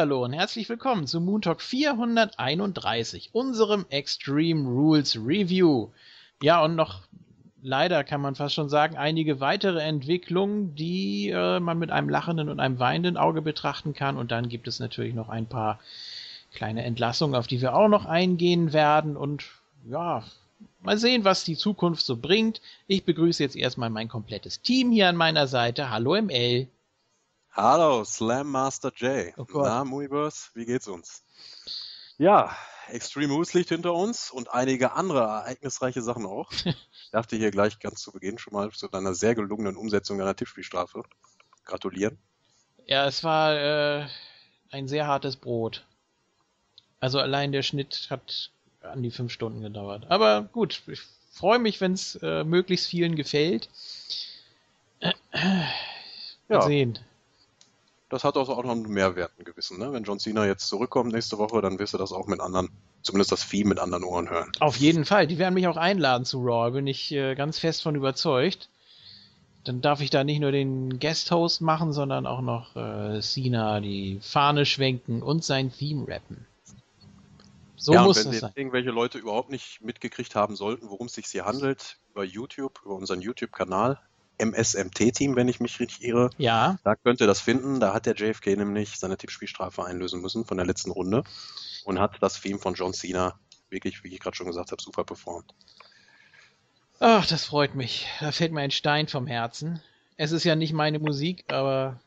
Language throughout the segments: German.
Hallihallo und herzlich willkommen zu Moon Talk 431, unserem Extreme Rules Review. Ja, und noch leider kann man fast schon sagen, einige weitere Entwicklungen, die äh, man mit einem lachenden und einem weinenden Auge betrachten kann. Und dann gibt es natürlich noch ein paar kleine Entlassungen, auf die wir auch noch eingehen werden. Und ja, mal sehen, was die Zukunft so bringt. Ich begrüße jetzt erstmal mein komplettes Team hier an meiner Seite. Hallo ML. Hallo, Slam Master J. Oh. Na, Muiverse, wie geht's uns? Ja, Extreme Rules liegt hinter uns und einige andere ereignisreiche Sachen auch. Ich darf dir hier gleich ganz zu Beginn schon mal zu deiner sehr gelungenen Umsetzung deiner Tippspielstrafe gratulieren. Ja, es war äh, ein sehr hartes Brot. Also allein der Schnitt hat an die fünf Stunden gedauert. Aber gut, ich freue mich, wenn es äh, möglichst vielen gefällt. Mal Ja. sehen. Das hat also auch noch einen Mehrwert, einen gewissen. Ne? Wenn John Cena jetzt zurückkommt nächste Woche, dann wirst du das auch mit anderen, zumindest das Theme mit anderen Ohren hören. Auf jeden Fall. Die werden mich auch einladen zu Raw, bin ich äh, ganz fest von überzeugt. Dann darf ich da nicht nur den Guest-Host machen, sondern auch noch äh, Cena die Fahne schwenken und sein Theme rappen. So ja, muss und wenn das jetzt sein. irgendwelche Leute überhaupt nicht mitgekriegt haben sollten, worum es sich hier handelt, über YouTube, über unseren YouTube-Kanal, MSMT-Team, wenn ich mich richtig irre, Ja, Da könnt ihr das finden. Da hat der JFK nämlich seine Tippspielstrafe einlösen müssen von der letzten Runde und hat das Theme von John Cena wirklich, wie ich gerade schon gesagt habe, super performt. ach, das freut mich. Da fällt mir ein Stein vom Herzen. Es ist ja nicht meine Musik, aber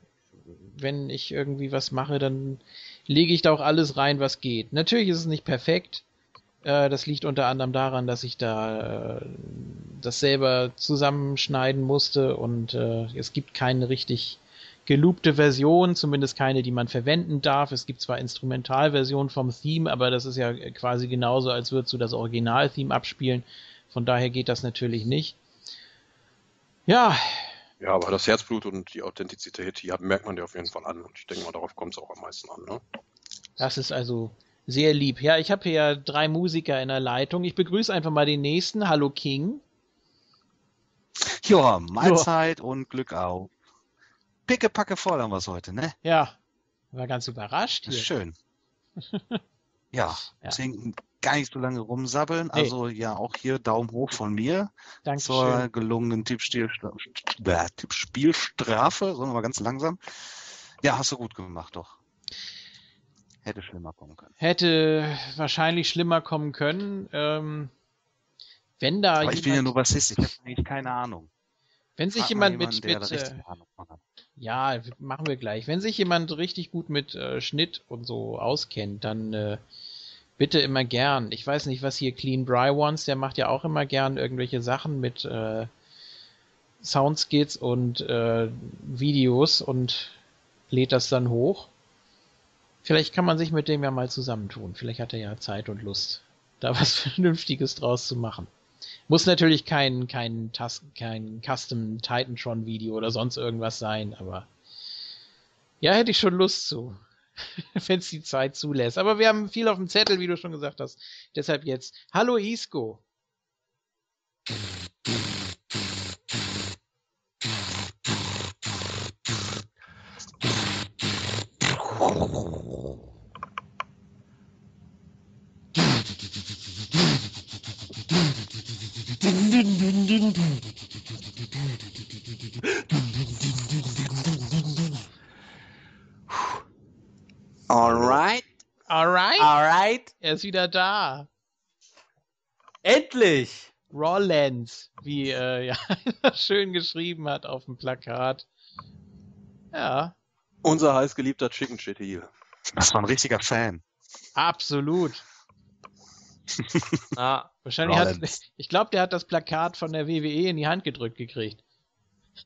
wenn ich irgendwie was mache, dann lege ich da auch alles rein, was geht. Natürlich ist es nicht perfekt. Äh, das liegt unter anderem daran, dass ich da äh, das selber zusammenschneiden musste und äh, es gibt keine richtig geloopte Version, zumindest keine, die man verwenden darf. Es gibt zwar Instrumentalversionen vom Theme, aber das ist ja quasi genauso, als würdest du das Original-Theme abspielen. Von daher geht das natürlich nicht. Ja, Ja, aber das Herzblut und die Authentizität, die merkt man dir auf jeden Fall an. Und ich denke mal, darauf kommt es auch am meisten an. Ne? Das ist also sehr lieb. Ja, ich habe hier ja drei Musiker in der Leitung. Ich begrüße einfach mal den nächsten. Hallo King. Ja, Mahlzeit und Glück auf. Pickepacke voll haben wir es heute, ne? Ja, war ganz überrascht hier. schön. Ja, Ja. deswegen gar nicht so lange rumsabbeln. Nee. Also ja, auch hier Daumen hoch von mir Dankeschön. zur gelungenen Tippspiel, Tippspielstrafe. Wir mal ganz langsam. Ja, hast du gut gemacht, doch. Hätte schlimmer kommen können. Hätte wahrscheinlich schlimmer kommen können. Ähm, wenn da Aber ich bin ja nur Bassist, ich habe eigentlich keine Ahnung. wenn sich Frag jemand mit, mit äh, ja, machen wir gleich. Wenn sich jemand richtig gut mit äh, Schnitt und so auskennt, dann äh, bitte immer gern. Ich weiß nicht, was hier Clean Bry wants, der macht ja auch immer gern irgendwelche Sachen mit äh, Soundskits und äh, Videos und lädt das dann hoch. Vielleicht kann man sich mit dem ja mal zusammentun. Vielleicht hat er ja Zeit und Lust, da was Vernünftiges draus zu machen. Muss natürlich kein, kein, Tas kein Custom Titantron Video oder sonst irgendwas sein, aber ja, hätte ich schon Lust zu, wenn es die Zeit zulässt. Aber wir haben viel auf dem Zettel, wie du schon gesagt hast. Deshalb jetzt, hallo Isco. Alright, Alright, alright, er ist wieder da. endlich! Rollens, wie äh, ja, schön geschrieben hat auf dem Plakat. Ja, Unser heißgeliebter Chicken Shit Heel. Das war ein richtiger Fan. absolut. Ah, Wahrscheinlich hat, Rollins. ich glaube, der hat das Plakat von der WWE in die Hand gedrückt gekriegt.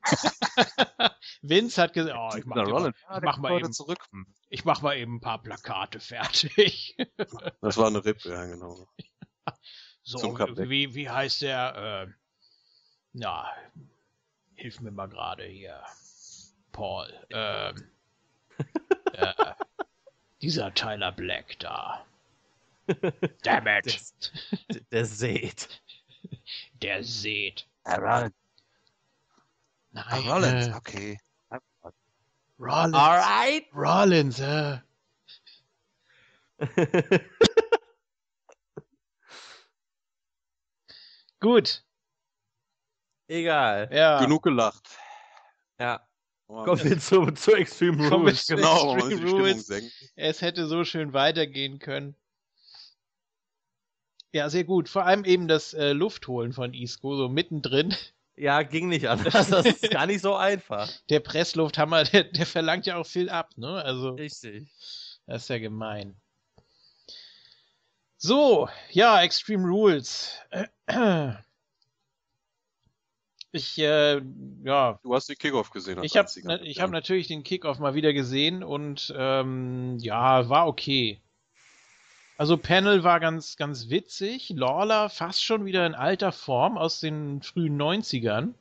Vince hat gesagt, oh, ich mach, mal, ich, mach mal eben, zurück. Ich mach mal eben ein paar Plakate fertig. Das war eine Rippe, ja genau. so, Zum wie, wie heißt der? Äh, na, hilf mir mal gerade hier. Paul. Ähm, äh, dieser Tyler Black da. Damn it. der, der seht. Der seht. Nein, Ah, Rollins, äh, okay. Rollins. Alright, Rollins, äh. Gut. Egal. Ja. Genug gelacht. Ja. Wir Kommen wir zu, zu Extreme Rules. Genau, Extreme die Stimmung Rules. senken. Es hätte so schön weitergehen können. Ja, sehr gut. Vor allem eben das äh, Luftholen von Isco, so mittendrin. Ja, ging nicht anders. Das ist gar nicht so einfach. Der Presslufthammer, der, der verlangt ja auch viel ab, ne? Also, Richtig. das ist ja gemein. So, ja, Extreme Rules. Ich, äh, ja, Du hast die Kickoff gesehen. ich habe einziger. ich hab natürlich den Kickoff mal wieder gesehen und ähm, ja, war okay. Also Panel war ganz, ganz witzig. Lawler fast schon wieder in alter Form aus den frühen 90ern.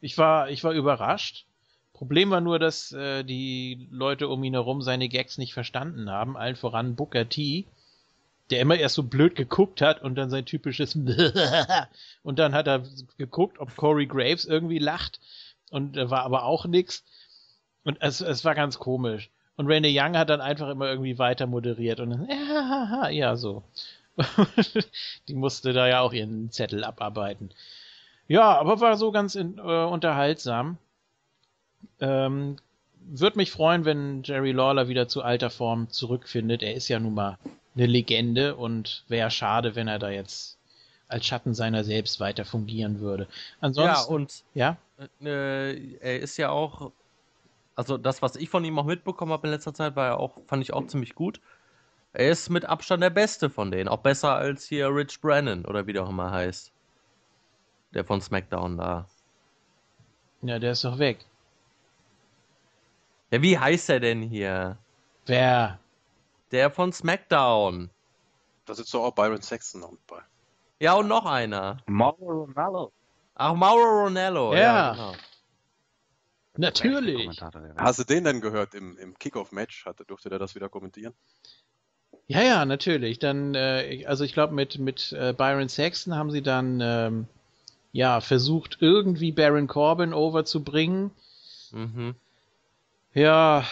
Ich war, ich war überrascht. Problem war nur, dass äh, die Leute um ihn herum seine Gags nicht verstanden haben. Allen voran Booker T, der immer erst so blöd geguckt hat und dann sein typisches und dann hat er geguckt, ob Corey Graves irgendwie lacht und äh, war aber auch nix. Und es, es war ganz komisch. Und Randy Young hat dann einfach immer irgendwie weiter moderiert und dann, ja, ja, so. Die musste da ja auch ihren Zettel abarbeiten. Ja, aber war so ganz in, äh, unterhaltsam. Ähm, Würde mich freuen, wenn Jerry Lawler wieder zu alter Form zurückfindet. Er ist ja nun mal eine Legende und wäre schade, wenn er da jetzt als Schatten seiner selbst weiter fungieren würde. Ja, Ansonsten, und ja, äh, er ist ja auch, also das, was ich von ihm auch mitbekommen habe in letzter Zeit, war ja auch, fand ich auch ziemlich gut. Er ist mit Abstand der Beste von denen, auch besser als hier Rich Brennan oder wie der auch immer heißt. Der von SmackDown da. ja, der ist doch weg. Ja, wie heißt er denn hier? Wer? Der von SmackDown. Da sitzt doch auch Byron Sexton noch mit bei. Ja, und noch einer. Mauro Ronaldo. Ach, Mauro Ronello. Ja. Ja, genau. Natürlich. Hast du den denn gehört im, im Kickoff-Match? Durfte der das wieder kommentieren? Ja, ja, natürlich. Dann, äh, also ich glaube, mit, mit äh, Byron Saxton haben sie dann ähm, ja versucht, irgendwie Baron Corbin overzubringen. Mhm. Ja,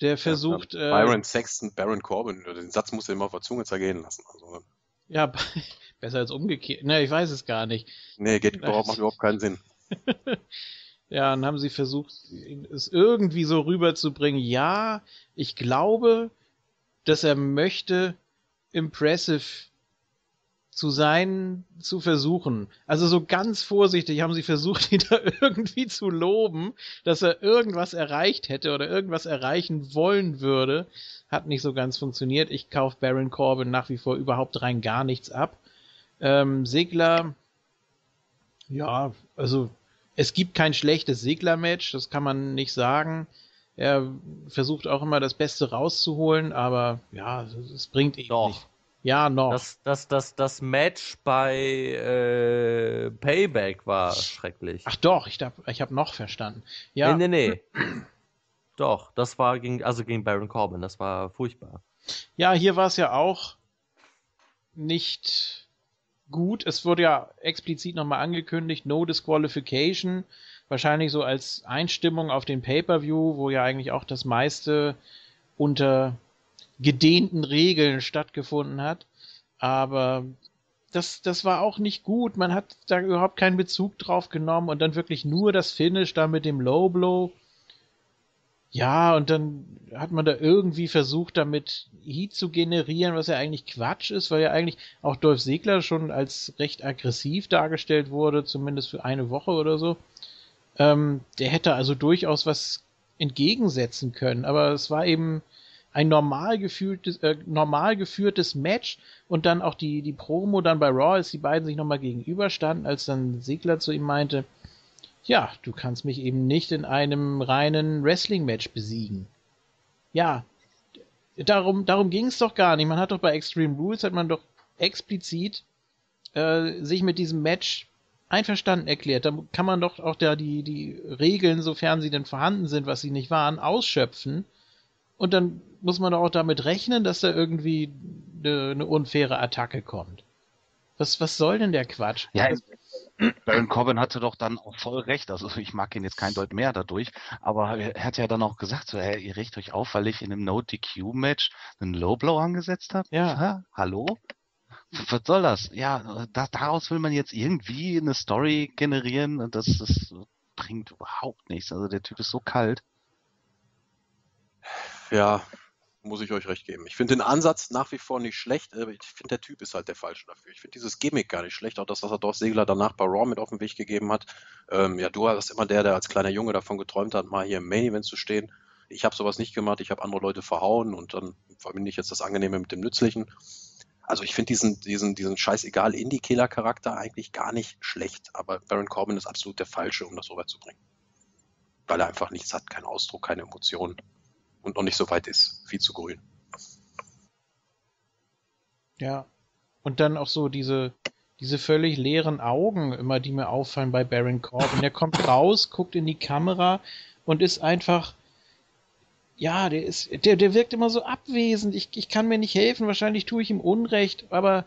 der versucht. Ja, äh, Byron Sexton, Baron Corbin. Den Satz muss er immer auf der Zunge zergehen lassen. Also, Ja, besser als umgekehrt. Ne, ich weiß es gar nicht. nee, geht überhaupt, macht überhaupt keinen Sinn. Ja, dann haben sie versucht, es irgendwie so rüberzubringen. Ja, ich glaube, dass er möchte, impressive zu sein, zu versuchen. Also so ganz vorsichtig haben sie versucht, ihn da irgendwie zu loben, dass er irgendwas erreicht hätte oder irgendwas erreichen wollen würde. Hat nicht so ganz funktioniert. Ich kaufe Baron Corbin nach wie vor überhaupt rein gar nichts ab. Ähm, Segler, ja, also es gibt kein schlechtes Segler-Match, das kann man nicht sagen. Er versucht auch immer das Beste rauszuholen, aber ja, es bringt eben Doch. nicht. Ja, noch. Das, das, das, das Match bei äh, Payback war schrecklich. Ach doch, ich hab, ich hab noch verstanden. Ja, Nee, nee, nee. Doch, das war gegen, also gegen Baron Corbin, das war furchtbar. ja, hier war es ja auch nicht gut. Es wurde ja explizit nochmal angekündigt, no disqualification. Wahrscheinlich so als Einstimmung auf den Pay-Per-View, wo ja eigentlich auch das meiste unter gedehnten Regeln stattgefunden hat. Aber das, das war auch nicht gut. Man hat da überhaupt keinen Bezug drauf genommen und dann wirklich nur das Finish da mit dem Low Blow. Ja, und dann hat man da irgendwie versucht, damit Heat zu generieren, was ja eigentlich Quatsch ist, weil ja eigentlich auch Dolph Segler schon als recht aggressiv dargestellt wurde, zumindest für eine Woche oder so. Ähm, der hätte also durchaus was entgegensetzen können, aber es war eben ein normal geführtes, äh, normal geführtes Match und dann auch die, die Promo dann bei Raw, als die beiden sich nochmal gegenüberstanden, als dann Segler zu ihm meinte, ja, du kannst mich eben nicht in einem reinen Wrestling-Match besiegen. Ja, darum, darum ging es doch gar nicht. Man hat doch bei Extreme Rules, hat man doch explizit äh, sich mit diesem Match einverstanden erklärt. Da kann man doch auch da die, die Regeln, sofern sie denn vorhanden sind, was sie nicht waren, ausschöpfen. Und dann muss man doch auch damit rechnen, dass da irgendwie eine, eine unfaire Attacke kommt. Was, was soll denn der Quatsch? Ja, Baron Corbin hatte doch dann auch voll recht. Also ich mag ihn jetzt kein Deut mehr dadurch, aber er hat ja dann auch gesagt, so, hey, ihr riecht euch auf, weil ich in einem No-DQ-Match einen Low-Blow angesetzt habe. Ja. Hä? Hallo? Was soll das? Ja, da, daraus will man jetzt irgendwie eine Story generieren und das, das bringt überhaupt nichts. Also der Typ ist so kalt. Ja, muss ich euch recht geben. Ich finde den Ansatz nach wie vor nicht schlecht, aber ich finde, der Typ ist halt der Falsche dafür. Ich finde dieses Gimmick gar nicht schlecht, auch das, was er Dorf Segler danach bei Raw mit auf den Weg gegeben hat. Ähm, ja, du warst immer der, der als kleiner Junge davon geträumt hat, mal hier im Main Event zu stehen. Ich habe sowas nicht gemacht, ich habe andere Leute verhauen und dann verbinde ich jetzt das Angenehme mit dem Nützlichen. Also ich finde diesen, diesen, diesen scheißegal Indie-Killer-Charakter eigentlich gar nicht schlecht, aber Baron Corbin ist absolut der Falsche, um das rüberzubringen. Weil er einfach nichts hat, keinen Ausdruck, keine Emotionen und noch nicht so weit ist. Viel zu grün. Ja. Und dann auch so diese, diese völlig leeren Augen immer, die mir auffallen bei Baron Corbin. Der kommt raus, guckt in die Kamera und ist einfach, ja, der ist, der, der wirkt immer so abwesend. Ich, ich kann mir nicht helfen. Wahrscheinlich tue ich ihm Unrecht, aber.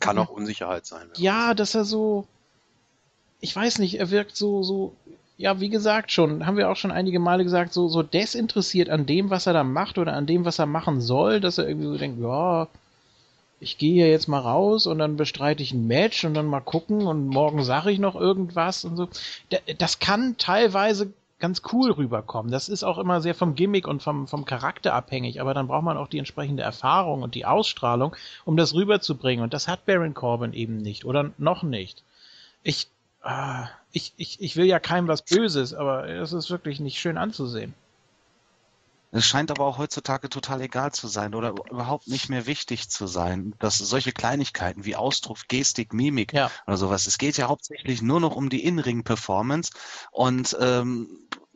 Kann auch Unsicherheit sein. Ja, dass er so, ich weiß nicht, er wirkt so, so, ja, wie gesagt schon, haben wir auch schon einige Male gesagt, so, so desinteressiert an dem, was er da macht oder an dem, was er machen soll, dass er irgendwie so denkt, ja, ich gehe hier jetzt mal raus und dann bestreite ich ein Match und dann mal gucken und morgen sage ich noch irgendwas und so. Das kann teilweise ganz cool rüberkommen. Das ist auch immer sehr vom Gimmick und vom, vom Charakter abhängig, aber dann braucht man auch die entsprechende Erfahrung und die Ausstrahlung, um das rüberzubringen. Und das hat Baron Corbin eben nicht oder noch nicht. Ich ah, ich, ich, ich will ja keinem was Böses, aber es ist wirklich nicht schön anzusehen. Es scheint aber auch heutzutage total egal zu sein oder überhaupt nicht mehr wichtig zu sein, dass solche Kleinigkeiten wie Ausdruck, Gestik, Mimik ja. oder sowas, es geht ja hauptsächlich nur noch um die In-Ring-Performance und ähm,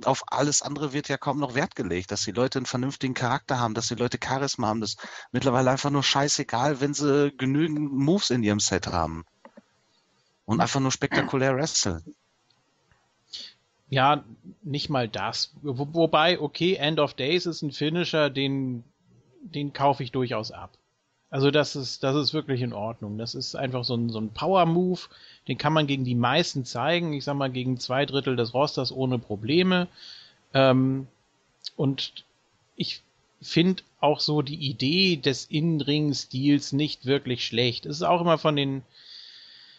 auf alles andere wird ja kaum noch Wert gelegt, dass die Leute einen vernünftigen Charakter haben, dass die Leute Charisma haben, das ist mittlerweile einfach nur scheißegal, wenn sie genügend Moves in ihrem Set haben und einfach nur spektakulär wresteln. Ja, nicht mal das. Wo, wobei, okay, End of Days ist ein Finisher, den, den kaufe ich durchaus ab. Also das ist, das ist wirklich in Ordnung. Das ist einfach so ein, so ein Power-Move, den kann man gegen die meisten zeigen. Ich sag mal, gegen zwei Drittel des Rosters ohne Probleme. Ähm, und ich finde auch so die Idee des Innenring-Stils nicht wirklich schlecht. Es ist auch immer von den,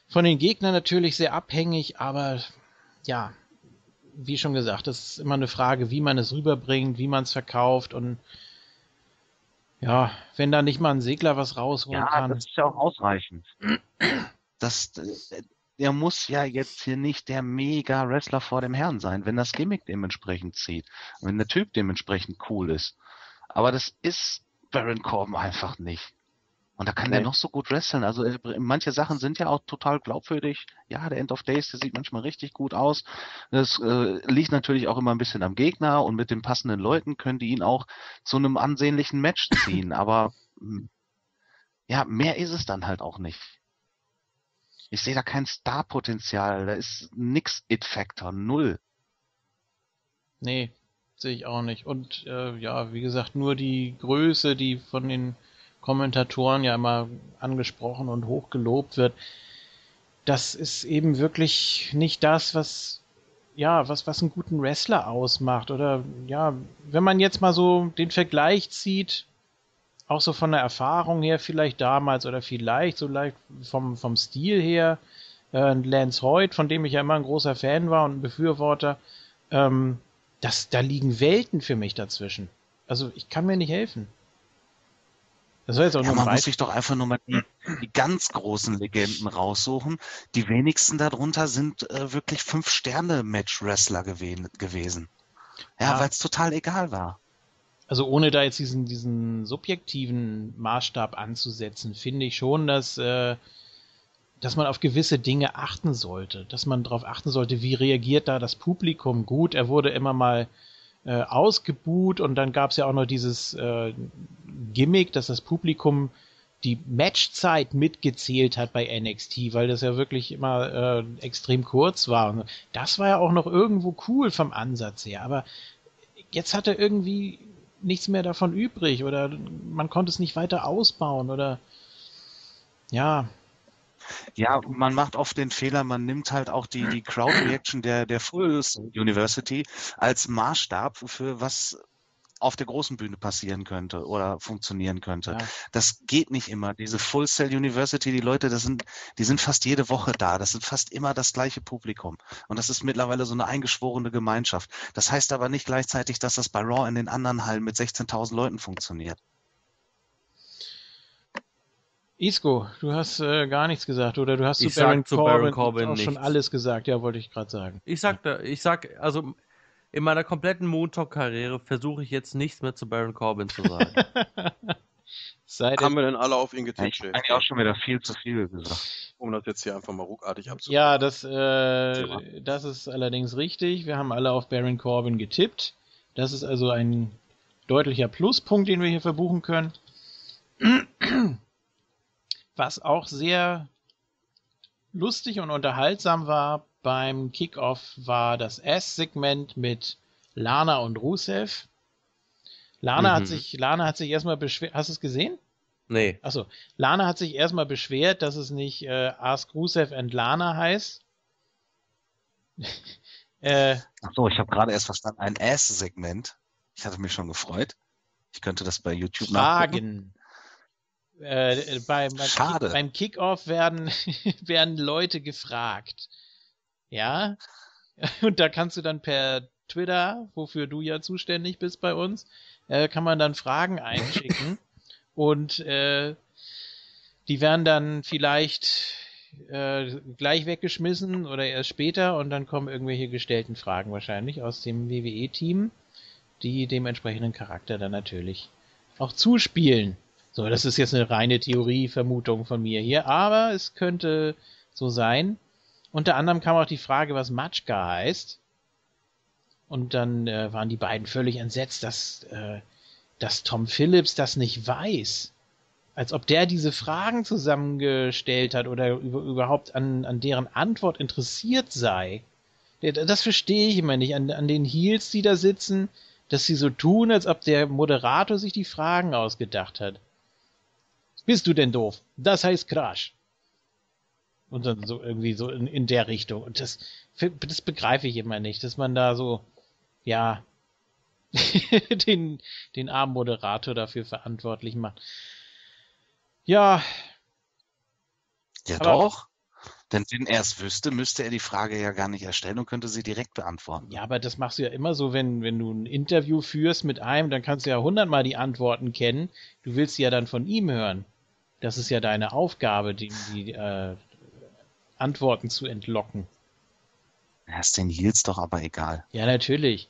von den Gegnern natürlich sehr abhängig, aber ja, wie schon gesagt, das ist immer eine Frage, wie man es rüberbringt, wie man es verkauft und ja, wenn da nicht mal ein Segler was rausholen ja, kann. Das ist ja auch ausreichend. Das, der muss ja jetzt hier nicht der Mega-Wrestler vor dem Herrn sein, wenn das Gimmick dementsprechend zieht. Wenn der Typ dementsprechend cool ist. Aber das ist Baron Corbin einfach nicht. Und da kann nee. der noch so gut wresteln. Also äh, manche Sachen sind ja auch total glaubwürdig. Ja, der End of Days, der sieht manchmal richtig gut aus. Das äh, liegt natürlich auch immer ein bisschen am Gegner und mit den passenden Leuten können die ihn auch zu einem ansehnlichen Match ziehen. Aber hm, ja, mehr ist es dann halt auch nicht. Ich sehe da kein Star-Potenzial. Da ist nix It-Factor, null. Nee, sehe ich auch nicht. Und äh, ja, wie gesagt, nur die Größe, die von den Kommentatoren ja immer angesprochen und hochgelobt wird, das ist eben wirklich nicht das, was ja, was, was einen guten Wrestler ausmacht. Oder ja, wenn man jetzt mal so den Vergleich zieht, auch so von der Erfahrung her vielleicht damals oder vielleicht so leicht vom, vom Stil her, äh, Lance Hoyt, von dem ich ja immer ein großer Fan war und ein Befürworter, ähm, das, da liegen Welten für mich dazwischen. Also ich kann mir nicht helfen. Das war jetzt auch ja, man muss sich doch einfach nur mal die, die, ganz großen Legenden raussuchen. Die wenigsten darunter sind äh, wirklich Fünf-Sterne-Match-Wrestler gewesen. Ja, ja. weil es total egal war. Also ohne da jetzt diesen, diesen subjektiven Maßstab anzusetzen, finde ich schon, dass, äh, dass man auf gewisse Dinge achten sollte. Dass man darauf achten sollte, wie reagiert da das Publikum. Gut, er wurde immer mal äh, ausgebuht und dann gab es ja auch noch dieses äh, Gimmick, dass das Publikum die Matchzeit mitgezählt hat bei NXT, weil das ja wirklich immer äh, extrem kurz war. das war ja auch noch irgendwo cool vom Ansatz her, aber jetzt hat er irgendwie nichts mehr davon übrig oder man konnte es nicht weiter ausbauen oder ja. Ja, man macht oft den Fehler, man nimmt halt auch die, die Crowd Reaction der, der Full University als Maßstab für was auf der großen Bühne passieren könnte oder funktionieren könnte. Ja. Das geht nicht immer. Diese Full Sail University, die Leute, das sind, die sind fast jede Woche da. Das sind fast immer das gleiche Publikum. Und das ist mittlerweile so eine eingeschworene Gemeinschaft. Das heißt aber nicht gleichzeitig, dass das bei Raw in den anderen Hallen mit 16.000 Leuten funktioniert. Isco, du hast äh, gar nichts gesagt, oder du hast ich zu Baron Corbin, Baron Corbin auch schon alles gesagt. Ja, wollte ich gerade sagen. Ich sag, ich sag, also in meiner kompletten Montalk-Karriere versuche ich jetzt nichts mehr zu Baron Corbin zu sagen. Seid Haben wir denn alle auf ihn getippt? Ich eigentlich auch schon wieder viel zu viel gesagt. Um das jetzt hier einfach mal ruckartig abzubauen. Ja, das, äh, das ist allerdings richtig. Wir haben alle auf Baron Corbin getippt. Das ist also ein deutlicher Pluspunkt, den wir hier verbuchen können. Was auch sehr lustig und unterhaltsam war beim Kickoff, war das S-Segment mit Lana und Rusev. Lana mhm. hat sich, Lana hat sich erstmal beschwert. Hast du es gesehen? Nee. Achso. Lana hat sich erstmal beschwert, dass es nicht äh, Ask Rusev and Lana heißt. äh, Achso, ich habe gerade erst verstanden, ein S-Segment. Ich hatte mich schon gefreut. Ich könnte das bei YouTube Fragen. nachgucken. Äh, beim, Schade. Beim Kickoff werden, werden Leute gefragt. Ja. Und da kannst du dann per Twitter, wofür du ja zuständig bist bei uns, äh, kann man dann Fragen einschicken. und äh, die werden dann vielleicht äh, gleich weggeschmissen oder erst später und dann kommen irgendwelche gestellten Fragen wahrscheinlich aus dem WWE-Team, die dem entsprechenden Charakter dann natürlich auch zuspielen. So, das ist jetzt eine reine Theorievermutung von mir hier, aber es könnte so sein. Unter anderem kam auch die Frage, was Matschka heißt. Und dann äh, waren die beiden völlig entsetzt, dass, äh, dass Tom Phillips das nicht weiß. Als ob der diese Fragen zusammengestellt hat oder über, überhaupt an, an deren Antwort interessiert sei. Das verstehe ich immer nicht. An, an den Heels, die da sitzen, dass sie so tun, als ob der Moderator sich die Fragen ausgedacht hat. Bist du denn doof? Das heißt Crash. Und dann so irgendwie so in, in der Richtung. Und das, das begreife ich immer nicht, dass man da so, ja, den, den armen Moderator dafür verantwortlich macht. Ja. Ja, doch. Denn wenn er es wüsste, müsste er die Frage ja gar nicht erstellen und könnte sie direkt beantworten. Ja, aber das machst du ja immer so, wenn, wenn du ein Interview führst mit einem, dann kannst du ja hundertmal die Antworten kennen. Du willst sie ja dann von ihm hören. Das ist ja deine Aufgabe, die, die äh, Antworten zu entlocken. Ja, ist den Heels doch aber egal. Ja, natürlich.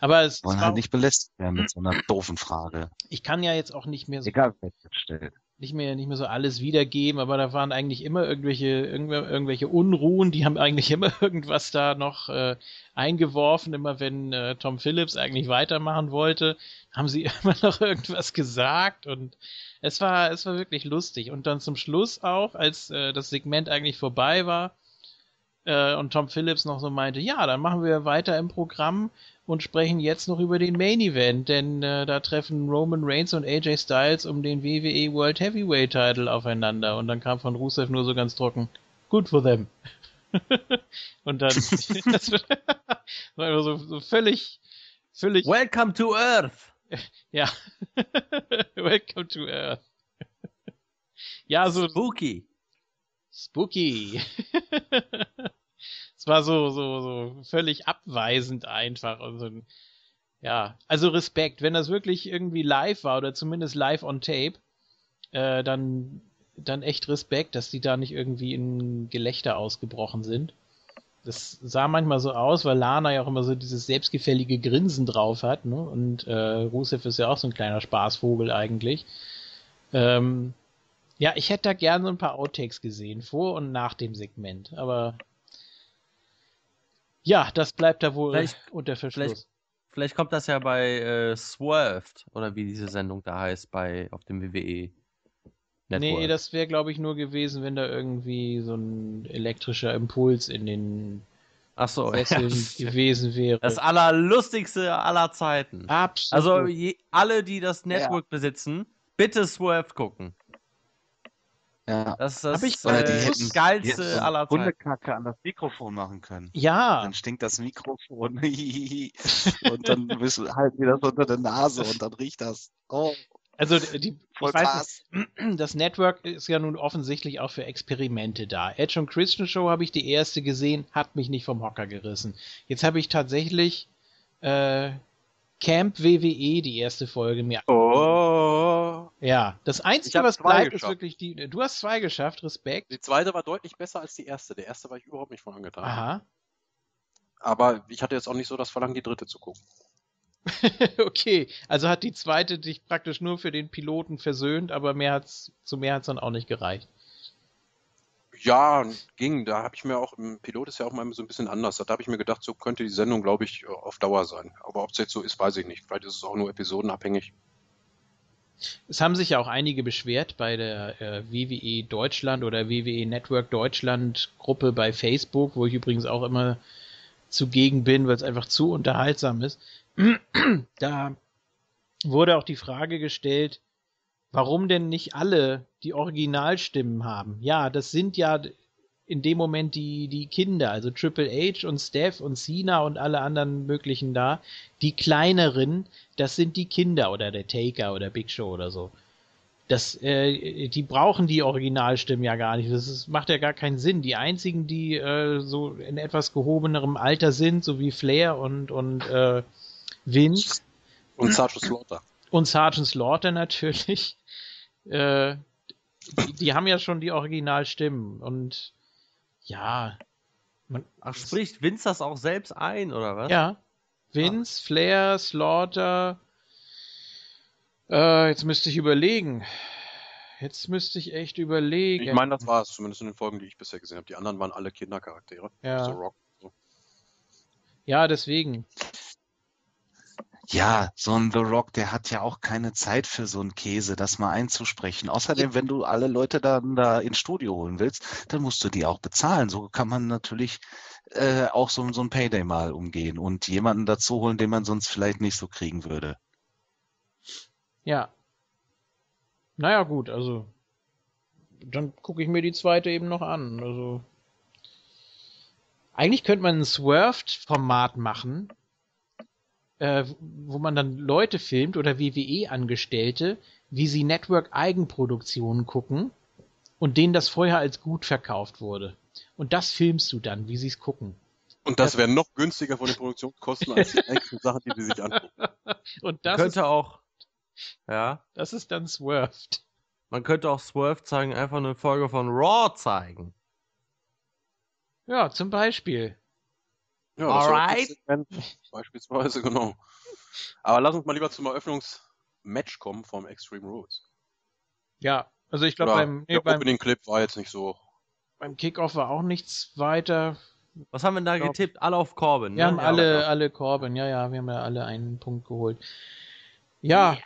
Aber es wollen halt nicht belästigt werden mit so einer doofen Frage. Ich kann ja jetzt auch nicht mehr so. Egal, wer stellt nicht mehr, nicht mehr so alles wiedergeben, aber da waren eigentlich immer irgendwelche, irgendwelche Unruhen, die haben eigentlich immer irgendwas da noch äh, eingeworfen, immer wenn äh, Tom Phillips eigentlich weitermachen wollte, haben sie immer noch irgendwas gesagt und es war, es war wirklich lustig. Und dann zum Schluss auch, als äh, das Segment eigentlich vorbei war, äh, und Tom Phillips noch so meinte, ja, dann machen wir weiter im Programm und sprechen jetzt noch über den Main Event, denn äh, da treffen Roman Reigns und AJ Styles um den WWE World Heavyweight Title aufeinander und dann kam von Rusev nur so ganz trocken, good for them. und dann das war so, so völlig völlig Welcome to Earth. Ja. Welcome to Earth. ja, so spooky. Spooky. Es war so, so, so völlig abweisend einfach. Und so, ja, also Respekt. Wenn das wirklich irgendwie live war oder zumindest live on tape, äh, dann, dann echt Respekt, dass die da nicht irgendwie in Gelächter ausgebrochen sind. Das sah manchmal so aus, weil Lana ja auch immer so dieses selbstgefällige Grinsen drauf hat, ne? Und äh, Rusev ist ja auch so ein kleiner Spaßvogel eigentlich. Ähm, ja, ich hätte da gerne so ein paar Outtakes gesehen, vor und nach dem Segment, aber ja, das bleibt da wohl vielleicht, unter Verschluss. Vielleicht, vielleicht, kommt das ja bei äh, Swerved oder wie diese Sendung da heißt bei auf dem WWE. Network. Nee, das wäre glaube ich nur gewesen, wenn da irgendwie so ein elektrischer Impuls in den Ach so, Sesseln ja. gewesen wäre. Das allerlustigste aller Zeiten. Absolut. Also je, alle, die das Network ja. besitzen, bitte Swerved gucken. Ja. Das, das Hab ich, äh, die das hätten, geilste die hätten aller Zeiten. Hundekacke an das Mikrofon machen können. Ja, Dann stinkt das Mikrofon. und dann bist du halt wieder so unter der Nase und dann riecht das. Oh, also die, voll ich weiß nicht, das Network ist ja nun offensichtlich auch für Experimente da. Edge und Christian Show habe ich die erste gesehen, hat mich nicht vom Hocker gerissen. Jetzt habe ich tatsächlich äh, Camp WWE die erste Folge mir. Oh. Ja, das Einzige, was bleibt, ist geschafft. wirklich die. Du hast zwei geschafft, Respekt. Die zweite war deutlich besser als die erste. Der erste war ich überhaupt nicht von angetan. Aha. Aber ich hatte jetzt auch nicht so das Verlangen, die dritte zu gucken. okay, also hat die zweite dich praktisch nur für den Piloten versöhnt, aber mehr hat's, zu mehr hat's dann auch nicht gereicht. Ja, ging. Da habe ich mir auch, im Pilot ist ja auch mal so ein bisschen anders. Da habe ich mir gedacht, so könnte die Sendung, glaube ich, auf Dauer sein. Aber ob es jetzt so ist, weiß ich nicht. Vielleicht ist es auch nur episodenabhängig. Es haben sich ja auch einige beschwert bei der äh, WWE Deutschland oder WWE Network Deutschland Gruppe bei Facebook, wo ich übrigens auch immer zugegen bin, weil es einfach zu unterhaltsam ist. Da wurde auch die Frage gestellt, warum denn nicht alle die Originalstimmen haben? Ja, das sind ja in dem Moment die, die Kinder, also Triple H und Steph und Cena und alle anderen möglichen da. Die kleineren, das sind die Kinder oder der Taker oder Big Show oder so. Das, äh, die brauchen die Originalstimmen ja gar nicht. Das ist, macht ja gar keinen Sinn. Die einzigen, die äh, so in etwas gehobenerem Alter sind, so wie Flair und, und äh, Vince Und Sergeant Slaughter. und Sergeant Slaughter natürlich, äh, die, die haben ja schon die Originalstimmen und ja, man, Ach, spricht Vince das auch selbst ein, oder was? ja, Vince, Flair, Slaughter, äh, jetzt müsste ich überlegen. Jetzt müsste ich echt überlegen. Ich meine, das war es, zumindest in den Folgen, die ich bisher gesehen habe. Die anderen waren alle Kindercharaktere. Ja. So Rock. So. ja, deswegen. Ja, so ein The Rock, der hat ja auch keine Zeit für so einen Käse, das mal einzusprechen. Außerdem, wenn du alle Leute dann da ins Studio holen willst, dann musst du die auch bezahlen. So kann man natürlich äh, auch so, so ein Payday mal umgehen und jemanden dazu holen, den man sonst vielleicht nicht so kriegen würde. Ja. Naja, gut, also. Dann gucke ich mir die zweite eben noch an. Also. Eigentlich könnte man ein Swerved-Format machen, äh, wo man dann Leute filmt oder WWE-Angestellte, wie sie Network-Eigenproduktionen gucken und denen das vorher als gut verkauft wurde. Und das filmst du dann, wie sie es gucken. Und das wäre noch günstiger von den Produktionskosten als die eigentlichen Sachen, die sie sich angucken. Und das, könnte ist, auch, ja, das ist dann Swerved. man könnte auch Swerve zeigen, einfach eine Folge von Raw zeigen. Ja, zum Beispiel. Ja, Alright. Beispielsweise, genau. Aber lass uns mal lieber zum Eröffnungsmatch kommen vom Extreme Rules. Ja, also ich glaube beim, nee, der beim, Opening-Clip war jetzt nicht so. beim Kickoff war auch nichts weiter. Was haben wir da Ja. getippt? Alle auf Corbin. Wir ne? haben Ja, alle, ja. alle Corbin, ja, ja, wir haben ja alle einen Punkt geholt. Ja,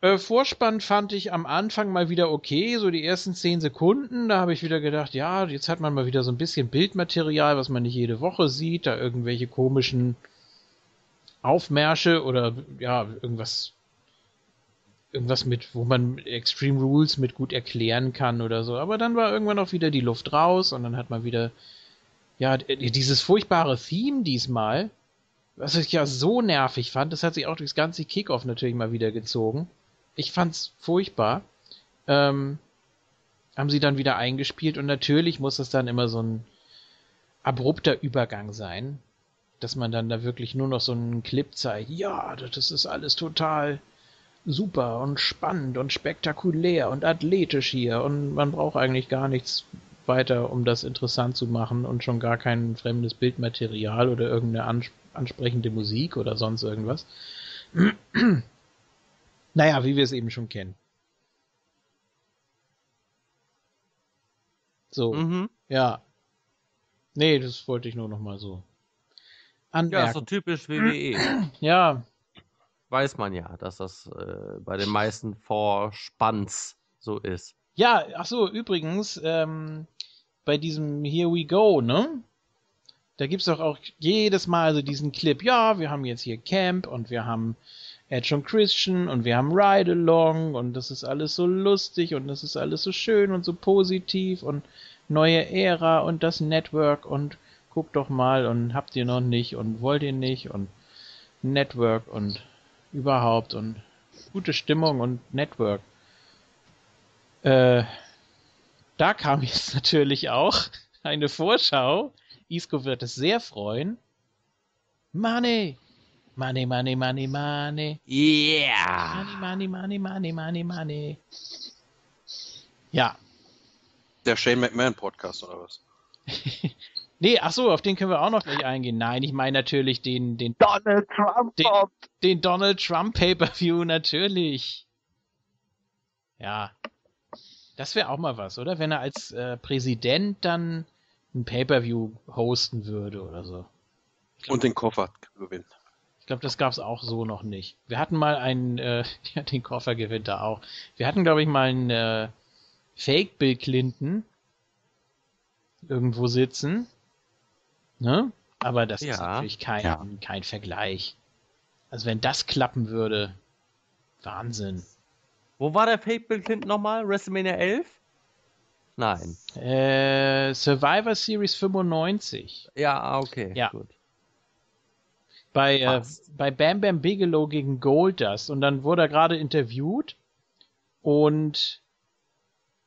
äh, Vorspann fand ich am Anfang mal wieder okay, so die ersten zehn Sekunden, da habe ich wieder gedacht, ja, jetzt hat man mal wieder so ein bisschen Bildmaterial, was man nicht jede Woche sieht, da irgendwelche komischen Aufmärsche oder ja, irgendwas irgendwas mit, wo man Extreme Rules mit gut erklären kann oder so. Aber dann war irgendwann auch wieder die Luft raus und dann hat man wieder, ja, dieses furchtbare Theme diesmal, was ich ja so nervig fand, das hat sich auch durchs ganze Kickoff natürlich mal wieder gezogen. Ich fand's furchtbar. Ähm, haben sie dann wieder eingespielt und natürlich muss es dann immer so ein abrupter Übergang sein, dass man dann da wirklich nur noch so einen Clip zeigt. Ja, das ist alles total super und spannend und spektakulär und athletisch hier und man braucht eigentlich gar nichts weiter, um das interessant zu machen und schon gar kein fremdes Bildmaterial oder irgendeine ans ansprechende Musik oder sonst irgendwas. Naja, wie wir es eben schon kennen. So, Mhm. ja. Nee, das wollte ich nur noch mal so Ja, anmerken. so typisch WWE. Ja, Weiß man ja, dass das äh, bei den meisten Vorspanns so ist. Ja, ach so, übrigens, ähm, bei diesem Here We Go, ne? Da gibt's doch auch jedes Mal so diesen Clip, ja, wir haben jetzt hier Camp und wir haben Edge und Christian und wir haben Ride Along und das ist alles so lustig und das ist alles so schön und so positiv und neue Ära und das Network und guckt doch mal und habt ihr noch nicht und wollt ihr nicht und Network und überhaupt und gute Stimmung und Network. Äh, da kam jetzt natürlich auch eine Vorschau. Isco wird es sehr freuen. Money! Money, money, money, money. Yeah! Money, money, money, money, money, money. Ja. Der Shane McMahon Podcast oder was? nee, ach so, auf den können wir auch noch gleich eingehen. Nein, ich meine natürlich den, den Donald Trump Den- den Donald Trump Pay-per-View natürlich. Ja. Das wäre auch mal was, oder? Wenn er als äh, Präsident dann ein Pay-per-View hosten würde oder so. Und den Koffer gewinnen. Ich glaube, das gab's auch so noch nicht. Wir hatten mal einen, äh, ja, den Koffer gewinnt er auch. Wir hatten, glaube ich, mal einen äh, Fake Bill Clinton irgendwo sitzen. Ne? Aber das ist Ja. natürlich kein, Ja. kein Vergleich. Also wenn das klappen würde, Wahnsinn. Wo war der Fake Bill Clinton nochmal? WrestleMania 11? Nein. Äh, Survivor Series 95. Ja, ah, okay. Ja. Gut. Bei, äh, bei Bam Bam Bigelow gegen Goldust. Und dann wurde er gerade interviewt. Und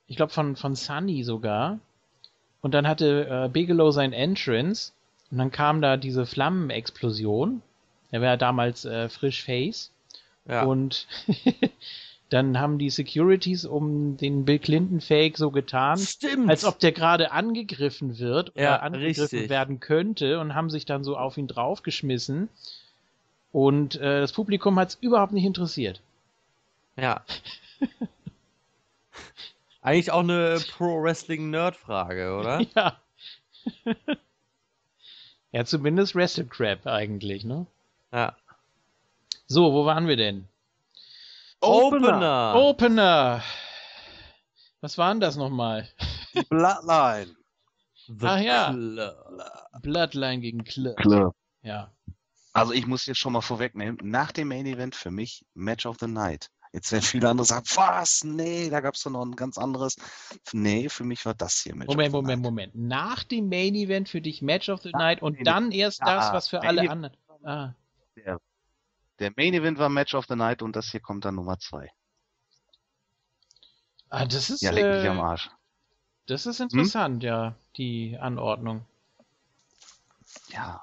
ich glaube von, von Sunny sogar. Und dann hatte äh, Bigelow sein Entrance. Und dann kam da diese Flammenexplosion. Er war ja damals äh, frisch Face. Ja. Und dann haben die Securities um den Bill Clinton Fake so getan, Stimmt. als ob der gerade angegriffen wird oder Ja, angegriffen richtig. werden könnte und haben sich dann so auf ihn draufgeschmissen. Und äh, das Publikum hat es überhaupt nicht interessiert. Ja. Eigentlich auch eine Pro-Wrestling-Nerd-Frage, oder? Ja. ja, zumindest Wrestle Crap eigentlich, ne? Ja. So, wo waren wir denn? Opener! Opener! Was waren das nochmal? Die Bloodline. The Ach ja. Club. Bloodline gegen Club. Club. Ja. Also ich muss jetzt schon mal vorwegnehmen, nach dem Main Event für mich Match of the Night. Jetzt werden viele andere sagen, was? Nee, da gab es doch noch ein ganz anderes. Nee, für mich war das hier Match Moment, of the Moment, Night. Moment. Nach dem Main Event für dich Match of the Nach Night und Main dann erst Ja, das, was für Main alle anderen. Ah. Der, der Main Event war Match of the Night und das hier kommt dann Nummer zwei. ah, das ist, Ja, leg mich äh, am Arsch. das ist interessant, ja, die Anordnung. Ja,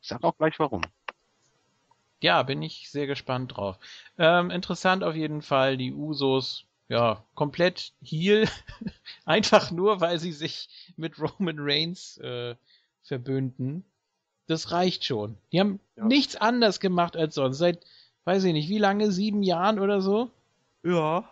ich sag auch gleich warum. Ja, bin ich sehr gespannt drauf. Ähm, interessant auf jeden Fall, die Usos, ja, komplett Heal. Einfach nur, weil sie sich mit Roman Reigns äh, verbünden. Das reicht schon. Die haben Ja. nichts anders gemacht als sonst. Seit, weiß ich nicht, wie lange? Sieben Jahren oder so? Ja.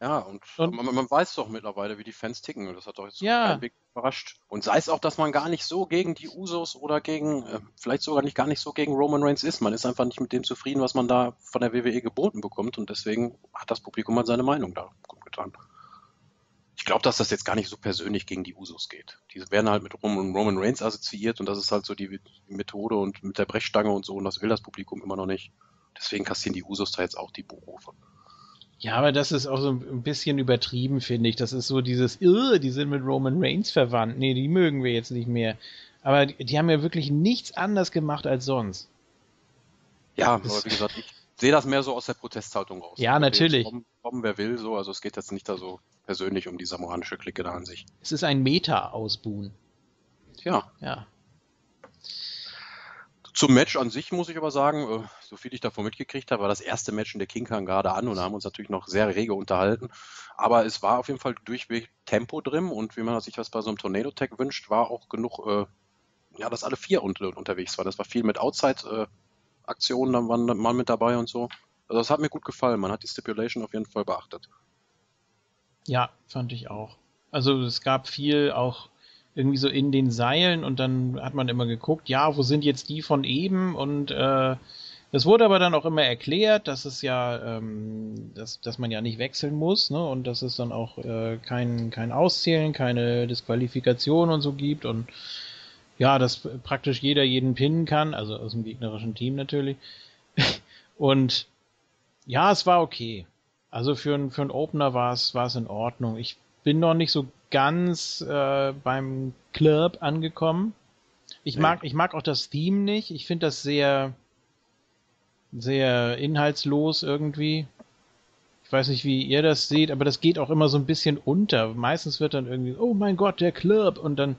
Ja, und, Und- man, man weiß doch mittlerweile, wie die Fans ticken. Und das hat doch jetzt Ja. keinen Weg überrascht. Und sei es auch, dass man gar nicht so gegen die Usos oder gegen, äh, vielleicht sogar nicht gar nicht so gegen Roman Reigns ist. Man ist einfach nicht mit dem zufrieden, was man da von der WWE geboten bekommt. Und deswegen hat das Publikum halt seine Meinung da getan. Ich glaube, dass das jetzt gar nicht so persönlich gegen die Usos geht. Die werden halt mit Roman, Reigns assoziiert und das ist halt so die, Methode und mit der Brechstange und so. Und das will das Publikum immer noch nicht. Deswegen kassieren die Usos da jetzt auch die Buchrufe. Ja, aber das ist auch so ein bisschen übertrieben, finde ich. Das ist so dieses, "Irr, die sind mit Roman Reigns verwandt. Nee, die mögen wir jetzt nicht mehr. Aber die, die haben ja wirklich nichts anders gemacht als sonst. Ja, Das- aber wie gesagt, ich sehe das mehr so aus der Protesthaltung raus. Ja, natürlich. Kommen, kommen, wer will, so. Also es geht jetzt nicht da so persönlich um die samoanische Clique da an sich. Es ist ein Meta-Ausbuhen. Ja, Ja. zum Match an sich muss ich aber sagen, äh, so viel ich davon mitgekriegt habe, war das erste Match in der King kam gerade an und haben uns natürlich noch sehr rege unterhalten. Aber es war auf jeden Fall durchweg Tempo drin und wie man sich das bei so einem Tornado Tag wünscht, war auch genug, äh, ja, dass alle vier unter, unterwegs waren. Das war viel mit Outside-Aktionen, dann waren mal mit dabei und so. Also das hat mir gut gefallen. Man hat die Stipulation auf jeden Fall beachtet. Ja, fand ich auch. Also es gab viel auch irgendwie so in den Seilen und dann hat man immer geguckt, ja, wo sind jetzt die von eben und äh, es wurde aber dann auch immer erklärt, dass es ja, ähm, dass, dass man ja nicht wechseln muss, ne, und dass es dann auch äh, kein, kein Auszählen, keine Disqualifikation und so gibt und ja, dass praktisch jeder jeden pinnen kann, also aus dem gegnerischen Team natürlich. und Ja, es war okay. Also für, ein, für einen Opener war es, war es in Ordnung. Ich bin noch nicht so ganz äh, beim Club angekommen. Ich mag, ich mag auch das Theme nicht. Ich finde das sehr, sehr inhaltslos irgendwie. Ich weiß nicht, wie ihr das seht, aber das geht auch immer so ein bisschen unter. Meistens wird dann irgendwie, oh mein Gott, der Club, und dann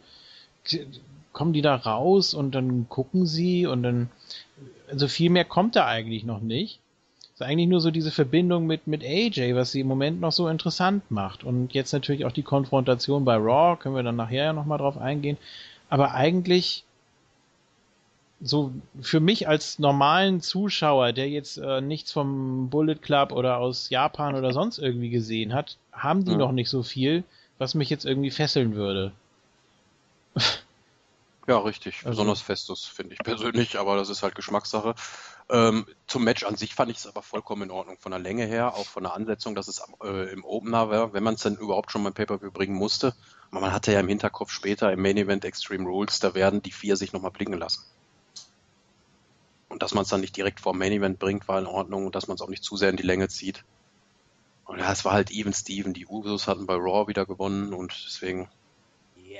kommen die da raus und dann gucken sie und dann, also viel mehr kommt da eigentlich noch nicht. Ist eigentlich nur so diese Verbindung mit, mit AJ, was sie im Moment noch so interessant macht. Und jetzt natürlich auch die Konfrontation bei Raw, können wir dann nachher ja nochmal drauf eingehen. Aber eigentlich so für mich als normalen Zuschauer, der jetzt äh, nichts vom Bullet Club oder aus Japan oder sonst irgendwie gesehen hat, haben die Ja. noch nicht so viel, was mich jetzt irgendwie fesseln würde. Ja, richtig. Also- Besonders Festus, finde ich persönlich, aber das ist halt Geschmackssache. Ähm, zum Match an sich fand ich es aber vollkommen in Ordnung. Von der Länge her, auch von der Ansetzung, dass es äh, im Opener war, wenn man es dann überhaupt schon mal Pay-Per-View bringen musste. Aber man hatte ja im Hinterkopf später im Main Event Extreme Rules, da werden die vier sich nochmal blicken lassen. Und dass man es dann nicht direkt vor dem Main Event bringt, war in Ordnung und dass man es auch nicht zu sehr in die Länge zieht. Und ja, es war halt even Steven. Die Usos hatten bei Raw wieder gewonnen und deswegen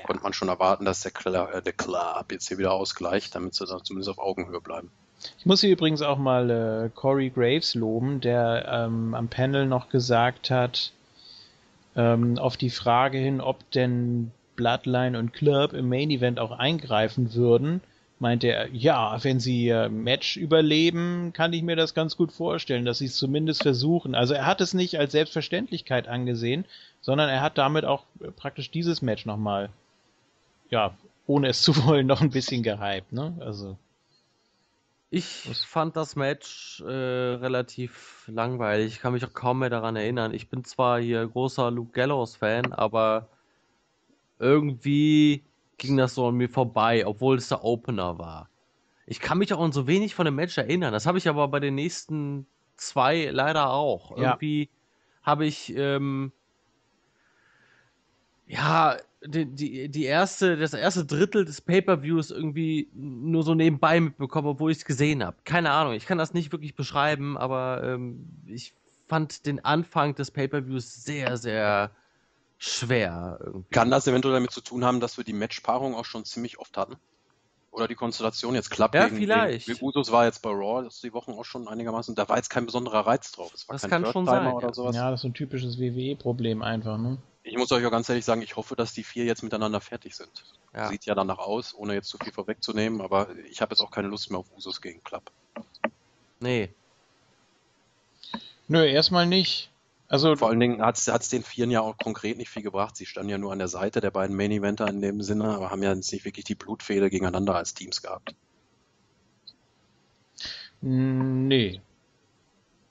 konnte man schon erwarten, dass der, Cla äh, der Club jetzt hier wieder ausgleicht, damit sie dann zumindest auf Augenhöhe bleiben. Ich muss hier übrigens auch mal äh, Corey Graves loben, der ähm, am Panel noch gesagt hat, ähm, auf die Frage hin, ob denn Bloodline und Club im Main Event auch eingreifen würden, meinte er, ja, wenn sie äh, Match überleben, kann ich mir das ganz gut vorstellen, dass sie es zumindest versuchen. Also er hat es nicht als Selbstverständlichkeit angesehen, sondern er hat damit auch äh, praktisch dieses Match nochmal, ja, ohne es zu wollen, noch ein bisschen gehypt, ne? Also. Ich Was? fand das Match äh, relativ langweilig. Ich kann mich auch kaum mehr daran erinnern. Ich bin zwar hier großer Luke Gallows-Fan, aber irgendwie ging das so an mir vorbei, obwohl es der Opener war. Ich kann mich auch an so wenig von dem Match erinnern. Das habe ich aber bei den nächsten zwei leider auch. Ja. Irgendwie habe ich ähm, ja die, die, die erste, das erste Drittel des Pay-Per-Views irgendwie nur so nebenbei mitbekommen, obwohl ich es gesehen habe. Keine Ahnung, ich kann das nicht wirklich beschreiben, aber ähm, ich fand den Anfang des Pay-Per-Views sehr, sehr schwer. Irgendwie. Kann das eventuell damit zu tun haben, dass wir die Matchpaarung auch schon ziemlich oft hatten? Oder die Konstellation jetzt klappt Ja, gegen, vielleicht. gegen Usos war jetzt bei Raw das die Wochen auch schon einigermaßen, da war jetzt kein besonderer Reiz drauf. Es war Das kein kann schon sein, oder ja. sowas. Ja, das ist so ein typisches WWE-Problem einfach, ne? Ich muss euch auch ganz ehrlich sagen, ich hoffe, dass die vier jetzt miteinander fertig sind. Ja. Sieht ja danach aus, ohne jetzt zu viel vorwegzunehmen, aber ich habe jetzt auch keine Lust mehr auf Usos gegen Club. Nee. Nö, erstmal nicht. Also, Vor allen Dingen hat es den Vieren ja auch konkret nicht viel gebracht. Sie standen ja nur an der Seite der beiden Main Eventer in dem Sinne, aber haben ja jetzt nicht wirklich die Blutfehde gegeneinander als Teams gehabt. nee.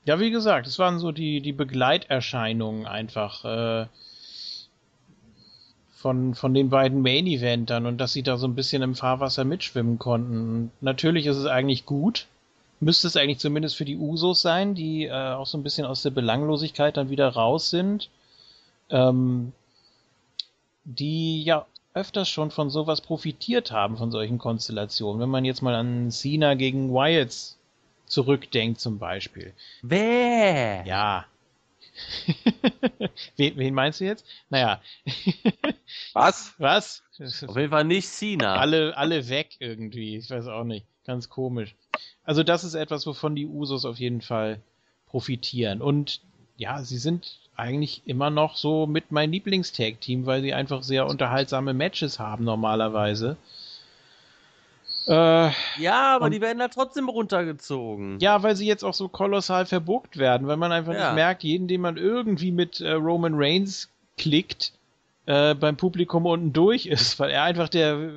Ja, wie gesagt, es waren so die, die Begleiterscheinungen einfach äh, von, von den beiden Main-Eventern und dass sie da so ein bisschen im Fahrwasser mitschwimmen konnten. Und natürlich ist es eigentlich gut. Müsste es eigentlich zumindest für die Usos sein, die äh, auch so ein bisschen aus der Belanglosigkeit dann wieder raus sind. Ähm, die ja öfters schon von sowas profitiert haben, von solchen Konstellationen. Wenn man jetzt mal an Cena gegen Wyatts zurückdenkt zum Beispiel. Wer? Ja. wen, wen meinst du jetzt? Naja. Was? Was? Auf jeden Fall nicht Cena. alle, alle weg irgendwie. Ich weiß auch nicht. Ganz komisch. Also das ist etwas, wovon die Usos auf jeden Fall profitieren. Und ja, sie sind eigentlich immer noch so mit mein Lieblingstag-Team, weil sie einfach sehr unterhaltsame Matches haben normalerweise. Äh, ja, aber Und- die werden da trotzdem runtergezogen. ja, weil sie jetzt auch so kolossal verbuckt werden, weil man einfach Ja. nicht merkt, jeden, den man irgendwie mit äh, Roman Reigns klickt, äh, beim Publikum unten durch ist, weil er einfach der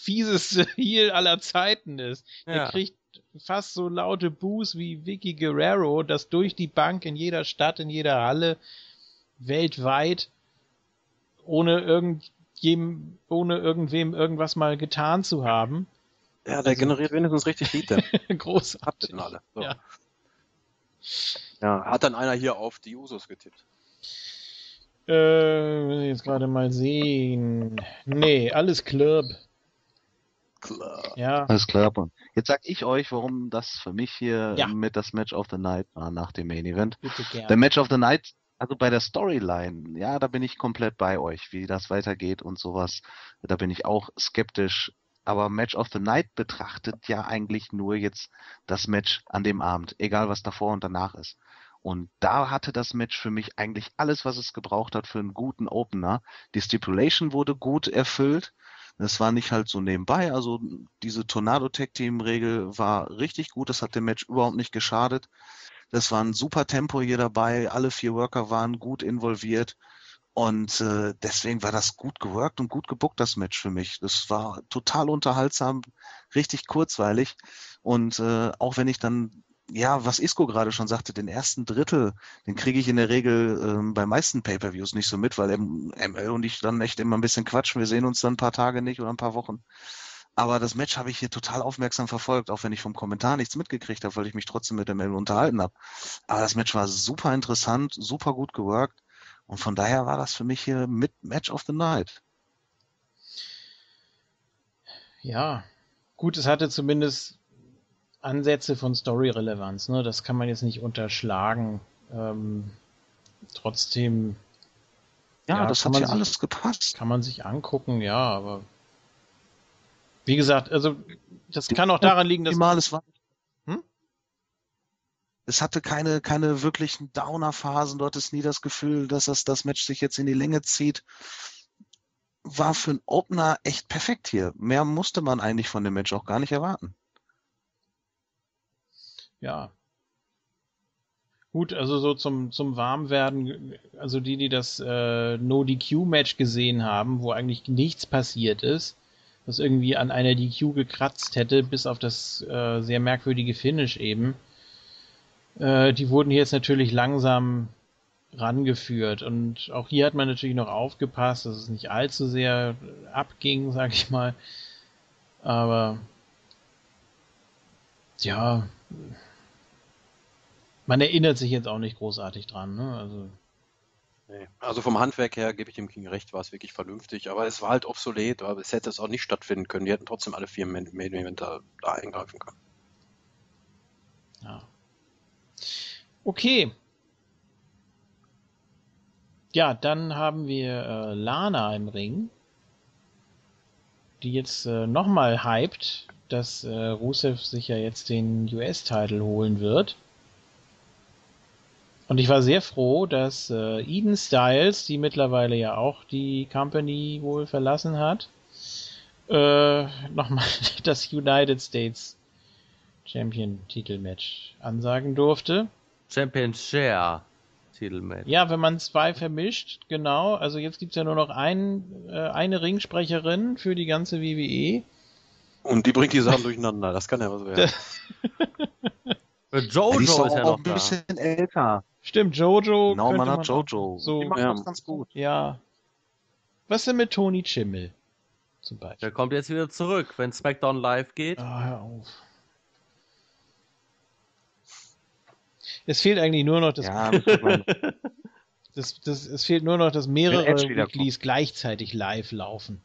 fieseste Heel aller Zeiten ist. Er Ja. kriegt fast so laute Boos wie Vicky Guerrero, das durch die Bank in jeder Stadt, in jeder Halle, weltweit, ohne irgendjem, ohne irgendwem irgendwas mal getan zu haben. Ja, der Also- generiert wenigstens richtig Heat. Der habt Großartig. ihr denn alle. So. Ja. Ja, hat dann einer hier auf die Usos getippt. Äh, will ich jetzt gerade mal sehen. Nee, alles Club. klar. Ja. Alles klar. Jetzt sag ich euch, warum das für mich hier ja. mit das Match of the Night war nach dem Main Event. Bitte gerne. Der Match of the Night, also bei der Storyline, ja, da bin ich komplett bei euch, wie das weitergeht und sowas. Da bin ich auch skeptisch. Aber Match of the Night betrachtet ja eigentlich nur jetzt das Match an dem Abend, egal was davor und danach ist. Und da hatte das Match für mich eigentlich alles, was es gebraucht hat für einen guten Opener. Die Stipulation wurde gut erfüllt. Das war nicht halt so nebenbei. Also diese Tornado Tag Team Regel war richtig gut. Das hat dem Match überhaupt nicht geschadet. Das war ein super Tempo hier dabei. Alle vier Worker waren gut involviert. Und äh, deswegen war das gut geworkt und gut gebuckt, das Match für mich. Das war total unterhaltsam, richtig kurzweilig. Und äh, auch wenn ich dann ja, was Isco gerade schon sagte, den ersten Drittel, den kriege ich in der Regel ähm, bei meisten Pay-per-Views nicht so mit, weil ML und ich dann echt immer ein bisschen quatschen. Wir sehen uns dann ein paar Tage nicht oder ein paar Wochen. Aber das Match habe ich hier total aufmerksam verfolgt, auch wenn ich vom Kommentar nichts mitgekriegt habe, weil ich mich trotzdem mit ML unterhalten habe. Aber das Match war super interessant, super gut geworkt. Und von daher war das für mich hier mit Match of the Night. Ja, gut, es hatte zumindest Ansätze von Story-Relevanz. Ne? Das kann man jetzt nicht unterschlagen. Ähm, trotzdem. Ja, ja das hat ja sich, alles gepasst. Kann man sich angucken, ja, aber wie gesagt, also das kann auch daran liegen, dass. Es war. Es hatte keine, keine wirklichen Downer-Phasen. Dort ist nie das Gefühl, dass das, das Match sich jetzt in die Länge zieht. War für einen Opener echt perfekt hier. Mehr musste man eigentlich von dem Match auch gar nicht erwarten ja. Gut, also so zum, zum Warmwerden, also die, die das äh, No-DQ-Match gesehen haben, wo eigentlich nichts passiert ist, was irgendwie an einer DQ gekratzt hätte, bis auf das äh, sehr merkwürdige Finish eben, äh, die wurden jetzt natürlich langsam rangeführt. Und auch hier hat man natürlich noch aufgepasst, dass es nicht allzu sehr abging, sag ich mal. Aber ja, man erinnert sich jetzt auch nicht großartig dran, ne? Also. Nee. Also vom Handwerk her gebe ich dem King recht, war es wirklich vernünftig, aber es war halt obsolet, aber es hätte es auch nicht stattfinden können. Die hätten trotzdem alle vier Main Event da, da eingreifen können. Ja. Okay. Ja, dann haben wir äh, Lana im Ring, die jetzt äh, nochmal hypt, dass äh, Rusev sich ja jetzt den US-Title holen wird. Und ich war sehr froh, dass äh, Eden Styles, die mittlerweile ja auch die Company wohl verlassen hat, äh, nochmal das United States Champion Titelmatch ansagen durfte. Champion Share Titelmatch. Ja, wenn man zwei vermischt, genau. Also jetzt gibt's ja nur noch ein, äh, eine Ringsprecherin für die ganze WWE. Und die bringt die Sachen durcheinander, das kann ja was werden. Jojo ist, ist ja noch ein da. bisschen älter. Stimmt, Jojo. Genau, man hat Jojo. So, Die macht ja. das ganz gut. Ja. Was denn mit Tony Chimmel? Zum Beispiel. Der kommt jetzt wieder zurück, wenn SmackDown live geht. Ah, hör auf. Es fehlt eigentlich nur noch, dass. Ja, das, das, es fehlt nur noch, dass mehrere Weeklies gleichzeitig live laufen.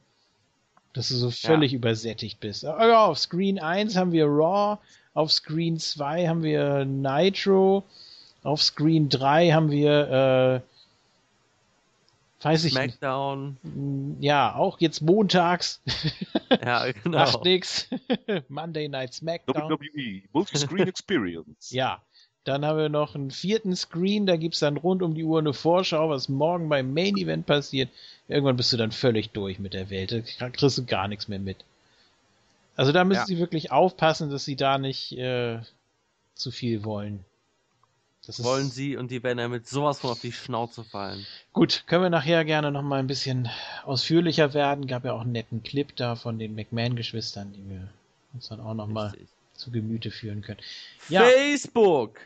Dass du so völlig ja. übersättigt bist. Ja, auf Screen 1 haben wir Raw, auf Screen 2 haben wir Nitro, auf Screen 3 haben wir, äh, weiß ich Smackdown. nicht. Ja, auch jetzt montags. Ja, genau. Macht nix. Monday Night Smackdown. WWE, Multi-Screen Experience. ja. Dann haben wir noch einen vierten Screen, da gibt's dann rund um die Uhr eine Vorschau, was morgen beim Main Event passiert. Irgendwann bist du dann völlig durch mit der Welt. Da kriegst du gar nichts mehr mit. Also da müssen ja. sie wirklich aufpassen, dass sie da nicht äh, zu viel wollen. Das wollen sie und die werden ja mit sowas von auf die Schnauze fallen. Gut, können wir nachher gerne noch mal ein bisschen ausführlicher werden. Gab ja auch einen netten Clip da von den McMahon-Geschwistern, die wir uns dann auch noch Richtig. mal zu Gemüte führen können. Ja. Facebook!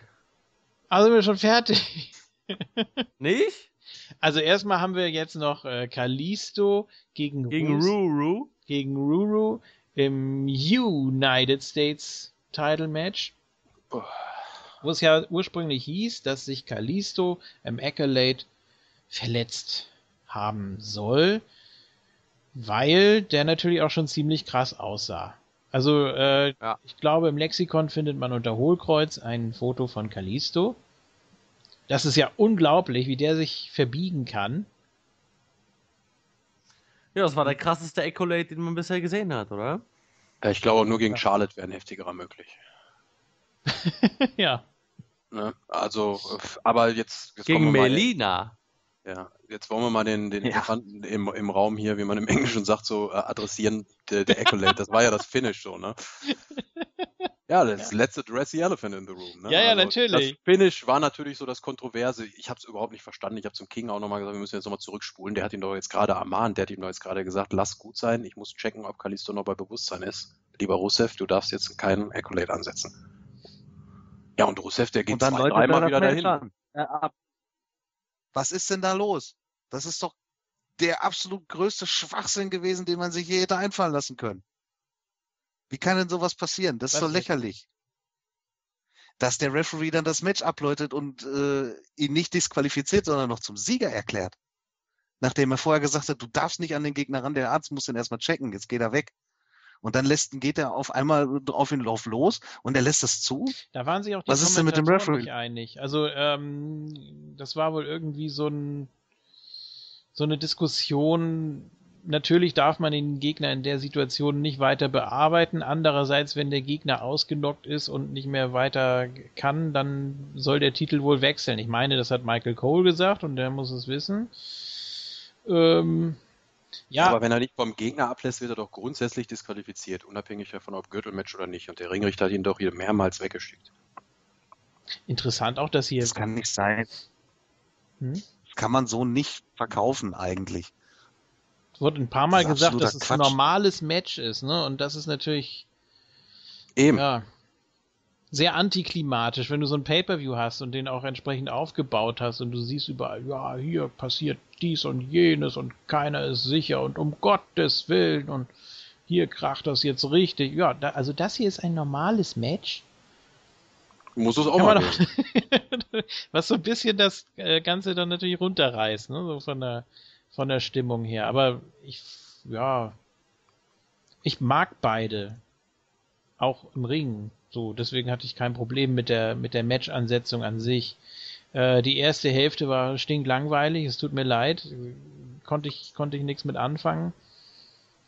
Also sind wir schon fertig. Nicht? Also erstmal haben wir jetzt noch äh, Kalisto gegen, gegen Ruru. Gegen Ruru im United States Title Match. Wo es ja ursprünglich hieß, dass sich Kalisto im Accolade verletzt haben soll, weil der natürlich auch schon ziemlich krass aussah. Also, äh, ja. ich glaube, im Lexikon findet man unter Hohlkreuz ein Foto von Kalisto. Das ist ja unglaublich, wie der sich verbiegen kann. Ja, das war der krasseste Accolade, den man bisher gesehen hat, oder? Ja, ich glaube, nur gegen Charlotte wäre ein heftigerer möglich. ja. Ne? Also, aber jetzt. jetzt gegen Melina. Ja, jetzt wollen wir mal den, den ja. Elefanten im, im Raum hier, wie man im Englischen sagt, so äh, adressieren, der, der Accolade. Das war ja das Finish so, ne? Ja, das ja. letzte Dress the Elephant in the Room. Ne? Ja, ja, also, natürlich. Das Finish war natürlich so das Kontroverse. Ich habe es überhaupt nicht verstanden. Ich habe zum King auch nochmal gesagt, wir müssen jetzt nochmal zurückspulen. Der hat ihn doch jetzt gerade ermahnt. Der hat ihm doch jetzt gerade gesagt, lass gut sein. Ich muss checken, ob Kalisto noch bei Bewusstsein ist. Lieber Rusev, du darfst jetzt keinen Accolade ansetzen. Ja, und Rusev, der geht zwei, dreimal wieder dahin. Ja, was ist denn da los? Das ist doch der absolut größte Schwachsinn gewesen, den man sich je hätte einfallen lassen können. Wie kann denn sowas passieren? Das ist doch lächerlich. Dass der Referee dann das Match abläutet und äh, ihn nicht disqualifiziert, sondern noch zum Sieger erklärt. Nachdem er vorher gesagt hat, du darfst nicht an den Gegner ran, der Arzt muss den erstmal checken, jetzt geht er weg. Und dann lässt, geht er auf einmal auf ihn Lauf los und er lässt das zu. Da waren sich auch die Was ist denn mit dem Referee? nicht einig. Also ähm, das war wohl irgendwie so ein so eine Diskussion. Natürlich darf man den Gegner in der Situation nicht weiter bearbeiten. Andererseits, wenn der Gegner ausgenockt ist und nicht mehr weiter kann, dann soll der Titel wohl wechseln. Ich meine, das hat Michael Cole gesagt und der muss es wissen. Ähm, ja. Aber wenn er nicht vom Gegner ablässt, wird er doch grundsätzlich disqualifiziert, unabhängig davon, ob Gürtelmatch oder nicht. Und der Ringrichter hat ihn doch hier mehrmals weggeschickt. Interessant auch, dass hier. Das kann nicht sein. Hm? Das kann man so nicht verkaufen, eigentlich. Es wurde ein paar Mal das gesagt, dass es Quatsch. ein normales Match ist, ne? Und das ist natürlich. Eben. Ja sehr antiklimatisch, wenn du so ein Pay-per-View hast und den auch entsprechend aufgebaut hast und du siehst überall, ja, hier passiert dies und jenes und keiner ist sicher und um Gottes Willen und hier kracht das jetzt richtig. Ja, da, also das hier ist ein normales Match. Muss es auch mal doch, Was so ein bisschen das äh, Ganze dann natürlich runterreißt, ne? so von der, von der Stimmung her. Aber ich, ja, ich mag beide. Auch im Ring. So, deswegen hatte ich kein Problem mit der, mit der Match-Ansetzung an sich. Äh, die erste Hälfte war stinklangweilig, es tut mir leid. Konnte ich, konnte ich nichts mit anfangen.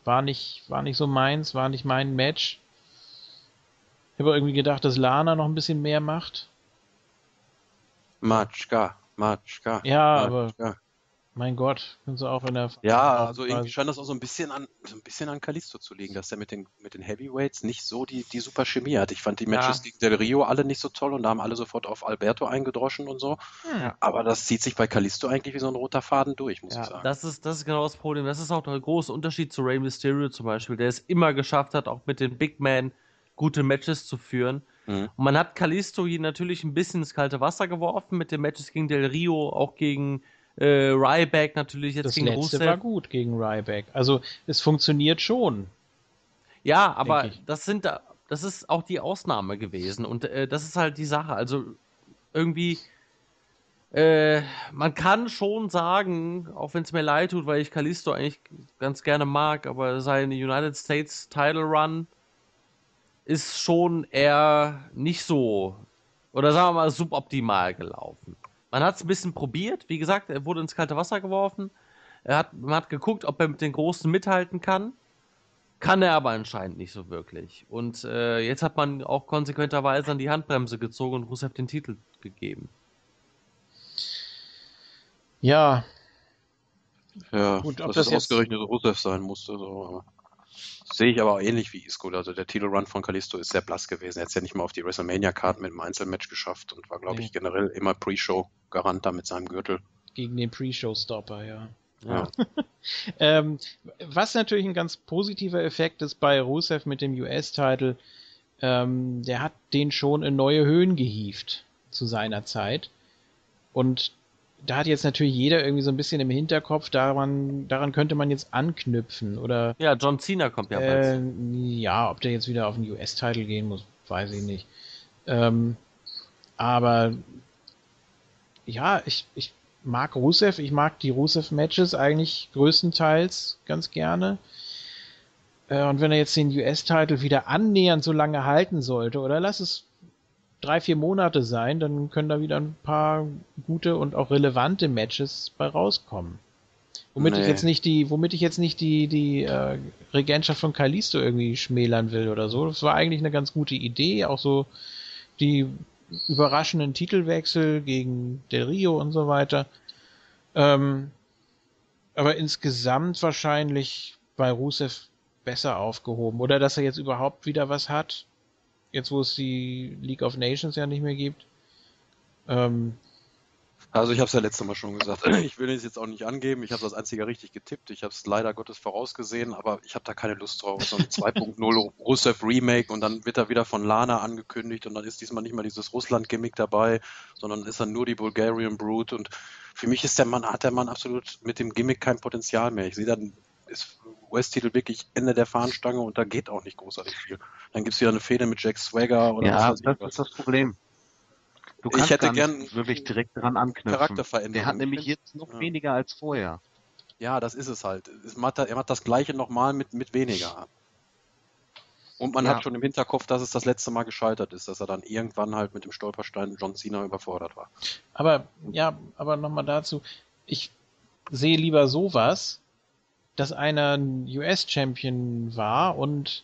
War nicht, war nicht so meins, war nicht mein Match. Ich habe irgendwie gedacht, dass Lana noch ein bisschen mehr macht. Matschka, Matschka. Ja, Matschka. aber mein Gott, können sie auch in der. Ja, also irgendwie scheint das auch so ein bisschen an, so ein bisschen an Kalisto zu liegen, dass er mit den, mit den Heavyweights nicht so die, die super Chemie hat. Ich fand die Matches ja. gegen Del Rio alle nicht so toll und da haben alle sofort auf Alberto eingedroschen und so. Hm. Aber das zieht sich bei Kalisto eigentlich wie so ein roter Faden durch, muss ja, ich sagen. Das ist, das ist genau das Problem. Das ist auch der große Unterschied zu Rey Mysterio zum Beispiel, der es immer geschafft hat, auch mit den Big Men gute Matches zu führen. Mhm. Und man hat Kalisto hier natürlich ein bisschen ins kalte Wasser geworfen mit den Matches gegen Del Rio, auch gegen äh, Ryback natürlich jetzt das gegen letzte Rusev. war gut gegen Ryback. Also es funktioniert schon. Ja, aber das sind das ist auch die Ausnahme gewesen und äh, das ist halt die Sache. Also irgendwie äh, man kann schon sagen, auch wenn es mir leid tut, weil ich Kalisto eigentlich ganz gerne mag, aber seine United States Title Run ist schon eher nicht so oder sagen wir mal suboptimal gelaufen. Man hat es ein bisschen probiert. Wie gesagt, er wurde ins kalte Wasser geworfen. Er hat, man hat geguckt, ob er mit den Großen mithalten kann. Kann er aber anscheinend nicht so wirklich. Und äh, jetzt hat man auch konsequenterweise an die Handbremse gezogen und Rusev den Titel gegeben. Ja. Ja, Gut, ob dass das, ausgerechnet Rusev sein musste. So. Sehe ich aber auch ähnlich wie Isco. Also der Titelrun von Kalisto ist sehr blass gewesen. Er hat es ja nicht mal auf die WrestleMania-Card mit einem Einzelmatch geschafft und war, glaube nee. ich, generell immer Pre-Show-Garant da mit seinem Gürtel. Gegen den Pre-Show-Stopper, ja. Ja. ähm, was natürlich ein ganz positiver Effekt ist bei Rusev mit dem US-Titel, ähm, der hat den schon in neue Höhen gehievt zu seiner Zeit. Und da hat jetzt natürlich jeder irgendwie so ein bisschen im Hinterkopf, daran, daran könnte man jetzt anknüpfen. Oder, ja, John Cena kommt ja bald. Äh, ja, ob der jetzt wieder auf den US-Titel gehen muss, weiß ich nicht. Ähm, aber ja, ich, ich mag Rusev, ich mag die Rusev-Matches eigentlich größtenteils ganz gerne. Äh, und wenn er jetzt den US-Titel wieder annähernd so lange halten sollte, oder lass es drei, vier Monate sein, dann können da wieder ein paar gute und auch relevante Matches bei rauskommen. Womit nee. ich jetzt nicht die, womit ich jetzt nicht die, die äh, Regentschaft von Kalisto irgendwie schmälern will oder so. Das war eigentlich eine ganz gute Idee, auch so die überraschenden Titelwechsel gegen Del Rio und so weiter. Ähm, aber insgesamt wahrscheinlich bei Rusev besser aufgehoben. Oder dass er jetzt überhaupt wieder was hat. Jetzt, wo es die League of Nations ja nicht mehr gibt. Ähm, also ich habe es ja letztes Mal schon gesagt. Ich will es jetzt auch nicht angeben. Ich habe das einzige richtig getippt. Ich habe es leider Gottes vorausgesehen, aber ich habe da keine Lust drauf. So ein 2.0 Rusev Remake und dann wird er wieder von Lana angekündigt und dann ist diesmal nicht mal dieses Russland-Gimmick dabei, sondern ist dann nur die Bulgarian Brute und für mich ist der Mann, hat der Mann absolut mit dem Gimmick kein Potenzial mehr. Ich sehe dann ist US-Titel wirklich Ende der Fahnenstange und da geht auch nicht großartig viel. Dann gibt es wieder eine Fehde mit Jack Swagger oder ja, was das ist das Problem. Du kannst ich hätte gern wirklich direkt daran anknüpfen. Charakterveränderung. Der hat nämlich jetzt noch ja. weniger als vorher. Ja, das ist es halt. Es macht, er macht das Gleiche nochmal mit, mit weniger. Und man ja. hat schon im Hinterkopf, dass es das letzte Mal gescheitert ist, dass er dann irgendwann halt mit dem Stolperstein John Cena überfordert war. Aber, ja, aber nochmal dazu. Ich sehe lieber sowas, dass einer ein US-Champion war und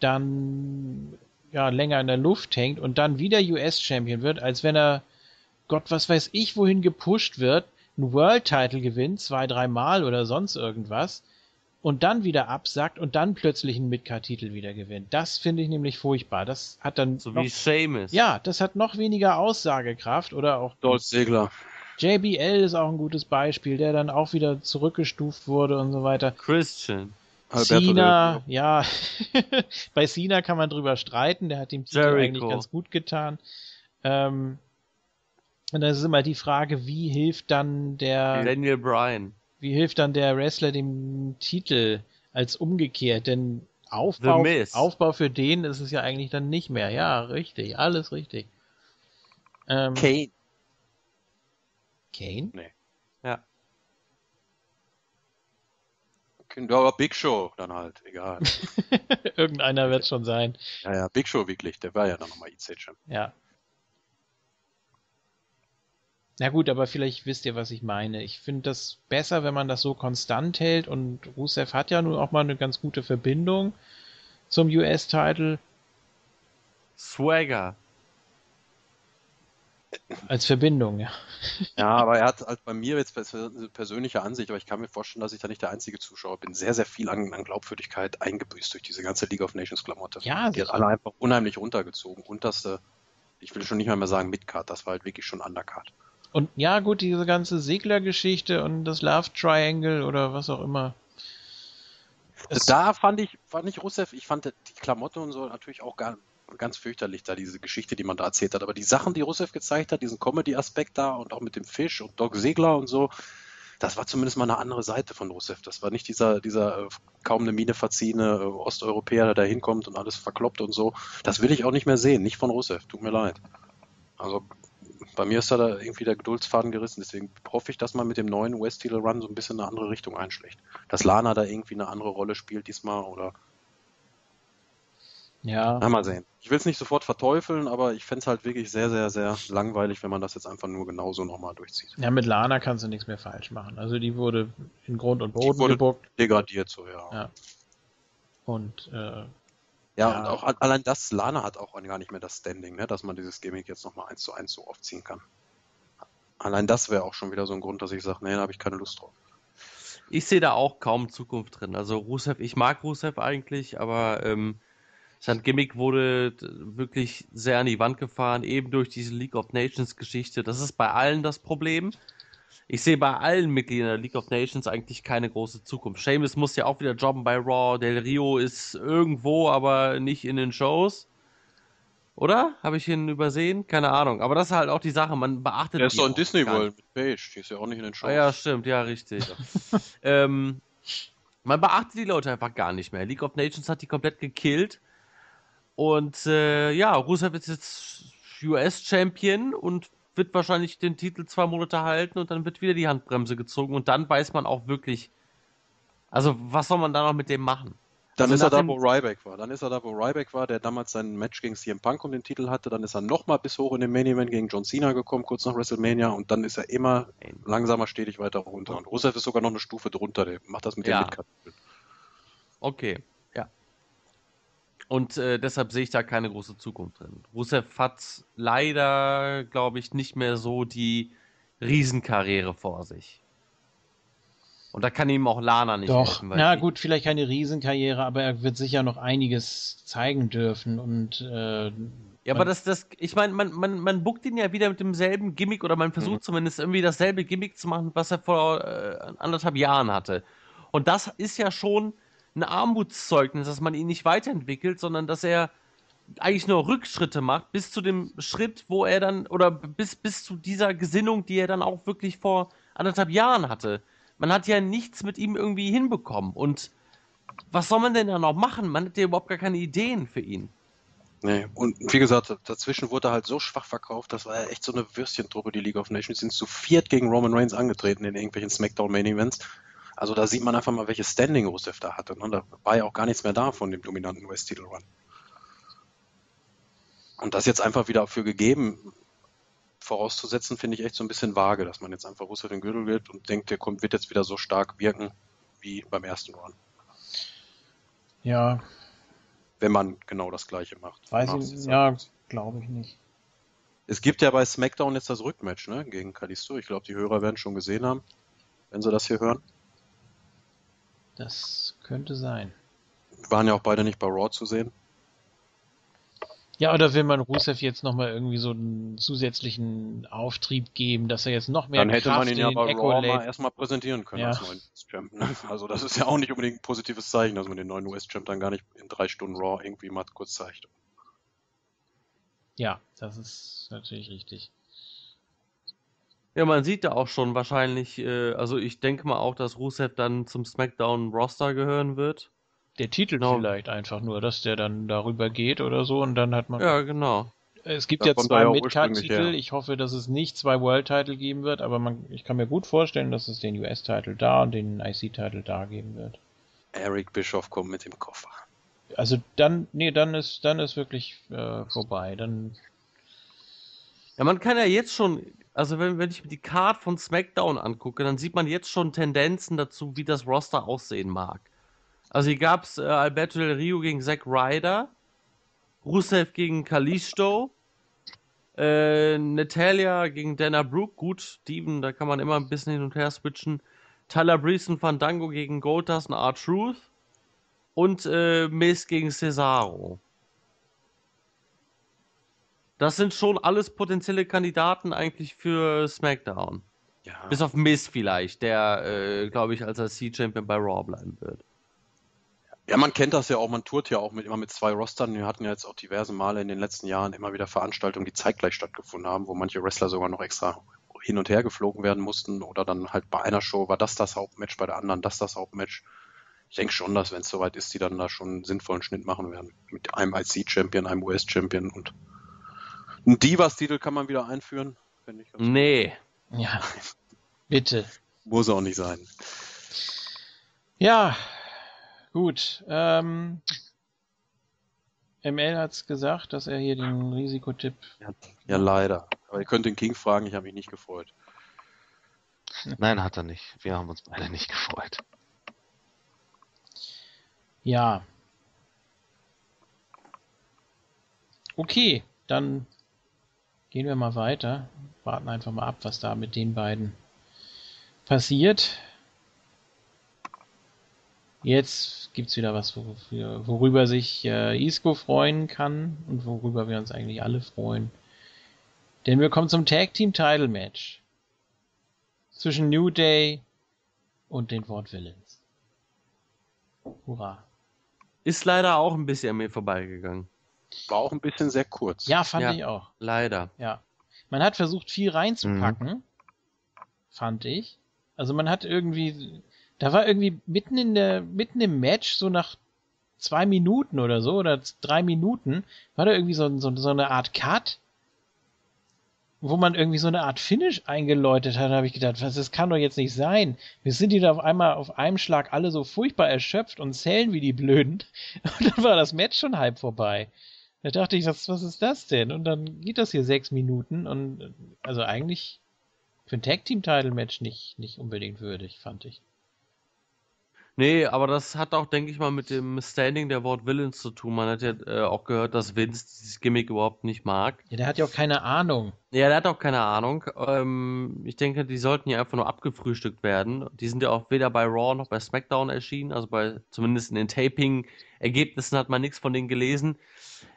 dann ja, länger in der Luft hängt und dann wieder US-Champion wird, als wenn er, Gott, was weiß ich, wohin gepusht wird, einen World-Title gewinnt, zwei, dreimal oder sonst irgendwas, und dann wieder absackt und dann plötzlich einen Midcard-Titel wieder gewinnt. Das finde ich nämlich furchtbar. Das hat dann. So noch, wie Seamus. Ja, das hat noch weniger Aussagekraft oder auch. Dolph Segler. JBL ist auch ein gutes Beispiel, der dann auch wieder zurückgestuft wurde und so weiter. Christian. Cena, ja, bei Cena kann man drüber streiten, der hat dem Titel Jericho. eigentlich ganz gut getan. Ähm, und dann ist immer die Frage, wie hilft dann der Daniel Bryan? Wie hilft dann der Wrestler dem Titel als umgekehrt? Denn Aufbau, Aufbau für den ist es ja eigentlich dann nicht mehr. Ja, richtig, alles richtig. Ähm, Kane. Kane? Nee. Ja. Ja, aber Big Show dann halt, egal. Irgendeiner wird schon sein. Ja, ja, Big Show wirklich, der war ja dann nochmal IC-Champ. Ja. Na gut, aber vielleicht wisst ihr, was ich meine. Ich finde das besser, wenn man das so konstant hält und Rusev hat ja nun auch mal eine ganz gute Verbindung zum US-Title. Swagger. Als Verbindung, ja. Ja, aber er hat halt bei mir jetzt persönliche Ansicht, aber ich kann mir vorstellen, dass ich da nicht der einzige Zuschauer bin, sehr, sehr viel an, an Glaubwürdigkeit eingebüßt durch diese ganze League of Nations Klamotte. Ja, die hat alle einfach unheimlich runtergezogen. Unterste, ich will schon nicht mal mehr sagen Midcard, das war halt wirklich schon Undercard. Und ja, gut, diese ganze Seglergeschichte und das Love Triangle oder was auch immer. Es da fand ich, fand ich Rusev, ich fand die Klamotte und so natürlich auch gar, ganz fürchterlich da, diese Geschichte, die man da erzählt hat. Aber die Sachen, die Rusev gezeigt hat, diesen Comedy-Aspekt da und auch mit dem Fisch und Doc Segler und so, das war zumindest mal eine andere Seite von Rusev. Das war nicht dieser, dieser äh, kaum eine Miene verziehene äh, Osteuropäer, der da hinkommt und alles verkloppt und so. Das will ich auch nicht mehr sehen, nicht von Rusev, tut mir leid. Also bei mir ist da, irgendwie der Geduldsfaden gerissen, deswegen hoffe ich, dass man mit dem neuen West Run so ein bisschen eine andere Richtung einschlägt. Dass Lana da irgendwie eine andere Rolle spielt diesmal oder ja. Na, mal sehen. Ich will es nicht sofort verteufeln, aber ich fände es halt wirklich sehr, sehr, sehr langweilig, wenn man das jetzt einfach nur genauso nochmal durchzieht. Ja, mit Lana kannst du nichts mehr falsch machen. Also die wurde in Grund und Boden die wurde gebuckt. Degradiert so, ja. ja. Und äh, ja, ja, und auch allein das, Lana hat auch gar nicht mehr das Standing, ne, dass man dieses Gimmick jetzt nochmal eins zu eins so aufziehen kann. Allein das wäre auch schon wieder so ein Grund, dass ich sage, nee, da habe ich keine Lust drauf. Ich sehe da auch kaum Zukunft drin. Also Rusev, ich mag Rusev eigentlich, aber ähm, sein Gimmick wurde wirklich sehr an die Wand gefahren, eben durch diese League of Nations Geschichte. Das ist bei allen das Problem. Ich sehe bei allen Mitgliedern der League of Nations eigentlich keine große Zukunft. Seamus muss ja auch wieder jobben bei Raw. Del Rio ist irgendwo, aber nicht in den Shows. Oder? Habe ich ihn übersehen? Keine Ahnung. Aber das ist halt auch die Sache. Man beachtet. Er ist doch in Disney World mit Paige. Die ist ja auch nicht in den Shows. Ah, ja, stimmt. Ja, richtig. ähm, man beachtet die Leute einfach gar nicht mehr. League of Nations hat die komplett gekillt. Und äh, ja, Rusev ist jetzt US-Champion und wird wahrscheinlich den Titel zwei Monate halten und dann wird wieder die Handbremse gezogen und dann weiß man auch wirklich, also was soll man da noch mit dem machen? Dann Also ist er da, wo Ryback war. Dann ist er da, wo Ryback war, der damals sein Match gegen CM Punk um den Titel hatte. Dann ist er nochmal bis hoch in den Main Event gegen John Cena gekommen, kurz nach WrestleMania. Und dann ist er immer langsamer stetig weiter runter. Und Rusev ist sogar noch eine Stufe drunter. Der macht das mit Ja. dem Midcard. Okay. Und äh, deshalb sehe ich da keine große Zukunft drin. Rusev hat leider, glaube ich, nicht mehr so die Riesenkarriere vor sich. Und da kann ihm auch Lana nicht Doch, helfen. weil na gut, vielleicht keine Riesenkarriere, aber er wird sicher noch einiges zeigen dürfen und äh, Ja, aber das, das, ich meine, man, man, man buckt ihn ja wieder mit demselben Gimmick oder man versucht Mhm. zumindest irgendwie dasselbe Gimmick zu machen, was er vor äh, anderthalb Jahren hatte. Und das ist ja schon ein Armutszeugnis, dass man ihn nicht weiterentwickelt, sondern dass er eigentlich nur Rückschritte macht, bis zu dem Schritt, wo er dann, oder bis, bis zu dieser Gesinnung, die er dann auch wirklich vor anderthalb Jahren hatte. Man hat ja nichts mit ihm irgendwie hinbekommen. Und was soll man denn da noch machen? Man hat ja überhaupt gar keine Ideen für ihn. Nee, und wie gesagt, dazwischen wurde er halt so schwach verkauft, das war ja echt so eine Würstchentruppe, die League of Nations. sind zu viert gegen Roman Reigns angetreten in irgendwelchen SmackDown Main Events. Also da sieht man einfach mal, welches Standing Rusev da hatte. Ne? Da war ja auch gar nichts mehr da von dem dominanten US-Titel-Run. Und das jetzt einfach wieder für gegeben vorauszusetzen, finde ich echt so ein bisschen vage, dass man jetzt einfach Rusev den Gürtel gibt und denkt, der kommt, wird jetzt wieder so stark wirken wie beim ersten Run. ja, Wenn man genau das gleiche macht. weiß ich, ja, glaube ich nicht. Es gibt ja bei SmackDown jetzt das Rückmatch, ne, gegen Kalisto. Ich glaube, die Hörer werden schon gesehen haben, wenn sie das hier hören. Das könnte sein. Waren ja auch beide nicht bei Raw zu sehen. Ja, oder will man Rusev jetzt nochmal irgendwie so einen zusätzlichen Auftrieb geben, dass er jetzt noch mehr Dann hätte Kraft man ihn ja bei Raw mal erstmal präsentieren können Ja. als neuen US-Champ. ne? Also das ist ja auch nicht unbedingt ein positives Zeichen, dass man den neuen US-Champ dann gar nicht in drei Stunden Raw irgendwie mal kurz zeigt. Ja, das ist natürlich richtig. Ja, man sieht da auch schon wahrscheinlich, äh, also ich denke mal auch, dass Rusev dann zum SmackDown-Roster gehören wird. Der Titel Genau. vielleicht einfach nur, dass der dann darüber geht oder so und dann hat man. Ja, genau. Es gibt Da ja zwei Midcard-Titel. Ich hoffe, dass es nicht zwei World-Titel geben wird, aber man, ich kann mir gut vorstellen, dass es den US-Titel da und den IC-Titel da geben wird. Eric Bischoff kommt mit dem Koffer. Also dann, nee, dann ist, dann ist wirklich äh, vorbei. Dann, Ja, man kann ja jetzt schon, also wenn, wenn ich mir die Card von SmackDown angucke, dann sieht man jetzt schon Tendenzen dazu, wie das Roster aussehen mag. Also hier gab es äh, Alberto Del Rio gegen Zack Ryder, Rusev gegen Kalisto, äh, Natalia gegen Dana Brooke, gut, Steven, da kann man immer ein bisschen hin und her switchen. Tyler Breeze und Fandango gegen Goldust und R-Truth und äh, Miz gegen Cesaro. Das sind schon alles potenzielle Kandidaten eigentlich für SmackDown. Ja. Bis auf Miz vielleicht, der, äh, glaube ich, als C-Champion bei Raw bleiben wird. Ja, man kennt das ja auch, man tourt ja auch mit, immer mit zwei Rostern. Wir hatten ja jetzt auch diverse Male in den letzten Jahren immer wieder Veranstaltungen, die zeitgleich stattgefunden haben, wo manche Wrestler sogar noch extra hin und her geflogen werden mussten oder dann halt bei einer Show war das das Hauptmatch, bei der anderen das das Hauptmatch. Ich denke schon, dass wenn es soweit ist, die dann da schon einen sinnvollen Schnitt machen werden. Mit einem IC-Champion, einem US-Champion und einen Divas-Titel kann man wieder einführen. Finde ich ganz Nee. ja, bitte. Muss auch nicht sein. Ja, gut. Ähm, ML hat's gesagt, dass er hier den Risikotipp. Ja, leider. Aber ihr könnt den King fragen, ich habe mich nicht gefreut. Nein, hat er nicht. Wir haben uns beide nicht gefreut. Ja. Okay, dann gehen wir mal weiter. Warten einfach mal ab, was da mit den beiden passiert. Jetzt gibt's wieder was, worüber sich äh, Isco freuen kann und worüber wir uns eigentlich alle freuen. Denn wir kommen zum Tag Team Title Match zwischen New Day und den Ward Villains. Hurra. Ist leider auch ein bisschen an mir vorbeigegangen. War auch ein bisschen sehr kurz. Ja, fand Ja. ich auch. Leider. Ja. Man hat versucht, viel reinzupacken, fand ich. Also man hat irgendwie, da war irgendwie mitten in der, mitten im Match, so nach zwei Minuten oder so, oder drei Minuten, war da irgendwie so, so, so eine Art Cut. wo man irgendwie so eine Art Finish eingeläutet hat, habe ich gedacht, was, das kann doch jetzt nicht sein. Wir sind hier auf einmal auf einem Schlag alle so furchtbar erschöpft und zählen wie die Blöden. Und dann war das Match schon halb vorbei. Da dachte ich, was, was ist das denn? Und dann geht das hier sechs Minuten und also eigentlich für ein Tag-Team-Title-Match nicht, nicht unbedingt würdig, fand ich. Nee, aber das hat auch, denke ich mal, mit dem Standing der Wort Villains zu tun. Man hat ja äh, auch gehört, dass Vince dieses Gimmick überhaupt nicht mag. Ja, der hat ja auch keine Ahnung. Ja, der hat auch keine Ahnung. Ähm, ich denke, die sollten ja einfach nur abgefrühstückt werden. Die sind ja auch weder bei Raw noch bei SmackDown erschienen. Also bei zumindest in den Taping-Ergebnissen hat man nichts von denen gelesen.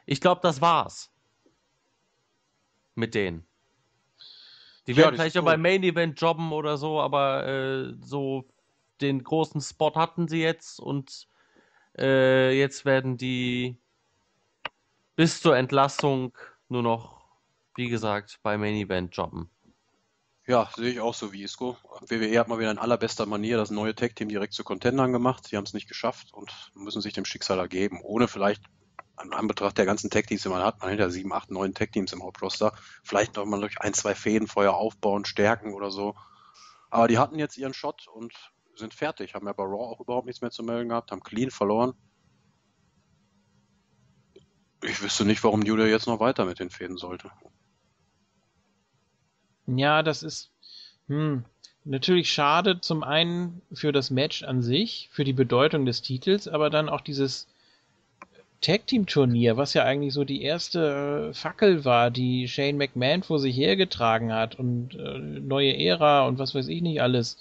Ich glaube, das war's. Mit denen. Die werden ja, vielleicht auch beim Main Event jobben oder so, aber äh, so den großen Spot hatten sie jetzt und äh, jetzt werden die bis zur Entlassung nur noch, wie gesagt, bei Main Event jobben. Ja, sehe ich auch so wie Isco. WWE hat mal wieder in allerbester Manier das neue Tag-Team direkt zu Contendern gemacht. Sie haben es nicht geschafft und müssen sich dem Schicksal ergeben, ohne vielleicht an Anbetracht der ganzen Tag-Teams, die man hat, man hat ja sieben, acht, neun Tag-Teams im Hauptroster, vielleicht noch mal durch ein, zwei Fäden vorher aufbauen, stärken oder so. Aber die hatten jetzt ihren Shot und sind fertig, haben ja bei Raw auch überhaupt nichts mehr zu melden gehabt, haben clean verloren. Ich wüsste nicht, warum Julia jetzt noch weiter mit den Fäden sollte. Ja, das ist hm, natürlich schade, zum einen für das Match an sich, für die Bedeutung des Titels, aber dann auch dieses Tag Team Turnier, was ja eigentlich so die erste äh, Fackel war, die Shane McMahon vor sich hergetragen hat und äh, neue Ära und was weiß ich nicht alles.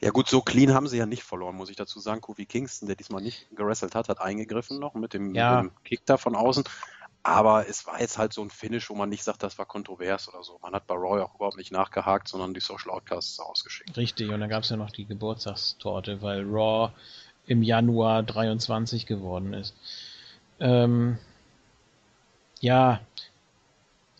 Ja gut, so clean haben sie ja nicht verloren, muss ich dazu sagen. Kofi Kingston, der diesmal nicht gerasselt hat, hat eingegriffen noch mit dem, ja. mit dem Kick da von außen. Aber es war jetzt halt so ein Finish, wo man nicht sagt, das war kontrovers oder so. Man hat bei Roy auch überhaupt nicht nachgehakt, sondern die Social Outcasts ausgeschickt. Richtig, und dann gab es ja noch die Geburtstagstorte, weil Raw im Januar 23 geworden ist. Ähm, ja,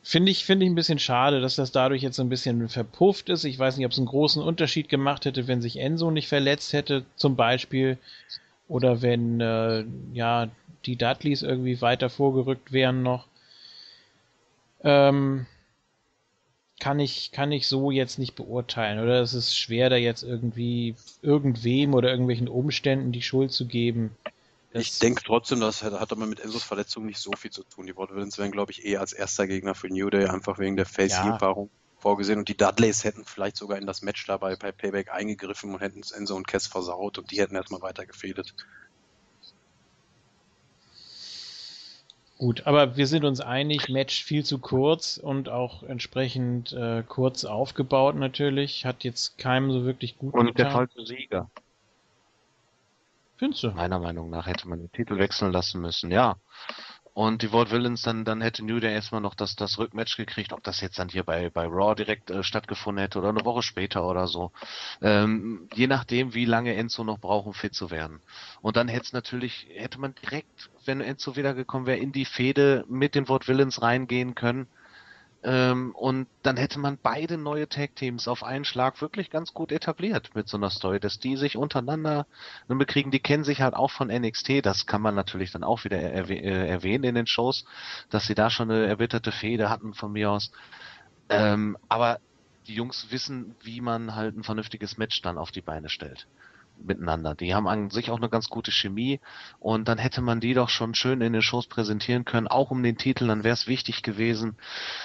Finde ich, finde ich ein bisschen schade, dass das dadurch jetzt so ein bisschen verpufft ist. Ich weiß nicht, ob es einen großen Unterschied gemacht hätte, wenn sich Enzo nicht verletzt hätte, zum Beispiel. Oder wenn, äh, ja, die Dudleys irgendwie weiter vorgerückt wären noch. Ähm, kann ich, kann ich so jetzt nicht beurteilen. Oder es ist schwer, da jetzt irgendwie irgendwem oder irgendwelchen Umständen die Schuld zu geben. Ich denke trotzdem, das hat, hat aber mit Enzos Verletzung nicht so viel zu tun. Die Ward Villains wären, glaube ich, eher als erster Gegner für New Day, einfach wegen der Face-Erfahrung ja. vorgesehen. Und die Dudleys hätten vielleicht sogar in das Match dabei bei Payback eingegriffen und hätten Enzo und Cass versaut und die hätten erstmal weiter gefädelt. Gut, aber wir sind uns einig, Match viel zu kurz und auch entsprechend äh, kurz aufgebaut natürlich. Hat jetzt keinem so wirklich gut Und getan. der falsche Sieger. Findest du? Meiner Meinung nach hätte man den Titel wechseln lassen müssen, ja. Und die World Villains, dann, dann hätte New Day erstmal noch das, das Rückmatch gekriegt, ob das jetzt dann hier bei, bei Raw direkt äh, stattgefunden hätte oder eine Woche später oder so. Ähm, je nachdem, wie lange Enzo noch braucht, um fit zu werden. Und dann hätte es natürlich, hätte man direkt, wenn Enzo wiedergekommen wäre, in die Fehde mit den World Villains reingehen können ähm, und dann hätte man beide neue Tag-Teams auf einen Schlag wirklich ganz gut etabliert mit so einer Story, dass die sich untereinander nun bekriegen, die kennen sich halt auch von NXT, das kann man natürlich dann auch wieder erwäh äh, erwähnen in den Shows, dass sie da schon eine erbitterte Fehde hatten von mir aus. Ähm, aber die Jungs wissen, wie man halt ein vernünftiges Match dann auf die Beine stellt miteinander. Die haben an sich auch eine ganz gute Chemie und dann hätte man die doch schon schön in den Shows präsentieren können, auch um den Titel, dann wäre es wichtig gewesen.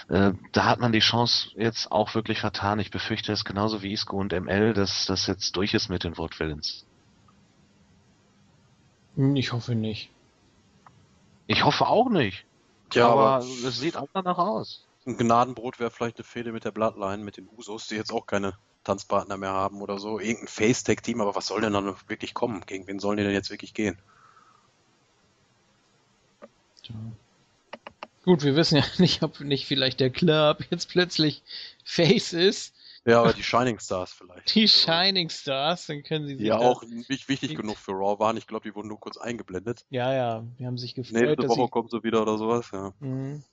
Äh, da hat man die Chance jetzt auch wirklich vertan. Ich befürchte es genauso wie Isco und ML, dass das jetzt durch ist mit den Wortwillens. Hm, ich hoffe nicht. Ich hoffe auch nicht. Ja, aber, aber es sieht auch danach aus. Ein Gnadenbrot wäre vielleicht eine Fehde mit der Bloodline, mit den Usos, die jetzt auch keine Tanzpartner mehr haben oder so. Irgendein Face-Tag-Team, aber was soll denn dann wirklich kommen? Gegen wen sollen die denn jetzt wirklich gehen? Tja. Gut, wir wissen ja nicht, ob nicht vielleicht der Club jetzt plötzlich Face ist. Ja, aber die Shining Stars vielleicht. Die also Shining Stars, dann können sie sich. Ja auch nicht wichtig genug für Raw waren. Ich glaube, die wurden nur kurz eingeblendet. Ja, ja, die haben sich gefreut. Nächste Woche kommt sie wieder oder sowas, ja. Mhm.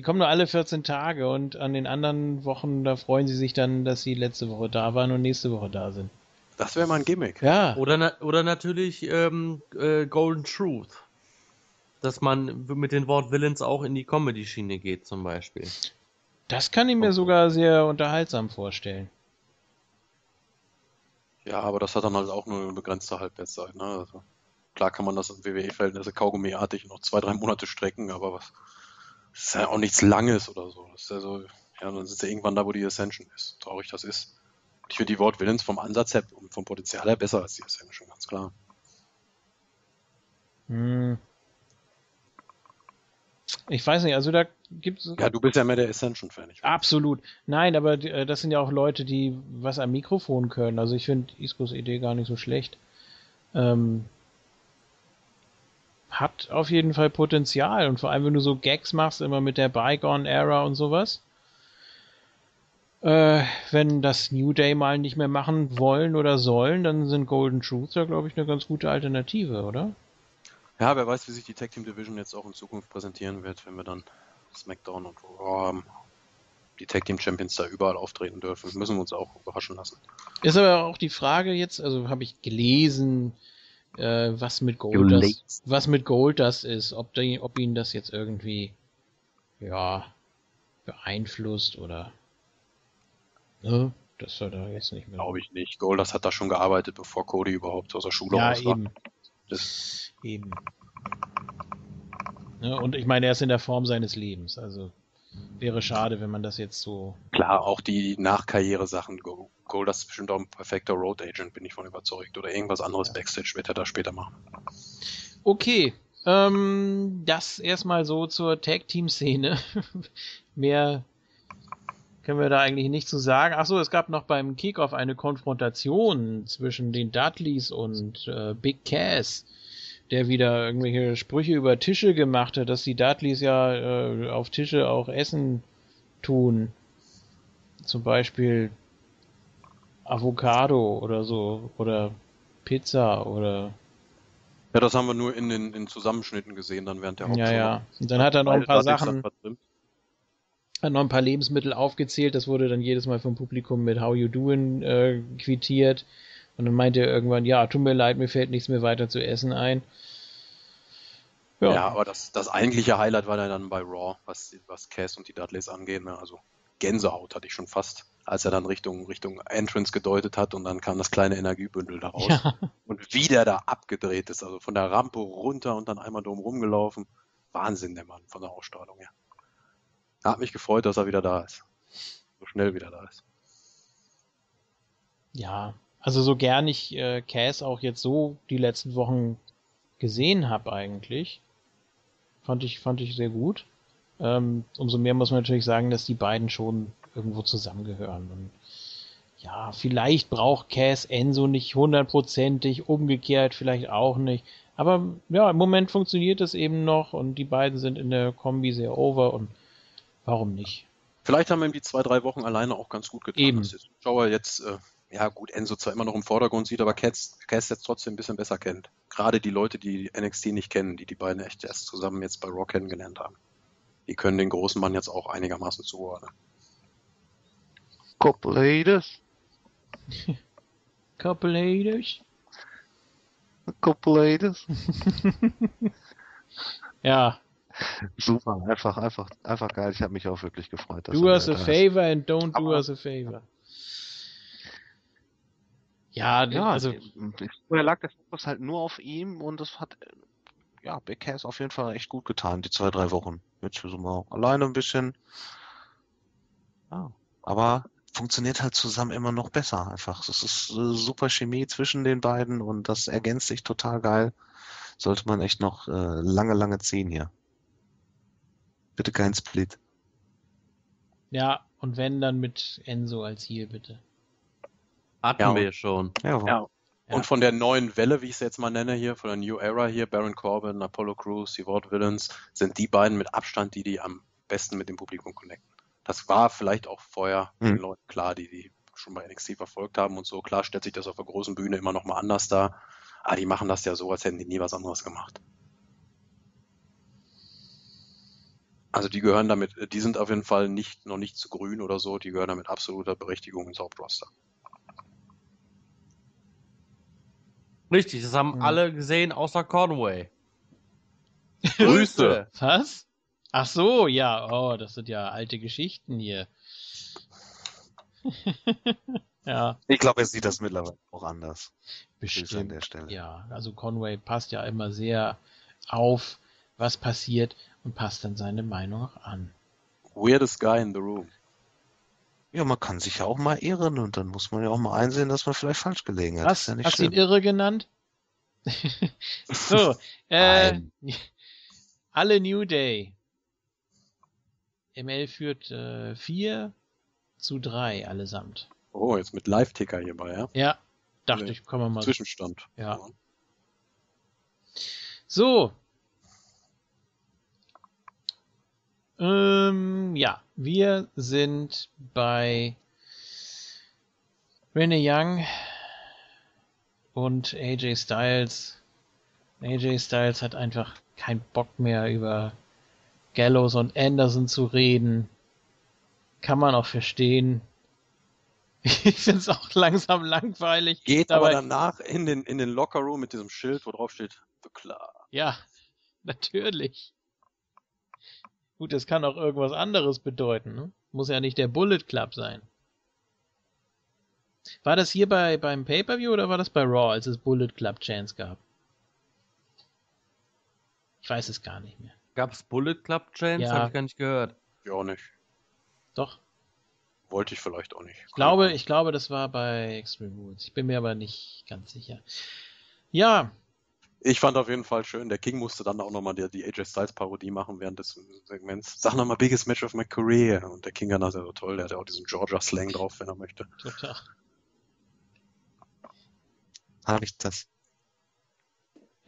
Die kommen nur alle 14 Tage und an den anderen Wochen, da freuen sie sich dann, dass sie letzte Woche da waren und nächste Woche da sind. Das wäre mal ein Gimmick. Ja. Oder, na oder natürlich ähm, äh, Golden Truth. Dass man mit den Wort Villains auch in die Comedy-Schiene geht, zum Beispiel. Das kann ich mir sogar sehr unterhaltsam vorstellen. Ja, aber das hat dann halt auch nur eine begrenzte Halbwertszeit. Ne? Also, klar kann man das in WWE-Verhältnisse kaugummiartig noch zwei, drei Monate strecken, aber was, das ist ja auch nichts Langes oder so. Das ist ja so, ja, dann sitzt er irgendwann da, wo die Ascension ist. Traurig das ist. Ich finde die Wort Villains vom Ansatz her und vom Potenzial her besser als die Ascension, ganz klar. Hm. Ich weiß nicht, also da gibt es. Ja, du bist ja mehr der Ascension-Fan. Absolut. Nein, aber äh, das sind ja auch Leute, die was am Mikrofon können. Also ich finde Iskos Idee gar nicht so schlecht. Ähm, hat auf jeden Fall Potenzial und vor allem, wenn du so Gags machst, immer mit der Bygone-Era und sowas. Äh, wenn das New Day mal nicht mehr machen wollen oder sollen, dann sind Golden Truth ja, glaube ich, eine ganz gute Alternative, oder? Ja, wer weiß, wie sich die Tag Team Division jetzt auch in Zukunft präsentieren wird, wenn wir dann SmackDown und Raw haben. Die Tag Team Champions da überall auftreten dürfen. Müssen wir uns auch überraschen lassen. Ist aber auch die Frage jetzt, also habe ich gelesen, äh, was mit Gold das, was mit Gold das ist, ob, die, ob ihn das jetzt irgendwie ja beeinflusst oder ne, das soll da jetzt nicht mehr. Glaube ich nicht. Goldust hat da schon gearbeitet, bevor Cody überhaupt aus der Schule ja, raus war. Eben. Das eben. Ja, und ich meine, er ist in der Form seines Lebens. Also wäre schade, wenn man das jetzt so. Klar, auch die Nachkarriere-Sachen. Goldust ist bestimmt auch ein perfekter Road Agent, bin ich von überzeugt. Oder irgendwas anderes. Backstage wird er da später machen. Okay. Ähm, das erstmal so zur Tag-Team-Szene. Mehr können wir da eigentlich nicht zu sagen. Achso, es gab noch beim Kickoff eine Konfrontation zwischen den Dudleys und äh, Big Cass, der wieder irgendwelche Sprüche über Tische gemacht hat, dass die Dudleys ja äh, auf Tische auch Essen tun. Zum Beispiel Avocado oder so oder Pizza oder ja, das haben wir nur in den in Zusammenschnitten gesehen, dann während der Hauptshow. Ja, ja. Und dann hat er noch ein paar Sachen hat noch ein paar Lebensmittel aufgezählt, das wurde dann jedes Mal vom Publikum mit How You Doing äh, quittiert. Und dann meinte er irgendwann, ja, tut mir leid, mir fällt nichts mehr weiter zu essen ein. Ja, ja aber das, das eigentliche Highlight war dann bei Raw, was, was Cass und die Dudleys angeht. Ne? Also Gänsehaut hatte ich schon fast, als er dann Richtung, Richtung Entrance gedeutet hat und dann kam das kleine Energiebündel da raus. Ja. Und wie der da abgedreht ist, also von der Rampe runter und dann einmal drum rumgelaufen. Wahnsinn, der Mann, von der Ausstrahlung her. Hat mich gefreut, dass er wieder da ist. So schnell wieder da ist. Ja, also so gern ich äh, Cass auch jetzt so die letzten Wochen gesehen habe eigentlich, fand ich, fand ich sehr gut. Ähm, umso mehr muss man natürlich sagen, dass die beiden schon irgendwo zusammengehören. Und ja, vielleicht braucht Cass Enzo nicht hundertprozentig, umgekehrt vielleicht auch nicht. Aber ja, im Moment funktioniert es eben noch und die beiden sind in der Kombi sehr over und Warum nicht? Vielleicht haben ihm die zwei, drei Wochen alleine auch ganz gut getan. Eben. Dass der Zuschauer jetzt, äh, ja gut, Enzo zwar immer noch im Vordergrund sieht, aber Cats, Cats jetzt trotzdem ein bisschen besser kennt. Gerade die Leute, die NXT nicht kennen, die die beiden echt erst zusammen jetzt bei Raw kennengelernt haben. Die können den großen Mann jetzt auch einigermaßen zuordnen. Couple Haters. Couple Haters. Couple Haters. ja, Super, einfach, einfach, einfach geil. Ich habe mich auch wirklich gefreut. do us a favor and don't do us a favor. Ja, ja also. Vorher lag der Fokus halt nur auf ihm und das hat, ja, Big Cass auf jeden Fall echt gut getan, die zwei, drei Wochen. Jetzt sind wir alleine ein bisschen. Ja, aber funktioniert halt zusammen immer noch besser einfach. Es ist super Chemie zwischen den beiden und das ergänzt sich total geil. Sollte man echt noch äh, lange, lange ziehen hier. Bitte kein Split. Ja, und wenn, dann mit Enzo als Heal, bitte. Hatten ja, wir schon. Ja, ja. Und von der neuen Welle, wie ich es jetzt mal nenne hier, von der New Era hier, Baron Corbin, Apollo Crews, die Ward Villains, sind die beiden mit Abstand die, die am besten mit dem Publikum connecten. Das war vielleicht auch vorher mhm. den Leuten klar, die die schon bei NXT verfolgt haben und so. Klar stellt sich das auf der großen Bühne immer noch mal anders dar. Aber die machen das ja so, als hätten die nie was anderes gemacht. Also die gehören damit, die sind auf jeden Fall nicht, noch nicht zu grün oder so, die gehören damit absoluter Berechtigung ins Hauptroster. Richtig, das haben hm. alle gesehen, außer Conway. Grüße. Was? Ach so, ja, oh, das sind ja alte Geschichten hier. ja. Ich glaube, er sieht das mittlerweile auch anders. Bestimmt. An der Stelle. Ja, also Conway passt ja immer sehr auf, was passiert und passt dann seine Meinung auch an. Weirdest guy in the room. Ja, man kann sich ja auch mal irren und dann muss man ja auch mal einsehen, dass man vielleicht falsch gelegen hat. Was? Ja Hast du ihn irre genannt? so, äh, alle New Day. ML führt äh, 4 zu 3 allesamt. Oh, jetzt mit Live-Ticker hierbei, ja? Ja, dachte Nee. ich, kommen wir mal. Zwischenstand. Ja. So. Ähm, ja, wir sind bei Renee Young und AJ Styles. AJ Styles hat einfach keinen Bock mehr über Gallows und Anderson zu reden. Kann man auch verstehen. Ich finde es auch langsam langweilig. Geht aber danach in den, in den Locker-Room mit diesem Schild, wo drauf steht, The Club. Ja, natürlich. Gut, das kann auch irgendwas anderes bedeuten. Ne? Muss ja nicht der Bullet Club sein. War das hier bei, beim Pay-Per-View oder war das bei Raw, als es Bullet Club Chance gab? Ich weiß es gar nicht mehr. Gab es Bullet Club Chance? Ja. Habe ich gar nicht gehört. Ja, auch nicht. Doch, Wollte ich vielleicht auch nicht. ich glaube, ich glaube, das war bei Extreme Rules. Ich bin mir aber nicht ganz sicher. Ja, Ich fand auf jeden Fall schön, der King musste dann auch nochmal die, die AJ Styles Parodie machen während des Segments. Sag nochmal biggest match of my career. Und der King dann ist ja so toll, der hat ja auch diesen Georgia Slang drauf, wenn er möchte. total. Habe ich das?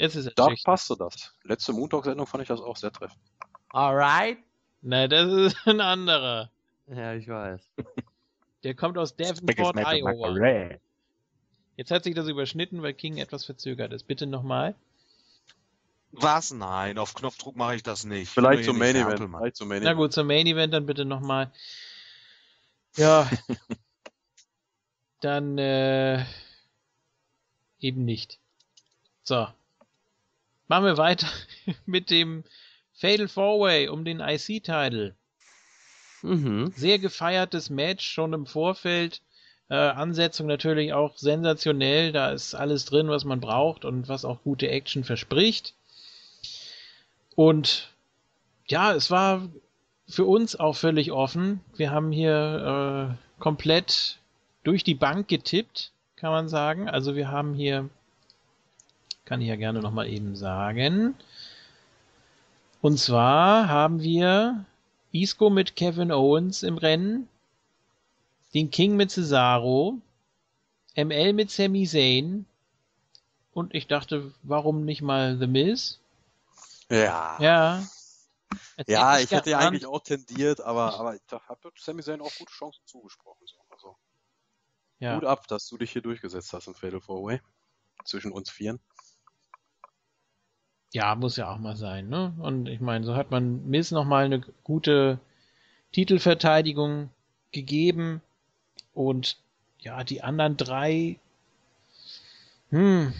Jetzt ist er Da schüchtern. passte das. Letzte Moontalk-Sendung fand ich das auch sehr treffend. Alright. Nein, das ist ein anderer. Ja, ich weiß. Der kommt aus Davenport, Iowa. Jetzt hat sich das überschnitten, weil King etwas verzögert ist. Bitte nochmal. Was? Nein, auf Knopfdruck mache ich das nicht. Vielleicht Ich zum nicht Event. Vielleicht zum Main Na Event. gut, zum Main Event dann bitte nochmal. Ja. dann äh, eben nicht. So. Machen wir weiter mit dem Fatal Four Way um den IC-Title. Mhm. Sehr gefeiertes Match schon im Vorfeld. Äh, Ansetzung natürlich auch sensationell. Da ist alles drin, was man braucht und was auch gute Action verspricht. Und ja, es war für uns auch völlig offen. Wir haben hier äh, komplett durch die Bank getippt, kann man sagen. Also wir haben hier, kann ich ja gerne nochmal eben sagen. Und zwar haben wir Isco mit Kevin Owens im Rennen, den King mit Cesaro, ML mit Sami Zayn und ich dachte, warum nicht mal The Miz? Ja. Ja. Ja, Erzähl ich hätte ja eigentlich auch tendiert, aber, aber ich habe Sami Zayn auch gute Chancen zugesprochen. So. Also, ja. Gut ab, dass du dich hier durchgesetzt hast im Fatal Four Way. Zwischen uns Vieren. Ja, muss ja auch mal sein, ne? Und ich meine, so hat man Miz nochmal eine gute Titelverteidigung gegeben. Und ja, die anderen drei, hm,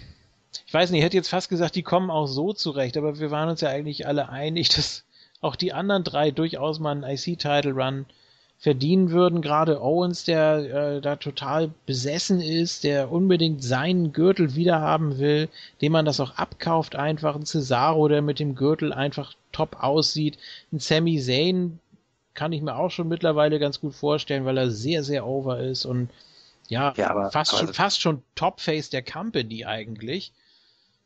ich weiß nicht, ich hätte jetzt fast gesagt, die kommen auch so zurecht, aber wir waren uns ja eigentlich alle einig, dass auch die anderen drei durchaus mal einen IC-Title-Run verdienen würden. Gerade Owens, der äh, da total besessen ist, der unbedingt seinen Gürtel wiederhaben will, dem man das auch abkauft einfach. Ein Cesaro, der mit dem Gürtel einfach top aussieht. Ein Sami Zayn kann ich mir auch schon mittlerweile ganz gut vorstellen, weil er sehr, sehr over ist und ja, Ja, aber- fast, aber schon, fast schon Topface der Company eigentlich.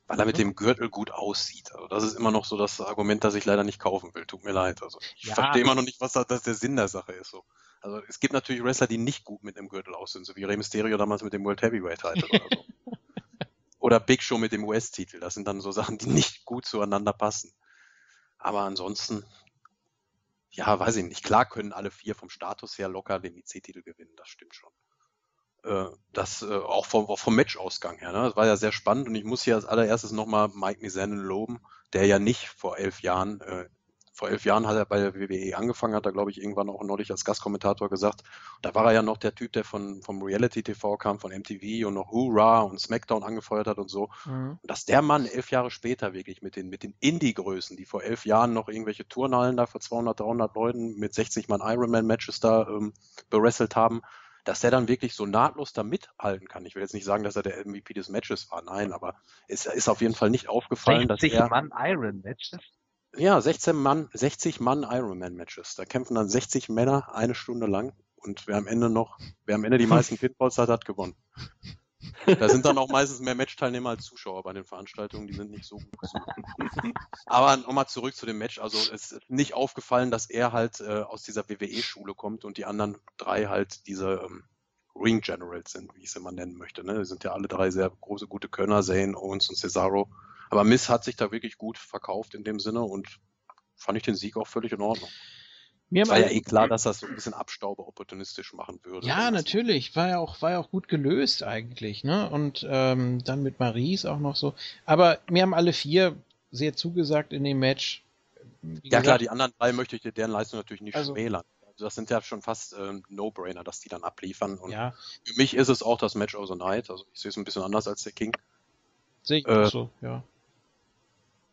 Weil er mit dem Gürtel gut aussieht. Also das ist immer noch so das Argument, das ich leider nicht kaufen will. Tut mir leid. Also ich Ja. verstehe immer noch nicht, was da, das der Sinn der Sache ist. So. Also es gibt natürlich Wrestler, die nicht gut mit dem Gürtel aussehen, so wie Rey Mysterio damals mit dem World Heavyweight Title oder so. oder Big Show mit dem US-Titel. Das sind dann so Sachen, die nicht gut zueinander passen. Aber ansonsten, ja, weiß ich nicht. Klar können alle vier vom Status her locker den IC-Titel gewinnen. Das stimmt schon das äh, auch vom, auch vom Matchausgang her. Ne? Das war ja sehr spannend und ich muss hier als allererstes nochmal Mike Mizanin loben, der ja nicht vor elf Jahren äh, vor elf Jahren hat er bei der WWE angefangen, hat er, glaube ich, irgendwann auch neulich als Gastkommentator gesagt. Da war er ja noch der Typ, der von, vom Reality TV kam, von MTV und noch Hoorah und SmackDown angefeuert hat und so. Mhm. Und dass der Mann elf Jahre später wirklich mit den, mit den Indie-Größen, die vor elf Jahren noch irgendwelche Turnhallen da vor 200, 300 Leuten mit 60 Mann Ironman-Matches da ähm, berestelt haben, dass der dann wirklich so nahtlos da mithalten kann. Ich will jetzt nicht sagen, dass er der MVP des Matches war, nein, aber es ist auf jeden Fall nicht aufgefallen, dass er... Mann Iron Matches? Ja, 16 Mann, 60 Mann Ironman-Matches. Da kämpfen dann 60 Männer eine Stunde lang und wer am Ende noch, wer am Ende die meisten Pinballs hat, hat gewonnen. Da sind dann auch meistens mehr Matchteilnehmer als Zuschauer bei den Veranstaltungen, die sind nicht so gut besucht. Aber nochmal zurück zu dem Match. Also es ist nicht aufgefallen, dass er halt äh, aus dieser WWE-Schule kommt und die anderen drei halt diese ähm, Ring Generals sind, wie ich es immer nennen möchte. Ne? Die sind ja alle drei sehr große, gute Könner, Zane, Owens und Cesaro. Aber Miss hat sich da wirklich gut verkauft in dem Sinne und fand ich den Sieg auch völlig in Ordnung. Mir war ja eh klar, dass das so ein bisschen Abstaube opportunistisch machen würde. Ja, natürlich. War ja auch, war ja auch gut gelöst eigentlich, ne? Und ähm, dann mit Maries auch noch so. Aber mir haben alle vier sehr zugesagt in dem Match. Wie ja gesagt, klar, die anderen drei möchte ich dir deren Leistung natürlich nicht also, schmälern. Also das sind ja schon fast äh, No-Brainer, dass die dann abliefern. Und ja. für mich ist es auch das Match of the Night. Also ich sehe es ein bisschen anders als der King. Sehe ich äh, auch so, ja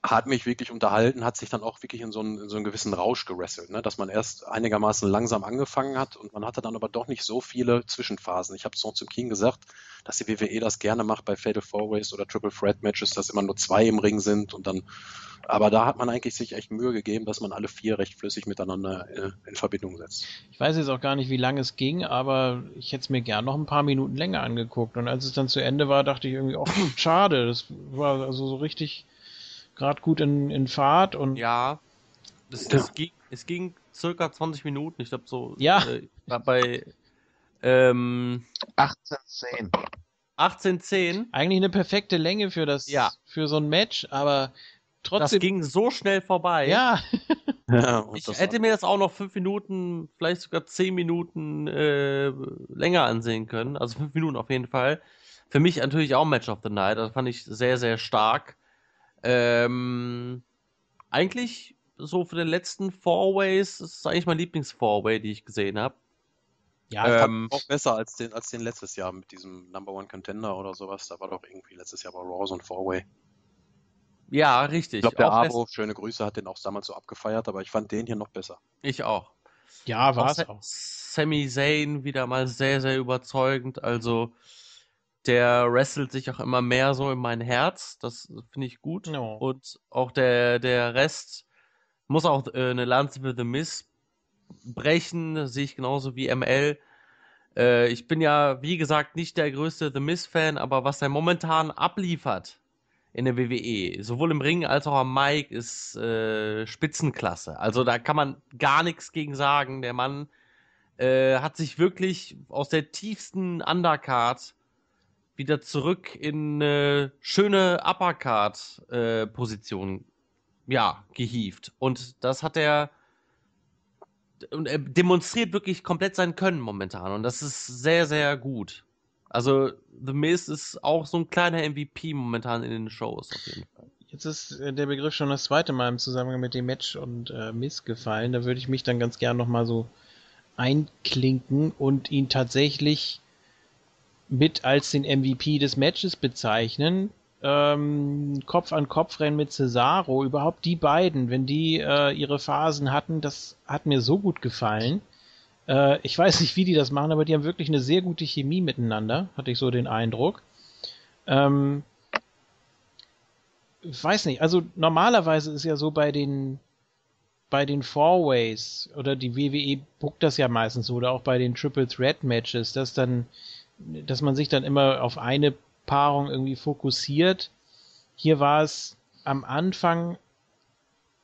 hat mich wirklich unterhalten, hat sich dann auch wirklich in so einen, in so einen gewissen Rausch gerasselt, ne? dass man erst einigermaßen langsam angefangen hat und man hatte dann aber doch nicht so viele Zwischenphasen. Ich habe es noch zum King gesagt, dass die WWE das gerne macht bei Fatal Four-Ways oder Triple Threat Matches, dass immer nur zwei im Ring sind und dann, aber da hat man eigentlich sich echt Mühe gegeben, dass man alle vier recht flüssig miteinander äh, in Verbindung setzt. Ich weiß jetzt auch gar nicht, wie lange es ging, aber ich hätte es mir gern noch ein paar Minuten länger angeguckt und als es dann zu Ende war, dachte ich irgendwie, oh, schade, das war also so richtig gerade gut in, in Fahrt und. Ja, es, ja. Es, ging, es ging circa 20 Minuten, ich glaube so. Ja. Äh, bei ähm, 1810. 1810. Eigentlich eine perfekte Länge für das, ja. für so ein Match, aber trotzdem. Das ging so schnell vorbei. Ja. ja ich hätte mir das auch noch fünf Minuten, vielleicht sogar zehn Minuten äh, länger ansehen können. Also fünf Minuten auf jeden Fall. Für mich natürlich auch Match of the Night. Das fand ich sehr, sehr stark. Ähm, eigentlich so für den letzten Four-Ways ist es eigentlich mein Lieblings-Four-Way, die ich gesehen habe. Ja, ähm, auch besser als den, als den letztes Jahr mit diesem Number One Contender oder sowas. Da war doch irgendwie letztes Jahr bei Raw so ein Four-Way. Ja, richtig. Ich glaube, der Abo, schöne Grüße, hat den auch damals so abgefeiert, aber ich fand den hier noch besser. Ich auch. Ja, war es auch. Sami Zayn wieder mal sehr, sehr überzeugend. Also, der wrestelt sich auch immer mehr so in mein Herz. Das finde ich gut. No. Und auch der, der Rest muss auch äh, eine Lanze für The Miss brechen, sehe ich genauso wie ML. Äh, ich bin ja, wie gesagt, nicht der größte The Miss-Fan, aber was er momentan abliefert in der WWE, sowohl im Ring als auch am Mic, ist äh, Spitzenklasse. Also da kann man gar nichts gegen sagen. Der Mann äh, hat sich wirklich aus der tiefsten Undercard wieder zurück in eine schöne Uppercard-Position äh, ja, gehievt. Und das hat er er demonstriert wirklich komplett sein Können momentan. Und das ist sehr, sehr gut. Also, The Miz ist auch so ein kleiner MVP momentan in den Shows, auf jeden Fall. Jetzt ist äh, der Begriff schon das zweite Mal im Zusammenhang mit dem Match und äh, Miz gefallen. Da würde ich mich dann ganz gern nochmal so einklinken und ihn tatsächlich mit als den MVP des Matches bezeichnen. Ähm, Kopf an Kopf rennen mit Cesaro, überhaupt die beiden, wenn die äh, ihre Phasen hatten, das hat mir so gut gefallen. Äh, ich weiß nicht, wie die das machen, aber die haben wirklich eine sehr gute Chemie miteinander, hatte ich so den Eindruck. Ähm, weiß nicht, also normalerweise ist ja so bei den bei den Four-Ways oder die WWE buckt das ja meistens so oder auch bei den Triple Threat Matches, dass dann dass man sich dann immer auf eine Paarung irgendwie fokussiert. Hier war es am Anfang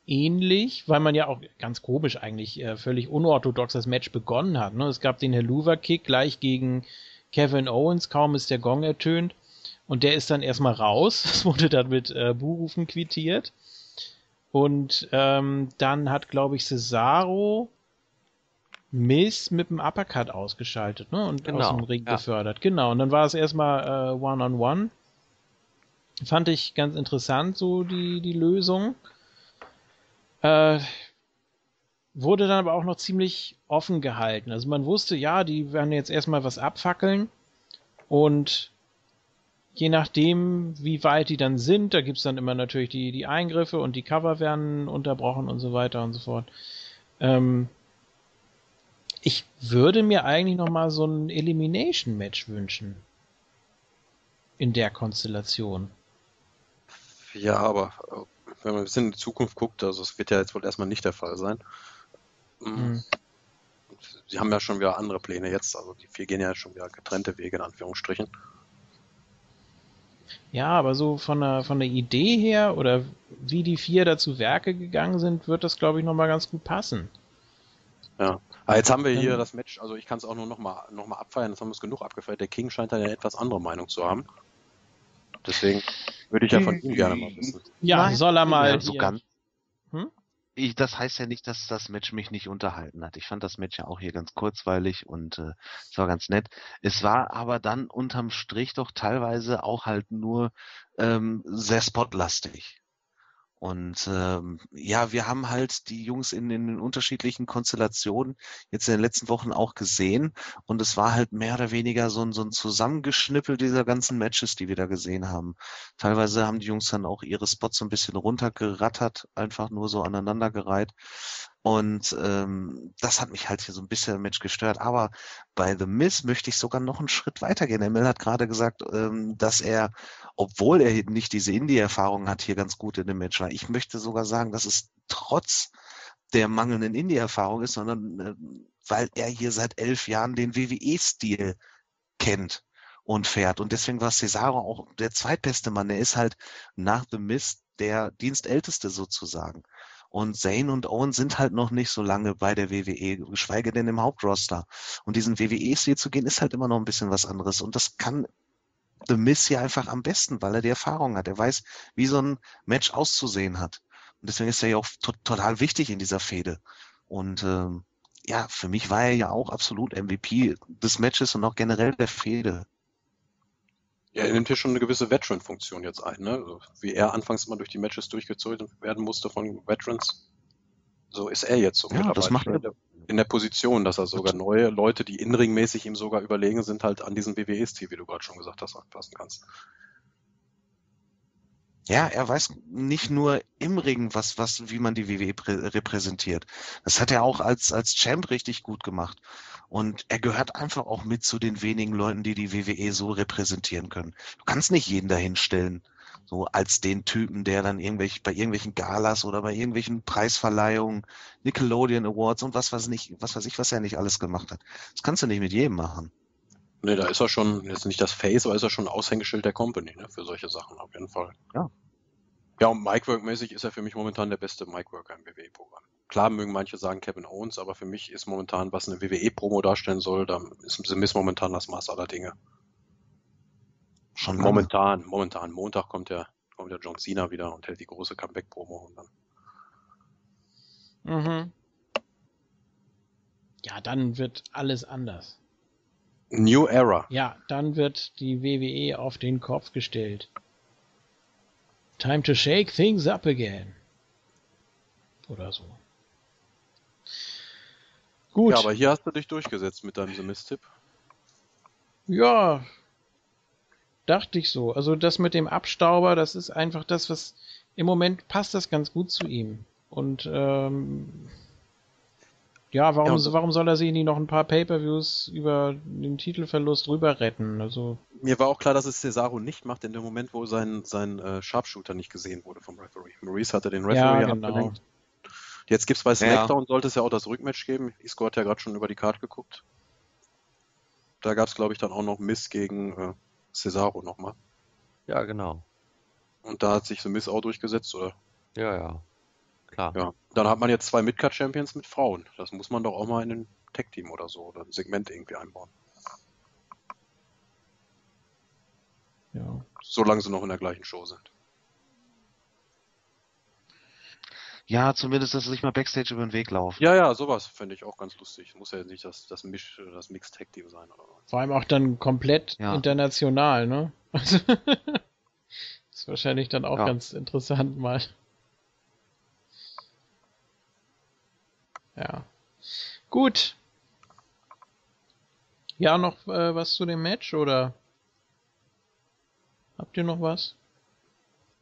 ähnlich, weil man ja auch ganz komisch eigentlich äh, völlig unorthodox das Match begonnen hat. Ne? Es gab den Helluva-Kick gleich gegen Kevin Owens, kaum ist der Gong ertönt. Und der ist dann erstmal raus. Das wurde dann mit äh, Buhrufen quittiert. Und ähm, dann hat, glaube ich, Cesaro Miss mit dem Uppercut ausgeschaltet ne? und genau, aus dem Ring ja. befördert. Genau, und dann war es erstmal äh, One-on-One. Fand ich ganz interessant, so die, die Lösung. Äh, wurde dann aber auch noch ziemlich offen gehalten. Also man wusste, ja, die werden jetzt erstmal was abfackeln und je nachdem, wie weit die dann sind, da gibt's dann immer natürlich die, die Eingriffe und die Cover werden unterbrochen und so weiter und so fort. Ähm, ich würde mir eigentlich noch mal so ein Elimination-Match wünschen. In der Konstellation. Ja, aber äh, wenn man ein bisschen in die Zukunft guckt, also es wird ja jetzt wohl erstmal nicht der Fall sein. Mhm. Sie haben ja schon wieder andere Pläne jetzt, also die vier gehen ja schon wieder getrennte Wege in Anführungsstrichen. Ja, aber so von der, von der Idee her oder wie die vier dazu Werke gegangen sind, wird das, glaube ich, nochmal ganz gut passen. Ja. Aber jetzt haben wir hier das Match, also ich kann es auch nur nochmal noch mal abfeiern, das haben wir es genug abgefeiert. Der King scheint da eine etwas andere Meinung zu haben. Deswegen würde ich ja von ihm gerne mal wissen. Ja, Nein, soll er mal. Ja, so ganz, hm? ich, das heißt ja nicht, dass das Match mich nicht unterhalten hat. Ich fand das Match ja auch hier ganz kurzweilig und äh, es war ganz nett. Es war aber dann unterm Strich doch teilweise auch halt nur ähm, sehr spotlastig. Und ähm, ja, wir haben halt die Jungs in, in den unterschiedlichen Konstellationen jetzt in den letzten Wochen auch gesehen. Und es war halt mehr oder weniger so ein, so ein Zusammengeschnippel dieser ganzen Matches, die wir da gesehen haben. Teilweise haben die Jungs dann auch ihre Spots so ein bisschen runtergerattert, einfach nur so aneinandergereiht. Und ähm, das hat mich halt hier so ein bisschen Match gestört. Aber bei The Miz möchte ich sogar noch einen Schritt weitergehen. Emil hat gerade gesagt, ähm, dass er, obwohl er nicht diese Indie-Erfahrung hat, hier ganz gut in dem Match war. Ich möchte sogar sagen, dass es trotz der mangelnden Indie-Erfahrung ist, sondern äh, weil er hier seit elf Jahren den WWE-Stil kennt und fährt. Und deswegen war Cesaro auch der zweitbeste Mann. Er ist halt nach The Miz der Dienstälteste sozusagen. Und Zane und Owen sind halt noch nicht so lange bei der WWE, geschweige denn im Hauptroster. Und diesen WWE-Stil zu gehen, ist halt immer noch ein bisschen was anderes. Und das kann The Miz hier einfach am besten, weil er die Erfahrung hat. Er weiß, wie so ein Match auszusehen hat. Und deswegen ist er ja auch to total wichtig in dieser Fehde. Und ähm, ja, für mich war er ja auch absolut MVP des Matches und auch generell der Fehde. Ja, er nimmt hier schon eine gewisse Veteran-Funktion jetzt ein, ne? Also, wie er anfangs mal durch die Matches durchgezogen werden musste von Veterans. So ist er jetzt so ja, das macht er. in der Position, dass er sogar neue Leute, die inringmäßig ihm sogar überlegen sind, halt an diesen WWE-Stil, wie du gerade schon gesagt hast, anpassen kannst. Ja, er weiß nicht nur im Ring, was, was, wie man die WWE repräsentiert. Das hat er auch als, als Champ richtig gut gemacht. Und er gehört einfach auch mit zu den wenigen Leuten, die die WWE so repräsentieren können. Du kannst nicht jeden dahinstellen, so als den Typen, der dann irgendwelche, bei irgendwelchen Galas oder bei irgendwelchen Preisverleihungen, Nickelodeon Awards und was weiß nicht, was weiß ich, was er nicht alles gemacht hat. Das kannst du nicht mit jedem machen. Nee, da ist er schon, jetzt nicht das Face, aber ist er schon Aushängeschild der Company, ne, für solche Sachen auf jeden Fall. Ja. Ja, und Micwork-mäßig ist er für mich momentan der beste Micworker im WWE-Programm. Klar mögen manche sagen Kevin Owens, aber für mich ist momentan, was eine WWE-Promo darstellen soll, da ist The momentan das Maß aller Dinge. Schon momentan, momentan. Montag kommt der, kommt der John Cena wieder und hält die große Comeback-Promo und dann. Mhm. Ja, dann wird alles anders. New Era. Ja, dann wird die WWE auf den Kopf gestellt. Time to shake things up again. Oder so. Gut. Ja, aber hier hast du dich durchgesetzt mit deinem Semis-Tipp. Ja, dachte ich so. Also das mit dem Abstauber, das ist einfach das, was im Moment passt das ganz gut zu ihm. Und ähm, ja, warum, ja, warum soll er sich nicht noch ein paar Pay-Per-Views über den Titelverlust rüber retten? Also mir war auch klar, dass es Cesaro nicht macht in dem Moment, wo sein, sein äh, Sharpshooter nicht gesehen wurde vom Referee. Maurice hatte den Referee ja, genau. abgelenkt. Jetzt gibt es bei SmackDown, ja. sollte es ja auch das Rückmatch geben. Isco hat ja gerade schon über die Karte geguckt. Da gab es, glaube ich, dann auch noch Miss gegen äh, Cesaro nochmal. Ja, genau. Und da hat sich so Miss auch durchgesetzt, oder? Ja, ja. Klar. Ja. Dann hat man jetzt zwei Midcard-Champions mit Frauen. Das muss man doch auch mal in ein Tag-Team oder so oder ein Segment irgendwie einbauen. Ja. Solange sie noch in der gleichen Show sind. Ja, zumindest, dass sie sich mal Backstage über den Weg laufen. Ja, ja, sowas fände ich auch ganz lustig. Muss ja nicht das, das, Misch, das Mixed-Tag-Team sein. Oder was. Vor allem auch dann komplett ja. international, ne? ist wahrscheinlich dann auch ja. ganz interessant mal. Ja. Gut. Ja, noch äh, was zu dem Match oder habt ihr noch was?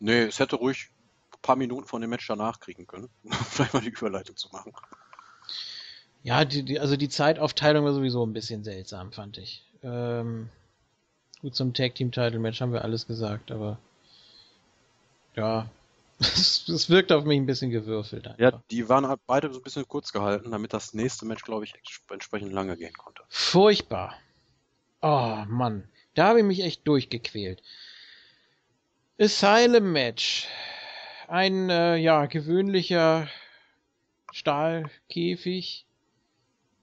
Nee, es hätte ruhig ein paar Minuten von dem Match danach kriegen können, um vielleicht mal die Überleitung zu machen. Ja, die, die, also die Zeitaufteilung war sowieso ein bisschen seltsam, fand ich. Ähm, gut, zum Tag Team Title Match haben wir alles gesagt, aber ja, es wirkt auf mich ein bisschen gewürfelt. Einfach. Ja, die waren halt beide so ein bisschen kurz gehalten, damit das nächste Match, glaube ich, entsprechend lange gehen konnte. Furchtbar. Oh Mann, da habe ich mich echt durchgequält. Asylum Match. Ein äh, ja gewöhnlicher Stahlkäfig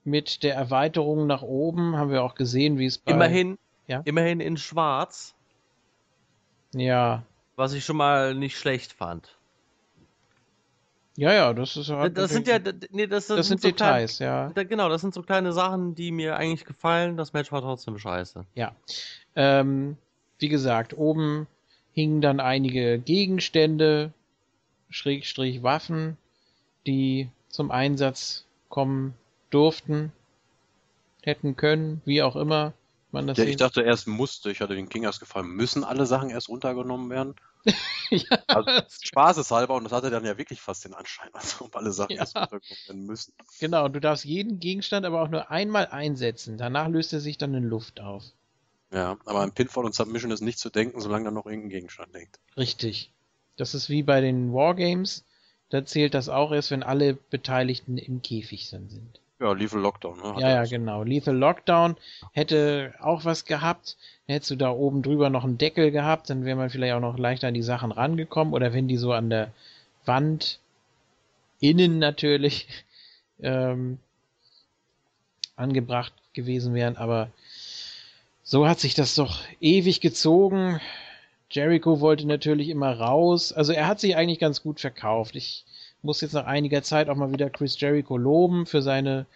mit der Erweiterung nach oben haben wir auch gesehen, wie es bei immerhin ja? immerhin in Schwarz. Ja, was ich schon mal nicht schlecht fand. Ja, ja, das ist halt Das sind ja, nee, das, das, sind, sind so Details, klein, ja. Da, genau, das sind so kleine Sachen, die mir eigentlich gefallen. Das Match war trotzdem scheiße. Ja. Ähm, wie gesagt, oben hingen dann einige Gegenstände, Schrägstrich Waffen, die zum Einsatz kommen durften, hätten können, wie auch immer man das ja, ich dachte erst musste, ich hatte den King erst gefallen, müssen alle Sachen erst runtergenommen werden? ja, also, Spaßeshalber, und das hatte dann ja wirklich fast den Anschein, als ob alle Sachen ja. erst runtergenommen werden müssen. Genau, du darfst jeden Gegenstand aber auch nur einmal einsetzen, danach löst er sich dann in Luft auf. Ja, aber ein Pinfall und Submission ist nicht zu denken, solange da noch irgendein Gegenstand liegt. Richtig. Das ist wie bei den Wargames, da zählt das auch erst, wenn alle Beteiligten im Käfig sind. Ja, Lethal Lockdown. Ne? ja, ja, genau. Lethal Lockdown hätte auch was gehabt. Hättest du da oben drüber noch einen Deckel gehabt, dann wäre man vielleicht auch noch leichter an die Sachen rangekommen. Oder wenn die so an der Wand, innen natürlich, ähm, angebracht gewesen wären. Aber so hat sich das doch ewig gezogen. Jericho wollte natürlich immer raus. Also er hat sich eigentlich ganz gut verkauft. Ich muss jetzt nach einiger Zeit auch mal wieder Chris Jericho loben für seine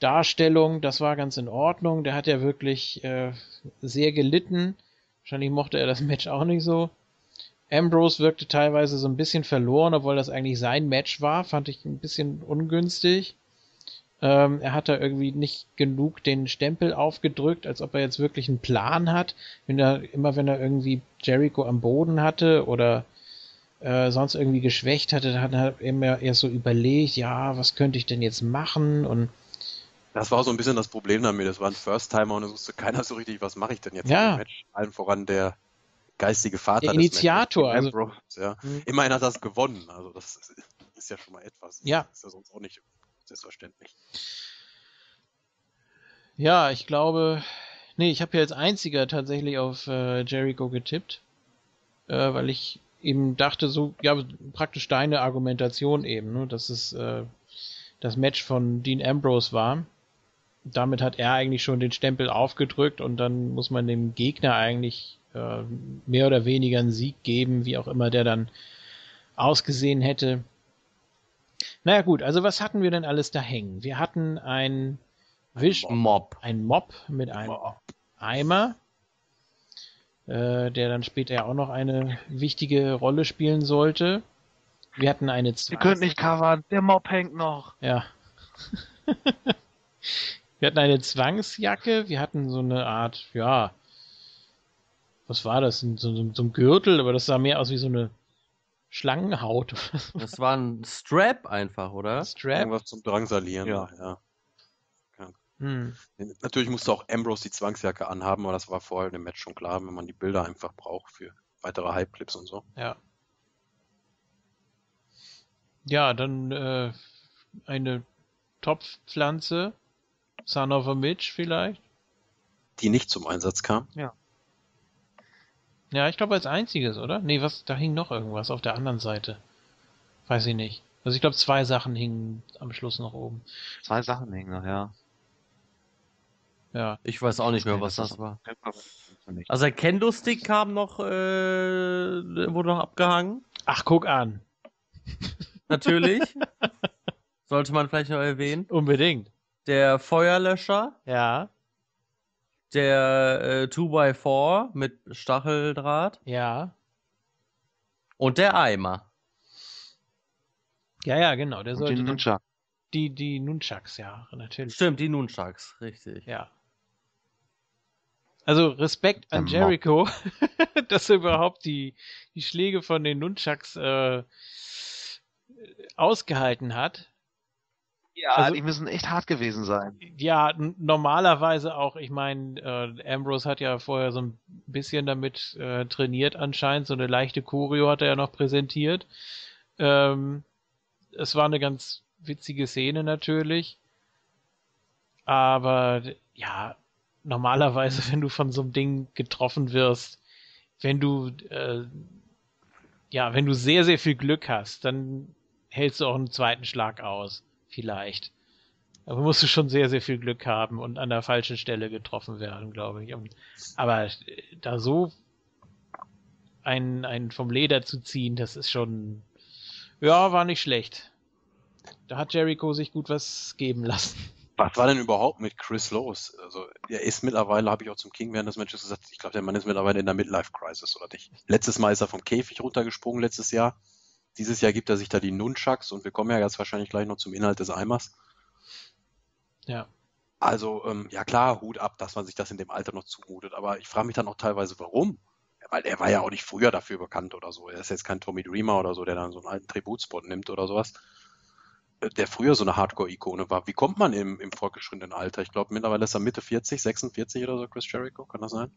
Darstellung. Das war ganz in Ordnung. Der hat ja wirklich äh, sehr gelitten. Wahrscheinlich mochte er das Match auch nicht so. Ambrose wirkte teilweise so ein bisschen verloren, obwohl das eigentlich sein Match war. Fand ich ein bisschen ungünstig. Ähm, er hat da irgendwie nicht genug den Stempel aufgedrückt, als ob er jetzt wirklich einen Plan hat. Wenn er, immer wenn er irgendwie Jericho am Boden hatte oder äh, sonst irgendwie geschwächt hatte, dann hat er immer erst so überlegt, ja, was könnte ich denn jetzt machen und das war so ein bisschen das Problem damit. Das war ein First-Timer und es wusste keiner so richtig, was mache ich denn jetzt ja. Match. Allen voran der geistige Vater der Initiator. Des Matches, also, ja. Mhm. Immerhin hat er es gewonnen. Also das ist ja schon mal etwas. Ja. Das ist ja sonst auch nicht selbstverständlich. Ja, ich glaube, nee, ich habe ja als einziger tatsächlich auf äh, Jericho getippt, äh, weil ich eben dachte, so, ja, praktisch deine Argumentation eben, ne, dass es äh, das Match von Dean Ambrose war. Damit hat er eigentlich schon den Stempel aufgedrückt und dann muss man dem Gegner eigentlich äh, mehr oder weniger einen Sieg geben, wie auch immer der dann ausgesehen hätte. Naja gut, also was hatten wir denn alles da hängen? Wir hatten ein Wisch Mob. Ein Mob mit einem Eimer äh, der dann später ja auch noch eine wichtige Rolle spielen sollte. Wir hatten eine Zwangs Ihr könnt nicht covern, der Mob hängt noch. Ja. wir hatten eine Zwangsjacke, wir hatten so eine Art, ja, was war das? So, so, so ein Gürtel, aber das sah mehr aus wie so eine Schlangenhaut. das war ein Strap einfach, oder? Strap. Irgendwas zum Drangsalieren, ja. ja. Hm. Natürlich musste auch Ambrose die Zwangsjacke anhaben, aber das war vorher im Match schon klar, wenn man die Bilder einfach braucht für weitere Hype-Clips und so. Ja. Ja, dann äh, eine Topfpflanze, Son of a Mitch vielleicht. Die nicht zum Einsatz kam. Ja. Ja, ich glaube als einziges, oder? Nee, was, da hing noch irgendwas auf der anderen Seite. Weiß ich nicht. Also ich glaube zwei Sachen hingen am Schluss noch oben. Zwei Sachen hingen noch, ja. Ja. Ich weiß auch nicht mehr, was das war. Also der Kendo-Stick kam noch, äh, wurde noch abgehangen. Ach, guck an. Natürlich. Sollte man vielleicht noch erwähnen. Unbedingt. Der Feuerlöscher. Ja. Der äh, 2x4 mit Stacheldraht. Ja. Und der Eimer. Ja, ja, genau. Der sollte. Und Die, die Nunchucks, ja, natürlich. Stimmt, die Nunchucks, richtig. Ja. Also Respekt an. Jericho, dass er überhaupt die, die Schläge von den Nunchucks äh, ausgehalten hat. Ja, Also- die müssen echt hart gewesen sein. Ja, normalerweise auch, ich meine, äh, Ambrose hat ja vorher so ein bisschen damit äh, trainiert anscheinend, so eine leichte Choreo hat er ja noch präsentiert. Ähm, es war eine ganz witzige Szene natürlich, aber ja, normalerweise, wenn du von so einem Ding getroffen wirst, wenn du äh, ja, wenn du sehr, sehr viel Glück hast, dann hältst du auch einen zweiten Schlag aus, vielleicht. Aber musst du schon sehr, sehr viel Glück haben und an der falschen Stelle getroffen werden, glaube ich. Aber äh, da so einen, einen vom Leder zu ziehen, das ist schon, ja, war nicht schlecht. Da hat Jericho sich gut was geben lassen. Was war denn überhaupt mit Chris los? Also, er ist mittlerweile, habe ich auch zum King während des Matches gesagt, ich glaube, der Mann ist mittlerweile in der Midlife-Crisis, oder nicht? Letztes Mal ist er vom Käfig runtergesprungen, letztes Jahr. Dieses Jahr gibt er sich da die Nunchucks und wir kommen ja jetzt wahrscheinlich gleich noch zum Inhalt des Eimers. Ja. Also, ähm, ja klar, Hut ab, dass man sich das in dem Alter noch zumutet, aber ich frage mich dann auch teilweise, warum? Weil er war ja auch nicht früher dafür bekannt oder so. Er ist jetzt kein Tommy Dreamer oder so, der dann so einen alten Tributspot nimmt oder sowas. Der früher so eine Hardcore-Ikone war. Wie kommt man im, im fortgeschrittenen Alter? Ich glaube, mittlerweile ist er Mitte 40, 46 oder so, Chris Jericho, kann das sein?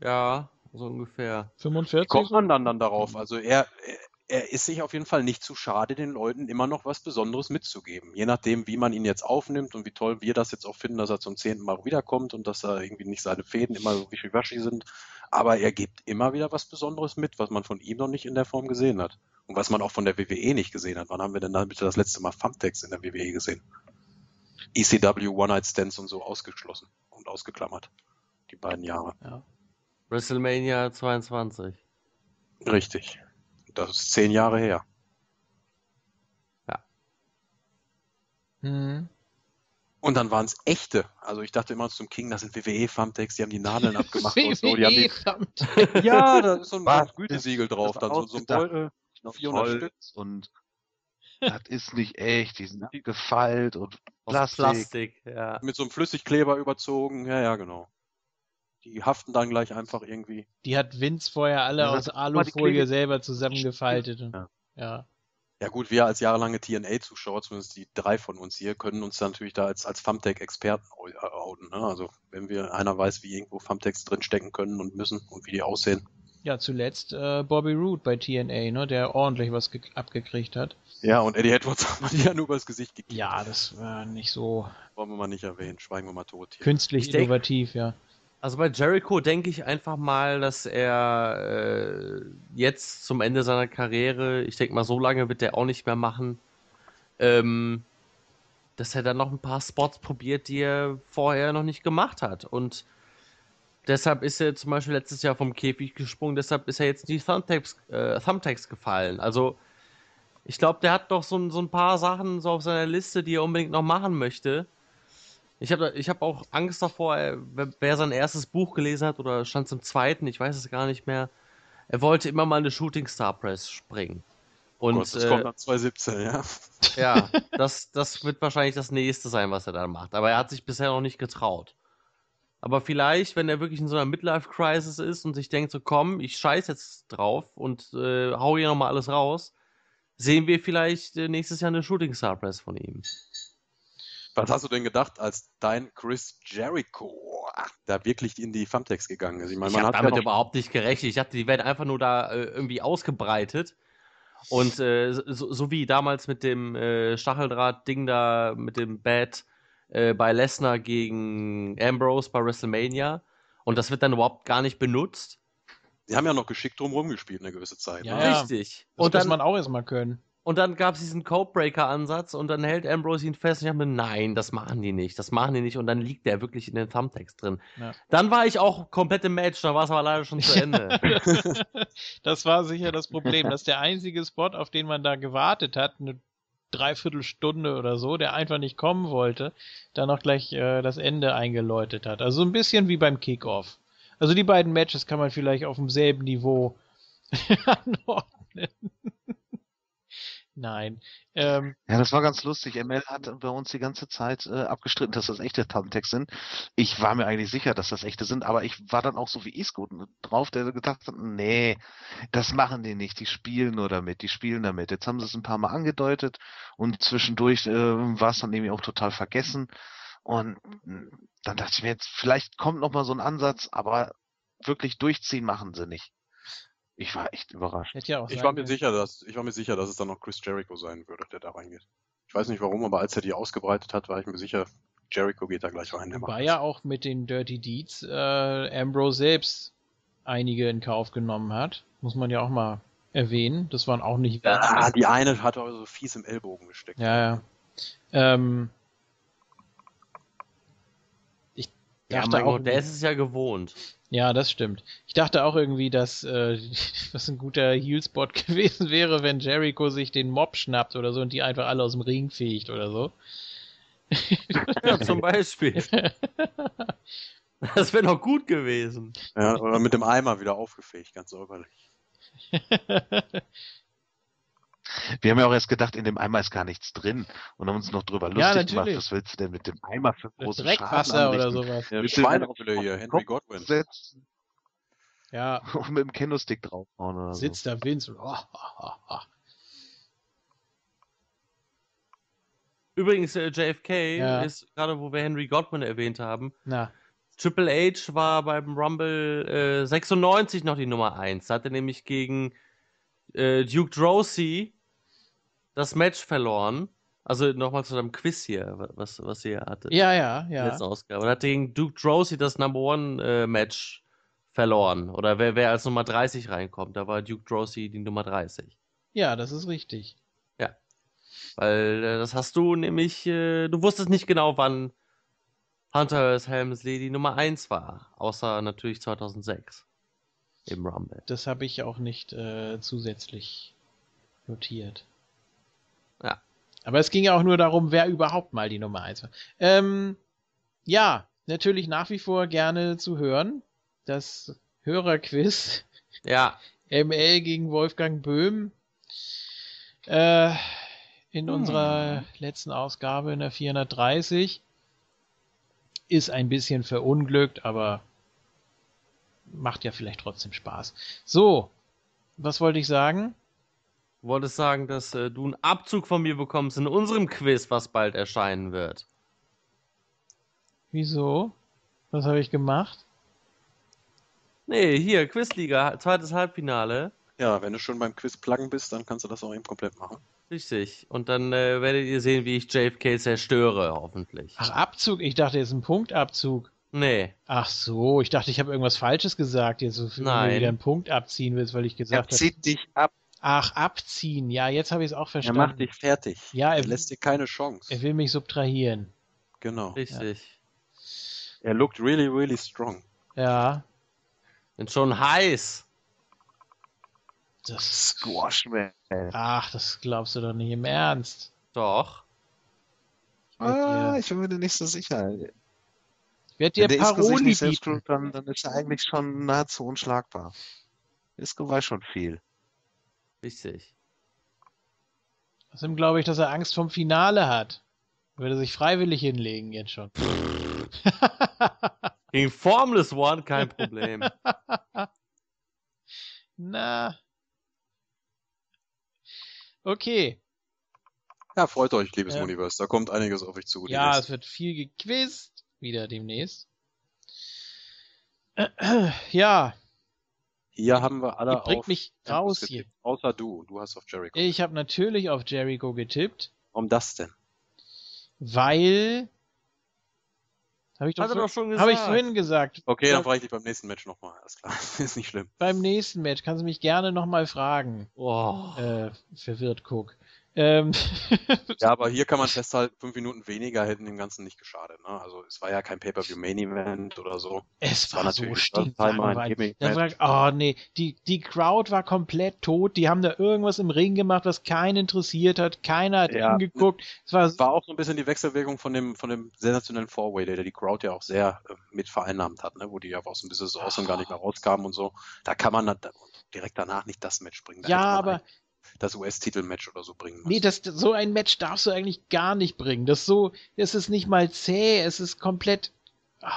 Ja, so ungefähr. 45? Wie kommt man dann, dann darauf? Also er, er- er ist sich auf jeden Fall nicht zu schade, den Leuten immer noch was Besonderes mitzugeben. Je nachdem, wie man ihn jetzt aufnimmt und wie toll wir das jetzt auch finden, dass er zum zehnten Mal wiederkommt und dass da irgendwie nicht seine Fäden immer so wischiwaschi sind. Aber er gibt immer wieder was Besonderes mit, was man von ihm noch nicht in der Form gesehen hat. Und was man auch von der WWE nicht gesehen hat. Wann haben wir denn da bitte das letzte Mal Thumbtacks in der WWE gesehen? ECW, One-Night-Stands und so ausgeschlossen und ausgeklammert. Die beiden Jahre. Ja. WrestleMania 22. Richtig. Das ist zehn Jahre her. Hm. Und dann waren es echte. Also ich dachte immer zum King, das sind WWE-Thumbtacks, die haben die Nadeln abgemacht und so. Die haben die, ja, da ist so ein Was? Gütesiegel drauf, Das dann so, so ein. Beutel. Noch 400 Holz Stück. Und das ist nicht echt. Die sind gefeilt und Plastik. Plastik, ja. mit so einem Flüssigkleber überzogen. Ja, ja, genau. Die haften dann gleich einfach irgendwie. Die hat Vince vorher alle Ja, aus Alufolie selber zusammengefaltet. und- Ja. ja. Ja gut, wir als jahrelange TNA-Zuschauer, zumindest die drei von uns hier, können uns dann natürlich da als, als Thumbtack-Experten äh, outen. Ne? Also wenn wir einer weiß, wie irgendwo Thumbtacks drinstecken können und müssen und wie die aussehen. Ja, zuletzt äh, Bobby Roode bei TNA, ne, der ordentlich was ge- abgekriegt hat. Ja, und Eddie Edwards hat man die ja nur übers Gesicht gekriegt. Ja, das war nicht so Wollen wir mal nicht erwähnen. Schweigen wir mal tot hier. künstlich Ich denk- innovativ, ja. Also bei Jericho denke ich einfach mal, dass er äh, jetzt zum Ende seiner Karriere, ich denke mal, so lange wird er auch nicht mehr machen, ähm, dass er dann noch ein paar Spots probiert, die er vorher noch nicht gemacht hat. Und deshalb ist er zum Beispiel letztes Jahr vom Käfig gesprungen, deshalb ist er jetzt in die Thumbtacks, äh, Thumbtacks gefallen. Also ich glaube, der hat doch so, so ein paar Sachen so auf seiner Liste, die er unbedingt noch machen möchte. Ich habe ich hab auch Angst davor, er- wer, wer sein erstes Buch gelesen hat oder stand im zweiten, ich weiß es gar nicht mehr. Er wollte immer mal eine Shooting Star Press springen. Oh Und Gott, das äh, kommt nach 2017, ja. ja, das, das wird wahrscheinlich das nächste sein, was er dann macht. Aber er hat sich bisher noch nicht getraut. Aber vielleicht, wenn er wirklich in so einer Midlife-Crisis ist und sich denkt, so komm, ich scheiß jetzt drauf und äh, hau hier nochmal alles raus, sehen wir vielleicht äh, nächstes Jahr eine Shooting Star Press von ihm. Was hast du denn gedacht, als dein Chris Jericho da wirklich in die Thumbtacks gegangen ist? Ich meine, Ich man habe hat damit ja überhaupt nicht gerechnet. Ich dachte, die werden einfach nur da äh, irgendwie ausgebreitet. Und äh, so, so wie damals mit dem äh, Stacheldraht-Ding da, mit dem Bad äh, bei Lesnar gegen Ambrose bei WrestleMania. Und das wird dann überhaupt gar nicht benutzt. die haben ja noch geschickt drum gespielt eine gewisse Zeit. Ja, ne? ja. Richtig. Das Und muss dann, man auch erstmal können. Und dann gab es diesen Codebreaker-Ansatz und dann hält Ambrose ihn fest. Und ich dachte mir, nein, das machen die nicht. Das machen die nicht. Und dann liegt der wirklich in den Thumbtacks drin. Ja. Dann war ich auch komplett im Match. Dann war es aber leider schon zu Ende. Das war sicher das Problem, dass der einzige Spot, auf den man da gewartet hat, eine Dreiviertelstunde oder so, der einfach nicht kommen wollte, dann noch gleich äh, das Ende eingeläutet hat. Also so ein bisschen wie beim Kickoff. Also die beiden Matches kann man vielleicht auf demselben Niveau anordnen. Nein. Ähm, Ja, das war ganz lustig. ML hat bei uns die ganze Zeit äh, abgestritten, dass das echte Thumbtacks sind. Ich war mir eigentlich sicher, dass das echte sind, aber ich war dann auch so wie Isco drauf, der gedacht hat, nee, das machen die nicht, die spielen nur damit, die spielen damit. Jetzt haben sie es ein paar Mal angedeutet und zwischendurch äh, war es dann irgendwie auch total vergessen. Und dann dachte ich mir jetzt, vielleicht kommt noch mal so ein Ansatz, aber wirklich durchziehen machen sie nicht. Ich war echt überrascht. hätte ja auch Ich war mir sicher, dass ich war mir sicher, dass es dann noch Chris Jericho sein würde, der da reingeht. Ich weiß nicht warum, aber als er die ausgebreitet hat, war ich mir sicher, Jericho geht da gleich rein. der macht ja auch mit den Dirty Deeds äh, Ambrose selbst einige in Kauf genommen hat. Muss man ja auch mal erwähnen. Das waren auch nicht. Ah, die eine hat auch so fies im Ellbogen gesteckt. Ja, ja. Ähm, ich Ja, mein auch, Gott, der ist es ja gewohnt. ja, das stimmt. Ich dachte auch irgendwie, dass äh, das ein guter Heelspot gewesen wäre, wenn Jericho sich den Mob schnappt oder so und die einfach alle aus dem Ring fegt oder so. Ja, zum Beispiel. Das wäre noch gut gewesen. Ja, oder mit dem Eimer wieder aufgefegt, ganz säuberlich. Wir haben ja auch erst gedacht, in dem Eimer ist gar nichts drin und haben uns noch drüber Ja, lustig gemacht. natürlich. Was willst du denn mit dem Eimer für große Dreckwasser oder sowas. Ja, du Schweinefülle hier, Henry Godwin. setzen Ja, und mit dem Kendo-Stick draufhauen oder sitzt da Vince und oh, oh, oh, oh. Übrigens, äh, JFK Ja. ist, gerade wo wir Henry Godwin erwähnt haben, Na, Triple H war beim Rumble äh, 96 noch die Nummer 1. Da hat er nämlich gegen äh, Duke Drosy das Match verloren. Also nochmal zu deinem Quiz hier, was, was ihr hattet. ja, ja, ja. letzten Ausgabe. Und hat gegen Duke Drosy das Number One äh, Match verloren. Oder wer, wer als Nummer 30 reinkommt, da war Duke Drosy die Nummer 30. Ja, das ist richtig. Weil äh, das hast du nämlich, äh, du wusstest nicht genau, wann Hunter. Helmsley die Nummer 1 war. Außer natürlich 2006 im Rumble. Das habe ich auch nicht äh, zusätzlich notiert. Ja. Aber es ging ja auch nur darum, wer überhaupt mal die Nummer 1 war. Ähm, ja, natürlich nach wie vor gerne zu hören. Das Hörerquiz Ja, ML gegen Wolfgang Böhm. Äh, in Hm. unserer letzten Ausgabe in der 430 ist ein bisschen verunglückt, aber macht ja vielleicht trotzdem Spaß. So, was wollte ich sagen? Du wolltest sagen, dass äh, du einen Abzug von mir bekommst in unserem Quiz, was bald erscheinen wird. Wieso? Was habe ich gemacht? Nee, hier, Quizliga, zweites Halbfinale. Ja, wenn du schon beim Quiz pluggen bist, dann kannst du das auch eben komplett machen. Richtig. Und dann äh, werdet ihr sehen, wie ich JFK zerstöre, hoffentlich. Ach, Abzug? Ich dachte, jetzt ein Punktabzug. Nee. Ach so, ich dachte, ich habe irgendwas Falsches gesagt, jetzt so viel Nein. wieder einen Punkt abziehen willst, weil ich Er gesagt habe. zieht dich ab. Ach, abziehen. Ja, jetzt habe ich es auch Er verstanden. macht dich fertig. Ja, er er- lässt dir keine Chance. Er will mich subtrahieren. Genau. Richtig. Er looked really, really strong. Ja, Bin schon heiß. das. Squashman. Ach, das glaubst du doch nicht im Ernst. Doch. Ah, dir- ich bin mir nicht so sicher. Ich werde dir Wenn Paroli bieten. tut, dann, dann ist er eigentlich schon nahezu unschlagbar. Isco weiß schon viel. Richtig. Außerdem glaube ich, dass er Angst vom Finale hat. Würde sich freiwillig hinlegen jetzt schon. Gegen Formless One kein Problem. Na. Okay. Ja, freut euch, liebes Ja. Universe. Da kommt einiges auf euch zu. Ja, es wird viel gequizt. Wieder demnächst. Ja, Hier haben wir alle bringt auf mich raus getippt. Außer du. Du hast auf Jericho. ich habe natürlich auf Jericho getippt, Warum das denn? weil. Habe ich, doch Hat vor- doch schon hab ich gesagt. vorhin gesagt. Okay, dann frage ich dich beim nächsten Match nochmal. Alles klar. Ist nicht schlimm. Beim nächsten Match kannst du mich gerne nochmal fragen. Oh. Äh, verwirrt guck. Ähm, Ja, aber hier kann man festhalten, fünf Minuten weniger hätten dem Ganzen nicht geschadet. Ne? Also es war ja kein Pay-Per-View-Main-Event oder so. es war war, so stinklangweilig. Gimmick Da Match. war, oh nee, die, die Crowd war komplett tot. Die haben da irgendwas im Ring gemacht, was keinen interessiert hat. Keiner hat Ja. hingeguckt. Es war war auch so ein bisschen die Wechselwirkung von dem, von dem sensationellen Four-Way, der die Crowd ja auch sehr äh, mit vereinnahmt hat, ne? wo die ja auch so ein bisschen so aus und gar nicht mehr rauskamen und so. Da kann man dann direkt danach nicht das Match bringen. Da Ja, aber das US-Titel-Match oder so bringen Nee, das, so ein Match darfst du eigentlich gar nicht bringen. Das so, es ist nicht mal zäh, es ist komplett. Ah,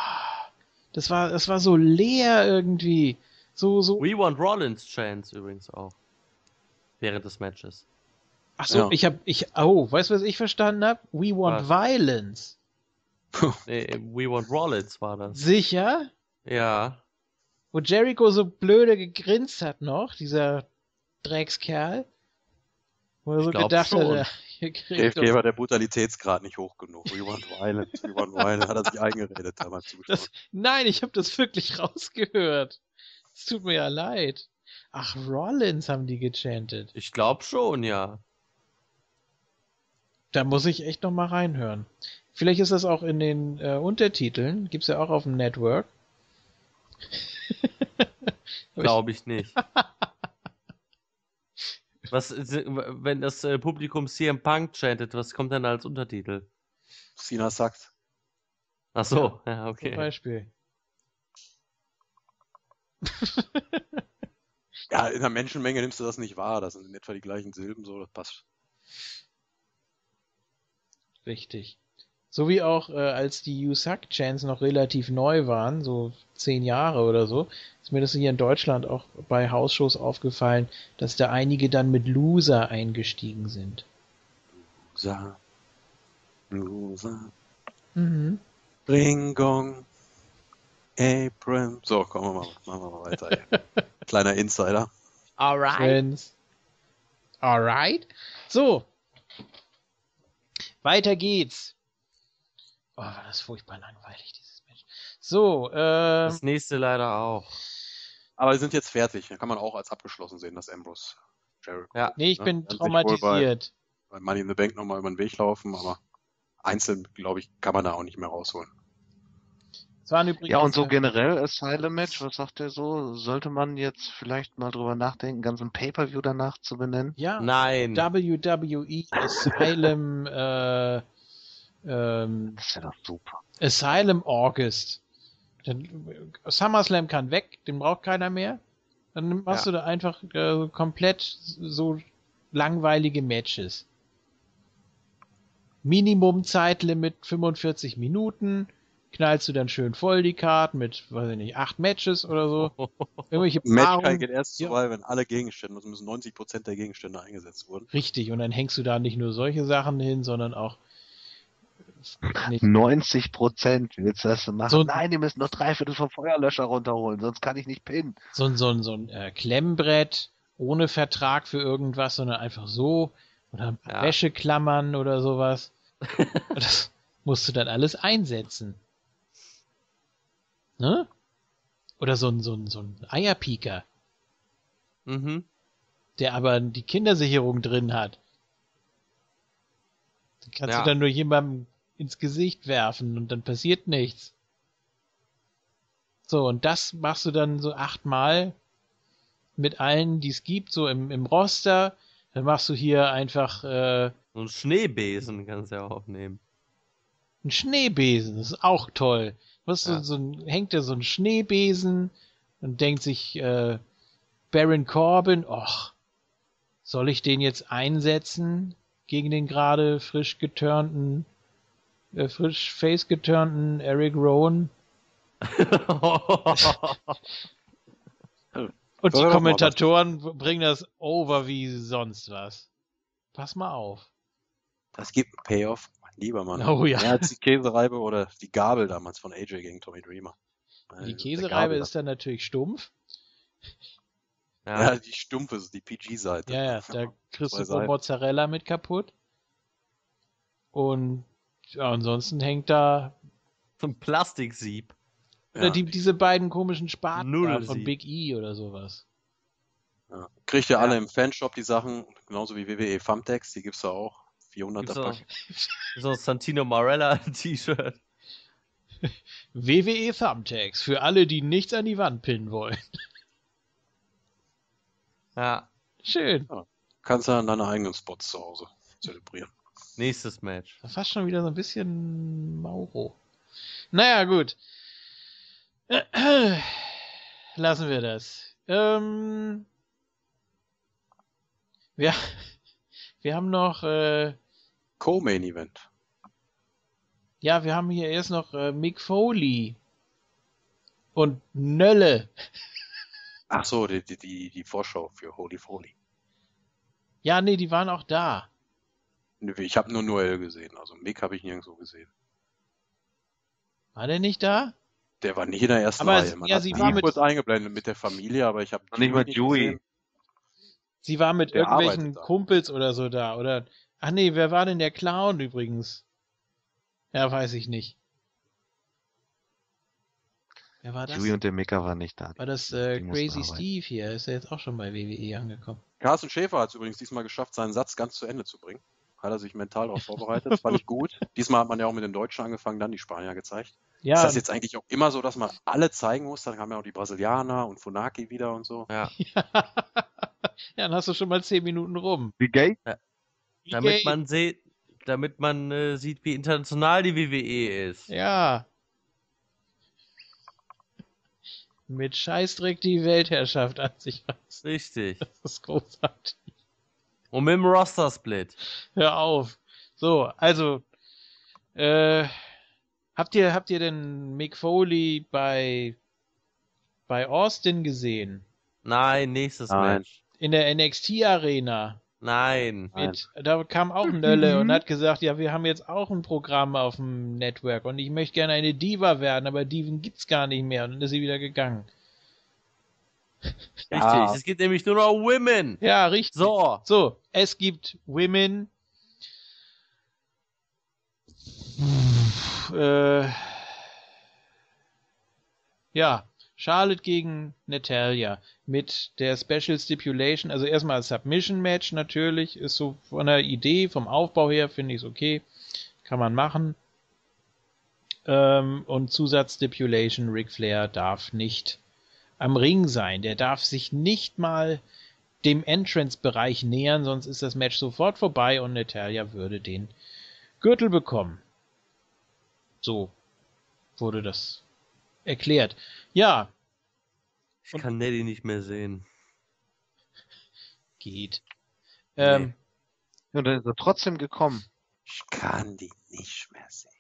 das war, das war so leer irgendwie. So, so. We want Rollins Chance übrigens auch. Während des Matches. Ach so, Ja. ich hab, ich, oh, weißt du, was ich verstanden hab? We want Was? violence. Nee, We want Rollins war das. Sicher? Ja. Wo Jericho so blöde gegrinst hat noch, dieser Dreckskerl. Wo er Ich so gedacht hat, er JFK war der Brutalitätsgrad nicht hoch genug. We want violence, we want violence, hat er sich eingeredet damals zugeschaut. Nein, ich habe das wirklich rausgehört. Es tut mir ja leid. Ach, Rollins haben die gechantet. Ich glaube schon, ja. Da muss ich echt noch mal reinhören. Vielleicht ist das auch in den äh, Untertiteln. Gibt's ja auch auf dem Network. Glaube ich nicht. Was, wenn das äh, Publikum CM Punk chantet, was kommt denn als Untertitel? Cena sagt. Ach so, ja, Zum okay. Beispiel. Ja, in der Menschenmenge nimmst du das nicht wahr. Das sind in etwa die gleichen Silben, so, das passt. Richtig. So wie auch, äh, als die USAC-Chants noch relativ neu waren, so zehn Jahre oder so, ist mir das hier in Deutschland auch bei Hausshows aufgefallen, dass da einige dann mit Loser eingestiegen sind. Loser. Loser. Mhm. Ring Gong. Apron. So, kommen wir mal, machen wir mal weiter. Kleiner Insider. Alright. Friends. Alright. So. Weiter geht's. Oh, war das furchtbar langweilig, dieses Match. So, ähm, Das nächste leider auch. Aber wir sind jetzt fertig. Da kann man auch als abgeschlossen sehen, dass Ambrose Jericho Ja. nee, ich ne, bin wohl bei- traumatisiert. bei Money in the Bank nochmal über den Weg laufen, aber einzeln, glaube ich, kann man da auch nicht mehr rausholen. Es waren übrigens, Ja, und so äh, generell Asylum Match, was sagt ihr so? Sollte man jetzt vielleicht mal drüber nachdenken, ganz ein Pay-Per-View danach zu benennen? Ja, Nein. WWE Asylum, äh, ähm, Das wäre doch super. Asylum August. Dann, SummerSlam kann weg, den braucht keiner mehr. Dann machst Ja. du da einfach äh, komplett so langweilige Matches. Minimum Zeitlimit 45 Minuten. Knallst du dann schön voll die Card mit, weiß ich nicht, acht Matches oder so. Irgendwelche Match geht erst Ja. zu weit, wenn alle Gegenstände, also müssen 90% der Gegenstände eingesetzt wurden. Richtig, und dann hängst du da nicht nur solche Sachen hin, sondern auch nicht 90 Prozent, wie willst du das machen? So- Nein, ihr müsst noch drei Viertel vom Feuerlöscher runterholen, sonst kann ich nicht pinnen. so ein, so ein, so ein äh, Klemmbrett ohne Vertrag für irgendwas, sondern einfach so. Oder ein paar Ja. Wäscheklammern oder sowas. das musst du dann alles einsetzen. Ne? Oder so ein, so ein, so ein Eierpieker, Mhm. der aber die Kindersicherung drin hat. Den kannst Ja. du dann nur jemandem ins Gesicht werfen und dann passiert nichts. So, und das machst du dann so achtmal mit allen, die es gibt, so im, im Roster. Dann machst du hier einfach äh, So ein Schneebesen kannst du ja auch nehmen. einen Schneebesen. Das ist auch toll. Was Ja. so, so ein, hängt da so ein Schneebesen und denkt sich äh, Baron Corbin, och, soll ich den jetzt einsetzen gegen den gerade frisch geturnten, äh, frisch face geturnten Eric Rowan? Und die Kommentatoren bringen das over wie sonst was. Pass mal auf. Das gibt einen Payoff, mein lieber Mann. Oh ja. Mehr als die Käsereibe oder die Gabel damals von AJ gegen Tommy Dreamer. Äh, Die Käsereibe ist dann natürlich stumpf. Ja, ja. die stumpfe, ist die PG-Seite. Ja, ja, da kriegst du so. Mozzarella mit kaputt. Und ja, ansonsten hängt da So ein Plastiksieb. oder Ja. die, diese beiden komischen Spaten da Nudelsieb. von Big E oder sowas. Ja. Kriegt ihr Ja. alle im Fanshop die Sachen, genauso wie WWE Thumbtacks, die gibt's da auch. 400er Gibt's auch Pack. so ein Santino Marella T-Shirt. WWE Thumbtacks für alle, die nichts an die Wand pinnen wollen. Ja. Schön. Kannst du an deine eigenen Spots zu Hause zelebrieren. Nächstes Match. Fast schon wieder so ein bisschen Mauro. Naja, gut. Lassen wir das. Ähm, Wir, wir haben noch, äh, Co-Main Event. ja, wir haben hier erst noch äh, Mick Foley und Nölle. Ach so, die, die, die, die Vorschau für Holy Foley. Ja, nee, die waren auch da. Ich habe nur Noel gesehen, also Mick habe ich nirgendwo gesehen. War der nicht da? Der war nicht in der ersten Aber Reihe. Man ja, sie war mit- kurz eingeblendet mit der Familie, aber ich habe nicht mal Dewey. gesehen. Sie war mit Der irgendwelchen. Kumpels oder so da, oder? Ach nee, wer war denn der Clown übrigens? Ja, weiß ich nicht. Wer war das? Dewey und der Mika waren nicht da. War das äh, Crazy. Steve hier? Ist er jetzt auch schon bei WWE angekommen? Carsten Schäfer hat es übrigens diesmal geschafft, seinen Satz ganz zu Ende zu bringen. Hat er sich mental darauf vorbereitet. Das fand ich gut. Diesmal hat man ja auch mit den Deutschen angefangen, dann die Spanier gezeigt. Ja, Ist das jetzt eigentlich auch immer so, dass man alle zeigen muss? Dann kamen ja auch die Brasilianer und Funaki wieder und so. Ja. ja, dann hast du schon mal zehn Minuten rum. Wie gay? Damit Yay. man sieht, damit man äh, sieht, wie international die WWE ist. Ja. Mit Scheißdreck die Weltherrschaft an sich reißen. Richtig. Das ist großartig. Und mit dem Roster-Split. Hör auf. So, also, äh, habt ihr, habt ihr denn Mick Foley bei, bei Austin gesehen? Nein, nächstes Nein. Match. In der NXT Arena? Nein. Nein. Mit, da kam auch Nölle und hat gesagt, ja, wir haben jetzt auch ein Programm auf dem Network und ich möchte gerne eine Diva werden, aber Diven gibt's gar nicht mehr und dann ist sie wieder gegangen. Richtig. Ja. Es gibt nämlich nur noch Women. Ja, richtig. So. So, es gibt Women. Äh, ja, Charlotte gegen Natalia mit der Special Stipulation. Also erstmal Submission Match natürlich, ist so von der Idee, vom Aufbau her finde ich es okay. Kann man machen. Ähm, und Zusatzstipulation, Ric Flair darf nicht am Ring sein. Der darf sich nicht mal dem Entrance-Bereich nähern, sonst ist das Match sofort vorbei und Natalia würde den Gürtel bekommen. So wurde das erklärt. Ja, Ich kann Nelly nicht mehr sehen. geht. Nee. Ähm, Und dann ist er trotzdem gekommen. Ich kann die nicht mehr sehen.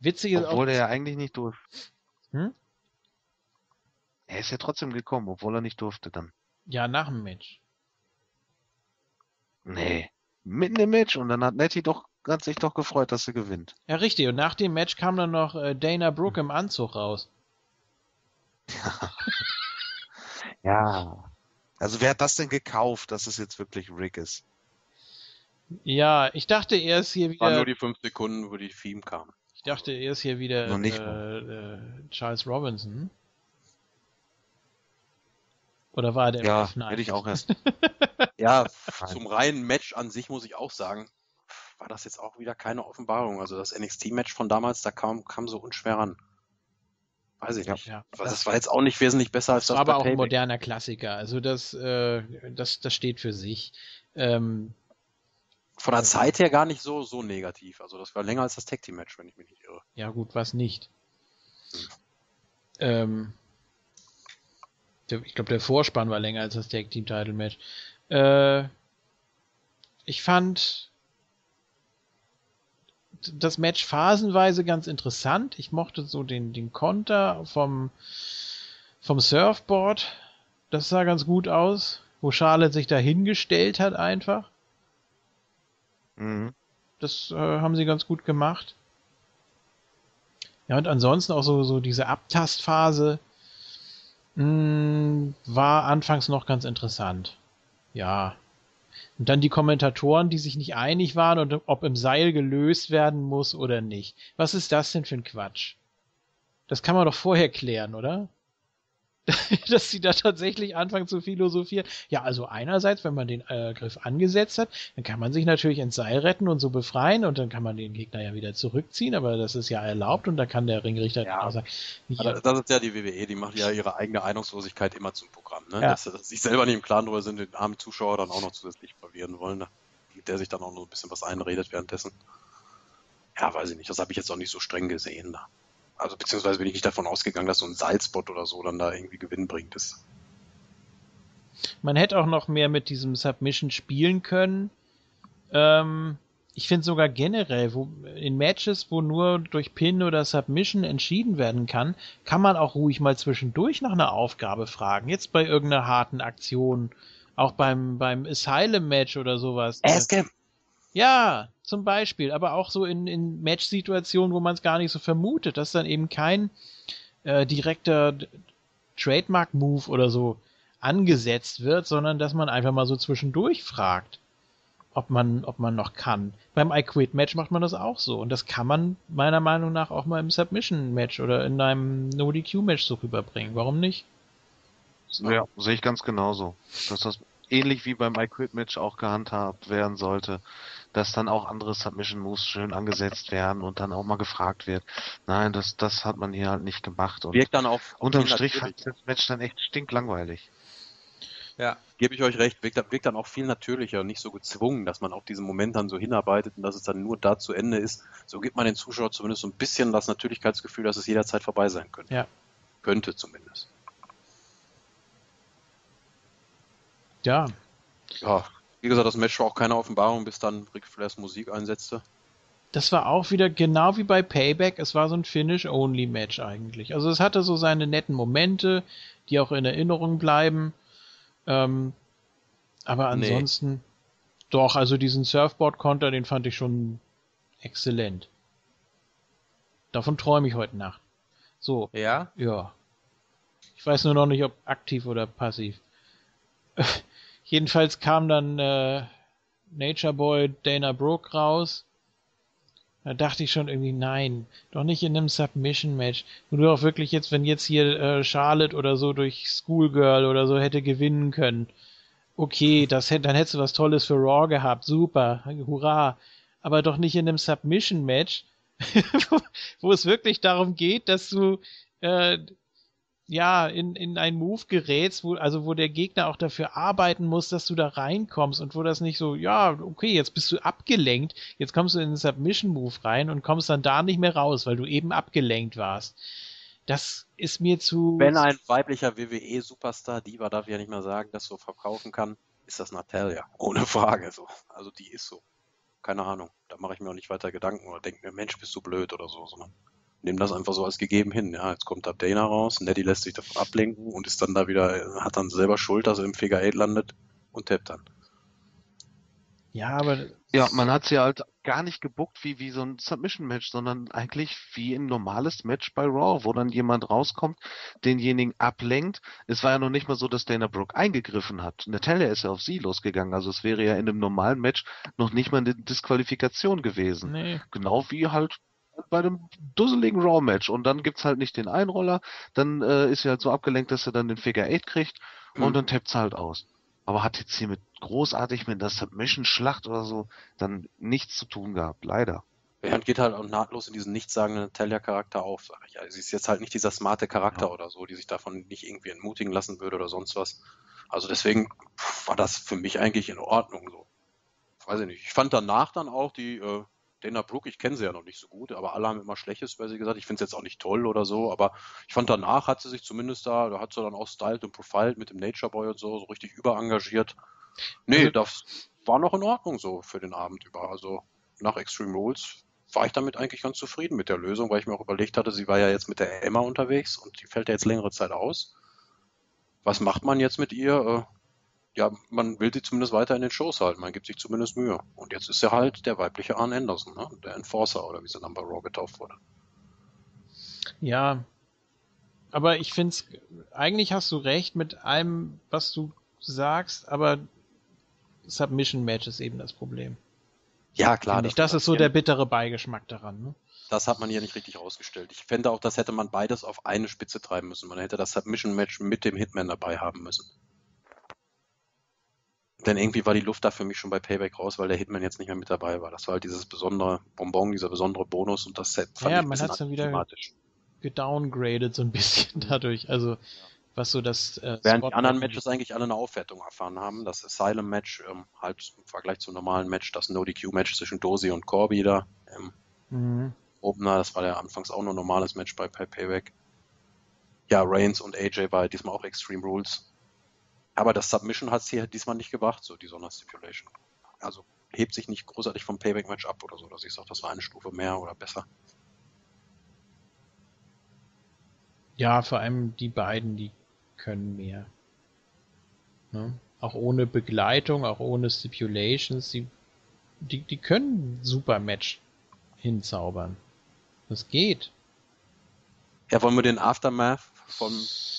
witzig ist auch, Obwohl er ja eigentlich nicht durfte. Hm? Er ist ja trotzdem gekommen, obwohl er nicht durfte dann. ja, nach dem Match. Nee. Mitten im Match und dann hat Nettie doch, hat sich doch gefreut, dass sie gewinnt. Ja, richtig. Und nach dem Match kam dann noch äh, Dana Brooke im Anzug raus. Ja. Also wer hat das denn gekauft, dass es jetzt wirklich Rick ist? Ja, ich dachte, er ist hier War wieder. nur die fünf Sekunden, wo die Theme kam. Ich dachte, er ist hier wieder Noch nicht äh, äh, Charles Robinson. Oder war der Ja, F9? hätte ich auch erst. Ja, zum reinen Match an sich muss ich auch sagen, war das jetzt auch wieder keine Offenbarung. Also das NXT-Match von damals, da kam, kam so unschwer ran. Weiß ich Ja. nicht. Ja, Aber das war jetzt auch nicht wesentlich besser als Das das war aber bei auch ein moderner Klassiker. Also das, äh, das, das steht für sich. Ähm, Von der Zeit her gar nicht so, so negativ. Also das war länger als das Tag Team Match, wenn ich mich nicht irre. ja gut, was nicht. Ähm, der, ich glaube, der Vorspann war länger als das Tag Team Title Match. Äh, ich fand das Match phasenweise ganz interessant. Ich mochte so den, den Konter vom, vom Surfboard. Das sah ganz gut aus, wo Charlotte sich da hingestellt hat einfach. Mhm. Das äh, haben sie ganz gut gemacht. Ja, und ansonsten auch so, so diese Abtastphase mh, war anfangs noch ganz interessant. Ja. Und dann die Kommentatoren, die sich nicht einig waren und ob im Seil gelöst werden muss oder nicht. Was ist das denn für ein Quatsch? Das kann man doch vorher klären, oder? Dass sie da tatsächlich anfangen zu philosophieren. Ja, also einerseits, wenn man den äh, Griff angesetzt hat, dann kann man sich natürlich ins Seil retten und so befreien und dann kann man den Gegner ja wieder zurückziehen, aber das ist ja erlaubt und da kann der Ringrichter Ja. auch sagen, ja, Das ist ja die WWE, die macht ja ihre eigene Einungslosigkeit immer zum Programm. Ne? Ja. Dass, dass sie sich selber nicht im Klaren drüber sind, den armen Zuschauer dann auch noch zusätzlich verwirren wollen, ne? mit der sich dann auch noch ein bisschen was einredet währenddessen. Ja, weiß ich nicht, das habe ich jetzt auch nicht so streng gesehen. Da. Also beziehungsweise bin ich nicht davon ausgegangen, dass so ein Salzbot oder so dann da irgendwie Gewinn bringt. Das, Man hätte auch noch mehr mit diesem Submission spielen können. Ähm, ich finde sogar generell, wo, in Matches, wo nur durch Pin oder Submission entschieden werden kann, kann man auch ruhig mal zwischendurch nach einer Aufgabe fragen. Jetzt bei irgendeiner harten Aktion, auch beim, beim Asylum-Match oder sowas. Ask Ja, zum Beispiel, aber auch so in, in Match-Situationen, wo man es gar nicht so vermutet, dass dann eben kein äh, direkter Trademark-Move oder so angesetzt wird, sondern dass man einfach mal so zwischendurch fragt ob man, ob man noch kann. Beim I Quit Match macht man das auch so. Und das kann man meiner Meinung nach auch mal im Submission Match oder in einem No DQ Match so rüberbringen. Warum nicht? Ja, sehe ich ganz genauso. Dass das ähnlich wie beim I Quit Match auch gehandhabt werden sollte, dass dann auch andere Submission Moves schön angesetzt werden und dann auch mal gefragt wird. Nein, das, das hat man hier halt nicht gemacht. Und Wirkt dann auch unterm Strich fand ich das Match dann echt stinklangweilig. Ja. Gebe ich euch recht, wirkt, wirkt dann auch viel natürlicher und nicht so gezwungen, dass man auf diesen Moment dann so hinarbeitet und dass es dann nur da zu Ende ist. So gibt man den Zuschauer zumindest so ein bisschen das Natürlichkeitsgefühl, dass es jederzeit vorbei sein könnte. Ja. Könnte zumindest. Ja. Ja, wie gesagt, das Match war auch keine Offenbarung, bis dann Ric Flairs Musik einsetzte. Das war auch wieder genau wie bei Payback. Es war so ein Finish-Only-Match eigentlich. Also es hatte so seine netten Momente, die auch in Erinnerung bleiben. Ähm, aber ansonsten, nee. doch, also diesen Surfboard-Konter, den fand ich schon exzellent. Davon träume ich heute Nacht. So. Ja? Ja. Ich weiß nur noch nicht, ob aktiv oder passiv. Jedenfalls kam dann äh, Nature Boy Dana Brooke raus. Da dachte ich schon irgendwie, nein, doch nicht in einem Submission-Match. Nur auch wirklich jetzt, wenn jetzt hier äh, Charlotte oder so durch Schoolgirl oder so hätte gewinnen können. Okay, das hätte, dann hättest du was Tolles für Raw gehabt. Super, hurra. Aber doch nicht in einem Submission-Match, wo, wo es wirklich darum geht, dass du äh, ja, in, in einen Move gerätst, wo, also wo der Gegner auch dafür arbeiten muss, dass du da reinkommst und wo das nicht so, ja, okay, jetzt bist du abgelenkt, jetzt kommst du in den Submission-Move rein und kommst dann da nicht mehr raus, weil du eben abgelenkt warst. Das ist mir zu. Wenn ein weiblicher WWE-Superstar, Diva darf ich ja nicht mehr sagen, das so verkaufen kann, ist das Natalia. Ohne Frage so. Also die ist so. Keine Ahnung. Da mache ich mir auch nicht weiter Gedanken oder denke mir, Mensch, bist du blöd oder so, sondern nehmen das einfach so als gegeben hin. Ja, jetzt kommt da Dana raus, Nettie lässt sich davon ablenken und ist dann da wieder, hat dann selber Schuld, dass er im Figure 8 landet und tappt dann. Ja, aber. Ja, man hat sie halt gar nicht gebuckt wie, wie so ein Submission-Match, sondern eigentlich wie ein normales Match bei Raw, wo dann jemand rauskommt, denjenigen ablenkt. Es war ja noch nicht mal so, dass Dana Brooke eingegriffen hat. Natalia ist ja auf sie losgegangen. Also es wäre ja in einem normalen Match noch nicht mal eine Disqualifikation gewesen. Nee. Genau wie halt bei einem dusseligen Raw-Match und dann gibt's halt nicht den Einroller, dann äh, ist sie halt so abgelenkt, dass er dann den Figure 8 kriegt und mhm. dann tappt sie halt aus. Aber hat jetzt hier mit großartig mit der Submission-Schlacht oder so dann nichts zu tun gehabt, leider. Ja, und geht halt auch nahtlos in diesen nichtssagenden Natalia-Charakter auf, sag ich. Also sie ist jetzt halt nicht dieser smarte Charakter ja. oder so, die sich davon nicht irgendwie entmutigen lassen würde oder sonst was. Also deswegen war das für mich eigentlich in Ordnung so. Weiß ich nicht. Ich fand danach dann auch die äh, Dana Brooke, ich kenne sie ja noch nicht so gut, aber alle haben immer Schlechtes bei sie gesagt. Ich finde es jetzt auch nicht toll oder so, aber ich fand danach hat sie sich zumindest da, da hat sie dann auch styled und profiled mit dem Nature Boy und so, so richtig überengagiert. Nee, also, das war noch in Ordnung so für den Abend über. Also nach Extreme Rules war ich damit eigentlich ganz zufrieden mit der Lösung, weil ich mir auch überlegt hatte, sie war ja jetzt mit der Emma unterwegs und die fällt ja jetzt längere Zeit aus. Was macht man jetzt mit ihr? Ja, man will sie zumindest weiter in den Shows halten. Man gibt sich zumindest Mühe. Und jetzt ist er halt der weibliche Arn Anderson, ne? der Enforcer oder wie sie dann bei Raw getauft wurde. Ja, aber ich finde es, eigentlich hast du recht mit allem, was du sagst, aber Submission Match ist eben das Problem. Ja, klar. Das, das ist so der bittere Beigeschmack daran. Ne? Das hat man hier nicht richtig rausgestellt. Ich fände auch, das hätte man beides auf eine Spitze treiben müssen. Man hätte das Submission Match mit dem Hitman dabei haben müssen. Denn irgendwie war die Luft da für mich schon bei Payback raus, weil der Hitman jetzt nicht mehr mit dabei war. Das war halt dieses besondere Bonbon, dieser besondere Bonus und das Set fand ja, ich man hat es dann wieder gedowngraded so ein bisschen dadurch. Also was so das äh, Während die anderen Matches eigentlich alle eine Aufwertung erfahren haben. Das Asylum Match ähm, halt im Vergleich zum normalen Match, das No DQ Match zwischen Dozy und Corby da im mhm. Opener, das war ja anfangs auch nur ein normales Match bei Payback. Ja, Reigns und AJ war diesmal auch Extreme Rules Aber das Submission hat es hier diesmal nicht gebracht, so die Sonderstipulation. Also hebt sich nicht großartig vom Payback-Match ab oder so, dass ich sage, das war eine Stufe mehr oder besser. Ja, vor allem die beiden, die können mehr. Ne? Auch ohne Begleitung, auch ohne Stipulations, die, die, die können super Match hinzaubern. Das geht. Ja, wollen wir den Aftermath von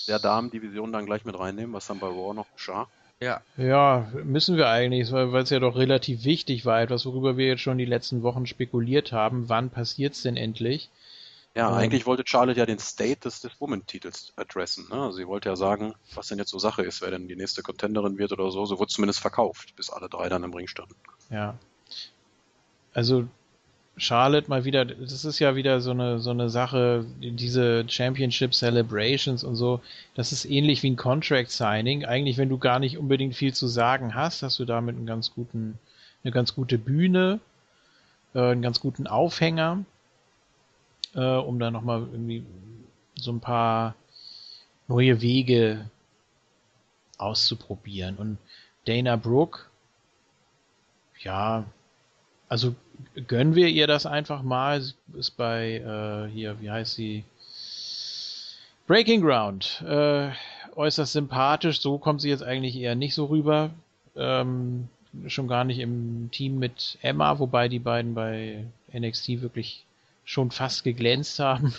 der Damen-Division dann gleich mit reinnehmen, was dann bei Raw noch geschah? Ja. Ja, müssen wir eigentlich, weil es ja doch relativ wichtig war, etwas, worüber wir jetzt schon die letzten Wochen spekuliert haben. Wann passiert's denn endlich? Ja, Ähm. eigentlich wollte Charlotte ja den State des, des Woman-Titels adressen. Ne? Also sie wollte ja sagen, was denn jetzt so Sache ist, wer denn die nächste Contenderin wird oder so. So wurde zumindest verkauft, bis alle drei dann im Ring standen. Ja. Also Charlotte mal wieder, das ist ja wieder so eine so eine Sache, diese Championship Celebrations und so, das ist ähnlich wie ein Contract Signing. Eigentlich, wenn du gar nicht unbedingt viel zu sagen hast, hast du damit einen ganz guten, eine ganz gute Bühne, äh, einen ganz guten Aufhänger, äh, um da nochmal irgendwie so ein paar neue Wege auszuprobieren. Und Dana Brooke, ja, also gönnen wir ihr das einfach mal. Ist bei, äh, hier, wie heißt sie? Breaking Ground. Äh, äußerst sympathisch. So kommt sie jetzt eigentlich eher nicht so rüber. Ähm, schon gar nicht im Team mit Emma, wobei die beiden bei NXT wirklich schon fast geglänzt haben.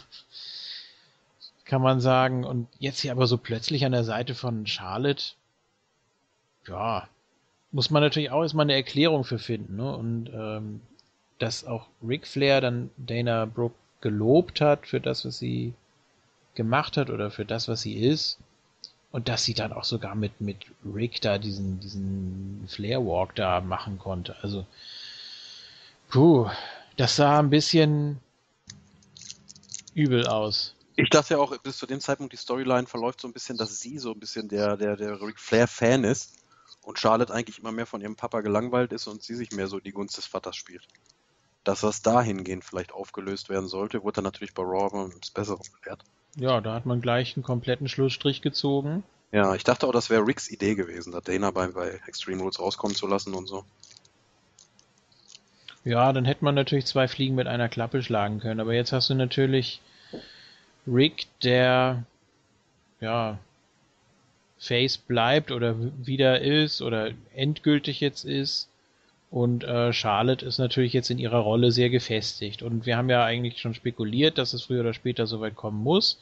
Kann man sagen. Und jetzt hier aber so plötzlich an der Seite von Charlotte. Ja, muss man natürlich auch erstmal eine Erklärung für finden. Ne? Und ähm, dass auch Ric Flair dann Dana Brooke gelobt hat für das, was sie gemacht hat oder für das, was sie ist. Und dass sie dann auch sogar mit, mit Rick da diesen, diesen Flair Walk da machen konnte. Also, puh, das sah ein bisschen übel aus. Ich dachte ja auch, bis zu dem Zeitpunkt die Storyline verläuft so ein bisschen, dass sie so ein bisschen der, der, der Ric Flair-Fan ist und Charlotte eigentlich immer mehr von ihrem Papa gelangweilt ist und sie sich mehr so die Gunst des Vaters spielt. Dass das dahingehend vielleicht aufgelöst werden sollte, wurde dann natürlich bei Raw immer das Bessere bewährt. Ja, da hat man gleich einen kompletten Schlussstrich gezogen. Ja, ich dachte auch, das wäre Ricks Idee gewesen, da Dana bei, bei Extreme Rules rauskommen zu lassen und so. Ja, dann hätte man natürlich zwei Fliegen mit einer Klappe schlagen können. Aber jetzt hast du natürlich Rick, der ja Face bleibt oder wieder ist oder endgültig jetzt ist. Und äh, Charlotte ist natürlich jetzt in ihrer Rolle sehr gefestigt. Und wir haben ja eigentlich schon spekuliert, dass es früher oder später soweit kommen muss.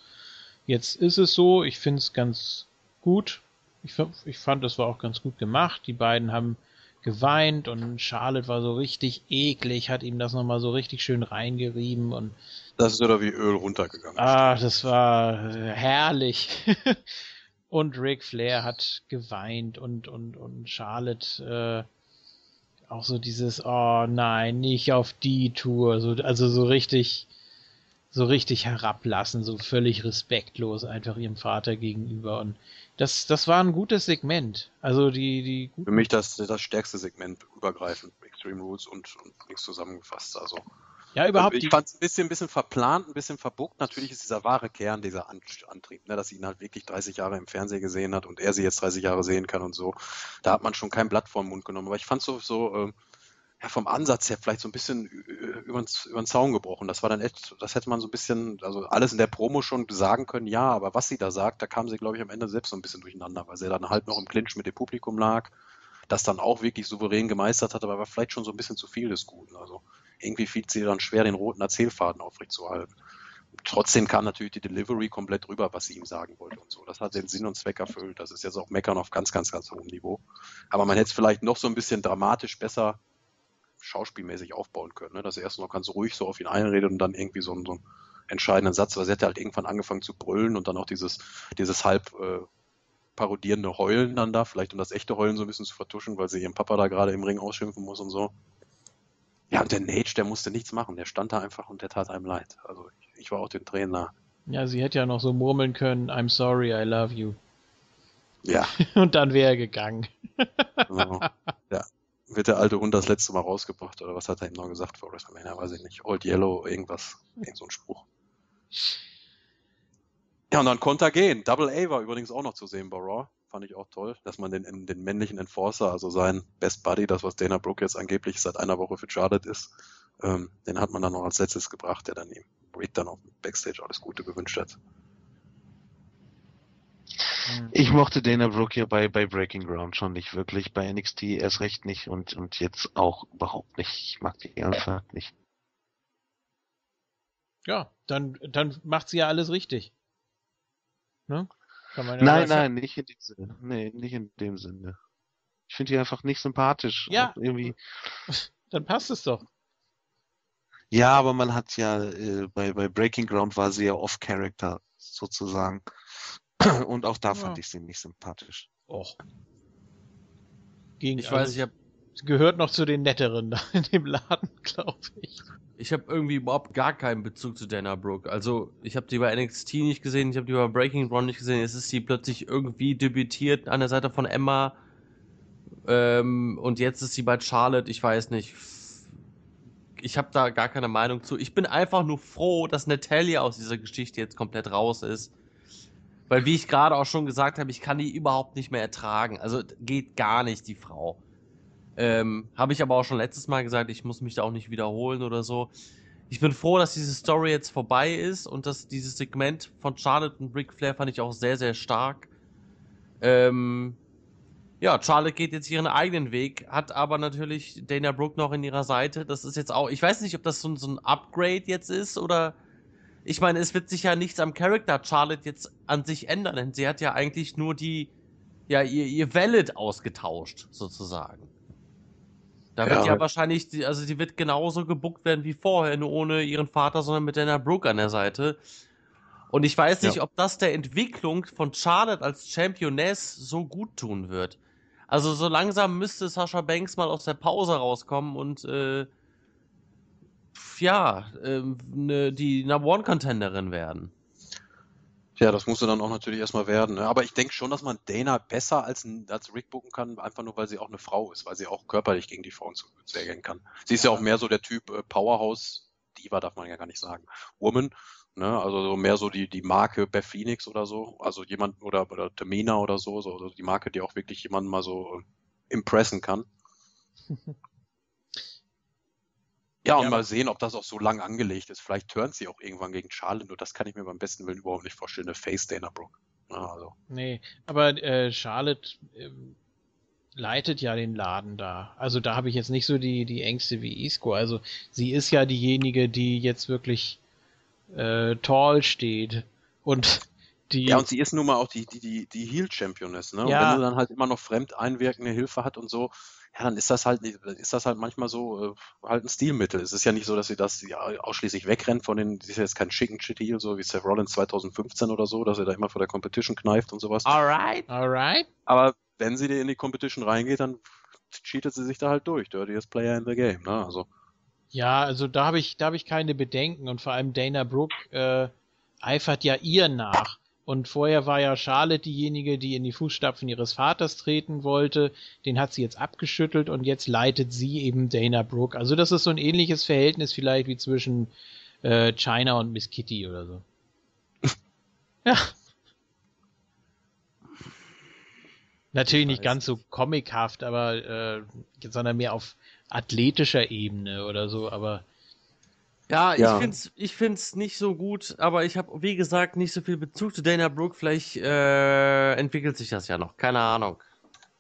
Jetzt ist es so. Ich finde es ganz gut. Ich, ich fand, das war auch ganz gut gemacht. Die beiden haben geweint und Charlotte war so richtig eklig, hat ihm das nochmal so richtig schön reingerieben und Das ist oder wie Öl runtergegangen. ah, das war herrlich. und Ric Flair hat geweint und und und Charlotte äh, auch so dieses oh nein, nicht auf die Tour, so also so richtig so richtig herablassen, so völlig respektlos einfach ihrem Vater gegenüber und das, das war ein gutes Segment. Also die, die Für mich das, das stärkste Segment übergreifend, Extreme Rules und, und nichts zusammengefasst. Also ja überhaupt ich fand es ein bisschen, ein bisschen verplant, ein bisschen verbuckt. Natürlich ist dieser wahre Kern dieser An Antrieb, ne, dass sie ihn halt wirklich 30 Jahre im Fernsehen gesehen hat und er sie jetzt 30 Jahre sehen kann und so. Da hat man schon kein Blatt vor den Mund genommen. Aber ich fand so, so ähm, ja, vom Ansatz her vielleicht so ein bisschen über den Zaun gebrochen. Das war dann echt, das hätte man so ein bisschen, also alles in der Promo schon sagen können, ja, aber was sie da sagt, da kam sie, glaube ich, am Ende selbst so ein bisschen durcheinander, weil sie dann halt noch im Clinch mit dem Publikum lag, das dann auch wirklich souverän gemeistert hat, aber war vielleicht schon so ein bisschen zu viel des Guten. Also irgendwie fiel sie dann schwer, den roten Erzählfaden aufrechtzuerhalten. Trotzdem kam natürlich die Delivery komplett rüber, was sie ihm sagen wollte und so. Das hat den Sinn und Zweck erfüllt. Das ist jetzt auch Meckern auf ganz, ganz, ganz hohem Niveau. Aber man hätte es vielleicht noch so ein bisschen dramatisch besser schauspielmäßig aufbauen können, ne? dass er erst noch ganz ruhig so auf ihn einredet und dann irgendwie so, einen, so einen entscheidenden Satz, weil sie hätte halt irgendwann angefangen zu brüllen und dann auch dieses, dieses halb äh, parodierende Heulen dann da, vielleicht um das echte Heulen so ein bisschen zu vertuschen, weil sie ihren Papa da gerade im Ring ausschimpfen muss und so. Ja, und der Nage, der musste nichts machen, der stand da einfach und der tat einem leid. Also ich, ich war auch den Tränen nah. Ja, sie hätte ja noch so murmeln können, I'm sorry, I love you. Ja. und dann wäre er gegangen. genau. Ja. Wird der alte Hund das letzte Mal rausgebracht oder was hat er ihm noch gesagt vor WrestleMania? Weiß ich nicht. Old Yellow, irgendwas. Irgend so ein Spruch. Ja, und dann konnte er gehen. Double A war übrigens auch noch zu sehen bei Raw. Fand ich auch toll, dass man den, den männlichen Enforcer, also sein Best Buddy, das was Dana Brooke jetzt angeblich seit einer Woche für Charlotte ist, ähm, den hat man dann noch als letztes gebracht, der dann ihm Rick dann auch Backstage alles Gute gewünscht hat. Hm. Ich mochte Dana Brooke hier bei, bei Breaking Ground schon nicht wirklich, bei NXT erst recht nicht und, und jetzt auch überhaupt nicht. Ich mag die einfach nicht. Ja, dann, dann macht sie ja alles richtig. Ne? Ja nein, nein, nicht in dem Sinne. Nee, nicht in dem Sinne. Ich finde die einfach nicht sympathisch. Ja. Irgendwie. Dann passt es doch. Ja, aber man hat ja äh, bei, bei Breaking Ground war sie ja off-Character sozusagen. Und auch da ja. fand ich sie nicht sympathisch. Och. Gegen, ich also, weiß, ich habe gehört noch zu den netteren da in dem Laden, glaube ich. Ich habe irgendwie überhaupt gar keinen Bezug zu Dana Brooke. Also, ich habe die bei NXT nicht gesehen, ich habe die bei Breaking Ground nicht gesehen. Jetzt ist sie plötzlich irgendwie debütiert an der Seite von Emma. Ähm, und jetzt ist sie bei Charlotte, ich weiß nicht. Ich habe da gar keine Meinung zu. Ich bin einfach nur froh, dass Natalia aus dieser Geschichte jetzt komplett raus ist. Weil, wie ich gerade auch schon gesagt habe, ich kann die überhaupt nicht mehr ertragen. Also, geht gar nicht, die Frau. Ähm, Habe ich aber auch schon letztes Mal gesagt, ich muss mich da auch nicht wiederholen oder so. Ich bin froh, dass diese Story jetzt vorbei ist und dass dieses Segment von Charlotte und Ric Flair fand ich auch sehr, sehr stark. Ähm, ja, Charlotte geht jetzt ihren eigenen Weg, hat aber natürlich Dana Brooke noch in ihrer Seite. Das ist jetzt auch, ich weiß nicht, ob das so, so ein Upgrade jetzt ist oder. Ich meine, es wird sich ja nichts am Charakter Charlotte jetzt an sich ändern, denn sie hat ja eigentlich nur die, ja, ihr, ihr Valid ausgetauscht, sozusagen. Da wird ja, ja wahrscheinlich, also sie wird genauso gebuckt werden wie vorher, nur ohne ihren Vater, sondern mit Dana Brooke an der Seite. Und ich weiß nicht, ja. ob das der Entwicklung von Charlotte als Championess so gut tun wird. Also so langsam müsste Sascha Banks mal aus der Pause rauskommen und äh, ja, äh, ne, die Number One Contenderin werden. Ja, das musste dann auch natürlich erstmal werden. Ne? Aber ich denke schon, dass man Dana besser als, als Rick booken kann, einfach nur, weil sie auch eine Frau ist, weil sie auch körperlich gegen die Frauen zu sehr kann. Sie ist ja auch mehr so der Typ äh, Powerhouse, Diva darf man ja gar nicht sagen, Woman, ne? also so mehr so die, die Marke Beth Phoenix oder so, also jemand, oder, oder Tamina oder so, so also die Marke, die auch wirklich jemanden mal so äh, impressen kann. Ja, und ja, mal sehen, ob das auch so lang angelegt ist. Vielleicht turnt sie auch irgendwann gegen Charlotte, nur das kann ich mir beim besten Willen überhaupt nicht vorstellen. Eine Face Dana Brooke. Ja, also. Nee, aber äh, Charlotte äh, leitet ja den Laden da. Also da habe ich jetzt nicht so die, die Ängste wie Isco. Also sie ist ja diejenige, die jetzt wirklich äh, tall steht. Und die. Ja, und sie ist nun mal auch die, die, die, die Heel-Championess, ne? Ja. Und wenn du dann halt immer noch fremd einwirkende Hilfe hat und so, ja, dann ist das halt ist das halt manchmal so äh, halt ein Stilmittel. Es ist ja nicht so, dass sie das ja, ausschließlich wegrennt von den, das ist jetzt kein Chicken Shit so wie Seth Rollins 2015 oder so, dass er da immer vor der Competition kneift und sowas. Alright, alright. Aber wenn sie in die Competition reingeht, dann cheatet sie sich da halt durch. Dirtiest Player in the game, ne? Also. Ja, also da habe ich, da habe ich keine Bedenken und vor allem Dana Brooke äh, eifert ja ihr nach. Und vorher war ja Charlotte diejenige, die in die Fußstapfen ihres Vaters treten wollte. Den hat sie jetzt abgeschüttelt und jetzt leitet sie eben Dana Brooke. Also das ist so ein ähnliches Verhältnis vielleicht wie zwischen äh, China und Miss Kitty oder so. ja. Natürlich nicht ganz so comichaft, aber äh, sondern mehr auf athletischer Ebene oder so, aber ja, ja, ich find's, ich find's nicht so gut, aber ich habe, wie gesagt, nicht so viel Bezug zu Dana Brooke. Vielleicht äh, entwickelt sich das ja noch. Keine Ahnung.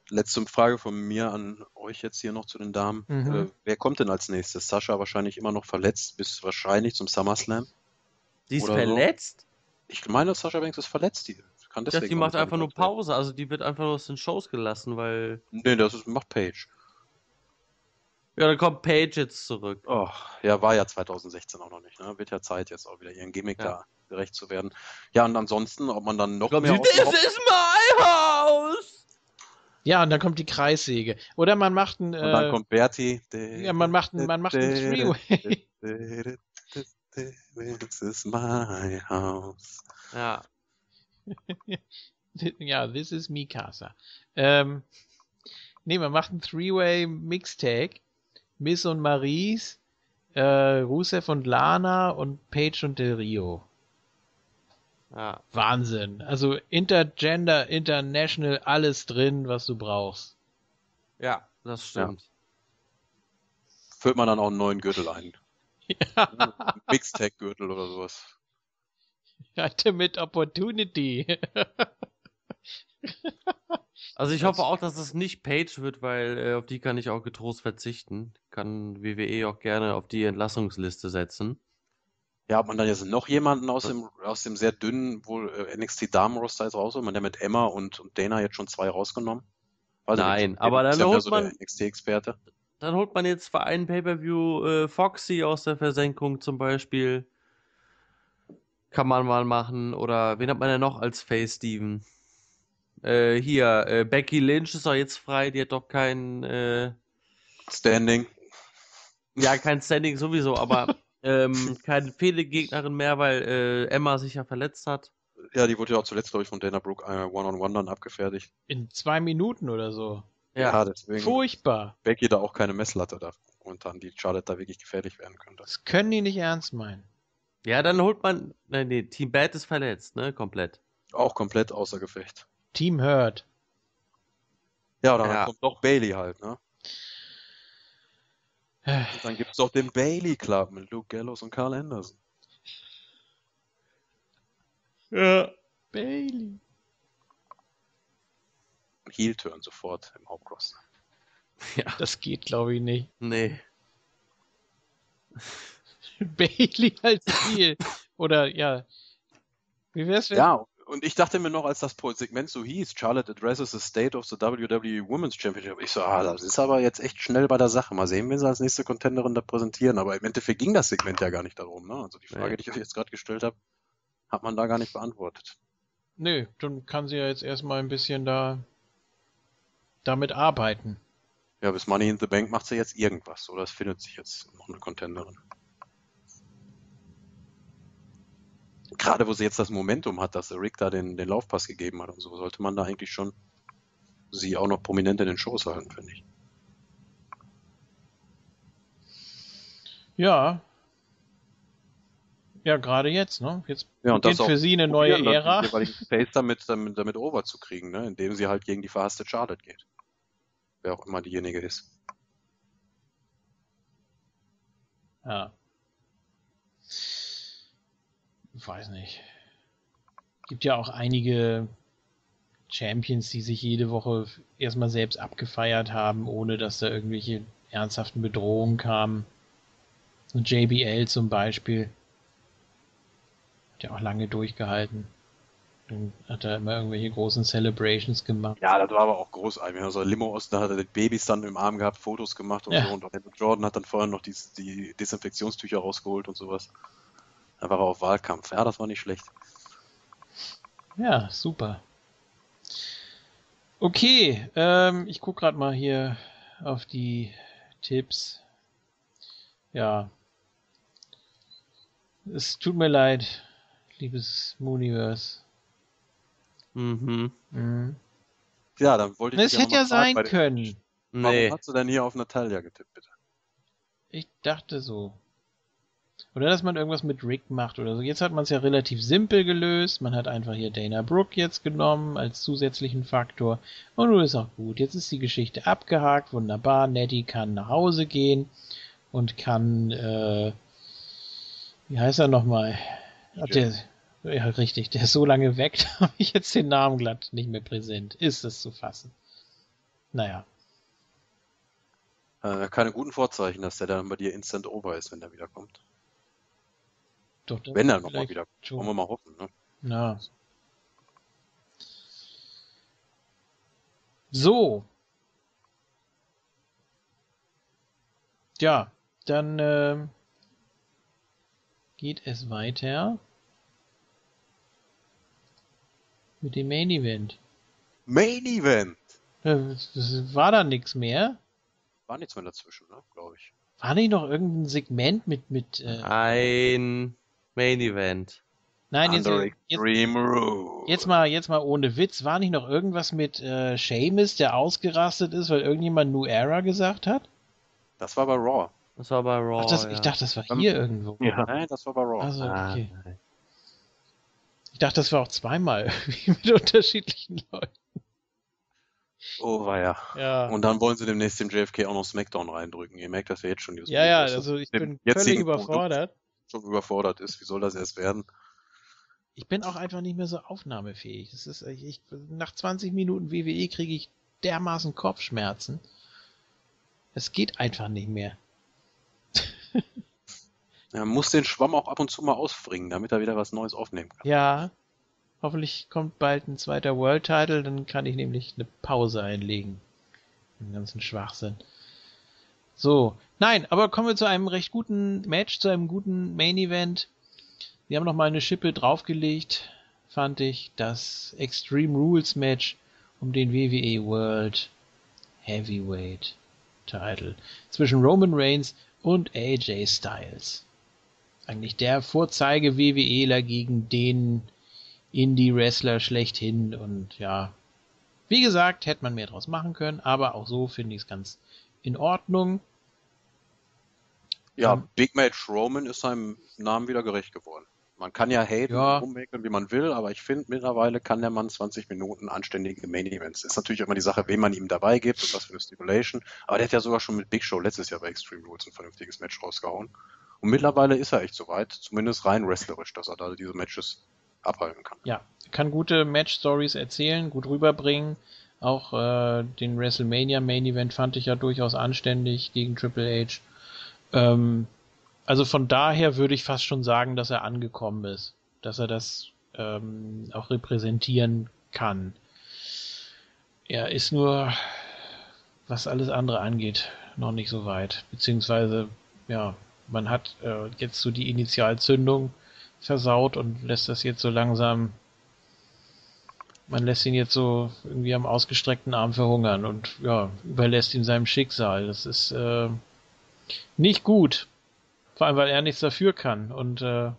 Letzte Frage von mir an euch jetzt hier noch zu den Damen. Mhm. Äh, wer kommt denn als nächstes? Sascha wahrscheinlich immer noch verletzt, bis wahrscheinlich zum SummerSlam. Die ist verletzt? So. Ich meine, Sascha Banks ist verletzt. Die kann deswegen die macht einfach nur Pause. Also die wird einfach nur aus den Shows gelassen, weil. Nee, das ist, macht Page. Ja, dann kommt Page jetzt zurück. Oh, ja, war ja 2016 auch noch nicht. Ne? Wird ja Zeit, jetzt auch wieder ihren Gimmick ja. da gerecht zu werden. Ja, und ansonsten, ob man dann noch Glaub mehr. This is my house! Ja, und dann kommt die Kreissäge. Oder man macht ein. Äh, und dann kommt Bertie. Ja, man macht ein, man macht ein Three-Way. This is my house. Ja. ja, this is Mikasa. Ähm, nee, man macht ein Three-Way Mixtag Miss und Maries, äh, Rusev und Lana und Paige und Del Rio. Ja. Wahnsinn. Also Intergender, International, alles drin, was du brauchst. Ja, das stimmt. Ja. Füllt man dann auch einen neuen Gürtel ein. Ja. Mixtag-Gürtel oder sowas. Ultimate Opportunity. also ich hoffe auch, dass es nicht Page wird, weil äh, auf die kann ich auch getrost verzichten. Kann WWE auch gerne auf die Entlassungsliste setzen. Ja, hat man dann jetzt noch jemanden aus dem, aus dem sehr dünnen wohl äh, NXT Damen-Roster jetzt raus? Man der mit Emma und, und Dana jetzt schon zwei rausgenommen? Also Nein, aber dann holt so man NXT-Experte. Dann holt man jetzt für einen Pay-per-View äh, Foxy aus der Versenkung zum Beispiel. Kann man mal machen. Oder wen hat man denn noch als Face, Steven? Äh, hier, äh, Becky Lynch ist doch jetzt frei, die hat doch kein äh, Standing. Ja, kein Standing sowieso, aber ähm, keine Fehlgegnerin mehr, weil äh, Emma sich ja verletzt hat. Ja, die wurde ja auch zuletzt, glaube ich, von Dana Brooke äh, One-on-One -on -one dann abgefertigt. In zwei Minuten oder so. Ja, ja deswegen. Furchtbar. Becky da auch keine Messlatte da momentan, die Charlotte da wirklich gefährlich werden könnte. Das können die nicht ernst meinen. Ja, dann holt man. Nein, nee, Team Bad ist verletzt, ne? Komplett. Auch komplett außer Gefecht. Team Hurt. Ja, oder ja. dann kommt doch Bailey halt, ne? Und dann gibt es doch den Bailey Club mit Luke Gallows und Carl Anderson. Ja. Bailey. Heel-Turn sofort im Hauptcross. Ja. Das geht, glaube ich, nicht. Nee. Bailey als Heel. Oder ja. Wie wär's, wenn. Ja, und ich dachte mir noch, als das Segment so hieß, Charlotte addresses the state of the WWE Women's Championship, ich so, ah, das ist aber jetzt echt schnell bei der Sache. Mal sehen, wen sie als nächste Contenderin da präsentieren. Aber im Endeffekt ging das Segment ja gar nicht darum. Ne? Also die Frage, nee. die ich euch jetzt gerade gestellt habe, hat man da gar nicht beantwortet. Nö, dann kann sie ja jetzt erstmal ein bisschen da damit arbeiten. Ja, bis Money in the Bank macht sie jetzt irgendwas, oder es findet sich jetzt noch eine Contenderin. Gerade wo sie jetzt das Momentum hat, dass Rick da den, den Laufpass gegeben hat und so, sollte man da eigentlich schon sie auch noch prominent in den Shows halten, finde ich. Ja. Ja, gerade jetzt, ne? Jetzt ja, beginnt für sie eine neue Ära. Den Face damit, damit, damit over zu kriegen, ne? Indem sie halt gegen die verhasste Charlotte geht. Wer auch immer diejenige ist. Ja weiß nicht. Gibt ja auch einige Champions, die sich jede Woche erstmal selbst abgefeiert haben, ohne dass da irgendwelche ernsthaften Bedrohungen kamen. Und JBL zum Beispiel. Hat ja auch lange durchgehalten. Dann hat er immer irgendwelche großen Celebrations gemacht. Ja, das war aber auch großartig. Also Limo Osten hat er die Babys dann im Arm gehabt, Fotos gemacht und ja. so. Und Jordan hat dann vorher noch die, die Desinfektionstücher rausgeholt und sowas. Da war er auf Wahlkampf. Ja, das war nicht schlecht. Ja, super. Okay, ähm, ich gucke gerade mal hier auf die Tipps. Ja. Es tut mir leid, liebes Mooniverse. Mhm. mhm. Ja, dann wollte ich. Es hätte ja sein können. Warum nee. hast du denn hier auf Natalia getippt, bitte? Ich dachte so. Oder dass man irgendwas mit Rick macht oder so. Jetzt hat man es ja relativ simpel gelöst. Man hat einfach hier Dana Brooke jetzt genommen als zusätzlichen Faktor. Und nun ist auch gut. Jetzt ist die Geschichte abgehakt. Wunderbar. Nettie kann nach Hause gehen und kann, äh, wie heißt er nochmal? Der, ja, richtig. Der ist so lange weg, da habe ich jetzt den Namen glatt nicht mehr präsent. Ist es zu fassen. Naja. Äh, keine guten Vorzeichen, dass der dann bei dir instant over ist, wenn der wiederkommt. Doch, Wenn er nochmal wieder. Schon. Wollen wir mal hoffen, ne? Ja. So. Ja, dann äh, geht es weiter mit dem Main Event. Main Event? Äh, war da nichts mehr? War nichts mehr dazwischen, ne? glaube ich. War nicht noch irgendein Segment mit mit? Äh, Ein Main Event. Nein, jetzt, jetzt, jetzt, mal, jetzt mal ohne Witz. War nicht noch irgendwas mit äh, Seamus, der ausgerastet ist, weil irgendjemand New Era gesagt hat? Das war bei Raw. Das war bei Raw. Ach, das, ja. Ich dachte, das war hier um, irgendwo. Ja. Nein, das war bei Raw. Also, okay. Ah, Ich dachte, das war auch zweimal mit unterschiedlichen Leuten. Oh, war ja. Ja. Und dann wollen sie demnächst dem JFK auch noch Smackdown reindrücken. Ihr merkt das ja jetzt schon. Ja, ja, dass also ich bin völlig Produkt überfordert. Schon überfordert ist. Wie soll das erst werden? Ich bin auch einfach nicht mehr so aufnahmefähig. Das ist, ich, ich, nach 20 Minuten WWE kriege ich dermaßen Kopfschmerzen. Es geht einfach nicht mehr. Er muss den Schwamm auch ab und zu mal ausbringen, damit er wieder was Neues aufnehmen kann. Ja, hoffentlich kommt bald ein zweiter World Title, dann kann ich nämlich eine Pause einlegen. Den ganzen Schwachsinn. So, nein, aber kommen wir zu einem recht guten Match, zu einem guten Main Event. Wir haben noch mal eine Schippe draufgelegt, fand ich, das Extreme Rules Match um den WWE World Heavyweight Title zwischen Roman Reigns und AJ Styles. Eigentlich der Vorzeige WWEler gegen den Indie-Wrestler schlechthin und ja, wie gesagt, hätte man mehr draus machen können, aber auch so finde ich es ganz in Ordnung. Ja, Ähm, Big Match Roman ist seinem Namen wieder gerecht geworden. Man kann ja haten Ja. rummäkeln, wie man will, aber ich finde, mittlerweile kann der Mann 20 Minuten anständige Main Events. Ist natürlich immer die Sache, wen man ihm dabei gibt und was für eine Stipulation. Aber der hat ja sogar schon mit Big Show letztes Jahr bei Extreme Rules ein vernünftiges Match rausgehauen. Und mittlerweile ist er echt soweit, zumindest rein wrestlerisch, dass er da diese Matches abhalten kann. Ja, kann gute Match-Stories erzählen, gut rüberbringen. Auch äh, den WrestleMania Main Event fand ich ja durchaus anständig gegen Triple H. Ähm, also von daher würde ich fast schon sagen, dass er angekommen ist, dass er das ähm, auch repräsentieren kann. Er ist nur, was alles andere angeht, noch nicht so weit. Beziehungsweise, ja, man hat äh, jetzt so die Initialzündung versaut und lässt das jetzt so langsam, man lässt ihn jetzt so irgendwie am ausgestreckten Arm verhungern und ja, überlässt ihm seinem Schicksal. Das ist äh, nicht gut. Vor allem, weil er nichts dafür kann. Und äh,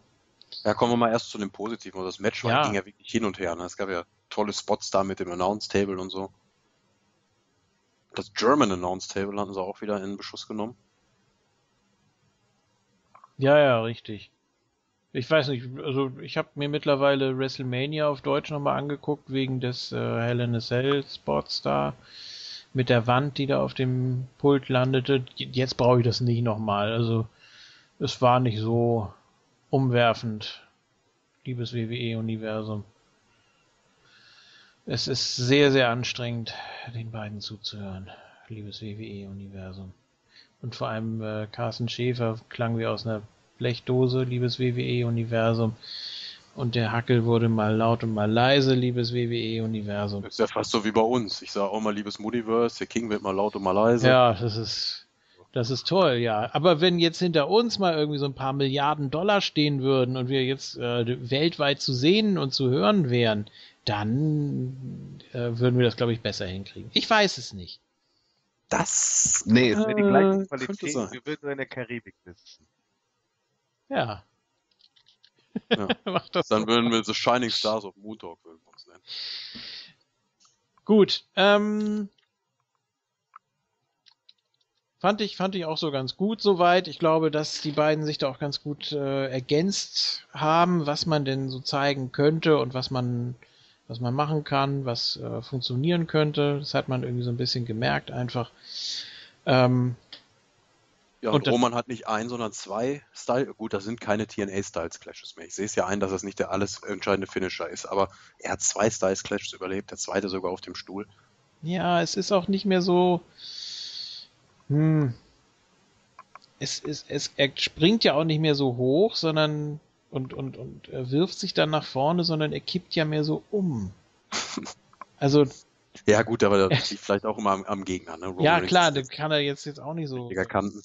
Ja, kommen wir mal erst zu dem Positiven. Also Das Match Ja. ging ja wirklich hin und her. Ne? Es gab ja tolle Spots da mit dem Announce Table und so. Das German Announce Table hatten sie auch wieder in Beschuss genommen. ja, ja, richtig. Ich weiß nicht, also ich habe mir mittlerweile WrestleMania auf Deutsch nochmal angeguckt, wegen des äh, Hell in a Cell Spots da mit der Wand, die da auf dem Pult landete. Jetzt brauche ich das nicht nochmal. Also es war nicht so umwerfend, liebes WWE-Universum. Es ist sehr, sehr anstrengend, den beiden zuzuhören, liebes WWE-Universum. Und vor allem äh, Carsten Schäfer klang wie aus einer Blechdose, liebes WWE-Universum. Und der Hackel wurde mal laut und mal leise, liebes WWE-Universum. Das ist ja fast so wie bei uns. Ich sage auch mal, liebes Muniverse, der King wird mal laut und mal leise. Ja, das ist, das ist toll, ja. Aber wenn jetzt hinter uns mal irgendwie so ein paar Milliarden Dollar stehen würden und wir jetzt äh, weltweit zu sehen und zu hören wären, dann äh, würden wir das, glaube ich, besser hinkriegen. Ich weiß es nicht. Das. Nee, es wäre die gleiche könnte Qualität. Wir würden in der Karibik sitzen. Ja. Ja. Dann würden wir The Shining Stars of Moon Talk würden wir uns nennen. Gut, ähm, fand ich, fand ich auch so ganz gut soweit. Ich glaube, dass die beiden sich da auch ganz gut äh, ergänzt haben, was man denn so zeigen könnte und was man, was man machen kann, was äh, funktionieren könnte. Das hat man irgendwie so ein bisschen gemerkt einfach. Ähm, Ja, Und und Roman hat nicht ein, sondern zwei Style. Gut, das sind keine TNA-Styles-Clashes mehr. Ich sehe es ja ein, dass es nicht der alles entscheidende Finisher ist, aber er hat zwei Styles-Clashes überlebt, der zweite sogar auf dem Stuhl. Ja, es ist auch nicht mehr so. Hm. Es, es, es, er springt ja auch nicht mehr so hoch, sondern und, und, und er wirft sich dann nach vorne, sondern er kippt ja mehr so um. Also, Ja, gut, aber das liegt vielleicht auch immer am, am Gegner. Ne? Ja klar, das kann er jetzt, jetzt auch nicht so Kanten.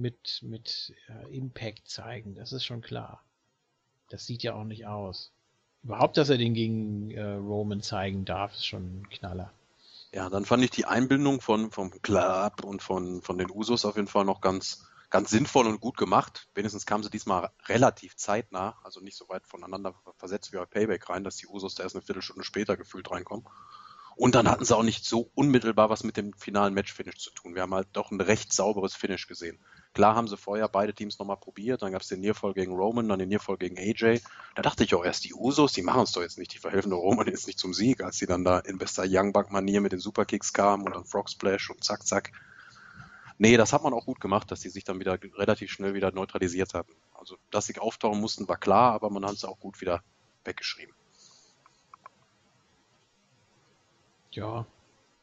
Mit, mit äh, Impact zeigen, das ist schon klar. Das sieht ja auch nicht aus. Überhaupt, dass er den gegen äh, Roman zeigen darf, ist schon ein Knaller. Ja, dann fand ich die Einbindung von, vom Club und von, von den Usos auf jeden Fall noch ganz, ganz sinnvoll und gut gemacht. Wenigstens kamen sie diesmal relativ zeitnah, also nicht so weit voneinander versetzt wie bei Payback rein, dass die Usos da erst eine Viertelstunde später gefühlt reinkommen. Und dann hatten sie auch nicht so unmittelbar was mit dem finalen Match-Finish zu tun. Wir haben halt doch ein recht sauberes Finish gesehen. Klar haben sie vorher beide Teams nochmal probiert, dann gab es den Nearfall gegen Roman, dann den Nearfall gegen AJ. Da dachte ich auch erst, die Usos, die machen es doch jetzt nicht, die verhelfen Roman jetzt nicht zum Sieg, als sie dann da in bester Young Buck-Manier mit den Superkicks kamen und dann Frog Splash und zack, zack. Nee, das hat man auch gut gemacht, dass die sich dann wieder relativ schnell wieder neutralisiert hatten. Also, dass sie auftauchen mussten, war klar, aber man hat es auch gut wieder weggeschrieben. Ja.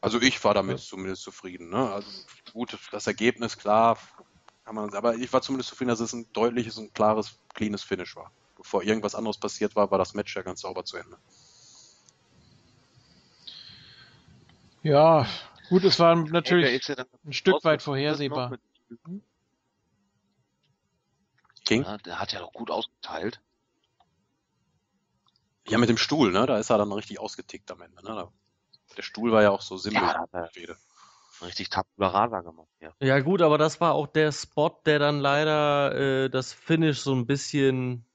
Also ich war damit ja. zumindest zufrieden. Ne? Also gut, das Ergebnis, klar, kann man, aber ich war zumindest zufrieden, dass es ein deutliches und klares, cleanes Finish war. Bevor irgendwas anderes passiert war, war das Match ja ganz sauber zu Ende. Ja, gut, es war natürlich ja ein Stück weit vorhersehbar. King? Ja, der hat ja doch gut ausgeteilt. Ja, mit dem Stuhl, ne? Da ist er dann richtig ausgetickt am Ende. Ne? Der Stuhl war ja auch so simpel. Ja, richtig Tabula Rasa gemacht. Ja. ja gut, aber das war auch der Spot, der dann leider äh, das Finish so ein bisschen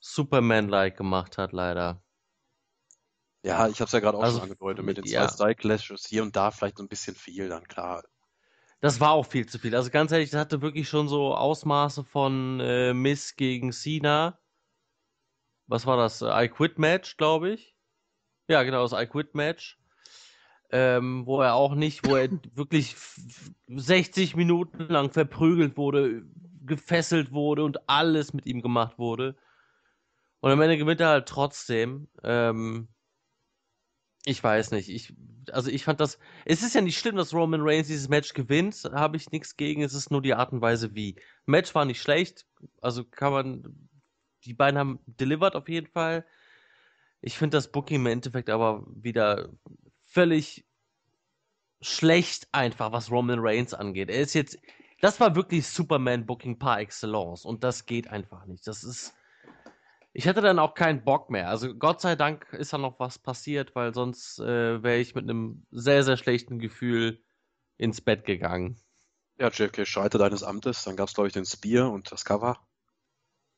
Superman-like gemacht hat, leider. Ja, ich habe es ja gerade auch also, schon angedeutet, mit den ja. zwei Style-Clashes hier und da vielleicht so ein bisschen viel, dann klar. Das war auch viel zu viel. Also ganz ehrlich, das hatte wirklich schon so Ausmaße von äh, Miss gegen Cena. Was war das? I Quit Match, glaube ich. Ja, genau, das I Quit Match. Ähm, wo er auch nicht, wo er wirklich 60 Minuten lang verprügelt wurde, gefesselt wurde und alles mit ihm gemacht wurde. Und am Ende gewinnt er halt trotzdem. Ähm, ich weiß nicht. Ich, also ich fand das. Es ist ja nicht schlimm, dass Roman Reigns dieses Match gewinnt. Habe ich nichts gegen. Es ist nur die Art und Weise, wie. Match war nicht schlecht. Also kann man. Die beiden haben delivered auf jeden Fall. Ich finde das Booking im Endeffekt aber wieder völlig schlecht einfach, was Roman Reigns angeht. Er ist jetzt, das war wirklich Superman-Booking par excellence und das geht einfach nicht. Das ist, ich hätte dann auch keinen Bock mehr. Also Gott sei Dank ist da noch was passiert, weil sonst äh, wäre ich mit einem sehr, sehr schlechten Gefühl ins Bett gegangen. Ja, JFK scheitert deines Amtes. Dann gab es, glaube ich, den Spear und das Cover.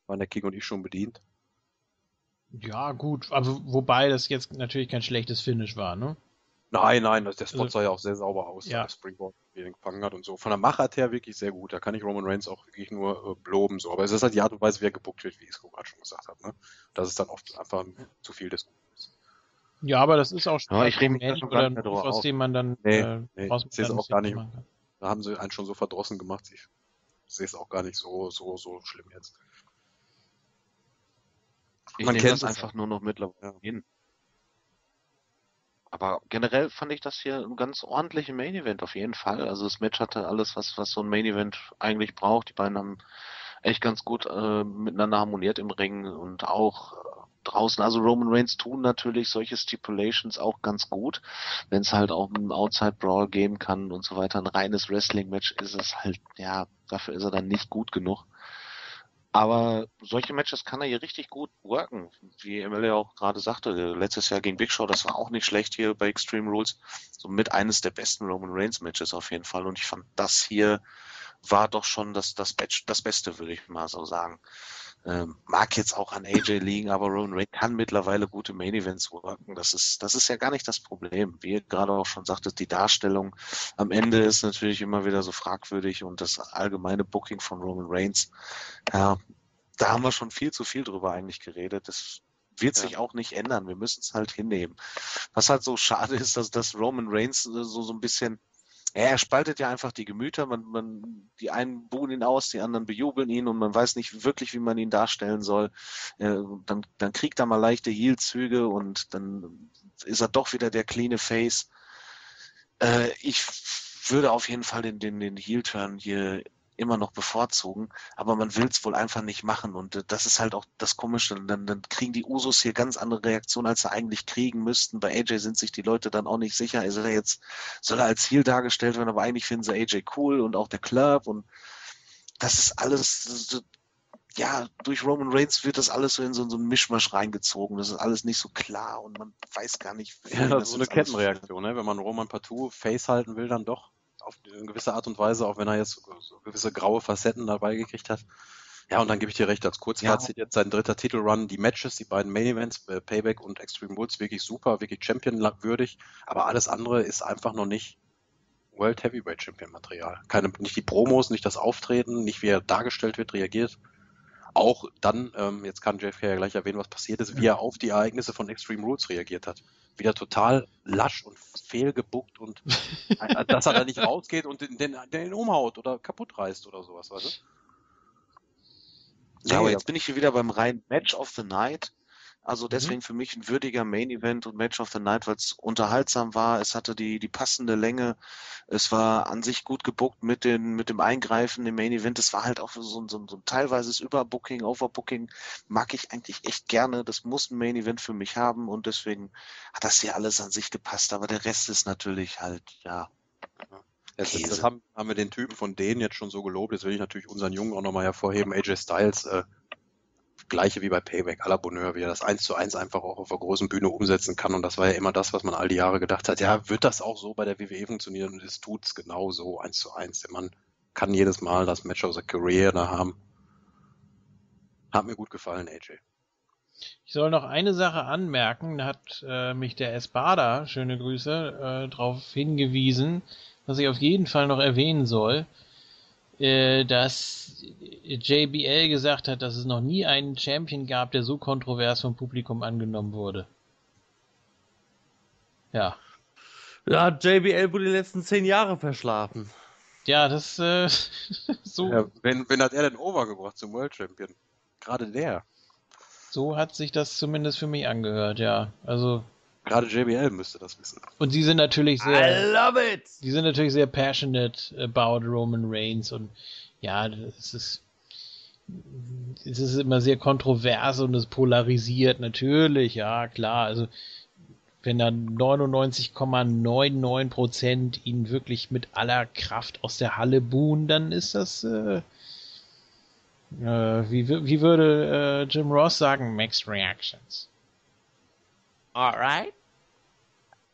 Waren der King und ich schon bedient. Ja, gut. Also, wobei das jetzt natürlich kein schlechtes Finish war, ne? Nein, nein, der Spot also, sah ja auch sehr sauber aus, ja. der Springboard den gefangen hat und so. Von der Machart her wirklich sehr gut. Da kann ich Roman Reigns auch wirklich nur äh, loben. So. Aber es ist halt die Art und Weise, wie er gebuckt wird, wie ich es gerade schon gesagt habe. Ne? Das ist dann oft einfach zu viel des Guten. Ja, aber das ist auch schon ja, ich rede mich schon oder drauf aus dem man dann nee, äh, nee, ich sehe es auch gar nicht. Da haben sie einen schon so verdrossen gemacht. Ich sehe es auch gar nicht so, so, so schlimm jetzt. Ich man kennt es einfach nur noch mittlerweile hin. Aber generell fand ich das hier ein ganz ordentliches Main Event auf jeden Fall. Also das Match hatte alles, was, was so ein Main Event eigentlich braucht. Die beiden haben echt ganz gut äh, miteinander harmoniert im Ring und auch äh, draußen. Also Roman Reigns tun natürlich solche Stipulations auch ganz gut, wenn es halt auch einen Outside Brawl geben kann und so weiter. Ein reines Wrestling Match ist es halt, ja, dafür ist er dann nicht gut genug. Aber solche Matches kann er hier richtig gut worken. Wie Emil ja auch gerade sagte, letztes Jahr gegen Big Show, das war auch nicht schlecht hier bei Extreme Rules. So mit eines der besten Roman Reigns Matches auf jeden Fall. Und ich fand, das hier war doch schon das, das, das Beste, würde ich mal so sagen. Ähm, mag jetzt auch an AJ liegen, aber Roman Reigns kann mittlerweile gute Main Events worken. Das ist, das ist ja gar nicht das Problem. Wie ihr gerade auch schon sagtet, die Darstellung am Ende ist natürlich immer wieder so fragwürdig und das allgemeine Booking von Roman Reigns, ja, da haben wir schon viel zu viel drüber eigentlich geredet. Das wird sich ja. auch nicht ändern. Wir müssen es halt hinnehmen. Was halt so schade ist, dass, dass Roman Reigns so, so ein bisschen er spaltet ja einfach die Gemüter. Man, man, die einen buhen ihn aus, die anderen bejubeln ihn und man weiß nicht wirklich, wie man ihn darstellen soll. Äh, dann, dann kriegt er mal leichte Heel-Züge und dann ist er doch wieder der cleane Face. Äh, ich würde auf jeden Fall den, den, den Heel-Turn hier immer noch bevorzugen, aber man will es wohl einfach nicht machen und äh, das ist halt auch das Komische. Dann, dann kriegen die Usos hier ganz andere Reaktionen, als sie eigentlich kriegen müssten. Bei AJ sind sich die Leute dann auch nicht sicher, ist er jetzt, soll er als Heel dargestellt werden, aber eigentlich finden sie AJ cool und auch der Club und das ist alles, ja, durch Roman Reigns wird das alles so in so, so einen Mischmasch reingezogen. Das ist alles nicht so klar und man weiß gar nicht, ja, das so eine Kettenreaktion, ne? wenn man Roman partout Face halten will, dann doch auf eine gewisse Art und Weise, auch wenn er jetzt so gewisse graue Facetten dabei gekriegt hat. Ja, und dann gebe ich dir recht, als Kurzfazit ja. jetzt sein dritter Titelrun, die Matches, die beiden Main Events, äh, Payback und Extreme Woods, wirklich super, wirklich Champion-würdig, aber alles andere ist einfach noch nicht World Heavyweight Champion Material. Keine, nicht die Promos, nicht das Auftreten, nicht wie er dargestellt wird, reagiert. Auch dann, ähm, jetzt kann JFK ja gleich erwähnen, was passiert ist, wie er auf die Ereignisse von Extreme Rules reagiert hat. Wieder total lasch und fehlgebuckt und dass er da nicht rausgeht und den, den, den umhaut oder kaputt reißt oder sowas, weißt du? Ja, aber jetzt bin ich hier wieder beim reinen Match of the Night. Also Mhm. deswegen für mich ein würdiger Main Event und Match of the Night, weil es unterhaltsam war. Es hatte die, die passende Länge. Es war an sich gut gebuckt mit, den, mit dem Eingreifen im Main Event. Es war halt auch so, ein- so, ein- so ein teilweises Überbooking, Overbooking. Mag ich eigentlich echt gerne. Das muss ein Main Event für mich haben und deswegen hat das hier alles an sich gepasst. Aber der Rest ist natürlich halt, ja. Das, Käse. das haben, haben wir den Typen von denen jetzt schon so gelobt. Jetzt will ich natürlich unseren Jungen auch nochmal hervorheben. AJ Styles, äh, gleiche wie bei Payback, à la Bonheur, wie er das eins zu eins einfach auch auf der großen Bühne umsetzen kann. Und das war ja immer das, was man all die Jahre gedacht hat. Ja, wird das auch so bei der WWE funktionieren? Und es tut's genau so, eins zu eins. Der Mann kann jedes Mal das Match of the Career da haben. Hat mir gut gefallen, AJ. Ich soll noch eine Sache anmerken, da hat äh, mich der Espada, schöne Grüße, äh, darauf hingewiesen, was ich auf jeden Fall noch erwähnen soll, dass JBL gesagt hat, dass es noch nie einen Champion gab, der so kontrovers vom Publikum angenommen wurde. Ja. Ja, JBL wurde die letzten zehn Jahre verschlafen. Ja, das äh, so, Ja, wen, wen hat er denn overgebracht zum World Champion? Gerade der. so hat sich das zumindest für mich angehört, ja. Also, Gerade JBL müsste das wissen. und sie sind natürlich sehr. I love it! Die sind natürlich sehr passionate about Roman Reigns und ja, es ist, es ist immer sehr kontrovers und es polarisiert natürlich, ja klar. Also wenn da 99,99% ihn wirklich mit aller Kraft aus der Halle buhen, dann ist das, äh, äh, wie, wie würde äh, Jim Ross sagen, Mixed Reactions. Alright.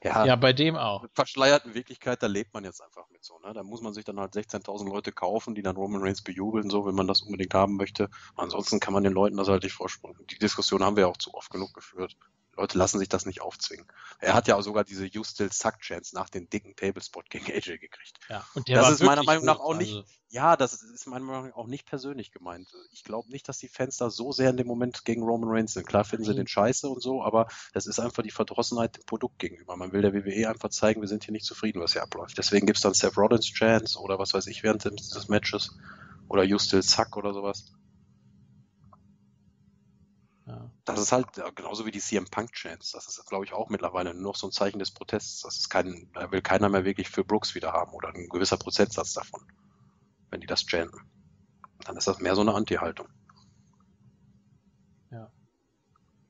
Ja, Ja, bei dem auch. mit verschleierten Wirklichkeit, da lebt man jetzt einfach mit so. Ne? Da muss man sich dann halt 16.000 Leute kaufen, die dann Roman Reigns bejubeln, so, wenn man das unbedingt haben möchte. Ansonsten kann man den Leuten das halt nicht vorspulen. Die Diskussion haben wir ja auch zu oft genug geführt. Leute lassen sich das nicht aufzwingen. Er hat ja auch sogar diese You Still Suck Chance nach dem dicken Tablespot gegen AJ gekriegt. Ja, und der Das ist meiner Meinung nach hoch, auch nicht- also- Ja, das ist meiner Meinung nach auch nicht persönlich gemeint. Ich glaube nicht, dass die Fans da so sehr in dem Moment gegen Roman Reigns sind. Klar finden sie Nein. den scheiße und so, aber das ist einfach die Verdrossenheit dem Produkt gegenüber. Man will der WWE einfach zeigen, wir sind hier nicht zufrieden, was hier abläuft. Deswegen gibt's dann Seth Rollins Chance oder was weiß ich während des Matches oder You Still Suck oder sowas. Ja. Das ist halt ja, genauso wie die CM Punk Chance. Das ist, glaube ich, auch mittlerweile nur noch so ein Zeichen des Protests. Das ist kein, da will keiner mehr wirklich für Brooks wieder haben oder ein gewisser Prozentsatz davon, wenn die das chanten. Dann ist das mehr so eine Anti-Haltung.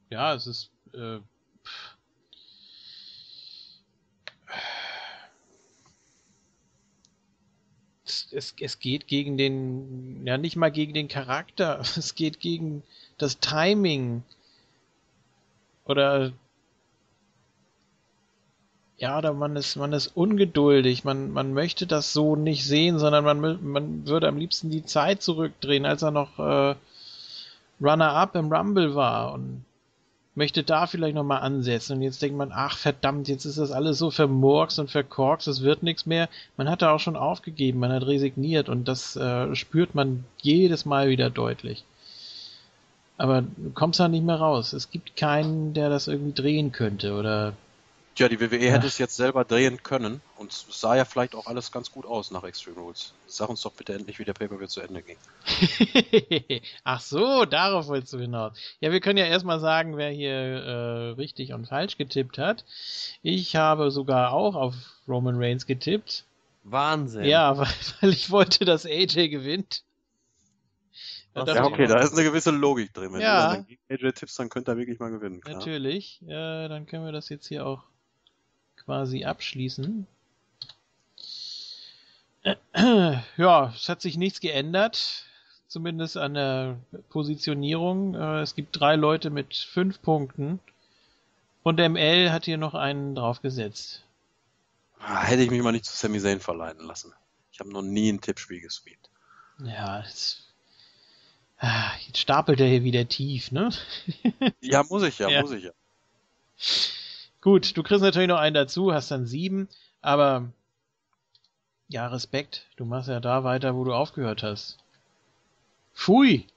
Ja, es ist. Äh, es, es, es geht gegen den, ja nicht mal gegen den Charakter, es geht gegen das Timing. Oder ja, oder man ist, man ist ungeduldig, man, man möchte das so nicht sehen, sondern man, man würde am liebsten die Zeit zurückdrehen, als er noch äh, Runner-up im Rumble war und möchte da vielleicht nochmal ansetzen. Und jetzt denkt man, ach verdammt, jetzt ist das alles so vermurkst und verkorkst, es wird nichts mehr. Man hat da auch schon aufgegeben, man hat resigniert und das äh, spürt man jedes Mal wieder deutlich. Aber du kommst da nicht mehr raus. Es gibt keinen, der das irgendwie drehen könnte oder Tja, die WWE Ja. hätte es jetzt selber drehen können und es sah ja vielleicht auch alles ganz gut aus nach Extreme Rules. Sag uns doch bitte endlich, wie der Pay-Per-View zu Ende ging. Ach so, darauf willst du hinaus. Ja, wir können ja erstmal sagen, wer hier äh, richtig und falsch getippt hat. Ich habe sogar auch auf Roman Reigns getippt. Wahnsinn. Ja, weil, weil ich wollte, dass AJ gewinnt. Ja, okay, da ist eine gewisse Logik drin. Wenn Ja. du dann gegen AJ tippst, dann könnte er wirklich mal gewinnen. Klar. Natürlich. Ja, dann können wir das jetzt hier auch quasi abschließen. Ja, es hat sich nichts geändert. Zumindest an der Positionierung. Äh, Es gibt drei Leute mit fünf Punkten. Und ML hat hier noch einen draufgesetzt. Ah, Hätte ich mich mal nicht zu Sami Zayn verleiten lassen. Ich habe noch nie ein Tippspiel gesweept. Ja, das, jetzt stapelt er hier wieder tief, ne? Ja, muss ich ja, Ja. muss ich ja. Gut, du kriegst natürlich noch einen dazu, hast dann sieben, aber Ja, Respekt. Du machst ja da weiter, wo du aufgehört hast. Pfui!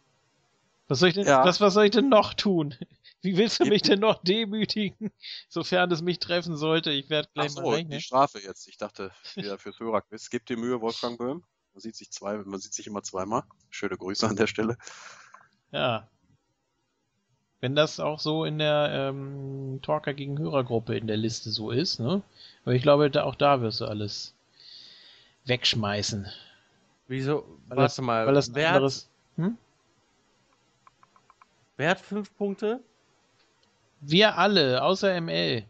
Was soll ich denn, Ja. was, was soll ich denn noch tun? Wie willst du mich denn noch demütigen? Sofern es mich treffen sollte, ich werde Ach gleich so, mal die rechnen. Strafe jetzt. Ich dachte, wieder fürs Hörerquiz. Gib dir Mühe, Wolfgang Böhm. Man sieht sich zwei, man sieht sich immer zweimal. Schöne Grüße an der Stelle. Ja. Wenn das auch so in der ähm, Talker gegen Hörergruppe in der Liste so ist, ne? Aber ich glaube, da, auch da wirst du alles wegschmeißen. Wieso? Weil Warte das, mal. Weil das wer, hat, anderes. Hm? wer hat fünf Punkte? Wir alle, außer ML.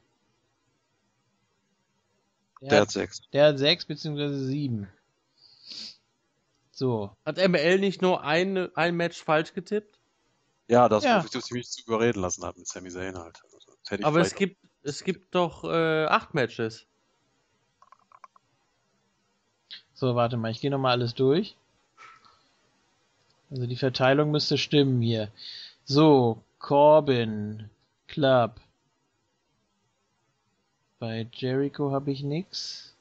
Der, Der hat, hat sechs. der hat sechs beziehungsweise sieben. So. Hat ML nicht nur ein, ein Match falsch getippt? Ja, das, Ja. wo ich mich zu überreden lassen habe mit Sami Zayn halt. Also, Aber es gibt, es gibt doch äh, acht Matches. So, warte mal, ich gehe nochmal alles durch. Also die Verteilung müsste stimmen hier. So, Corbin, Club. Bei Jericho habe ich nix.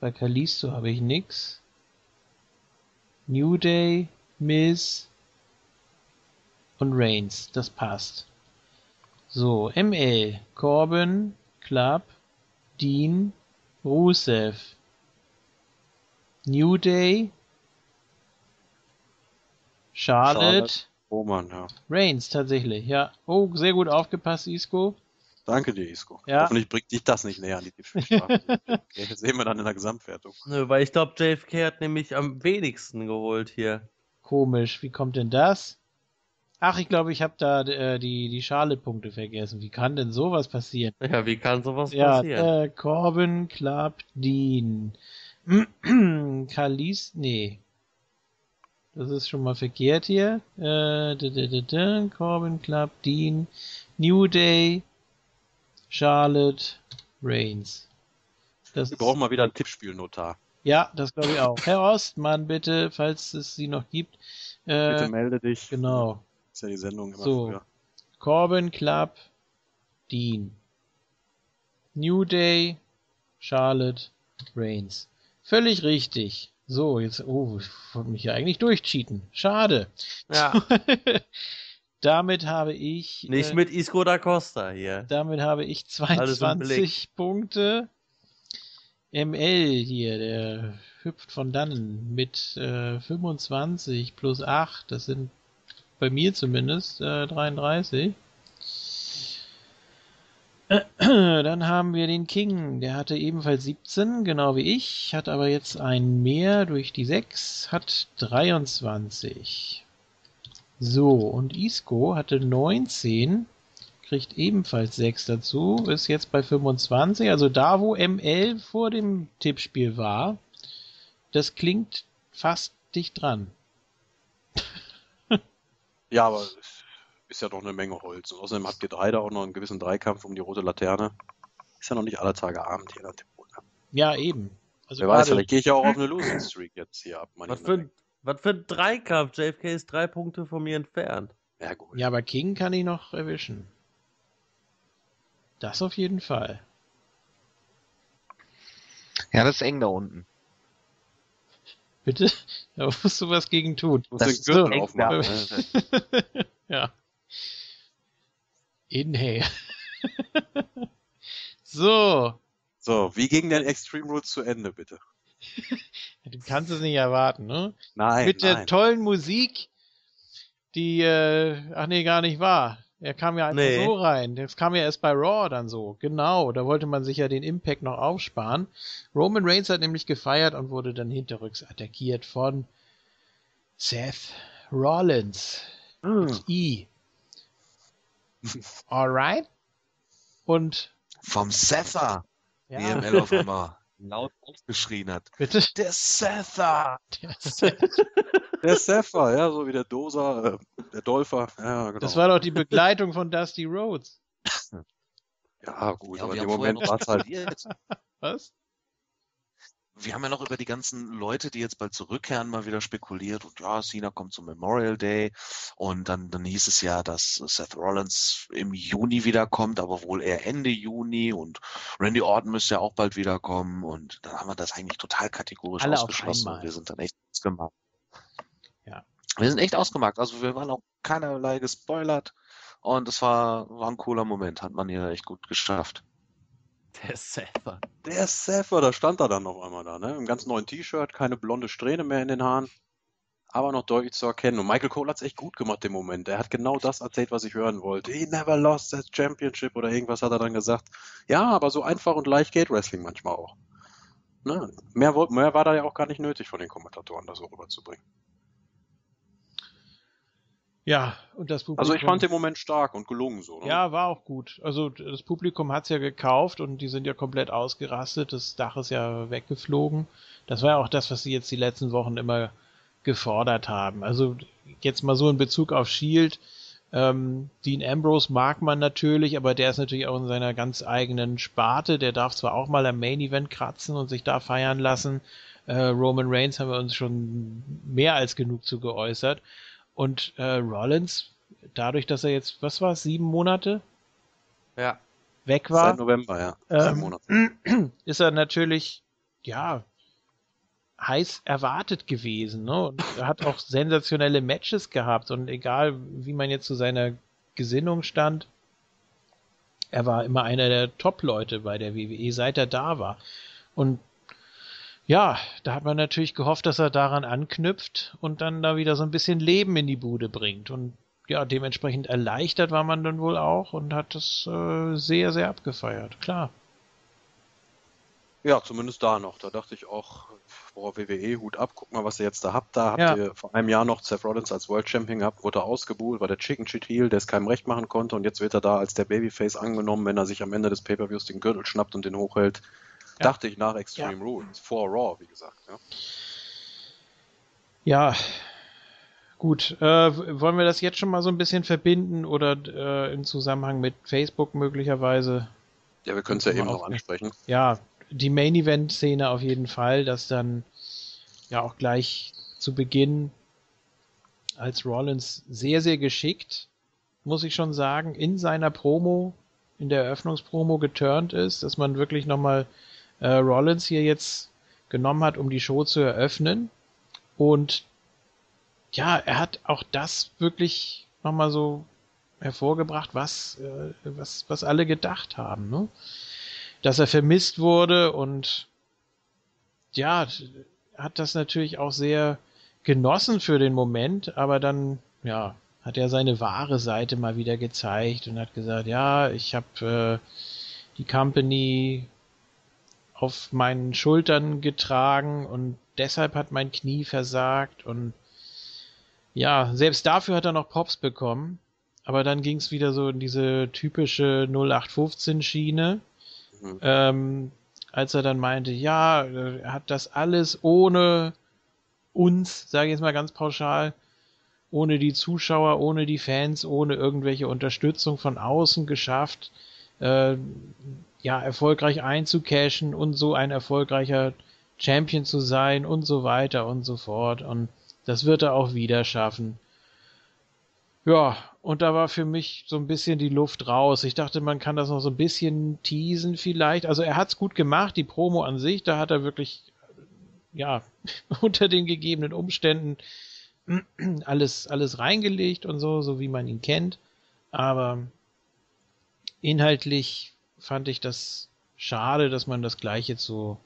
Bei Kalisto habe ich nix. New Day, Miz und Reigns. Das passt. So, ML, Corbin, Club, Dean, Rusev, New Day, Charlotte, Charlotte. Roman, ja. Reigns tatsächlich, ja. Oh, sehr gut aufgepasst, Isco. Danke dir, Isco. Ja. Hoffentlich bringt dich das nicht näher an die Tippspielstrafe. okay, das sehen wir dann in der Gesamtwertung. Nö, weil ich glaube, JFK hat nämlich am wenigsten geholt hier. Komisch, wie kommt denn das? Ach, ich glaube, ich habe da äh, die, die Charlotte-Punkte vergessen. Wie kann denn sowas passieren? Ja, wie kann sowas Ja, passieren? äh, Corbin, Club, Dean. Kalis, nee. Das ist schon mal verkehrt hier. Äh. Corbin, Club, Dean, New Day, Charlotte, Reigns. Das Wir ist, brauchen mal wieder einen Tippspielnotar. ja, das glaube ich auch. Herr Ostmann, bitte, falls es sie noch gibt. Bitte Äh, melde dich. genau. Ist ja die Sendung immer So. früher. Corbin, Club, Dean. New Day, Charlotte, Reigns. Völlig richtig. So, jetzt, oh, ich wollte mich ja eigentlich durchcheaten. Schade. Ja, Damit habe ich, nicht äh, mit Isco da Costa hier. damit habe ich Alles im 22 Punkte. ML hier, der hüpft von dannen mit äh, 25 plus 8, das sind bei mir zumindest äh, 33. Dann haben wir den King, der hatte ebenfalls 17, genau wie ich, hat aber jetzt ein mehr durch die 6, hat 23. So, und Isco hatte 19, kriegt ebenfalls 6 dazu, ist jetzt bei 25, also da, wo ML vor dem Tippspiel war, das klingt fast dicht dran. Ja, aber es ist ja doch eine Menge Holz. Und außerdem habt ihr drei da auch noch einen gewissen Dreikampf um die rote Laterne. Ist ja noch nicht aller Tage Abend hier in der Tipprunde. Ja, eben. Also Wer weiß, vielleicht gehe ich ja auch auf eine Losing Streak jetzt hier ab. Was für, ein- was für ein Dreikampf. JFK ist drei Punkte von mir entfernt. Ja, gut. Ja, aber King kann ich noch erwischen. Das auf jeden Fall. Ja, das ist eng da unten. Bitte? Da musst du was gegen tun. Ich muss Das den ist Gürtel aufmachen. da. ja. Inhale. so. So, wie ging denn Extreme Rules zu Ende, bitte? Du kannst es nicht erwarten, ne? Nein, Mit der nein. tollen Musik, die, äh, ach nee, gar nicht wahr. Er kam ja einfach Nee. so rein. Das kam ja erst bei Raw dann so. Genau, da wollte man sich ja den Impact noch aufsparen. Roman Reigns hat nämlich gefeiert und wurde dann hinterrücks attackiert von Seth Rollins. Hm. I. Alright. Und, Vom Sether, wie ja, auf einmal laut aufgeschrien hat. bitte. Der Sether! Der Seth. Der Sepher, ja, so wie der Doser, äh, der Dolpher. Ja, genau. Das war doch die Begleitung von Dusty Rhodes. ja, gut, Ja, aber haben vorher Moment war es halt. Was? Wir haben ja noch über die ganzen Leute, die jetzt bald zurückkehren, mal wieder spekuliert. Und ja, Cena kommt zum Memorial Day. Und dann, dann hieß es ja, dass Seth Rollins im Juni wiederkommt, aber wohl eher Ende Juni. Und Randy Orton müsste ja auch bald wiederkommen. Und dann haben wir das eigentlich total kategorisch Alle ausgeschlossen. Wir sind dann echt ausgemacht. Ja. Wir sind echt ausgemacht. Also wir waren auch keinerlei gespoilert. Und es war, war ein cooler Moment. Hat man hier echt gut geschafft. Der Sether. Der Sether, da stand er dann noch einmal da, ne? Im ganz neuen T-Shirt, keine blonde Strähne mehr in den Haaren, aber noch deutlich zu erkennen. Und Michael Cole hat es echt gut gemacht im Moment. Er hat genau das erzählt, was ich hören wollte. He never lost that championship oder irgendwas hat er dann gesagt. Ja, aber so einfach und leicht geht Wrestling manchmal auch. Ne? Mehr, mehr war da ja auch gar nicht nötig von den Kommentatoren, das so rüberzubringen. Ja, und das Publikum. Also ich fand den Moment stark und gelungen so. Ne? Ja, war auch gut. Also das Publikum hat's ja gekauft und die sind ja komplett ausgerastet. Das Dach ist ja weggeflogen. Das war ja auch das, was sie jetzt die letzten Wochen immer gefordert haben. Also jetzt mal so in Bezug auf Shield. Ähm, Dean Ambrose mag man natürlich, aber der ist natürlich auch in seiner ganz eigenen Sparte. Der darf zwar auch mal am Main Event kratzen und sich da feiern lassen. Äh, Roman Reigns haben wir uns schon mehr als genug zu geäußert. Und äh, Rollins, dadurch, dass er jetzt, was war es, sieben Monate Ja. weg war, Seit November, ja. Sieben ähm, Monate. ist er natürlich, ja, heiß erwartet gewesen. Ne? Und er hat auch sensationelle Matches gehabt. Und egal, wie man jetzt zu seiner Gesinnung stand, er war immer einer der Top-Leute bei der WWE, seit er da war. Und ja, da hat man natürlich gehofft, dass er daran anknüpft und dann da wieder so ein bisschen Leben in die Bude bringt. Und ja, dementsprechend erleichtert war man dann wohl auch und hat das äh, sehr, sehr abgefeiert, klar. Ja, zumindest da noch. Da dachte ich auch, boah, WWE, Hut ab, guck mal, was ihr jetzt da habt. Da habt Ja. ihr vor einem Jahr noch Seth Rollins als World Champion gehabt, wurde er ausgebuhlt, war der Chicken Shit Heel, der es keinem recht machen konnte und jetzt wird er da als der Babyface angenommen, wenn er sich am Ende des Pay-Per-Views den Gürtel schnappt und den hochhält. Ja. Dachte ich nach Extreme Rules, vor Raw, wie gesagt. Ja. Ja, gut. Äh, wollen wir das jetzt schon mal so ein bisschen verbinden oder äh, im Zusammenhang mit Facebook möglicherweise? Ja, wir können es ja Mal eben noch ansprechen. Ja, die Main Event Szene auf jeden Fall, dass dann ja auch gleich zu Beginn als Rollins sehr, sehr geschickt, muss ich schon sagen, in seiner Promo, in der Eröffnungspromo geturnt ist, dass man wirklich nochmal äh, Rollins hier jetzt genommen hat, um die Show zu eröffnen. Und ja, er hat auch das wirklich nochmal so hervorgebracht, was, äh, was, was alle gedacht haben, ne? Dass er vermisst wurde und ja, hat das natürlich auch sehr genossen für den Moment, aber dann, ja, hat er seine wahre Seite mal wieder gezeigt und hat gesagt, ja, ich habe äh, die Company auf meinen Schultern getragen und deshalb hat mein Knie versagt und ja, selbst dafür hat er noch Pops bekommen, aber dann ging es wieder so in diese typische 0815 Schiene, Mhm. ähm, als er dann meinte, ja, er hat das alles ohne uns, sage ich jetzt mal ganz pauschal, ohne die Zuschauer, ohne die Fans, ohne irgendwelche Unterstützung von außen geschafft, äh, ja, erfolgreich einzucashen und so ein erfolgreicher Champion zu sein und so weiter und so fort. Und das wird er auch wieder schaffen. Ja, und da war für mich so ein bisschen die Luft raus. Ich dachte, man kann das noch so ein bisschen teasen vielleicht. Also er hat's gut gemacht, die Promo an sich, da hat er wirklich, ja, unter den gegebenen Umständen alles, alles reingelegt und so, so wie man ihn kennt. Aber inhaltlich fand ich das schade, dass man das gleich jetzt so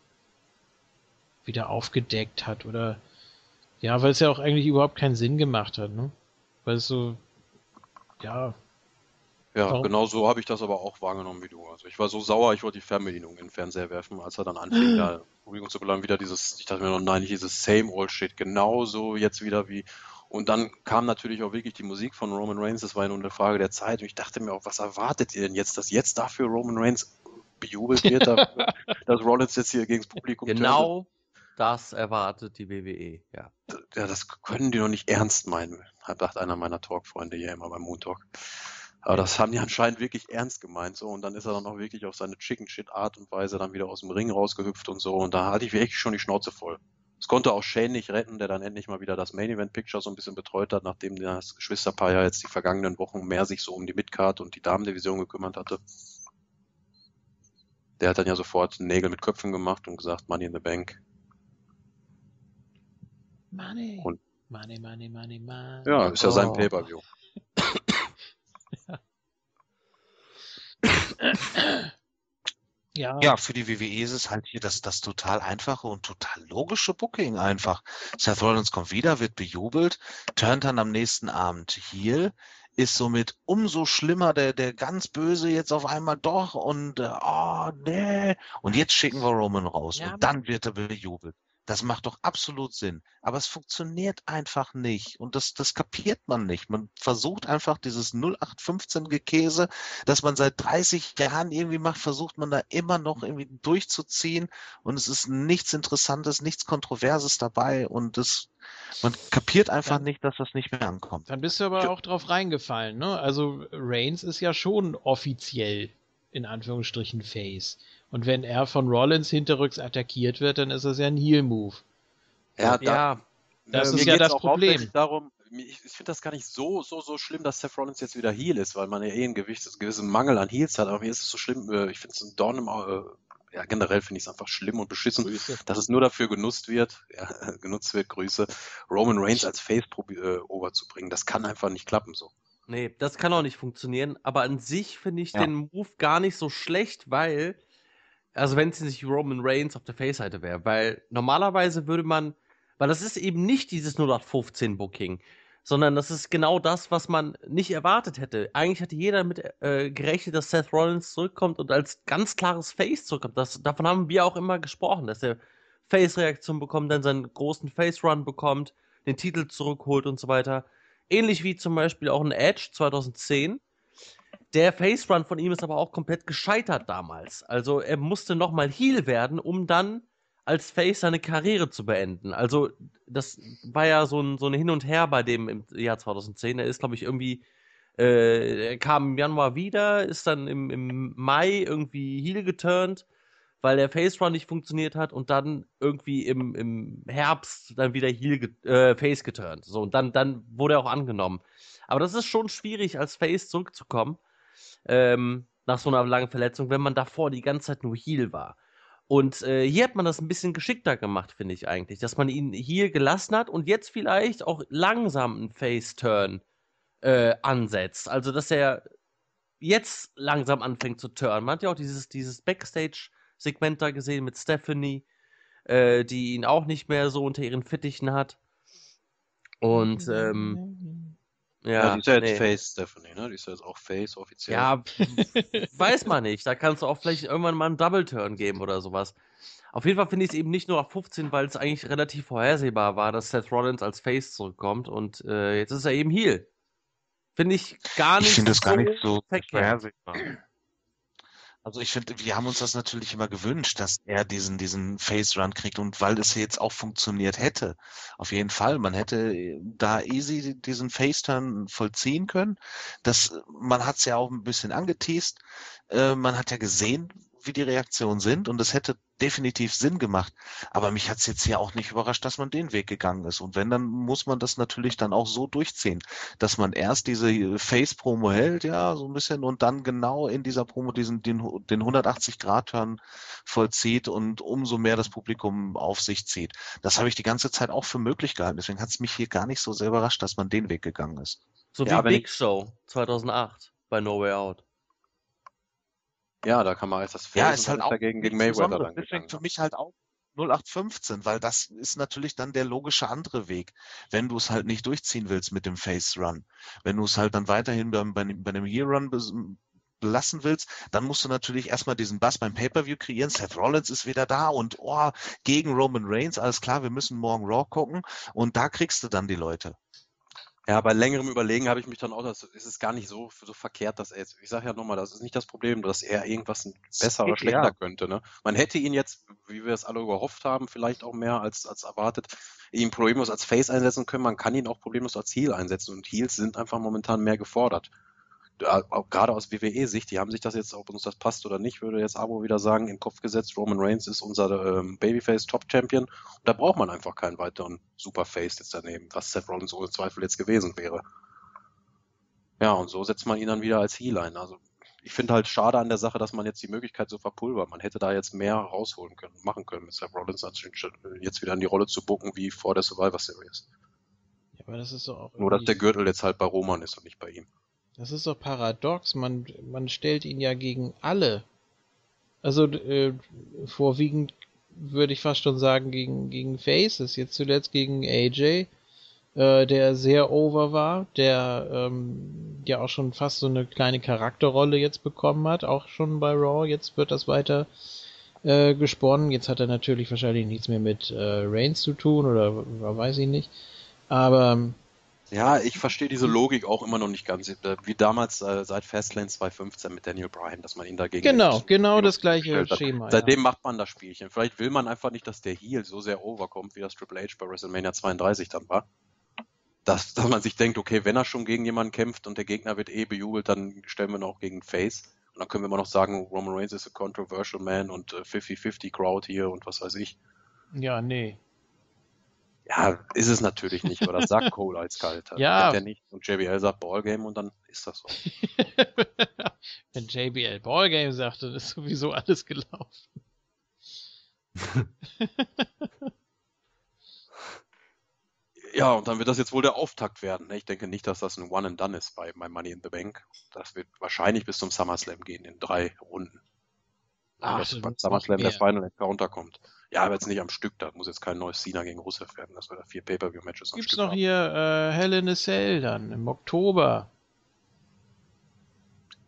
wieder aufgedeckt hat oder ja, weil es ja auch eigentlich überhaupt keinen Sinn gemacht hat, ne? Weil es so, ja, Ja, Warum? genau so habe ich das aber auch wahrgenommen wie du. Also ich war so sauer, ich wollte die Fernbedienung in den Fernseher werfen, als er dann anfing, da Publikum zu bleiben, wieder dieses, ich dachte mir noch, nein, nicht dieses Same Old Shit, genauso jetzt wieder wie. Und dann kam natürlich auch wirklich die Musik von Roman Reigns, das war ja nur eine Frage der Zeit. Und ich dachte mir auch, was erwartet ihr denn jetzt, dass jetzt dafür Roman Reigns bejubelt wird, dafür, dass Rollins jetzt hier gegen das Publikum Genau das erwartet die WWE, ja. Ja, das können die doch nicht ernst meinen, sagt einer meiner Talk-Freunde hier immer beim Moon Talk. Aber das haben die anscheinend wirklich ernst gemeint so und dann ist er dann auch wirklich auf seine Chicken Shit Art und Weise dann wieder aus dem Ring rausgehüpft und so und da hatte ich wirklich schon die Schnauze voll. Es konnte auch Shane nicht retten, der dann endlich mal wieder das Main Event Picture so ein bisschen betreut hat, nachdem das Geschwisterpaar ja jetzt die vergangenen Wochen mehr sich so um die Midcard und die Damendivision gekümmert hatte. Der hat dann ja sofort Nägel mit Köpfen gemacht und gesagt, Money in the Bank. Money. Und- money, money, money, money. Ja, ist ja sein Oh. Pay-Per-View. Ja. Ja, für die WWE ist es halt hier das, das total einfache und total logische Booking einfach. Seth Rollins kommt wieder, wird bejubelt, turnt dann am nächsten Abend heel, ist somit umso schlimmer, der, der ganz Böse jetzt auf einmal doch und, äh, oh, nee. Und jetzt schicken wir Roman raus Ja, und dann wird er bejubelt. Das macht doch absolut Sinn. Aber es funktioniert einfach nicht. Und das, das kapiert man nicht. Man versucht einfach dieses 0815-Gekäse, das man seit 30 Jahren irgendwie macht, versucht man da immer noch irgendwie durchzuziehen. Und es ist nichts Interessantes, nichts Kontroverses dabei. Und das, man kapiert einfach Dann- nicht, dass das nicht mehr ankommt. Dann bist du aber auch drauf reingefallen, ne? Also Reigns ist ja schon offiziell in Anführungsstrichen Face. Und wenn er von Rollins hinterrücks attackiert wird, dann ist das ja ein Heel-Move. Ja, da, Ja, Das ist mir ja das auch Problem. Darum, ich finde das gar nicht so, so, so schlimm, dass Seth Rollins jetzt wieder Heel ist, weil man ja eh einen Gewicht, einen gewissen Mangel an Heels hat. Aber mir ist es so schlimm, äh, ich finde es ein Dorn im Auge, äh, ja, generell finde ich es einfach schlimm und beschissen, Grüße. dass es nur dafür genutzt wird, ja, genutzt wird, Grüße, Roman Reigns als Face probi- äh, overzubringen. Das kann einfach nicht klappen so. Nee, das kann auch nicht funktionieren. Aber an sich finde ich Ja. den Move gar nicht so schlecht, weil, also wenn es nicht Roman Reigns auf der Face-Seite wäre, weil normalerweise würde man, weil das ist eben nicht dieses 0815-Booking, sondern das ist genau das, was man nicht erwartet hätte. Eigentlich hätte jeder mit äh, gerechnet, dass Seth Rollins zurückkommt und als ganz klares Face zurückkommt. Das, davon haben wir auch immer gesprochen, dass er Face-Reaktion bekommt, dann seinen großen Face-Run bekommt, den Titel zurückholt und so weiter. Ähnlich wie zum Beispiel auch ein Edge 2010. Der Face Run von ihm ist aber auch komplett gescheitert damals. Also er musste nochmal Heel werden, um dann als Face seine Karriere zu beenden. Also das war ja so ein, so ein Hin und Her bei dem im Jahr 2010. Er ist, glaube ich, irgendwie, äh, er kam im Januar wieder, ist dann im, im Mai irgendwie Heel geturnt, weil der Face Run nicht funktioniert hat und dann irgendwie im, im Herbst dann wieder Heel get äh, Face geturnt. So, und dann, dann wurde er auch angenommen. Aber das ist schon schwierig, als Face zurückzukommen ähm, nach so einer langen Verletzung, wenn man davor die ganze Zeit nur Heal war. Und äh, hier hat man das ein bisschen geschickter gemacht, finde ich eigentlich, dass man ihn hier gelassen hat und jetzt vielleicht auch langsam einen Face-Turn äh, ansetzt. Also, dass er jetzt langsam anfängt zu turnen. Man hat ja auch dieses, dieses Backstage-Segment da gesehen mit Stephanie, äh, die ihn auch nicht mehr so unter ihren Fittichen hat. Und, ähm, ja, die ist ja jetzt nee. Face, Stephanie, ne? Die ist ja jetzt auch Face offiziell. Ja, weiß man nicht. Da kannst du auch vielleicht irgendwann mal einen Double-Turn geben oder sowas. Auf jeden Fall finde ich es eben nicht nur auf 15, weil es eigentlich relativ vorhersehbar war, dass Seth Rollins als Face zurückkommt und äh, jetzt ist er eben Heel. Finde ich gar nicht Ich finde das gar nicht so verkehrt. vorhersehbar. Also ich finde, wir haben uns das natürlich immer gewünscht, dass er diesen, diesen Face Run kriegt und weil es jetzt auch funktioniert hätte. Auf jeden Fall. Man hätte äh, da easy diesen Face Turn vollziehen können. Das, man hat es ja auch ein bisschen angeteased. Äh, man hat ja gesehen, wie die Reaktionen sind und es hätte definitiv Sinn gemacht. Aber mich hat es jetzt hier auch nicht überrascht, dass man den Weg gegangen ist. Und wenn, dann muss man das natürlich dann auch so durchziehen, dass man erst diese Face-Promo hält, ja, so ein bisschen, und dann genau in dieser Promo diesen, den, den 180-Grad-Turn vollzieht und umso mehr das Publikum auf sich zieht. Das habe ich die ganze Zeit auch für möglich gehalten. Deswegen hat es mich hier gar nicht so sehr überrascht, dass man den Weg gegangen ist. So Ja, wie Big Show 2008 bei No Way Out. Ja, da kann man als das Face Ja, ist halt auch dagegen gegen Mayweather dann Deswegen für mich halt auch 0815, weil das ist natürlich dann der logische andere Weg, wenn du es halt nicht durchziehen willst mit dem Face Run. Wenn du es halt dann weiterhin bei, dem- bei dem Year Run belassen willst, dann musst du natürlich erstmal diesen Bass beim Pay-Per-View kreieren. Seth Rollins ist wieder da und oh, gegen Roman Reigns, alles klar, wir müssen morgen Raw gucken und da kriegst du dann die Leute. Ja, bei längerem Überlegen habe ich mich dann auch, das ist es gar nicht so, so verkehrt, dass er jetzt, ich sage ja nochmal, das ist nicht das Problem, dass er irgendwas besser oder schlechter ja. könnte. Ne? Man hätte ihn jetzt, wie wir es alle gehofft haben, vielleicht auch mehr als, als erwartet, ihn problemlos als Face einsetzen können. Man kann ihn auch problemlos als Heel einsetzen und Heels sind einfach momentan mehr gefordert. Gerade aus WWE-Sicht, die haben sich das jetzt, ob uns das passt oder nicht, würde jetzt Abo wieder sagen, im Kopf gesetzt, Roman Reigns ist unser ähm, Babyface Top Champion. Und da braucht man einfach keinen weiteren Superface jetzt daneben, was Seth Rollins ohne Zweifel jetzt gewesen wäre. Ja, und so setzt man ihn dann wieder als Heel ein. Also ich finde halt schade an der Sache, dass man jetzt die Möglichkeit so verpulvert. Man hätte da jetzt mehr rausholen können, machen können mit Seth Rollins, jetzt wieder in die Rolle zu bucken wie vor der Survivor Series. Ja, aber das ist doch auch. Nur, dass der Gürtel jetzt halt bei Roman ist und nicht bei ihm. Das ist doch paradox. Man, man stellt ihn ja gegen alle. Also äh, vorwiegend würde ich fast schon sagen gegen, gegen Faces. Jetzt zuletzt gegen AJ, äh, der sehr over war, der ähm, ja auch schon fast so eine kleine Charakterrolle jetzt bekommen hat, auch schon bei Raw. Jetzt wird das weiter äh, gesponnen. Jetzt hat er natürlich wahrscheinlich nichts mehr mit äh, Reigns zu tun oder weiß ich nicht. Aber ja, ich verstehe diese Logik auch immer noch nicht ganz. Wie damals äh, seit Fastlane 2015 mit Daniel Bryan, dass man ihn dagegen. Genau, genau das gleiche Schema. Seitdem ja. macht man das Spielchen. Vielleicht will man einfach nicht, dass der Heel so sehr overkommt, wie das Triple H bei WrestleMania 32 dann war. Dass, dass man sich denkt, okay, wenn er schon gegen jemanden kämpft und der Gegner wird eh bejubelt, dann stellen wir ihn auch gegen Face. Und dann können wir immer noch sagen, Roman Reigns ist a controversial man und 50-50 äh, Crowd hier und was weiß ich. Ja, nee. Ja, ist es natürlich nicht, aber das sagt Cole als kalt. ja. Er nicht. Und JBL sagt Ballgame und dann ist das so. Wenn JBL Ballgame sagt, dann ist sowieso alles gelaufen. ja, und dann wird das jetzt wohl der Auftakt werden. Ne? Ich denke nicht, dass das ein One and Done ist bei, bei Money in the Bank. Das wird wahrscheinlich bis zum SummerSlam gehen in drei Runden. Ach, dass beim SummerSlam der Final Encounter kommt. Ja, aber jetzt nicht am Stück, da muss jetzt kein neues Cena gegen Rusev werden, dass wir da vier Pay-Per-View-Matches am Gibt's noch haben. hier äh, Hell in a Cell dann im Oktober.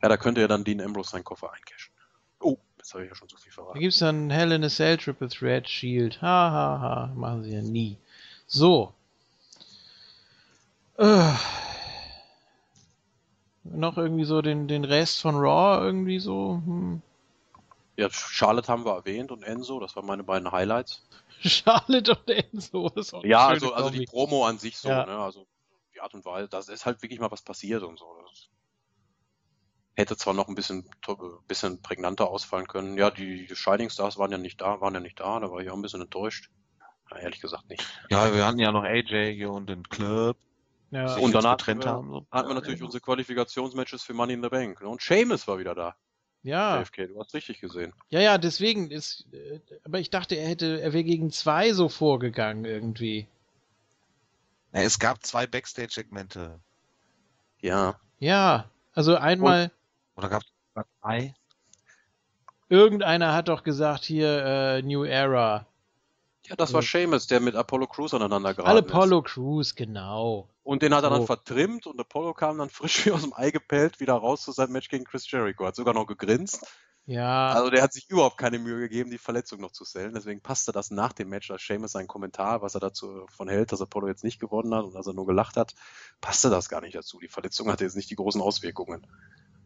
Ja, da könnte ja dann Dean Ambrose seinen Koffer eincashen. Oh, jetzt habe ich ja schon so viel verraten. Da gibt's dann Hell in a Cell Triple Threat Shield. Ha, ha, ha. Machen sie ja nie. So. Äh. Noch irgendwie so den, den Rest von Raw irgendwie so. Hm. Ja, Charlotte haben wir erwähnt und Enzo, das waren meine beiden Highlights. Charlotte und Enzo, das ist auch Ja, also, also die Promo an sich so, ja. ne? Also die Art und Weise, das ist halt wirklich mal was passiert und so. Das hätte zwar noch ein bisschen, bisschen prägnanter ausfallen können. Ja, die Shining Stars waren ja nicht da, waren ja nicht da, da war ich auch ein bisschen enttäuscht. Ja, ehrlich gesagt nicht. Ja, wir hatten ja noch AJ hier und den Club. Ja. Und danach hatten wir, haben, so. hatten wir natürlich unsere Qualifikationsmatches für Money in the Bank. Ne? Und Seamus war wieder da. Ja. JFK, du hast richtig gesehen. Ja, ja, deswegen ist. Äh, aber ich dachte, er hätte, er wäre gegen zwei so vorgegangen irgendwie. Ja, es gab zwei Backstage-Segmente. Ja. Ja, also einmal. Und, oder gab es drei? Irgendeiner hat doch gesagt hier äh, New Era. Ja, das war Seamus, der mit Apollo Crews aneinander geraten ist. Apollo Crews, genau. Und den hat er dann vertrimmt und Apollo kam dann frisch wie aus dem Ei gepellt wieder raus zu seinem Match gegen Chris Jericho. Hat sogar noch gegrinst. Ja. Also der hat sich überhaupt keine Mühe gegeben, die Verletzung noch zu sellen. Deswegen passte das nach dem Match, als Seamus seinen Kommentar, was er dazu von hält, dass Apollo jetzt nicht gewonnen hat und dass er nur gelacht hat, passte das gar nicht dazu. Die Verletzung hatte jetzt nicht die großen Auswirkungen.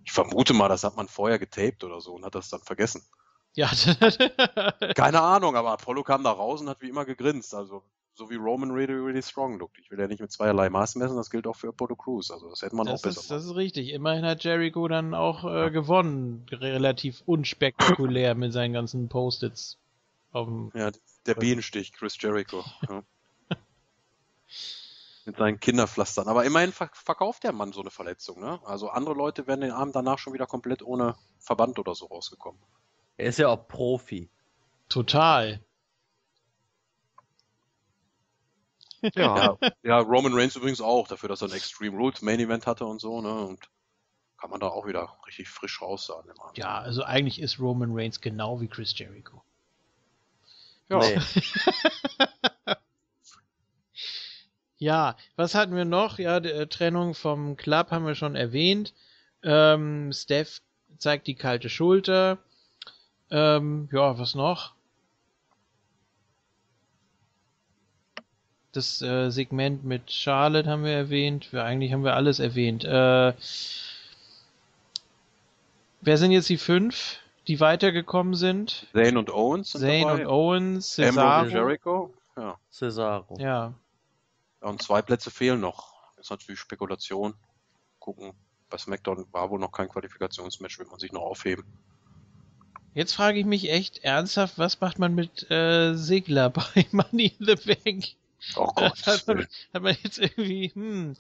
Ich vermute mal, das hat man vorher getaped oder so und hat das dann vergessen. Ja. Keine Ahnung, aber Apollo kam da raus und hat wie immer gegrinst. Also, so wie Roman really, really strong looked. Ich will ja nicht mit zweierlei Maß messen, das gilt auch für Apollo Crews. Also, das hätte man das auch besser ist, Das ist richtig. Immerhin hat Jericho dann auch äh, gewonnen. Relativ unspektakulär mit seinen ganzen Post-its. Ja, der Bienenstich, Chris Jericho. Ja. mit seinen Kinderpflastern. Aber immerhin verkauft der Mann so eine Verletzung. Ne? Also andere Leute werden den Abend danach schon wieder komplett ohne Verband oder so rausgekommen. Er ist ja auch Profi. Total. Ja, ja, Roman Reigns übrigens auch, dafür, dass er ein Extreme Rules Main Event hatte und so, ne? Und kann man da auch wieder richtig frisch raus sagen. Ja, also eigentlich ist Roman Reigns genau wie Chris Jericho. Ja. Nee. ja, was hatten wir noch? Ja, die äh, Trennung vom Club haben wir schon erwähnt. Ähm, Steph zeigt die kalte Schulter. Ähm, ja, was noch? Das äh, Segment mit Charlotte haben wir erwähnt. Wir, eigentlich haben wir alles erwähnt. Äh, wer sind jetzt die fünf, die weitergekommen sind? Zane und Owens. Zane und Owens, Cesaro. Jericho. Ja. Cesaro. Ja. Und zwei Plätze fehlen noch. Das ist natürlich Spekulation. Gucken, Bei SmackDown war wohl noch kein Qualifikationsmatch, will man sich noch aufheben. Jetzt frage ich mich echt ernsthaft, was macht man mit äh, Sigler bei Money in the Bank? Oh Gott. hat, man, hat man jetzt irgendwie, hm,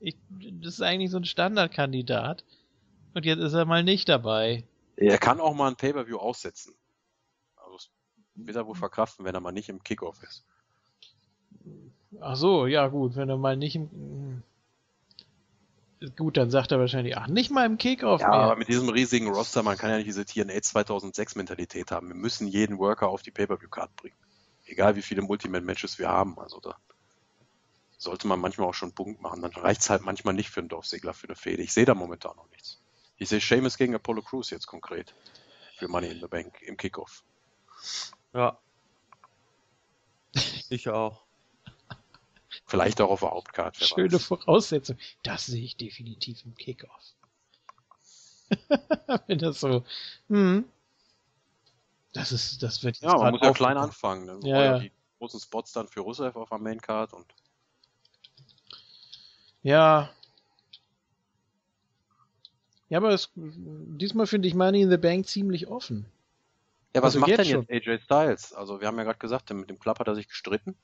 ich, das ist eigentlich so ein Standardkandidat. Und jetzt ist er mal nicht dabei. Er kann auch mal ein Pay-Per-View aussetzen. Also das wird er wohl verkraften, wenn er mal nicht im Kickoff ist. Ach so, ja gut, wenn er mal nicht im... hm. Gut, dann sagt er wahrscheinlich, ach, nicht mal im Kickoff Ja, mehr. aber mit diesem riesigen Roster, man kann ja nicht diese TNA 2006 Mentalität haben. Wir müssen jeden Worker auf die Pay-Per-View-Card bringen. Egal wie viele Multiman-Matches wir haben. Also da sollte man manchmal auch schon einen Punkt machen. Dann reicht es halt manchmal nicht für einen Dorfsegler für eine Fehde. Ich sehe da momentan noch nichts. Ich sehe Seamus gegen Apollo Crews jetzt konkret. Für Money in the Bank im Kickoff. Ja. Ich auch. Vielleicht auch auf der Hauptcard. wer Schöne weiß. Voraussetzung. Das sehe ich definitiv im Kickoff. wenn das so, hm. Das ist, das wird jetzt Ja, man muss ja klein anfangen. Ne? Ja, ja. die großen Spots dann für Rusev auf der Maincard und Ja. Ja, aber es, diesmal finde ich Money in the Bank ziemlich offen. Ja, was Also macht denn jetzt AJ Styles? Also wir haben ja gerade gesagt, mit dem Club hat er sich gestritten.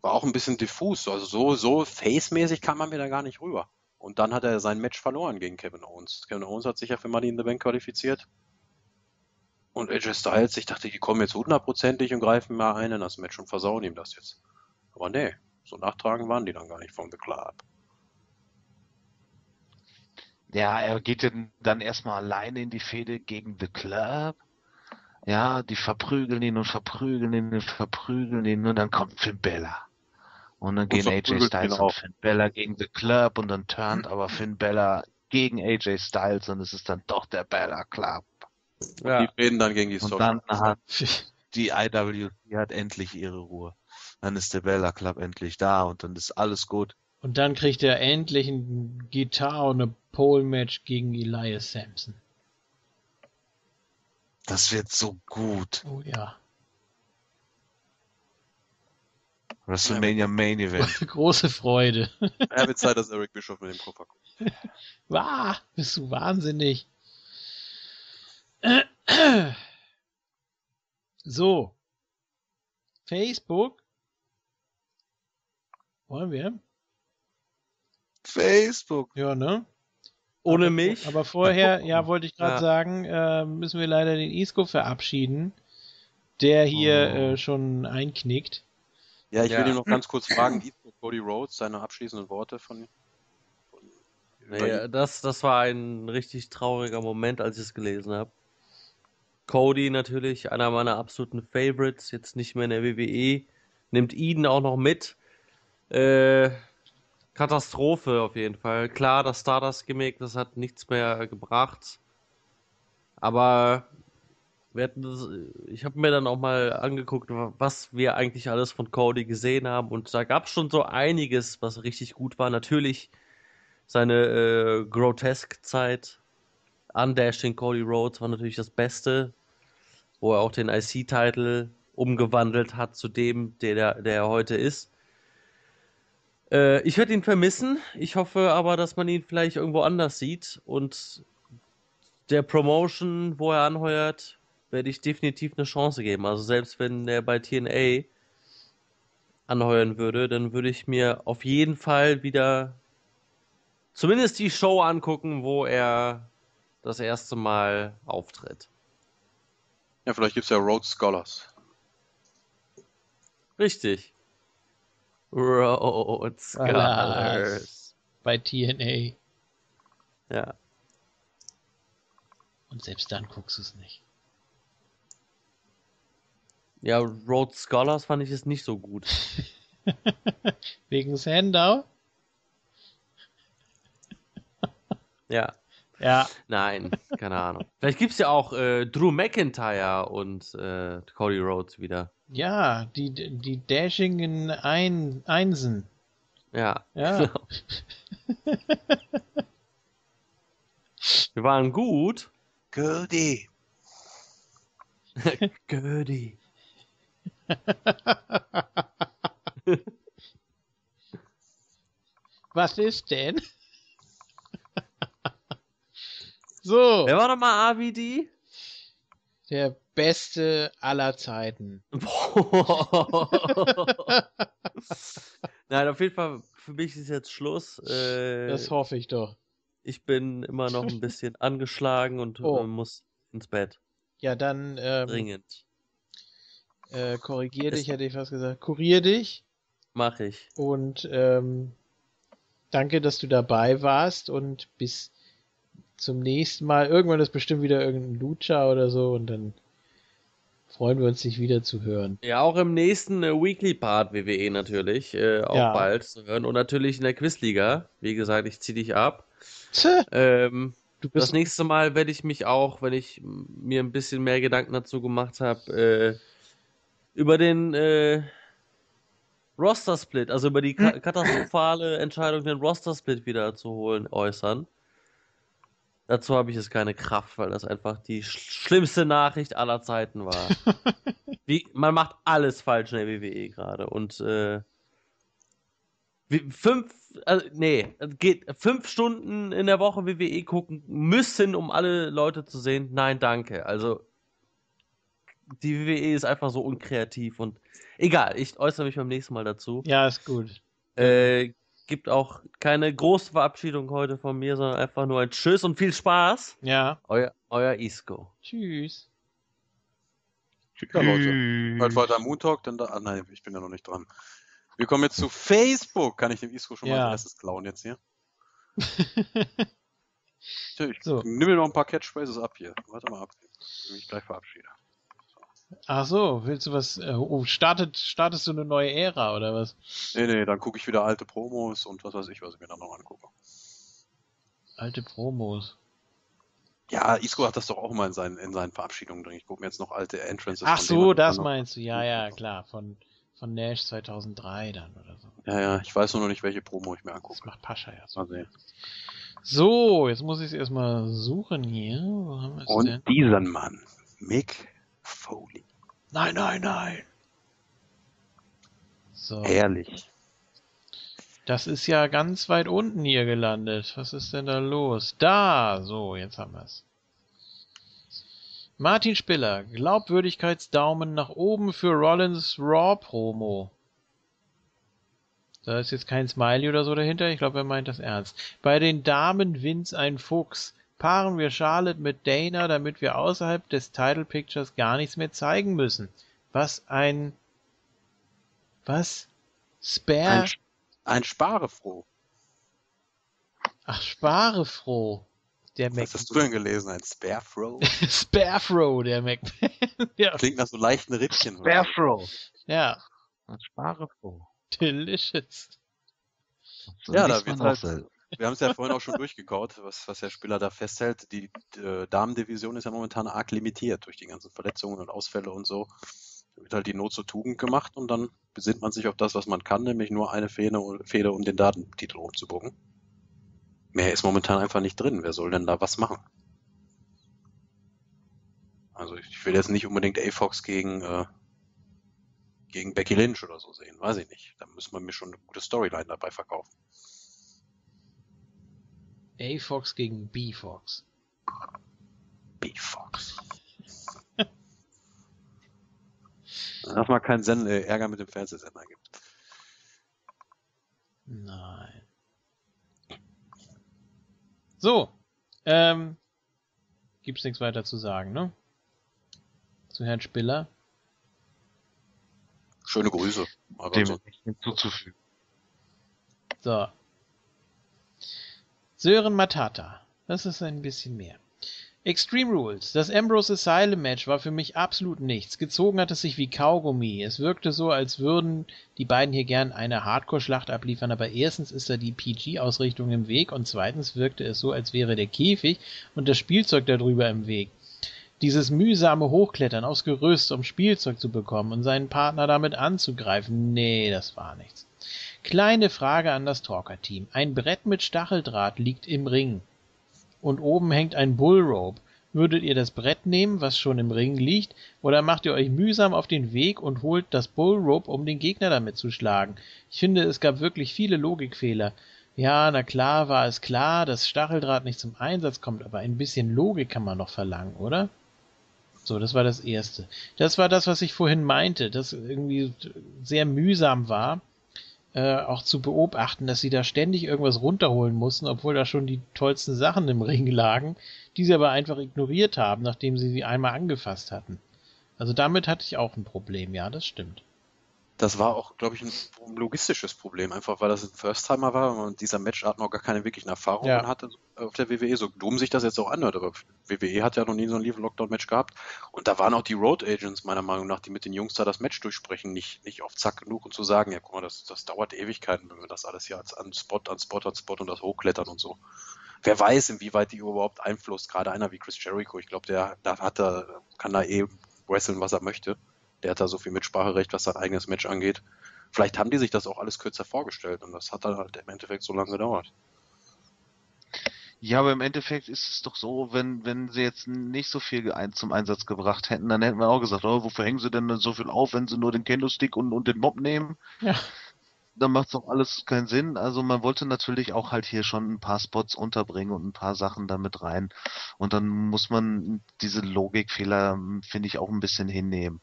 War auch ein bisschen diffus. Also so, so face-mäßig kam man mir da gar nicht rüber. Und dann hat er sein Match verloren gegen Kevin Owens. Kevin Owens hat sich ja für Money in the Bank qualifiziert. Und AJ Styles, ich dachte, die kommen jetzt hundertprozentig und greifen mal ein in das Match und versauen ihm das jetzt. Aber nee, so nachtragen waren die dann gar nicht vom The Club. Ja, er geht dann erstmal alleine in die Fehde gegen The Club. Ja, die verprügeln ihn und verprügeln ihn und verprügeln ihn und dann kommt Finn Bella. Und dann gehen AJ Styles und. Finn Bella gegen The Club und dann turnt aber Finn Bella gegen AJ Styles und es ist dann doch der Bella Club. Ja. Die reden dann gegen die Und Social. dann hat die IWC hat endlich ihre Ruhe. Dann ist der Bella Club endlich da und dann ist alles gut. Und dann kriegt er endlich ein Gitarre und eine Pole-Match gegen Elias Sampson. Das wird so gut. Oh ja. WrestleMania Main Event. Große Freude. Ja, wird Zeit, dass Eric Bischoff mit dem Koffer kommt. Wah, bist du wahnsinnig. So. Facebook. Wollen wir? Facebook. Ja, ne? Ohne aber, mich. Aber vorher, ja, wollte ich gerade Ja. sagen, äh, müssen wir leider den Isco verabschieden, der hier Oh. äh, schon einknickt. Ja, ich Ja. will ihn noch ganz kurz fragen, Ethan Cody Rhodes, seine abschließenden Worte von, von ihn. das, das war ein richtig trauriger Moment, als ich es gelesen habe. Cody natürlich, einer meiner absoluten Favorites, jetzt nicht mehr in der WWE, nimmt Eden auch noch mit. Äh, Katastrophe auf jeden Fall. Klar, das Stardust-Gimmick, das hat nichts mehr gebracht. Aber das, ich habe mir dann auch mal angeguckt, was wir eigentlich alles von Cody gesehen haben. Und da gab es schon so einiges, was richtig gut war. Natürlich seine äh, Grotesque-Zeit. Undashing Cody Rhodes war natürlich das Beste, wo er auch den IC-Titel umgewandelt hat zu dem, der, der, der er heute ist. Äh, ich werde ihn vermissen. Ich hoffe aber, dass man ihn vielleicht irgendwo anders sieht. Und der Promotion, wo er anheuert, werde ich definitiv eine Chance geben. Also selbst wenn er bei TNA anheuern würde, dann würde ich mir auf jeden Fall wieder zumindest die Show angucken, wo er das erste Mal auftritt. Ja, vielleicht gibt es ja Rhodes Scholars. Richtig. Rhodes Scholars. Bei TNA. Ja. Und selbst dann guckst du es nicht. Ja, Rhodes Scholars fand ich es nicht so gut. Wegen Sandow? Ja. Ja. Nein, keine Ahnung. Vielleicht gibt es ja auch äh, Drew McIntyre und äh, Cody Rhodes wieder. Ja, die, die dashingen Ein Einsen. Ja. Ja. Genau. Wir waren gut. Cody. Gödi. Was ist denn? So. Wer war nochmal RVD? Der beste aller Zeiten. Nein, auf jeden Fall, für mich ist jetzt Schluss. Äh, das hoffe ich doch. Ich bin immer noch ein bisschen angeschlagen und oh. äh, muss ins Bett. Ja, dann ähm, dringend. Äh, korrigier dich, hätte ich fast gesagt. Kurier dich. Mach ich. Und ähm, danke, dass du dabei warst und bis zum nächsten Mal. Irgendwann ist bestimmt wieder irgendein Lucha oder so und dann freuen wir uns, dich wieder zu hören. Ja, auch im nächsten äh, Weekly Part WWE natürlich, äh, auch Ja. bald zu hören. Und natürlich in der Quizliga. Wie gesagt, ich zieh dich ab. Ähm, das nächste Mal werde ich mich auch, wenn ich mir ein bisschen mehr Gedanken dazu gemacht habe, äh, über den äh, Roster-Split, also über die ka katastrophale Entscheidung, den Roster-Split wieder zu holen, äußern. Dazu habe ich jetzt keine Kraft, weil das einfach die sch schlimmste Nachricht aller Zeiten war. Wie, man macht alles falsch in der WWE gerade und äh, fünf, also, nee, geht fünf Stunden in der Woche WWE gucken müssen, um alle Leute zu sehen. Nein, danke. Also die WWE ist einfach so unkreativ und egal. Ich äußere mich beim nächsten Mal dazu. ja, ist gut. Äh, gibt auch keine große Verabschiedung heute von mir, sondern einfach nur ein Tschüss und viel Spaß. Ja, Euer, euer Isco. tschüss. Ja, Leute. Bald weiter Moon Talk, dann da. Ah, nein, ich bin ja noch nicht dran. Wir kommen jetzt zu Facebook. Kann ich dem Isco schon mal Ja. als erstes klauen jetzt hier? Ich So. nimm mir noch ein paar Catchphrases ab hier. Warte mal ab. Ich mich gleich verabschiede. Ach so, willst du was? Äh, oh, startet, startest du eine neue Ära oder was? Nee, nee, dann gucke ich wieder alte Promos und was weiß ich, was ich mir dann noch angucke. Alte Promos. Ja, Isco hat das doch auch immer in seinen, in seinen Verabschiedungen drin. Ich gucke mir jetzt noch alte Entrances Ach von so, das an. meinst du. Ja, ja, klar. Von, von Nash 2003 dann oder so. Ja, ja, ich weiß nur noch nicht, welche Promo ich mir Das angucke. macht Pascha ja so. Mal sehen. So, jetzt muss ich es erstmal suchen hier. Und denn? diesen Mann, Mick Foley. Nein, nein, nein. So, Ehrlich. das ist ja ganz weit unten hier gelandet. Was ist denn da los? Da, so, jetzt haben wir es. Martin Spiller, Glaubwürdigkeitsdaumen nach oben für Rollins Raw Promo. Da ist jetzt kein Smiley oder so dahinter. Ich glaube, er meint das ernst. Bei den Damen Vince ein Fuchs. Paaren wir Charlotte mit Dana, damit wir außerhalb des Title Pictures gar nichts mehr zeigen müssen. Was ein... Was? Spare... Ein, ein Sparefroh. Ach, Sparefroh. Der Mac... Was hast du denn gelesen? Ein Sparefroh? Sparefroh, der McMahon. ja. Klingt nach so leichten Rippchen. Sparefroh. ja, Sparefroh. delicious. Ja, da wird man auch halt-. Wir haben es ja vorhin auch schon durchgekaut, was, was der Spieler da festhält. Die äh, Damendivision ist ja momentan arg limitiert durch die ganzen Verletzungen und Ausfälle und so. Da wird halt die Not zur Tugend gemacht und dann besinnt man sich auf das, was man kann, nämlich nur eine Fehde, um den Datentitel umzubucken. Mehr ist momentan einfach nicht drin. Wer soll denn da was machen? Also ich will jetzt nicht unbedingt A-Fox gegen, äh, gegen Becky Lynch oder so sehen, weiß ich nicht. Da muss man mir schon eine gute Storyline dabei verkaufen. A-Fox gegen B-Fox. B-Fox. Dass mal keinen Sen äh, Ärger mit dem Fernsehsender gibt. Nein. So, ähm, gibt's nichts weiter zu sagen, ne? Zu Herrn Spiller. Schöne Grüße. Aber Dem so, nichts hinzuzufügen. So. Sören Matata. Das ist ein bisschen mehr. Extreme Rules. Das Ambrose Asylum Match war für mich absolut nichts. Gezogen hat es sich wie Kaugummi. Es wirkte so, als würden die beiden hier gern eine Hardcore-Schlacht abliefern, aber erstens ist da die PG-Ausrichtung im Weg und zweitens wirkte es so, als wäre der Käfig und das Spielzeug darüber im Weg. Dieses mühsame Hochklettern aufs Gerüst, um Spielzeug zu bekommen und seinen Partner damit anzugreifen, nee, das war nichts. Kleine Frage an das Talker-Team. Ein Brett mit Stacheldraht liegt im Ring und oben hängt ein Bullrope. Würdet ihr das Brett nehmen, was schon im Ring liegt, oder macht ihr euch mühsam auf den Weg und holt das Bullrope, um den Gegner damit zu schlagen? Ich finde, es gab wirklich viele Logikfehler. Ja, na klar war es klar, dass Stacheldraht nicht zum Einsatz kommt, aber ein bisschen Logik kann man noch verlangen, oder? So, das war das Erste. Das war das, was ich vorhin meinte, das irgendwie sehr mühsam war, äh, auch zu beobachten, dass sie da ständig irgendwas runterholen mussten, obwohl da schon die tollsten Sachen im Ring lagen, die sie aber einfach ignoriert haben, nachdem sie sie einmal angefasst hatten. Also damit hatte ich auch ein Problem, ja, das stimmt das war auch, glaube ich, ein logistisches Problem, einfach weil das ein First-Timer war und dieser Matchart noch gar keine wirklichen Erfahrungen ja. hatte auf der WWE, so dumm sich das jetzt auch anhört, aber WWE hat ja noch nie so ein Leave-Lockdown-Match gehabt und da waren auch die Road Agents meiner Meinung nach, die mit den Jungs da das Match durchsprechen, nicht, nicht auf Zack genug und zu sagen, ja guck mal, das, das dauert Ewigkeiten, wenn wir das alles hier an Spot, an Spot, an Spot und das hochklettern und so. Wer weiß, inwieweit die überhaupt Einfluss, gerade einer wie Chris Jericho, ich glaube, der, der hat da, kann da eh wresteln, was er möchte. Der hat da so viel Mitspracherecht, was sein eigenes Match angeht. Vielleicht haben die sich das auch alles kürzer vorgestellt und das hat dann halt im Endeffekt so lange gedauert. Ja, aber im Endeffekt ist es doch so, wenn, wenn sie jetzt nicht so viel zum Einsatz gebracht hätten, dann hätten wir auch gesagt, oh, wofür hängen sie denn so viel auf, wenn sie nur den Kendo-Stick und, und den Mob nehmen? Ja. Dann macht es doch alles keinen Sinn. Also man wollte natürlich auch halt hier schon ein paar Spots unterbringen und ein paar Sachen damit rein. Und dann muss man diese Logikfehler, finde ich, auch ein bisschen hinnehmen.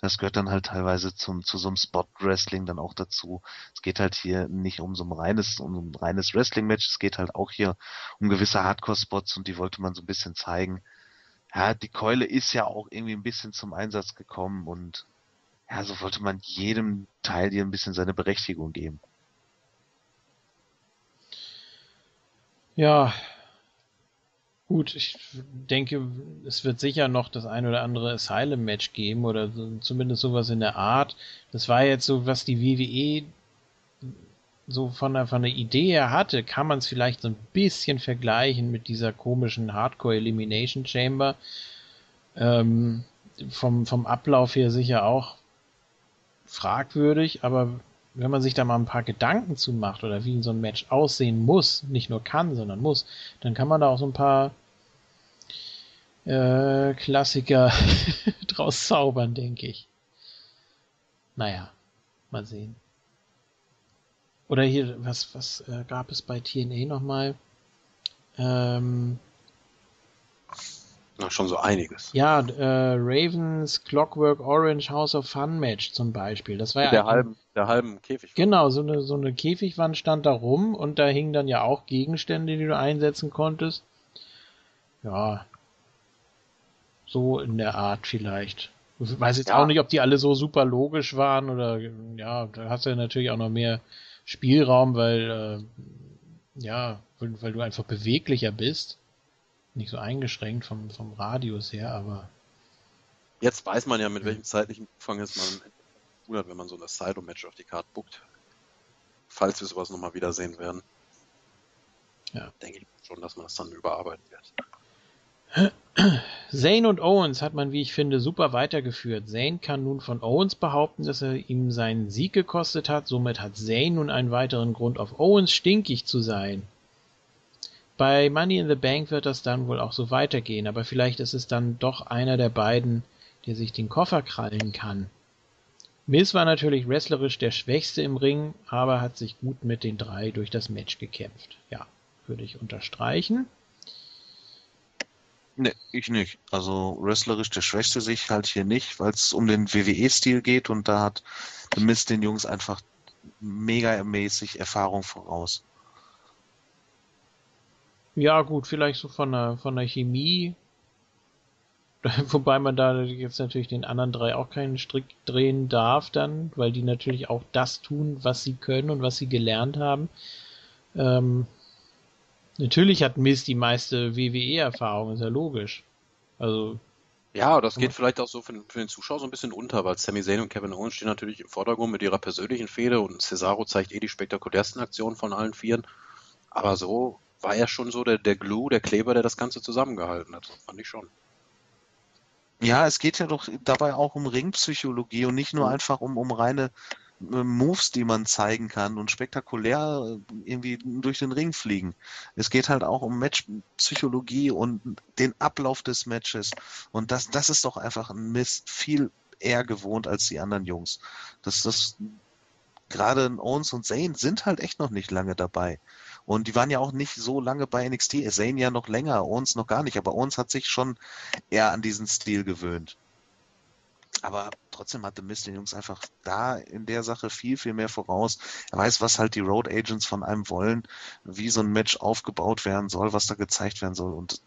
Das gehört dann halt teilweise zum, zu so einem Spot-Wrestling dann auch dazu. Es geht halt hier nicht um so ein reines, um ein reines Wrestling-Match, es geht halt auch hier um gewisse Hardcore-Spots und die wollte man so ein bisschen zeigen. Ja, die Keule ist ja auch irgendwie ein bisschen zum Einsatz gekommen und ja, so wollte man jedem Teil hier ein bisschen seine Berechtigung geben. Ja, Gut, ich denke, es wird sicher noch das ein oder andere Asylum-Match geben oder zumindest sowas in der Art. Das war jetzt so, was die WWE so von der, von der Idee her hatte, kann man es vielleicht so ein bisschen vergleichen mit dieser komischen Hardcore Elimination Chamber. Ähm, vom, vom Ablauf her sicher auch fragwürdig, aber wenn man sich da mal ein paar Gedanken zu macht oder wie so ein Match aussehen muss, nicht nur kann, sondern muss, dann kann man da auch so ein paar äh, Klassiker draus zaubern, denke ich. Naja, mal sehen. Oder hier, was, was äh, gab es bei TNA nochmal? Ähm, na, schon so einiges. Ja, äh, Ravens Clockwork Orange House of Fun Match zum Beispiel. Das war ja der halben, der halben Käfig. Genau, so eine, so eine Käfigwand stand da rum und da hingen dann ja auch Gegenstände, die du einsetzen konntest. Ja. So in der Art vielleicht. Ich weiß jetzt ja. auch nicht, ob die alle so super logisch waren oder ja, da hast du ja natürlich auch noch mehr Spielraum, weil äh, ja, weil du einfach beweglicher bist nicht so eingeschränkt vom, vom Radius her, aber. Jetzt weiß man ja, mit welchem zeitlichen Umfang es man tun hat, wenn man so ein Asylum-Match auf die Karte buckt. Falls wir sowas nochmal wiedersehen werden. Ja. Denke ich schon, dass man das dann überarbeiten wird. Zane und Owens hat man, wie ich finde, super weitergeführt. Zane kann nun von Owens behaupten, dass er ihm seinen Sieg gekostet hat. Somit hat Zane nun einen weiteren Grund, auf Owens stinkig zu sein. Bei Money in the Bank wird das dann wohl auch so weitergehen, aber vielleicht ist es dann doch einer der beiden, der sich den Koffer krallen kann. Miz war natürlich wrestlerisch der Schwächste im Ring, aber hat sich gut mit den drei durch das Match gekämpft. Ja, würde ich unterstreichen. Ne, ich nicht. Also wrestlerisch der Schwächste sehe ich halt hier nicht, weil es um den WWE-Stil geht und da hat Miz den Jungs einfach mega mäßig Erfahrung voraus. Ja, gut, vielleicht so von der, von der Chemie. Wobei man da jetzt natürlich den anderen drei auch keinen Strick drehen darf dann, weil die natürlich auch das tun, was sie können und was sie gelernt haben. Ähm, natürlich hat Mist die meiste WWE-Erfahrung, ist ja logisch. Also. Ja, das geht vielleicht auch so für, für, den Zuschauer so ein bisschen unter, weil Sami Zayn und Kevin Owens stehen natürlich im Vordergrund mit ihrer persönlichen Fehde und Cesaro zeigt eh die spektakulärsten Aktionen von allen Vieren. Aber so war er schon so der, der Glue, der Kleber, der das Ganze zusammengehalten hat. Fand ich schon. Ja, es geht ja doch dabei auch um Ringpsychologie und nicht nur mhm. einfach um, um reine äh, Moves, die man zeigen kann und spektakulär äh, irgendwie durch den Ring fliegen. Es geht halt auch um Matchpsychologie und den Ablauf des Matches. Und das, das ist doch einfach ein Mist viel eher gewohnt als die anderen Jungs. Das, das, gerade Owens und Zane sind halt echt noch nicht lange dabei. Und die waren ja auch nicht so lange bei NXT. Zane ja noch länger, uns noch gar nicht. Aber uns hat sich schon eher an diesen Stil gewöhnt. Aber trotzdem hatte Mist den Jungs einfach da in der Sache viel, viel mehr voraus. Er weiß, was halt die Road Agents von einem wollen, wie so ein Match aufgebaut werden soll, was da gezeigt werden soll. Und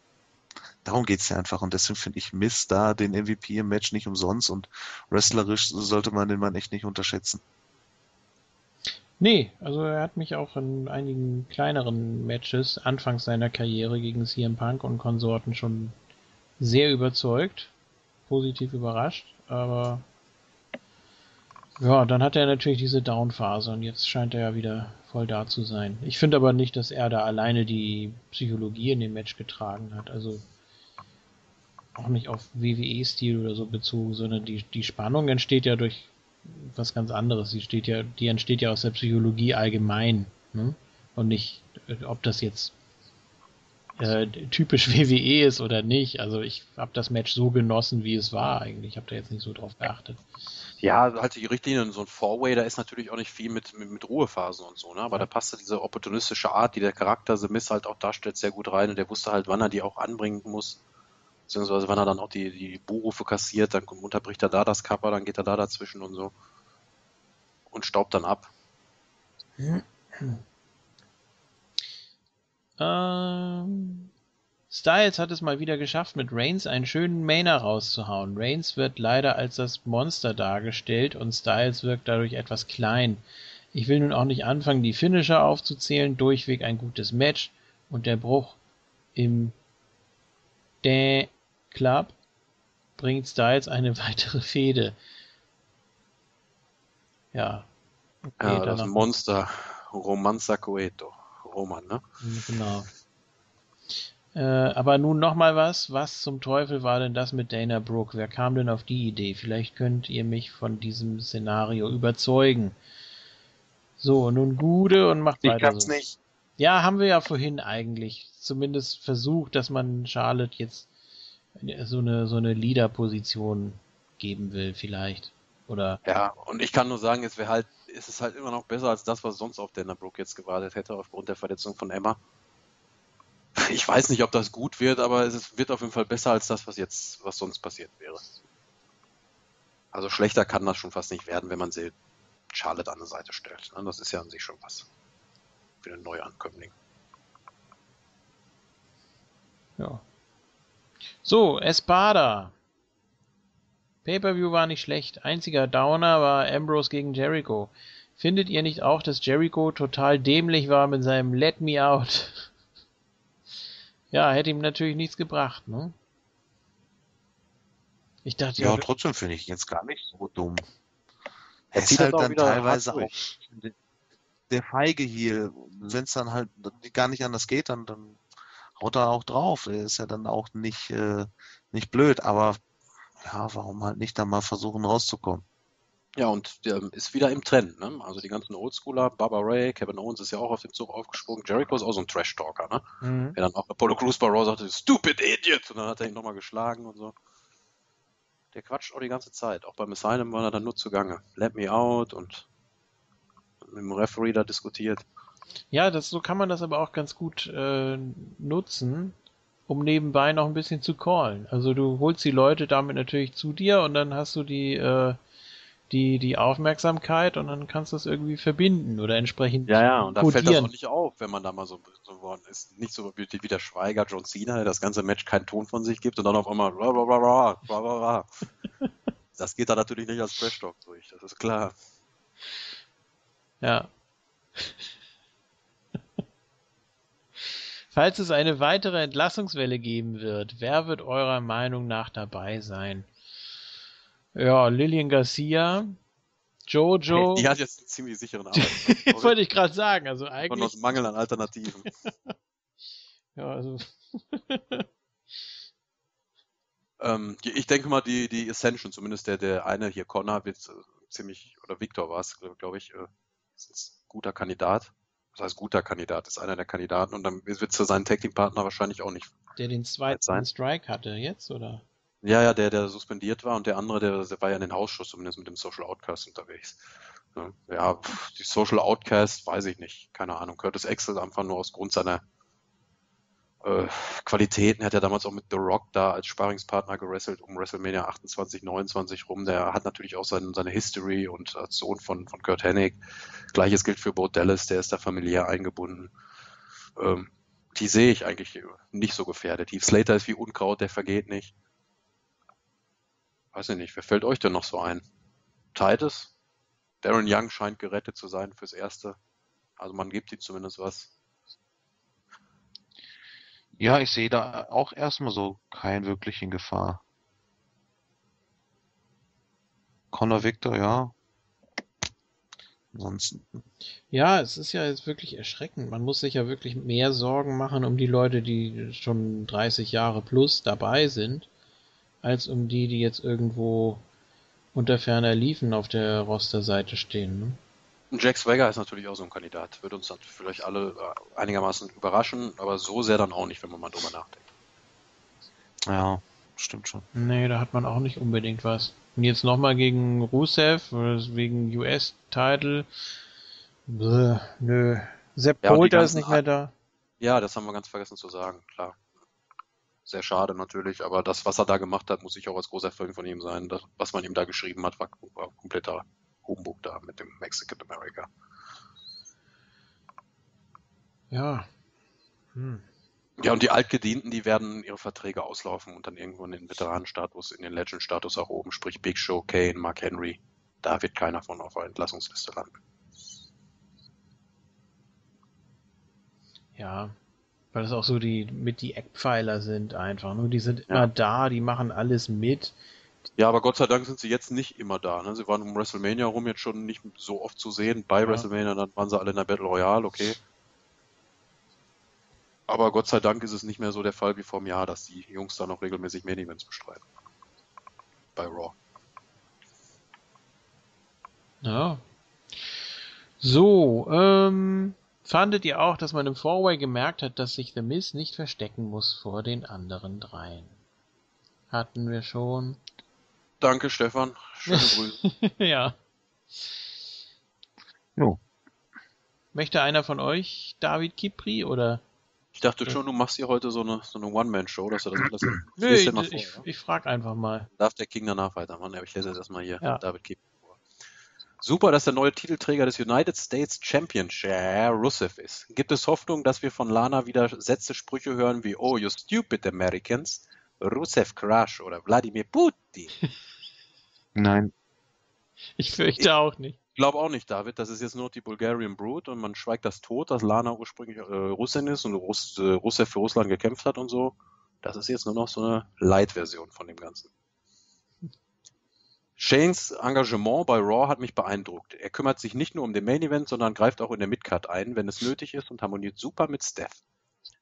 darum geht's ja einfach. Und deswegen finde ich Mist da den MVP im Match nicht umsonst. Und wrestlerisch sollte man den Mann echt nicht unterschätzen. Nee, also er hat mich auch in einigen kleineren Matches anfangs seiner Karriere gegen CM Punk und Konsorten schon sehr überzeugt, positiv überrascht, aber ja, dann hat er natürlich diese Down-Phase und jetzt scheint er ja wieder voll da zu sein. Ich finde aber nicht, dass er da alleine die Psychologie in dem Match getragen hat. Also auch nicht auf WWE-Stil oder so bezogen, sondern die, die Spannung entsteht ja durch was ganz anderes. Die, steht ja, die entsteht ja aus der Psychologie allgemein. Ne? Und nicht, ob das jetzt äh, typisch WWE ist oder nicht. Also ich habe das Match so genossen, wie es war eigentlich. Ich habe da jetzt nicht so drauf geachtet. Ja, halt die Richtlinien, so ein Four-Way, da ist natürlich auch nicht viel mit, mit, mit Ruhephasen und so, ne? Aber ja. da passte diese opportunistische Art, die der Charakter The Miss halt auch darstellt, sehr gut rein und der wusste halt, wann er die auch anbringen muss. Beziehungsweise wann er dann auch die, die Buhrufe kassiert, dann unterbricht er da das Kappa, dann geht er da dazwischen und so. Und staubt dann ab. Ähm, Styles hat es mal wieder geschafft, mit Reigns einen schönen Mainer rauszuhauen. Reigns wird leider als das Monster dargestellt und Styles wirkt dadurch etwas klein. Ich will nun auch nicht anfangen, die Finisher aufzuzählen. Durchweg ein gutes Match und der Bruch im Dä Club bringt Styles eine weitere Fehde. Ja. Okay, ja, das Monster Romanza Coeto. Roman, ne? Genau. Äh, aber nun nochmal was. Was zum Teufel war denn das mit Dana Brooke? Wer kam denn auf die Idee? Vielleicht könnt ihr mich von diesem Szenario überzeugen. So, nun Gude und macht ich weiter. Ich kann's so. nicht. Ja, haben wir ja vorhin eigentlich zumindest versucht, dass man Charlotte jetzt so eine, so eine Leader-Position geben will, vielleicht. Oder? Ja, und ich kann nur sagen, es wäre halt ist es halt immer noch besser als das, was sonst auf Dana Brooke jetzt gewartet hätte, aufgrund der Verletzung von Emma. Ich weiß nicht, ob das gut wird, aber es wird auf jeden Fall besser als das, was jetzt, was sonst passiert wäre. Also schlechter kann das schon fast nicht werden, wenn man sie Charlotte an der Seite stellt. Ne? Das ist ja an sich schon was. Für einen Neuankömmling. Ja. So, Espada. Pay-per-view war nicht schlecht. Einziger Downer war Ambrose gegen Jericho. Findet ihr nicht auch, dass Jericho total dämlich war mit seinem Let Me Out? ja, hätte ihm natürlich nichts gebracht, ne? Ich dachte ja. Ja, trotzdem finde ich jetzt gar nicht so dumm. Er ist halt dann teilweise auch der feige hier. Wenn es dann halt gar nicht anders geht, dann, dann haut er auch drauf. Er ist ja dann auch nicht, äh, nicht blöd, aber ja, warum halt nicht da mal versuchen rauszukommen? Ja, und der ist wieder im Trend, ne? Also die ganzen Oldschooler, Barbara Ray, Kevin Owens ist ja auch auf den Zug aufgesprungen. Jericho ist auch so ein Trash-Talker, ne? Mhm. Der dann auch Apollo Crews bei Raw sagte, Stupid Idiot! Und dann hat er ihn nochmal geschlagen und so. Der quatscht auch die ganze Zeit. Auch beim Asylum war er dann nur zugange. Let me out und mit dem Referee da diskutiert. Ja, das, so kann man das aber auch ganz gut äh, nutzen, um nebenbei noch ein bisschen zu callen. Also du holst die Leute damit natürlich zu dir und dann hast du die, äh, die, die Aufmerksamkeit und dann kannst du es irgendwie verbinden oder entsprechend. Ja, ja, und da fällt das auch nicht auf, wenn man da mal so, so worden ist. Nicht so wie der Schweiger John Cena, der das ganze Match keinen Ton von sich gibt und dann auf einmal bla bla bla bla bla bla. Das geht da natürlich nicht als Trash Talk durch, das ist klar. Ja. Falls es eine weitere Entlassungswelle geben wird, wer wird eurer Meinung nach dabei sein? Ja, Lillian Garcia, Jojo. Die hat jetzt einen ziemlich sicheren Arbeit. Wollte ich gerade sagen, also eigentlich. Von aus Mangel an Alternativen. ja, also. ähm, ich denke mal, die, die Ascension, zumindest der, der eine hier, Connor, wird äh, ziemlich, oder Victor war es, glaube ich, äh, ist ein guter Kandidat was heißt guter Kandidat, ist einer der Kandidaten und dann wird es für seinen Tag Team Partner wahrscheinlich auch nicht. Der den zweiten Strike hatte jetzt, oder? Ja, ja, der, der suspendiert war und der andere, der, der war ja in den Ausschuss zumindest mit dem Social Outcast unterwegs. Ja, die Social Outcast, weiß ich nicht. Keine Ahnung. Curtis Axel einfach nur aus Grund seiner äh, Qualitäten. Er hat ja damals auch mit The Rock da als Sparingspartner gewrestelt um WrestleMania 28, 29 rum. Der hat natürlich auch sein, seine History und als Sohn von, von Kurt Hennig. Gleiches gilt für Bo Dallas, der ist da familiär eingebunden. Ähm, die sehe ich eigentlich nicht so gefährdet. Heath Slater ist wie Unkraut, der vergeht nicht. Weiß ich nicht, wer fällt euch denn noch so ein? Titus? Darren Young scheint gerettet zu sein fürs Erste. Also man gibt ihm zumindest was. Ja, ich sehe da auch erstmal so keinen wirklichen Gefahr. Conor Victor, ja. Ansonsten. Ja, es ist ja jetzt wirklich erschreckend. Man muss sich ja wirklich mehr Sorgen machen um die Leute, die schon 30 Jahre plus dabei sind, als um die, die jetzt irgendwo unter ferner Liefen auf der Rosterseite stehen. Ne? Jack Swagger ist natürlich auch so ein Kandidat. Wird uns vielleicht alle äh, einigermaßen überraschen, aber so sehr dann auch nicht, wenn man mal drüber nachdenkt. Ja, stimmt schon. Nee, da hat man auch nicht unbedingt was. Und jetzt nochmal gegen Rusev, wegen US-Title. Nö. Sepp Ja, Polter ist nicht mehr da. Ja, das haben wir ganz vergessen zu sagen, klar. Sehr schade natürlich, aber das, was er da gemacht hat, muss ich auch als großer Fan von ihm sein. Das, was man ihm da geschrieben hat, war, war kompletter Humbug da mit dem Mexican America. Ja. Hm. Ja, und die Altgedienten, die werden ihre Verträge auslaufen und dann irgendwo in den Veteranenstatus, in den Legend-Status erhoben, sprich Big Show, Kane, Mark Henry. Da wird keiner von auf der Entlassungsliste landen. Ja. Weil das auch so die mit die Eckpfeiler sind einfach. Nur die sind Ja. immer da, die machen alles mit. Ja, aber Gott sei Dank sind sie jetzt nicht immer da. Ne? Sie waren um WrestleMania rum jetzt schon nicht so oft zu sehen. Bei Ja. WrestleMania, dann waren sie alle in der Battle Royale, okay. Aber Gott sei Dank ist es nicht mehr so der Fall wie vor einem Jahr, dass die Jungs da noch regelmäßig Main Events bestreiten. Bei Raw. Ja. So, ähm, fandet ihr auch, dass man im Four-Way gemerkt hat, dass sich The Miz nicht verstecken muss vor den anderen dreien? Hatten wir schon. Danke, Stefan. Schöne Grüße. ja. Jo. Möchte einer von euch David Kipri oder? Ich dachte schon, du machst hier heute so eine, so eine One-Man-Show, dass du das alles Nö, ich, vor, ich, ja? ich frag einfach mal. Darf der King danach weitermachen? Aber ich lese jetzt erstmal hier Ja. David Kiep vor. Super, dass der neue Titelträger des United States Championship Rusev ist. Gibt es Hoffnung, dass wir von Lana wieder Sätze, Sprüche hören wie Oh, you stupid Americans, Rusev Crush oder Wladimir Putin? Nein. Ich fürchte auch nicht. Ich glaube auch nicht, David. Das ist jetzt nur noch die Bulgarian Brood und man schweigt das tot, dass Lana ursprünglich äh, Russin ist und Russ, äh, Rusev für Russland gekämpft hat und so. Das ist jetzt nur noch so eine Light-Version von dem Ganzen. Shanes Engagement bei Raw hat mich beeindruckt. Er kümmert sich nicht nur um den Main Event, sondern greift auch in der Midcard ein, wenn es nötig ist und harmoniert super mit Steph.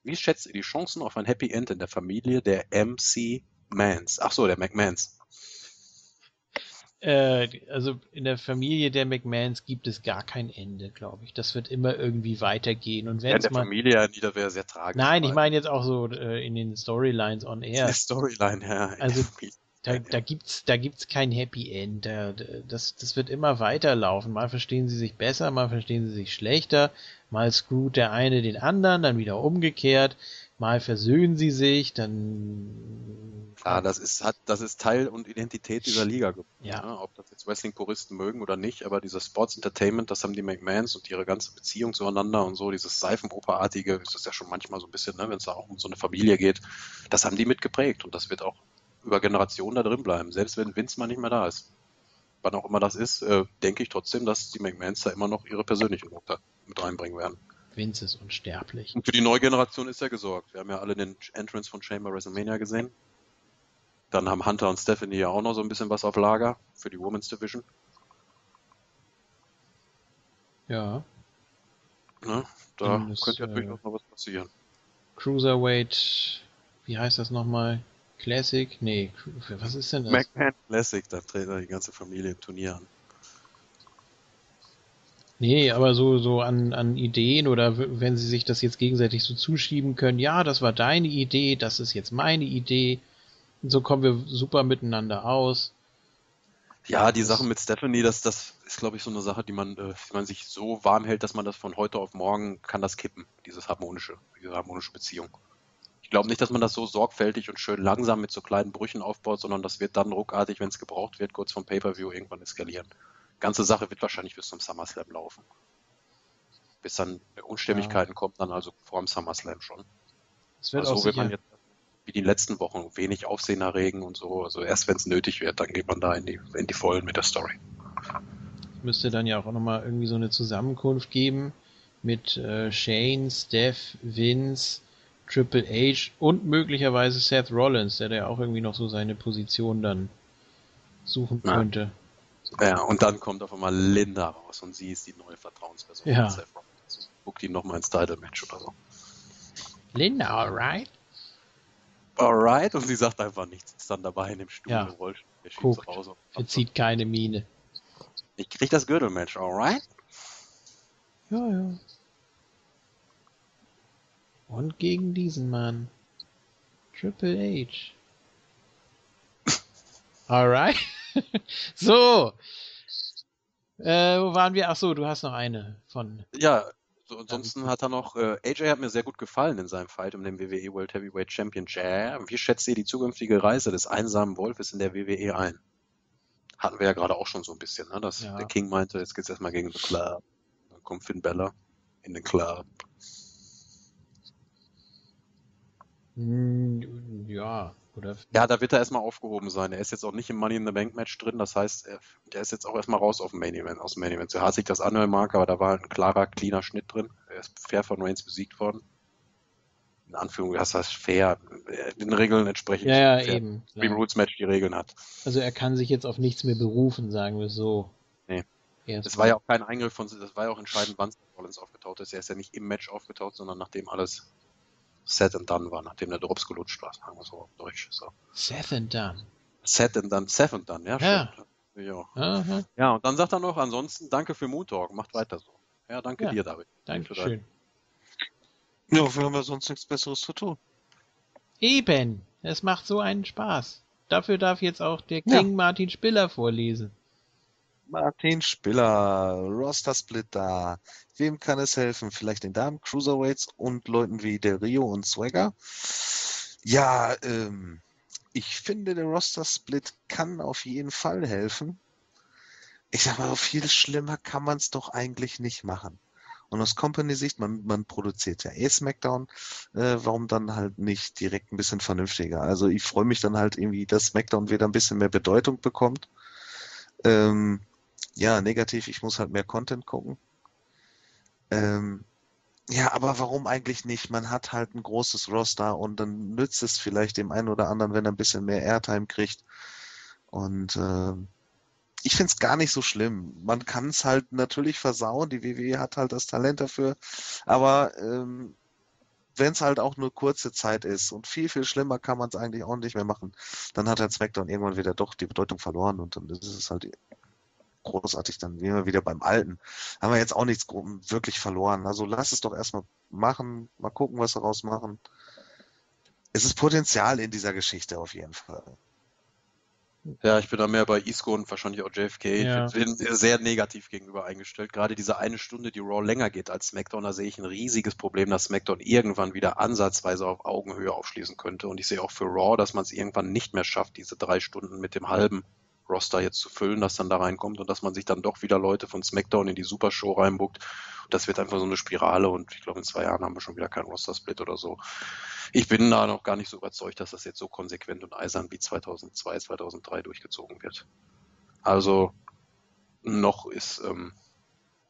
Wie schätzt ihr die Chancen auf ein Happy End in der Familie der MC Mans? Ach so, der McMahons. Äh, also in der Familie der McMahons gibt es gar kein Ende, glaube ich. Das wird immer irgendwie weitergehen. Und Ja, in wenn der es mal. Familie ja nieder wäre sehr tragisch. Nein, ich meine jetzt auch so äh, in den Storylines on air. Storyline, ja. Also. Da, da gibt's, da gibt's kein Happy End. Da, da- das, das wird immer weiterlaufen. Mal verstehen sie sich besser, mal verstehen sie sich schlechter. Mal screwt der eine den anderen, dann wieder umgekehrt. Mal versöhnen sie sich, dann. Klar, das ist, hat, das ist Teil und Identität dieser Liga geworden. Ja. Ne? Ob das jetzt Wrestling-Puristen mögen oder nicht, aber dieses Sports Entertainment, das haben die McMahons und ihre ganze Beziehung zueinander und so, dieses Seifenoperartige, ist das ja schon manchmal so ein bisschen, ne, wenn es da auch um so eine Familie geht, das haben die mitgeprägt und das wird auch über Generationen da drin bleiben, selbst wenn Vince mal nicht mehr da ist. Wann auch immer das ist, äh, denke ich trotzdem, dass die McMahons da immer noch ihre persönlichen Note mit reinbringen werden. Vince ist unsterblich. Und für die neue Generation ist ja gesorgt. Wir haben ja alle den Entrance von Chamber WrestleMania gesehen. Dann haben Hunter und Stephanie ja auch noch so ein bisschen was auf Lager für die Women's Division. Ja. Ne? Da das, könnte ja äh, noch was passieren. Cruiserweight, wie heißt das nochmal? Classic? Nee, was ist denn das? McMahon Classic, da dreht er die ganze Familie im Turnier an. Nee, aber so, so an, an Ideen oder wenn sie sich das jetzt gegenseitig so zuschieben können, ja, das war deine Idee, das ist jetzt meine Idee. Und so kommen wir super miteinander aus. Ja, die Sache mit Stephanie, das, das ist, glaube ich, so eine Sache, die man, äh, die man sich so warm hält, dass man das von heute auf morgen kann das kippen, dieses harmonische, diese harmonische Beziehung. Ich glaube nicht, dass man das so sorgfältig und schön langsam mit so kleinen Brüchen aufbaut, sondern das wird dann ruckartig, wenn es gebraucht wird, kurz vom Pay-Per-View irgendwann eskalieren. Die ganze Sache wird wahrscheinlich bis zum SummerSlam laufen. Bis dann Unstimmigkeiten ja. kommen, dann also vor dem SummerSlam schon. Das wird also auch wird man jetzt wie die letzten Wochen wenig Aufsehen erregen und so. Also erst wenn es nötig wird, dann geht man da in die, in die Vollen mit der Story. Es müsste dann ja auch nochmal irgendwie so eine Zusammenkunft geben mit äh, Shane, Steph, Vince, Triple H und möglicherweise Seth Rollins, der da auch irgendwie noch so seine Position dann suchen ja. könnte. Ja, und dann kommt auf einmal Linda raus und sie ist die neue Vertrauensperson ja. von Seth Rollins. Guckt ihn nochmal ins Title-Match oder so. Linda, alright? Alright, und sie sagt einfach nichts. Ist dann dabei in dem Stuhl ja. Der Guckt. raus. Verzieht keine Miene. Ich krieg das Gürtelmatch, alright? Ja, ja. Und gegen diesen Mann. Triple H. Alright. so. Äh, wo waren wir? Ach so, du hast noch eine von. Ja, so, ansonsten hat er noch, äh, AJ hat mir sehr gut gefallen in seinem Fight um den WWE World Heavyweight Champion. Wie schätzt ihr die zukünftige Reise des einsamen Wolfes in der WWE ein? Hatten wir ja gerade auch schon so ein bisschen, ne? dass ja. der King meinte, jetzt geht's erstmal gegen The Club. Dann kommt Finn Bella in den Club. Hm, ja, oder? Ja, da wird er erstmal aufgehoben sein. Er ist jetzt auch nicht im Money in the Bank Match drin. Das heißt, er, der ist jetzt auch erstmal raus auf dem Main Event, aus dem Main Event. So hart sich das anhören mag, aber da war halt ein klarer, cleaner Schnitt drin. Er ist fair von Reigns besiegt worden. In Anführung, das heißt fair, den Regeln entsprechend. Ja, ja, fair, eben. Wie im Roots Match die Regeln hat. Also er kann sich jetzt auf nichts mehr berufen, sagen wir so. Nee. Das war ja auch kein Eingriff von, das war ja auch entscheidend, wann Rollins aufgetaucht ist. Er ist ja nicht im Match aufgetaucht, sondern nachdem alles set and done war, nachdem der Drops gelutscht war, sagen wir so auf Deutsch. So. Set and done. Set and done, set and done, ja, ja. stimmt. Ja. ja, und dann sagt er noch, ansonsten danke für Moon Talk, macht weiter so. Ja, danke ja. dir, David. Dankeschön. Ja, wir haben ja sonst nichts Besseres zu tun. Eben, es macht so einen Spaß. Dafür darf jetzt auch der King ja. Martin Spiller vorlesen. Martin Spiller, Roster Splitter. Wem kann es helfen? Vielleicht den Damen, Cruiserweights und Leuten wie Del Rio und Swagger. Ja, ähm, ich finde, der Roster Split kann auf jeden Fall helfen. Ich sag mal, viel schlimmer kann man es doch eigentlich nicht machen. Und aus Company-Sicht, man, man produziert ja eh SmackDown, äh, warum dann halt nicht direkt ein bisschen vernünftiger? Also ich freue mich dann halt irgendwie, dass SmackDown wieder ein bisschen mehr Bedeutung bekommt. Ähm, ja, negativ, ich muss halt mehr Content gucken. Ähm, ja, aber warum eigentlich nicht? Man hat halt ein großes Roster und dann nützt es vielleicht dem einen oder anderen, wenn er ein bisschen mehr Airtime kriegt. Und äh, ich finde es gar nicht so schlimm. Man kann es halt natürlich versauen. Die WWE hat halt das Talent dafür. Aber ähm, wenn es halt auch nur kurze Zeit ist und viel, viel schlimmer kann man es eigentlich auch nicht mehr machen, dann hat halt SmackDown irgendwann wieder doch die Bedeutung verloren und dann ist es halt großartig, dann wären wir wieder beim Alten. Haben wir jetzt auch nichts wirklich verloren. Also lass es doch erstmal machen, mal gucken, was daraus machen. Es ist Potenzial in dieser Geschichte auf jeden Fall. Ja, ich bin da mehr bei Isco und wahrscheinlich auch JFK. Ja. Ich bin sehr negativ gegenüber eingestellt. Gerade diese eine Stunde, die Raw länger geht als SmackDown, da sehe ich ein riesiges Problem, dass SmackDown irgendwann wieder ansatzweise auf Augenhöhe aufschließen könnte. Und ich sehe auch für Raw, dass man es irgendwann nicht mehr schafft, diese drei Stunden mit dem halben Roster jetzt zu füllen, das dann da reinkommt und dass man sich dann doch wieder Leute von SmackDown in die Supershow reinbuckt. Das wird einfach so eine Spirale und ich glaube, in zwei Jahren haben wir schon wieder keinen Roster-Split oder so. Ich bin da noch gar nicht so überzeugt, dass das jetzt so konsequent und eisern wie 2002, 2003 durchgezogen wird. Also noch ist ähm,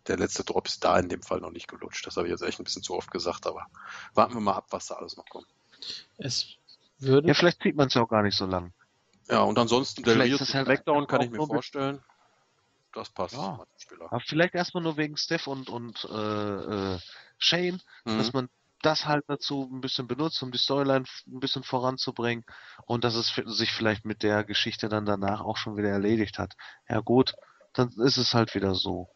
der letzte Drop ist da in dem Fall noch nicht gelutscht. Das habe ich jetzt echt ein bisschen zu oft gesagt, aber warten wir mal ab, was da alles noch kommt. Es würde. Ja, vielleicht sieht man es ja auch gar nicht so lang. Ja, und ansonsten der ist halt Smackdown kann ich mir vorstellen. Das passt. Ja. Aber vielleicht erstmal nur wegen Steph und, und äh, äh, Shane, mhm. dass man das halt dazu ein bisschen benutzt, um die Storyline ein bisschen voranzubringen und dass es sich vielleicht mit der Geschichte dann danach auch schon wieder erledigt hat. Ja gut, dann ist es halt wieder so.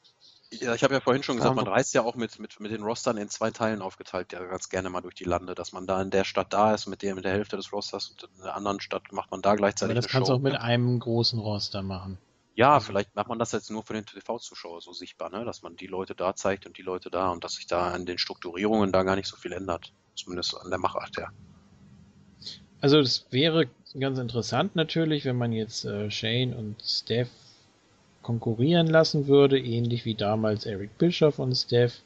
Ja, ich habe ja vorhin schon gesagt, man reist ja auch mit, mit, mit den Rostern in zwei Teilen aufgeteilt, ja ganz gerne mal durch die Lande, dass man da in der Stadt da ist, mit der, mit der Hälfte des Rosters und in der anderen Stadt macht man da gleichzeitig Aber das kannst du auch mit einem großen Roster machen. Ja, also, vielleicht macht man das jetzt nur für den TV-Zuschauer so sichtbar, ne? dass man die Leute da zeigt und die Leute da und dass sich da an den Strukturierungen da gar nicht so viel ändert. Zumindest an der Machart her. Also das wäre ganz interessant natürlich, wenn man jetzt äh, Shane und Steph konkurrieren lassen würde, ähnlich wie damals Eric Bischoff und Steph,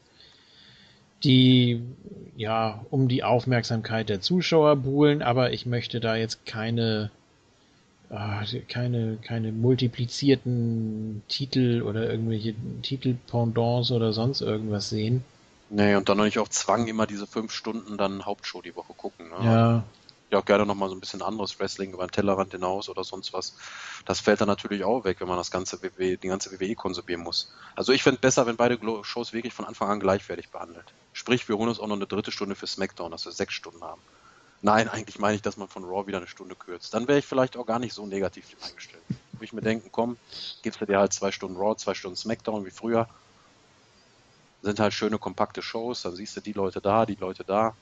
die ja um die Aufmerksamkeit der Zuschauer buhlen, aber ich möchte da jetzt keine Ah, keine, keine multiplizierten Titel oder irgendwelche Titelpendants oder sonst irgendwas sehen. Nee, und dann noch nicht auf Zwang immer diese fünf Stunden dann Hauptshow die Woche gucken. Ne? Ja. Ja, auch gerne nochmal so ein bisschen anderes Wrestling über den Tellerrand hinaus oder sonst was. Das fällt dann natürlich auch weg, wenn man das ganze WWE, die ganze WWE konsumieren muss. Also ich fände besser, wenn beide Shows wirklich von Anfang an gleichwertig behandelt. Sprich, wir holen uns auch noch eine dritte Stunde für SmackDown, dass wir sechs Stunden haben. Nein, eigentlich meine ich, dass man von Raw wieder eine Stunde kürzt. Dann wäre ich vielleicht auch gar nicht so negativ eingestellt. Würde ich mir denken, komm, gibst du dir halt zwei Stunden Raw, zwei Stunden SmackDown wie früher. Sind halt schöne, kompakte Shows, dann siehst du die Leute da, die Leute da.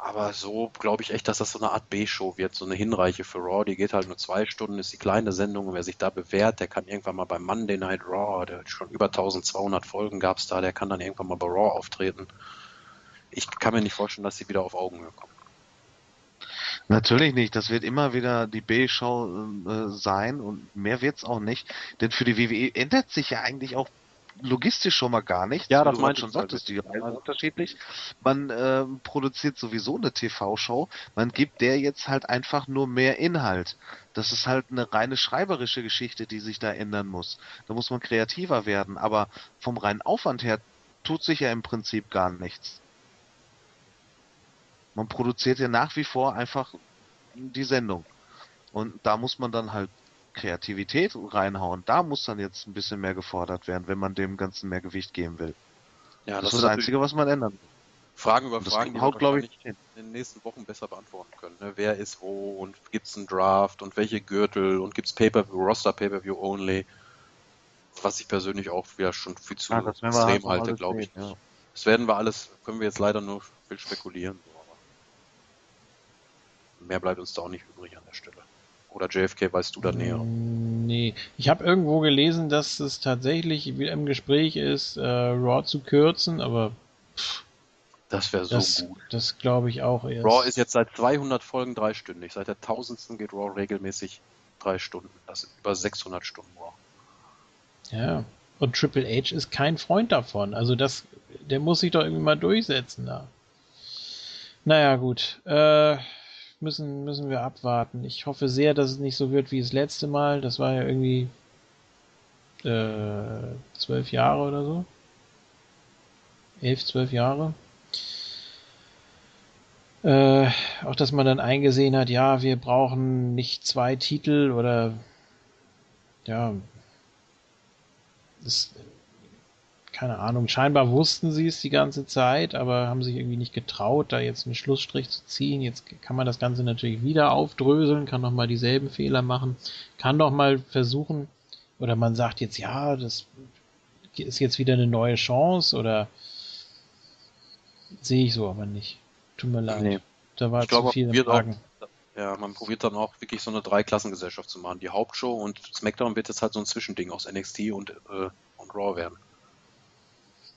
Aber so glaube ich echt, dass das so eine Art B-Show wird, so eine Hinreiche für Raw. Die geht halt nur zwei Stunden, ist die kleine Sendung und wer sich da bewährt, der kann irgendwann mal bei Monday Night Raw, der schon über 1200 Folgen gab es da, der kann dann irgendwann mal bei Raw auftreten ich kann mir nicht vorstellen, dass sie wieder auf Augenhöhe kommen. Natürlich nicht. Das wird immer wieder die B-Show äh, sein und mehr wird es auch nicht. Denn für die WWE ändert sich ja eigentlich auch logistisch schon mal gar nichts. Ja, das meint schon sagt, ist die Reise unterschiedlich. Man äh, produziert sowieso eine TV-Show. Man gibt der jetzt halt einfach nur mehr Inhalt. Das ist halt eine reine schreiberische Geschichte, die sich da ändern muss. Da muss man kreativer werden. Aber vom reinen Aufwand her tut sich ja im Prinzip gar nichts. Man produziert ja nach wie vor einfach die Sendung. Und da muss man dann halt Kreativität reinhauen. Da muss dann jetzt ein bisschen mehr gefordert werden, wenn man dem Ganzen mehr Gewicht geben will. Ja, das, das ist das Einzige, was man ändern will. Fragen über Fragen, die haut, glaube ich, in den nächsten Wochen besser beantworten können. Ne? Wer ist wo und gibt es einen Draft und welche Gürtel und gibt es Pay-Per-View, Roster Pay-Per-View only? Was ich persönlich auch wieder schon viel zu ja, extrem halte, glaube ich. Ja. Das werden wir alles, können wir jetzt leider nur viel spekulieren. Mehr bleibt uns da auch nicht übrig an der Stelle. Oder JFK, weißt du da näher? Nee, ich habe irgendwo gelesen, dass es tatsächlich wieder im Gespräch ist, äh, Raw zu kürzen, aber pff, das wäre so das, gut. Das glaube ich auch erst. Raw ist jetzt seit 200 Folgen dreistündig. Seit der tausendsten geht Raw regelmäßig drei Stunden. Das sind über 600 Stunden Raw. Ja, und Triple H ist kein Freund davon. Also das, der muss sich doch irgendwie mal durchsetzen da. Naja, gut. Äh, müssen, müssen wir abwarten. Ich hoffe sehr, dass es nicht so wird wie das letzte Mal. Das war ja irgendwie äh, zwölf Jahre oder so. Elf, zwölf Jahre. Äh, auch dass man dann eingesehen hat, ja, wir brauchen nicht zwei Titel oder ja, das keine Ahnung, scheinbar wussten sie es die ganze Zeit, aber haben sich irgendwie nicht getraut, da jetzt einen Schlussstrich zu ziehen. Jetzt kann man das Ganze natürlich wieder aufdröseln, kann nochmal dieselben Fehler machen, kann doch mal versuchen, oder man sagt jetzt, ja, das ist jetzt wieder eine neue Chance, oder sehe ich so aber nicht. Tut mir leid. Nee. Da war ich zu glaube, viele Fragen. Auch, ja, man probiert dann auch wirklich so eine Dreiklassengesellschaft zu machen. Die Hauptshow und SmackDown wird jetzt halt so ein Zwischending aus NXT und, äh, und Raw werden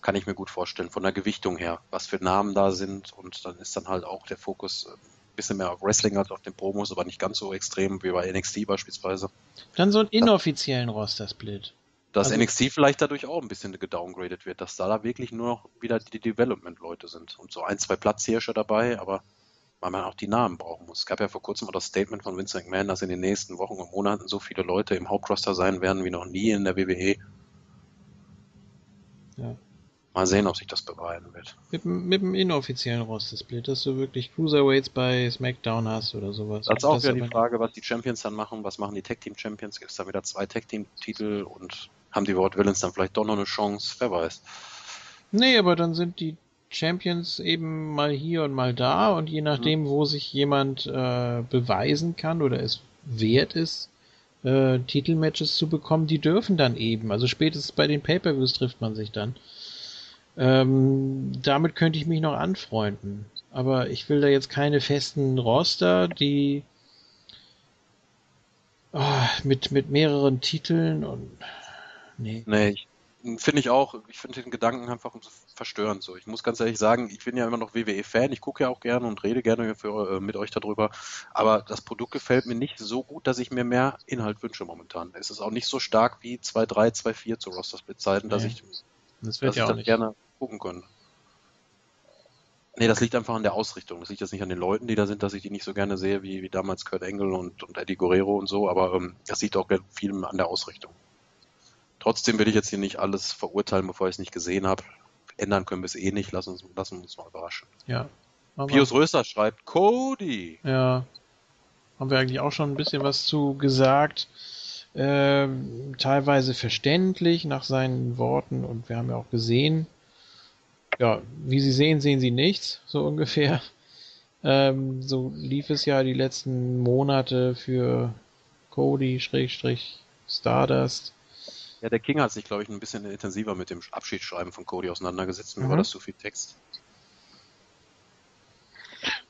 kann ich mir gut vorstellen, von der Gewichtung her, was für Namen da sind und dann ist dann halt auch der Fokus ein äh, bisschen mehr auf Wrestling als auf den Promos, aber nicht ganz so extrem wie bei NXT beispielsweise. Dann so einen inoffiziellen Roster-Split. Dass also, NXT vielleicht dadurch auch ein bisschen gedowngradet wird, dass da, da wirklich nur noch wieder die Development-Leute sind und so ein, zwei Platzhirsche dabei, aber weil man auch die Namen brauchen muss. Es gab ja vor kurzem auch das Statement von Vince McMahon, dass in den nächsten Wochen und Monaten so viele Leute im Hauptroster sein werden wie noch nie in der WWE. Ja. Mal sehen, ob sich das bewahrheiten wird. Mit, mit dem inoffiziellen Roster-Split, dass du wirklich Cruiserweights bei SmackDown hast oder sowas. Das ist auch wieder die Frage, was die Champions dann machen. Was machen die Tag-Team-Champions? Gibt es da wieder zwei Tag-Team-Titel und haben die World Villains dann vielleicht doch noch eine Chance? Wer weiß. Nee, aber dann sind die Champions eben mal hier und mal da und je nachdem, mhm. wo sich jemand äh, beweisen kann oder es wert ist, äh, Titelmatches zu bekommen, die dürfen dann eben. Also spätestens bei den Pay-Per-Views trifft man sich dann. Ähm, damit könnte ich mich noch anfreunden. Aber ich will da jetzt keine festen Roster, die oh, mit, mit mehreren Titeln und nee. Nee, Finde ich auch. Ich finde den Gedanken einfach verstörend so. Ich muss ganz ehrlich sagen, ich bin ja immer noch WWE-Fan. Ich gucke ja auch gerne und rede gerne für, äh, mit euch darüber. Aber das Produkt gefällt mir nicht so gut, dass ich mir mehr Inhalt wünsche momentan. Es ist auch nicht so stark wie 2.3, 2.4 zu Roster-Split-Zeiten, dass ich, das, wird ja ich auch nicht. gerne gucken könnte. Nee, das liegt einfach an der Ausrichtung. Das liegt jetzt nicht an den Leuten, die da sind, dass ich die nicht so gerne sehe, wie, wie damals Kurt Angle und, und Eddie Guerrero und so, aber ähm, das liegt auch viel an der Ausrichtung. Trotzdem will ich jetzt hier nicht alles verurteilen, bevor ich es nicht gesehen habe. Ändern können wir es eh nicht. Lass uns, lassen uns mal überraschen. Ja. Pius Röster schreibt, Cody. Ja. Haben wir eigentlich auch schon ein bisschen was zu gesagt. Ähm, teilweise verständlich nach seinen Worten und wir haben ja auch gesehen, ja, wie Sie sehen, sehen Sie nichts, so ungefähr. Ähm, so lief es ja die letzten Monate für Cody, Schrägstrich, Stardust. Ja, der King hat sich, glaube ich, ein bisschen intensiver mit dem Abschiedsschreiben von Cody auseinandergesetzt. Mir Mhm. war das zu viel Text.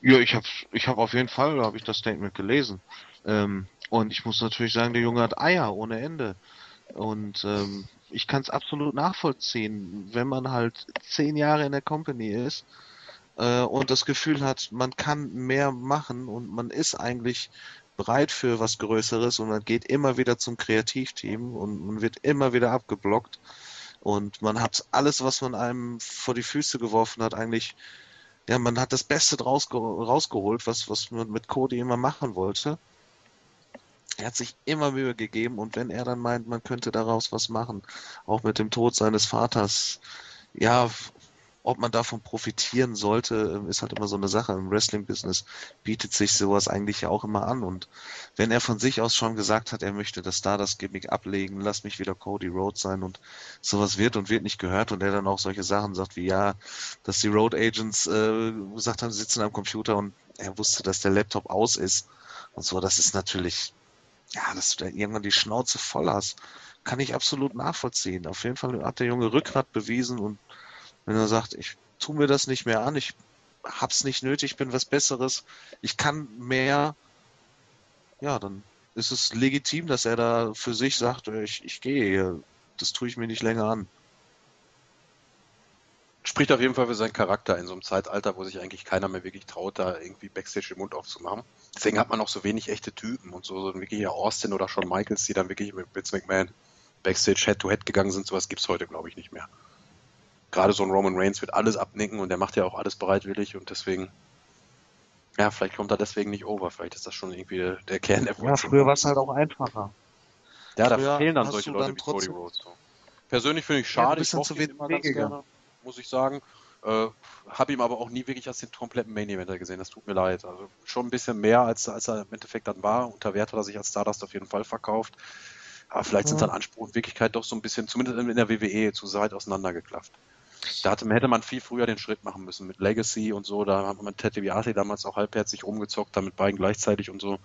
Ja, ich habe ich hab auf jeden Fall, habe ich das Statement gelesen. Ähm, und ich muss natürlich sagen, der Junge hat Eier ohne Ende. Und ähm, ich kann es absolut nachvollziehen, wenn man halt zehn Jahre in der Company ist äh, und das Gefühl hat, man kann mehr machen und man ist eigentlich bereit für was Größeres und man geht immer wieder zum Kreativteam und man wird immer wieder abgeblockt und man hat alles, was man einem vor die Füße geworfen hat, eigentlich ja, man hat das Beste draus ge- rausgeholt, was, was man mit Cody immer machen wollte. Er hat sich immer Mühe gegeben und wenn er dann meint, man könnte daraus was machen, auch mit dem Tod seines Vaters, ja, ob man davon profitieren sollte, ist halt immer so eine Sache. Im Wrestling-Business bietet sich sowas eigentlich ja auch immer an. Und wenn er von sich aus schon gesagt hat, er möchte das Stardust-Gimmick ablegen, lass mich wieder Cody Rhodes sein und sowas wird und wird nicht gehört und er dann auch solche Sachen sagt wie, ja, dass die Road Agents äh, gesagt haben, sie sitzen am Computer und er wusste, dass der Laptop aus ist und so, das ist natürlich, ja, dass du da irgendwann die Schnauze voll hast, kann ich absolut nachvollziehen. Auf jeden Fall hat der Junge Rückgrat bewiesen und wenn er sagt, ich tu mir das nicht mehr an, ich hab's nicht nötig, bin was Besseres, ich kann mehr, ja, dann ist es legitim, dass er da für sich sagt, ich, ich gehe das tue ich mir nicht länger an. Spricht auf jeden Fall für seinen Charakter in so einem Zeitalter, wo sich eigentlich keiner mehr wirklich traut, da irgendwie Backstage den Mund aufzumachen. Deswegen hat man auch so wenig echte Typen und so, so wirklich Austin oder Shawn Michaels, die dann wirklich mit Vince McMahon Backstage Head-to-Head gegangen sind. Sowas gibt's heute, glaube ich, nicht mehr. Gerade so ein Roman Reigns wird alles abnicken und der macht ja auch alles bereitwillig und deswegen, ja, vielleicht kommt er deswegen nicht over. Vielleicht ist das schon irgendwie der Kern der Ja, früher war es halt auch einfacher. Ja, da früher fehlen dann solche Leute dann wie Cody trotzdem- Rhodes. So. Persönlich finde ich Ja, du schade, bist ich dann mochte zu ihn wenig immer ganz gerne, muss ich sagen. Äh, habe ihm aber auch nie wirklich als den kompletten Main Eventer gesehen, das tut mir leid. Also schon ein bisschen mehr, als, als er im Endeffekt dann war. Unter Wert hat er sich als Stardust auf jeden Fall verkauft. Aber vielleicht sind Ja. dann Anspruch und Wirklichkeit doch so ein bisschen, zumindest in der WWE, zu weit auseinandergeklafft. Da hatte, hätte man viel früher den Schritt machen müssen mit Legacy und so. Da hat man Ted DiBiase damals auch halbherzig rumgezockt, da mit beiden gleichzeitig und so.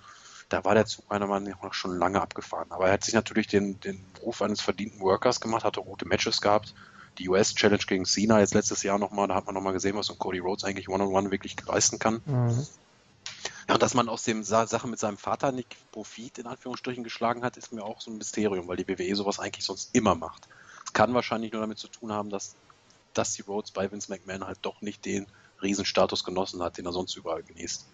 Da war der Zug meiner Meinung nach schon lange abgefahren. Aber er hat sich natürlich den, den Ruf eines verdienten Workers gemacht, hatte gute Matches gehabt. Die US Challenge gegen Cena jetzt letztes Jahr nochmal, da hat man nochmal gesehen, was so ein Cody Rhodes eigentlich One-on-One wirklich leisten kann. Mhm. Ja, und dass man aus dem Sa Sache mit seinem Vater nicht Profit in Anführungsstrichen geschlagen hat, ist mir auch so ein Mysterium, weil die WWE sowas eigentlich sonst immer macht. Es kann wahrscheinlich nur damit zu tun haben, dass Dusty Rhodes bei Vince McMahon halt doch nicht den Riesenstatus genossen hat, den er sonst überall genießt.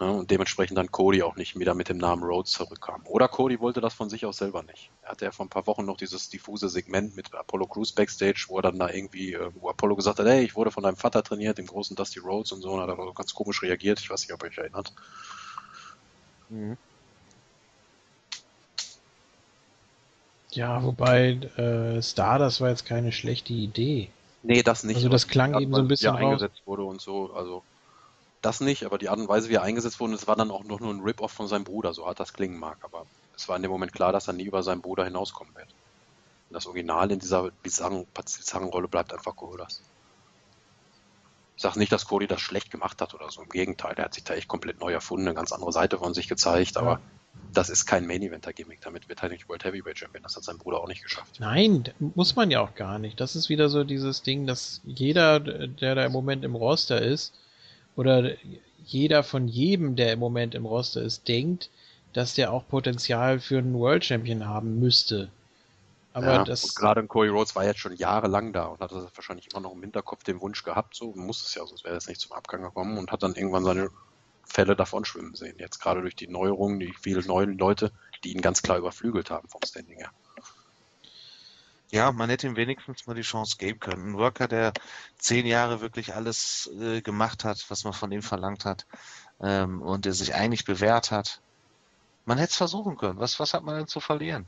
Ja, und dementsprechend dann Cody auch nicht wieder mit dem Namen Rhodes zurückkam. Oder Cody wollte das von sich aus selber nicht. Er hatte ja vor ein paar Wochen noch dieses diffuse Segment mit Apollo Crews Backstage, wo er dann da irgendwie, äh, wo Apollo gesagt hat, hey, ich wurde von deinem Vater trainiert, dem großen Dusty Rhodes und so, und hat er so ganz komisch reagiert. Ich weiß nicht, ob ihr euch erinnert. Mhm. Ja, wobei äh, Stardust war jetzt keine schlechte Idee. Nee, das nicht. Also aber das klang eben so ein bisschen raus. eingesetzt wurde und so, also das nicht, aber die Art und Weise, wie er eingesetzt wurde, das war dann auch noch nur ein Rip-Off von seinem Bruder, so hart das klingen mag, aber es war in dem Moment klar, dass er nie über seinen Bruder hinauskommen wird. Und das Original in dieser bizarren, bizarren Rolle bleibt einfach Goldust. Ich sage nicht, dass Cody das schlecht gemacht hat oder so, im Gegenteil, er hat sich da echt komplett neu erfunden, eine ganz andere Seite von sich gezeigt, aber Ja. das ist kein Main-Eventer-Gimmick, damit wird er nicht World Heavyweight Champion, das hat sein Bruder auch nicht geschafft. Nein, muss man ja auch gar nicht. Das ist wieder so dieses Ding, dass jeder, der da im Moment im Roster ist, oder jeder von jedem, der im Moment im Roster ist, denkt, dass der auch Potenzial für einen World Champion haben müsste. Aber ja, das. und gerade Cody Rhodes war jetzt schon jahrelang da und hat das wahrscheinlich immer noch im Hinterkopf den Wunsch gehabt, so muss es ja, sonst wäre es nicht zum Abgang gekommen und hat dann irgendwann seine Fälle davon schwimmen sehen. Jetzt gerade durch die Neuerungen, die vielen neuen Leute, die ihn ganz klar überflügelt haben vom Standing her. Ja, man hätte ihm wenigstens mal die Chance geben können. Ein Worker, der zehn Jahre wirklich alles äh, gemacht hat, was man von ihm verlangt hat, ähm, und der sich eigentlich bewährt hat. Man hätte es versuchen können. Was, was hat man denn zu verlieren?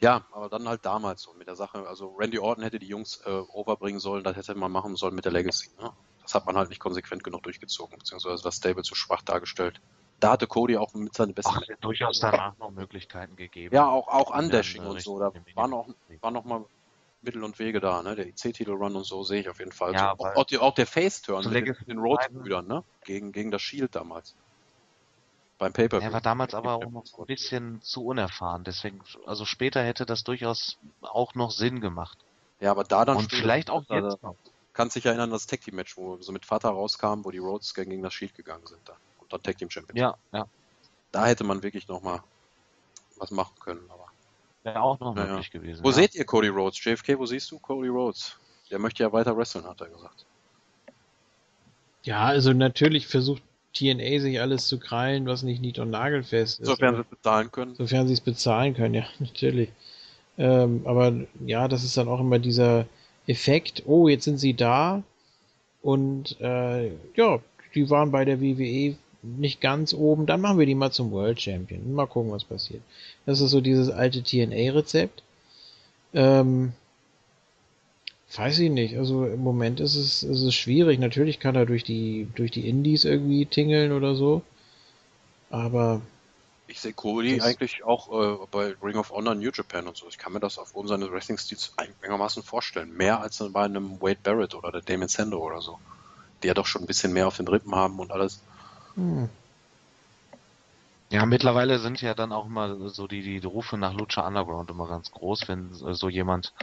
Ja, aber dann halt damals so mit der Sache. Also Randy Orton hätte die Jungs äh, overbringen sollen, das hätte man machen sollen mit der Legacy. Ne? Das hat man halt nicht konsequent genug durchgezogen, beziehungsweise das Stable zu schwach dargestellt. Da hatte Cody auch mit seine besten. Ach, durchaus danach noch Möglichkeiten gegeben. Ja, auch, auch Und Undashing und so. Da waren auch, waren noch mal Mittel und Wege da, ne? Der IC-Titel-Run und so sehe ich auf jeden Fall. Ja, so, auch, auch, die, auch der Face-Turn mit den, den Rhodes-Brüdern, ne? Gegen, gegen das Shield damals. Beim Paper. Er war damals aber auch noch ein bisschen zu unerfahren. Deswegen, also später hätte das durchaus auch noch Sinn gemacht. Ja, aber da dann Und vielleicht auch jetzt. Kannst dich erinnern, das Tag Team Match, wo so mit Vater rauskam, wo die Rhodes gegen gegen das Shield gegangen sind dann. Dann Tag Team Champion. Ja, ja. Da hätte man wirklich noch mal was machen können. Aber. Wäre auch noch Ja, ja. möglich gewesen. Wo ja. seht ihr Cody Rhodes? JFK, wo siehst du Cody Rhodes? Der möchte ja weiter wresteln, hat er gesagt. Ja, also natürlich versucht TNA sich alles zu krallen, was nicht nied- und nagelfest ist. Sofern sie es bezahlen können. Sofern sie es bezahlen können, ja, natürlich. Ähm, aber ja, das ist dann auch immer dieser Effekt, oh, jetzt sind sie da und äh, ja, die waren bei der WWE nicht ganz oben, dann machen wir die mal zum World Champion. Mal gucken, was passiert. Das ist so dieses alte TNA-Rezept. Ähm, weiß ich nicht. Also im Moment ist es, ist es schwierig. Natürlich kann er durch die, durch die Indies irgendwie tingeln oder so. Aber Ich sehe Cody eigentlich auch äh, bei Ring of Honor New Japan und so. Ich kann mir das aufgrund seines Wrestling-Stils einigermaßen vorstellen. Mehr als bei einem Wade Barrett oder der Damon Sando oder so. Die ja doch schon ein bisschen mehr auf den Rippen haben und alles. Hm, Ja, mittlerweile sind ja dann auch immer so die, die Rufe nach Lucha Underground immer ganz groß, wenn so jemand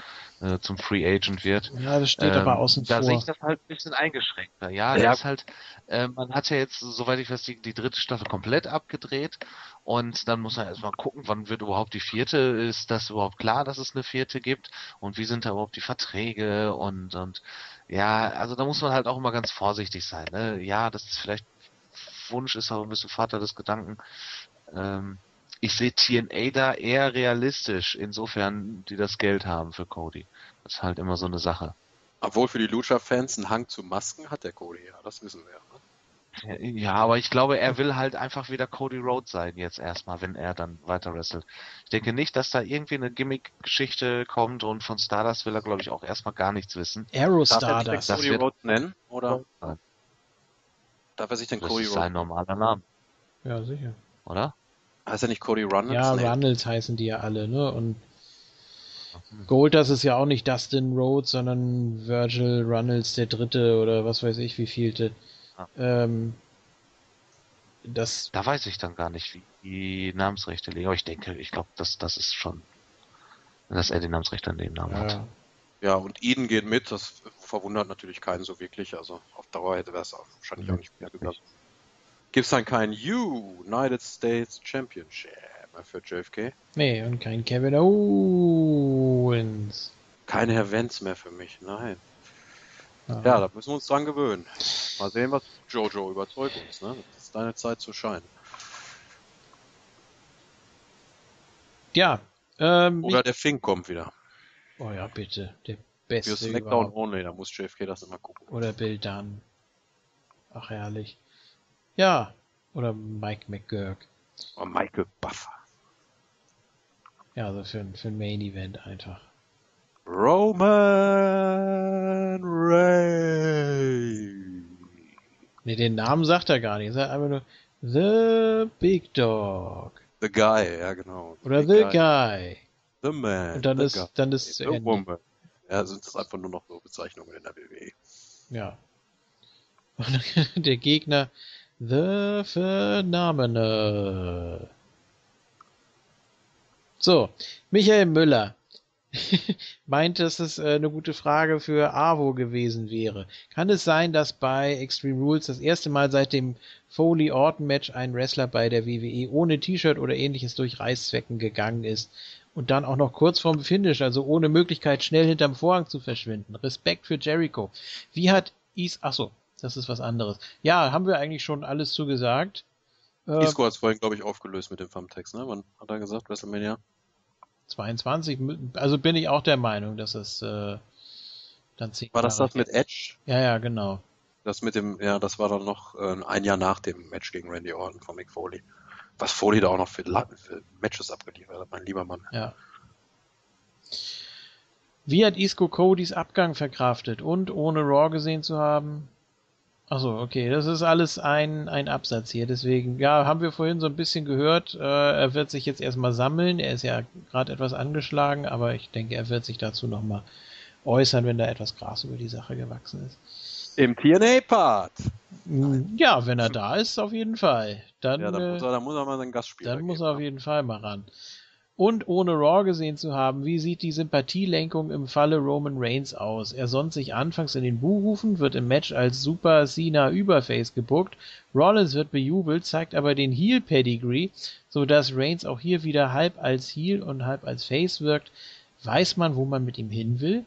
äh, zum Free Agent wird. ja, das steht aber Ähm, außen Da sehe vor. ich das halt ein bisschen eingeschränkter. Ja, Ja. das ist halt, äh, man hat ja jetzt, soweit ich weiß, die, die dritte Staffel komplett abgedreht und dann muss man erstmal gucken, wann wird überhaupt die vierte, ist das überhaupt klar, dass es eine vierte gibt und wie sind da überhaupt die Verträge und, und ja, also da muss man halt auch immer ganz vorsichtig sein. Ne? Ja, das ist vielleicht Wunsch, ist aber ein bisschen Vater des Gedanken. Ähm, ich sehe TNA da eher realistisch, insofern die das Geld haben für Cody. Das ist halt immer so eine Sache. Obwohl für die Lucha-Fans einen Hang zu Masken hat der Cody, ja, das wissen wir. Ne? Ja, aber ich glaube, er will halt einfach wieder Cody Rhodes sein jetzt erstmal, wenn er dann weiter wrestelt. Ich denke nicht, dass da irgendwie eine Gimmick-Geschichte kommt und von Stardust will er, glaube ich, auch erstmal gar nichts wissen. Arrow Darf er Stardust. Cody wird- Rhodes nennen? Oder Nein. Darf er sich denn Das Cody ist Rhodes? sein normaler Name, Ja, sicher. oder? Heißt er nicht Cody Runnels? Ja, Nee. Runnels heißen die ja alle, ne? Und Hm. Goldust ist ja auch nicht Dustin Rhodes, sondern Virgil Runnels der Dritte oder was weiß ich, wie vielte. Ja. Ähm, das, Da weiß ich dann gar nicht, wie die Namensrechte liegen. Aber ich denke, ich glaube, das, das ist schon, dass er die Namensrechte an dem Namen hat. Ja, und Eden geht mit, das verwundert natürlich keinen so wirklich. Also auf Dauer hätte er es wahrscheinlich auch nicht gut gegangen. Gibt es dann kein United States Championship mehr für JFK? nee, und kein Kevin Owens. Kein Herr Wenz mehr für mich, nein. Ja. Ja, da müssen wir uns dran gewöhnen. Mal sehen, was Jojo überzeugt uns. Ne? Das ist deine Zeit zu scheinen. ja ähm, Oder der Fink kommt wieder. Oh ja, bitte, der Für Beste SmackDown überhaupt. Only, da muss JFK das immer gucken. Oder Bill Dunn. Ach, herrlich. Ja, oder Mike McGurk. Oder Michael Buffer. Ja, also für, ein- für ein Main Event einfach. Roman Reigns. Ne, den Namen sagt er gar nicht. Er sagt einfach nur The Big Dog. The Guy, ja genau. Oder The The Guy. The Man. Und dann the ist, Guy, dann ist the Ende. Woman. Ja, sind das einfach nur noch so Bezeichnungen in der WWE. Ja. Und der Gegner The Phenomenal. So, Michael Müller. meint, dass es äh, eine gute Frage für Avo gewesen wäre. Kann es sein, dass bei Extreme Rules das erste Mal seit dem Foley Orton Match ein Wrestler bei der WWE ohne T-Shirt oder ähnliches durch Reißzwecken gegangen ist? Und dann auch noch kurz vorm Finish, also ohne Möglichkeit schnell hinterm Vorhang zu verschwinden. Respekt für Jericho. Wie hat Is, ach so, das ist was anderes. Ja, haben wir eigentlich schon alles zugesagt. Äh, Isco hat es vorhin, glaube ich, aufgelöst mit dem Thumbtext, ne? Wann hat er gesagt? WrestleMania? 22, also bin ich auch der Meinung, dass es äh, dann zehn War das das mit Edge? Ja, ja, genau. Das mit dem, ja, das war dann noch äh, ein Jahr nach dem Match gegen Randy Orton von Mick Foley. Was Foley da auch noch für, für Matches abgeliefert hat, mein lieber Mann. Ja. Wie hat Isco Codys Abgang verkraftet und ohne Raw gesehen zu haben? Achso, okay, das ist alles ein, ein Absatz hier. Deswegen, ja, haben wir vorhin so ein bisschen gehört. Äh, er wird sich jetzt erstmal sammeln. Er ist ja gerade etwas angeschlagen, aber ich denke, er wird sich dazu nochmal äußern, wenn da etwas Gras über die Sache gewachsen ist. Im TNA-Part. Ja, wenn er da ist, auf jeden Fall. Dann, ja, dann, muss, er, dann muss er mal seinen Gastspieler Dann geben, muss er auf jeden Fall mal ran und ohne Raw gesehen zu haben, wie sieht die Sympathielenkung im Falle Roman Reigns aus? Er sonnt sich anfangs in den Buhrufen, wird im Match als Super Cena Überface gebuckt, Rollins wird bejubelt, zeigt aber den Heel Pedigree, so dass Reigns auch hier wieder halb als Heel und halb als Face wirkt. Weiß man, wo man mit ihm hin will?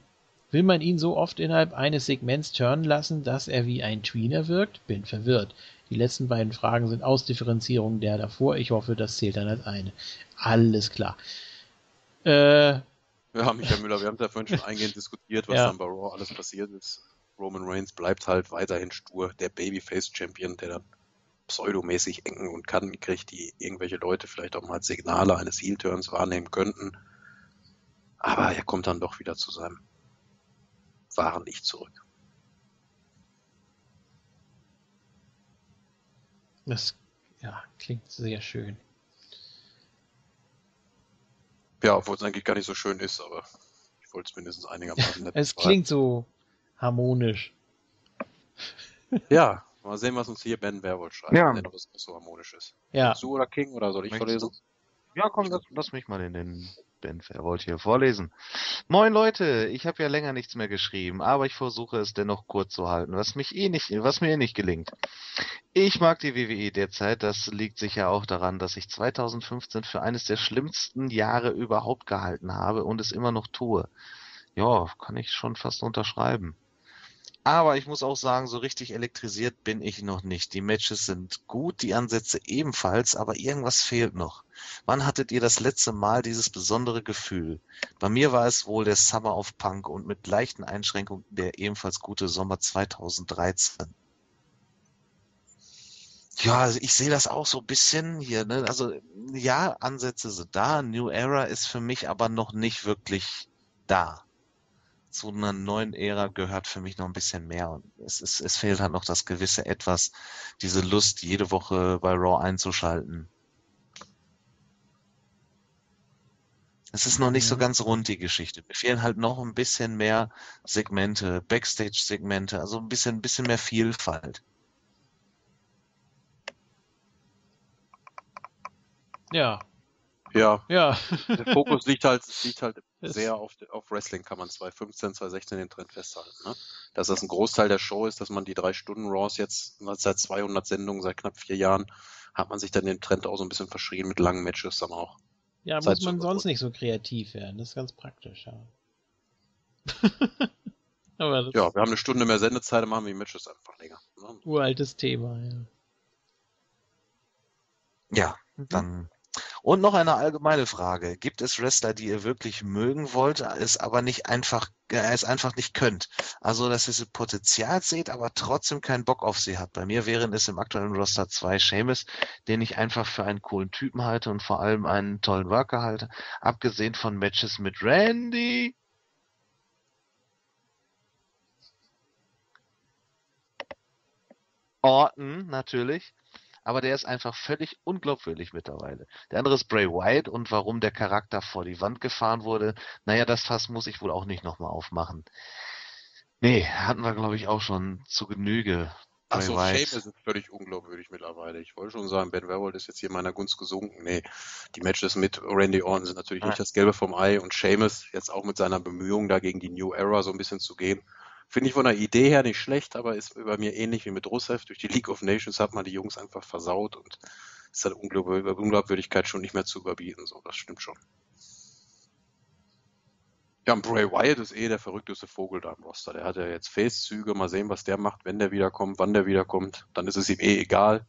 Will man ihn so oft innerhalb eines Segments turnen lassen, dass er wie ein Tweener wirkt? Bin verwirrt. Die letzten beiden Fragen sind Ausdifferenzierungen der davor. Ich hoffe, das zählt dann als eine. Alles klar. Äh, ja, Michael Müller, wir haben da vorhin schon eingehend diskutiert, was ja. dann bei Raw alles passiert ist. Roman Reigns bleibt halt weiterhin stur, der Babyface-Champion, der dann pseudomäßig engen und Kanten kriegt, die irgendwelche Leute vielleicht auch mal Signale eines Heel-Turns wahrnehmen könnten. Aber er kommt dann doch wieder zu seinem wahren Ich zurück. Das ja, klingt sehr schön. Ja, obwohl es eigentlich gar nicht so schön ist, aber ich wollte es mindestens einigermaßen nett Es klingt so harmonisch. Ja, mal sehen, was uns hier Ben Werwolf schreibt, ja. wenn das so harmonisch ist. Ja. Du oder King oder soll ich Möchtest vorlesen? Ja, komm, lass, lass mich mal in den Ben Verwold hier vorlesen. Moin Leute, ich habe ja länger nichts mehr geschrieben, aber ich versuche es dennoch kurz zu halten, was mich eh nicht, was mir eh nicht gelingt. Ich mag die WWE derzeit, das liegt sicher auch daran, dass ich 2015 für eines der schlimmsten Jahre überhaupt gehalten habe und es immer noch tue. Ja, kann ich schon fast unterschreiben. Aber ich muss auch sagen, so richtig elektrisiert bin ich noch nicht. Die Matches sind gut, die Ansätze ebenfalls, aber irgendwas fehlt noch. Wann hattet ihr das letzte Mal dieses besondere Gefühl? Bei mir war es wohl der Summer of Punk und mit leichten Einschränkungen der ebenfalls gute Sommer 2013. Ja, also ich sehe das auch so ein bisschen hier. Ne? Also ja, Ansätze sind da. New Era ist für mich aber noch nicht wirklich da zu einer neuen Ära gehört für mich noch ein bisschen mehr. Und es, ist, es fehlt halt noch das gewisse Etwas, diese Lust, jede Woche bei Raw einzuschalten. Es ist noch nicht so ganz rund, die Geschichte. Mir fehlen halt noch ein bisschen mehr Segmente, Backstage-Segmente, also ein bisschen, ein bisschen mehr Vielfalt. Ja. Ja. Ja. Der Fokus liegt halt, liegt halt sehr auf, auf Wrestling kann man 2015, 2016 den Trend festhalten. Ne? Dass das ein Großteil der Show ist, dass man die drei Stunden Raws jetzt seit 200 Sendungen, seit knapp vier Jahren, hat man sich dann den Trend auch so ein bisschen verschrien mit langen Matches dann auch. Ja, muss man sonst nicht so kreativ werden. Das ist ganz praktisch, ja. Aber ja, wir haben eine Stunde mehr Sendezeit, dann machen wir die Matches einfach länger. Ne? Uraltes Thema, ja. Ja, mhm. dann und noch eine allgemeine Frage. Gibt es Wrestler, die ihr wirklich mögen wollt, es aber nicht einfach, äh, es einfach nicht könnt? Also, dass ihr Potenzial seht, aber trotzdem keinen Bock auf sie habt. Bei mir wären es im aktuellen Roster zwei Seamus, den ich einfach für einen coolen Typen halte und vor allem einen tollen Worker halte. Abgesehen von Matches mit Randy. Orton, natürlich aber der ist einfach völlig unglaubwürdig mittlerweile. Der andere ist Bray Wyatt und warum der Charakter vor die Wand gefahren wurde, naja, das Fass muss ich wohl auch nicht nochmal aufmachen. Nee, hatten wir, glaube ich, auch schon zu Genüge Achso, Sheamus ist völlig unglaubwürdig mittlerweile. Ich wollte schon sagen, Ben Werwold ist jetzt hier in meiner Gunst gesunken. Nee, die Matches mit Randy Orton sind natürlich ja. nicht das Gelbe vom Ei und Sheamus jetzt auch mit seiner Bemühung, da gegen die New Era so ein bisschen zu gehen. Finde ich von der Idee her nicht schlecht, aber ist bei mir ähnlich wie mit Rusev. Durch die League of Nations hat man die Jungs einfach versaut und ist halt Unglaubwürdigkeit schon nicht mehr zu überbieten. So, das stimmt schon. Ja, und Bray Wyatt ist eh der verrückteste Vogel da im Roster. Der hat ja jetzt Face-Züge. Mal sehen, was der macht, wenn der wiederkommt, wann der wiederkommt. Dann ist es ihm eh egal.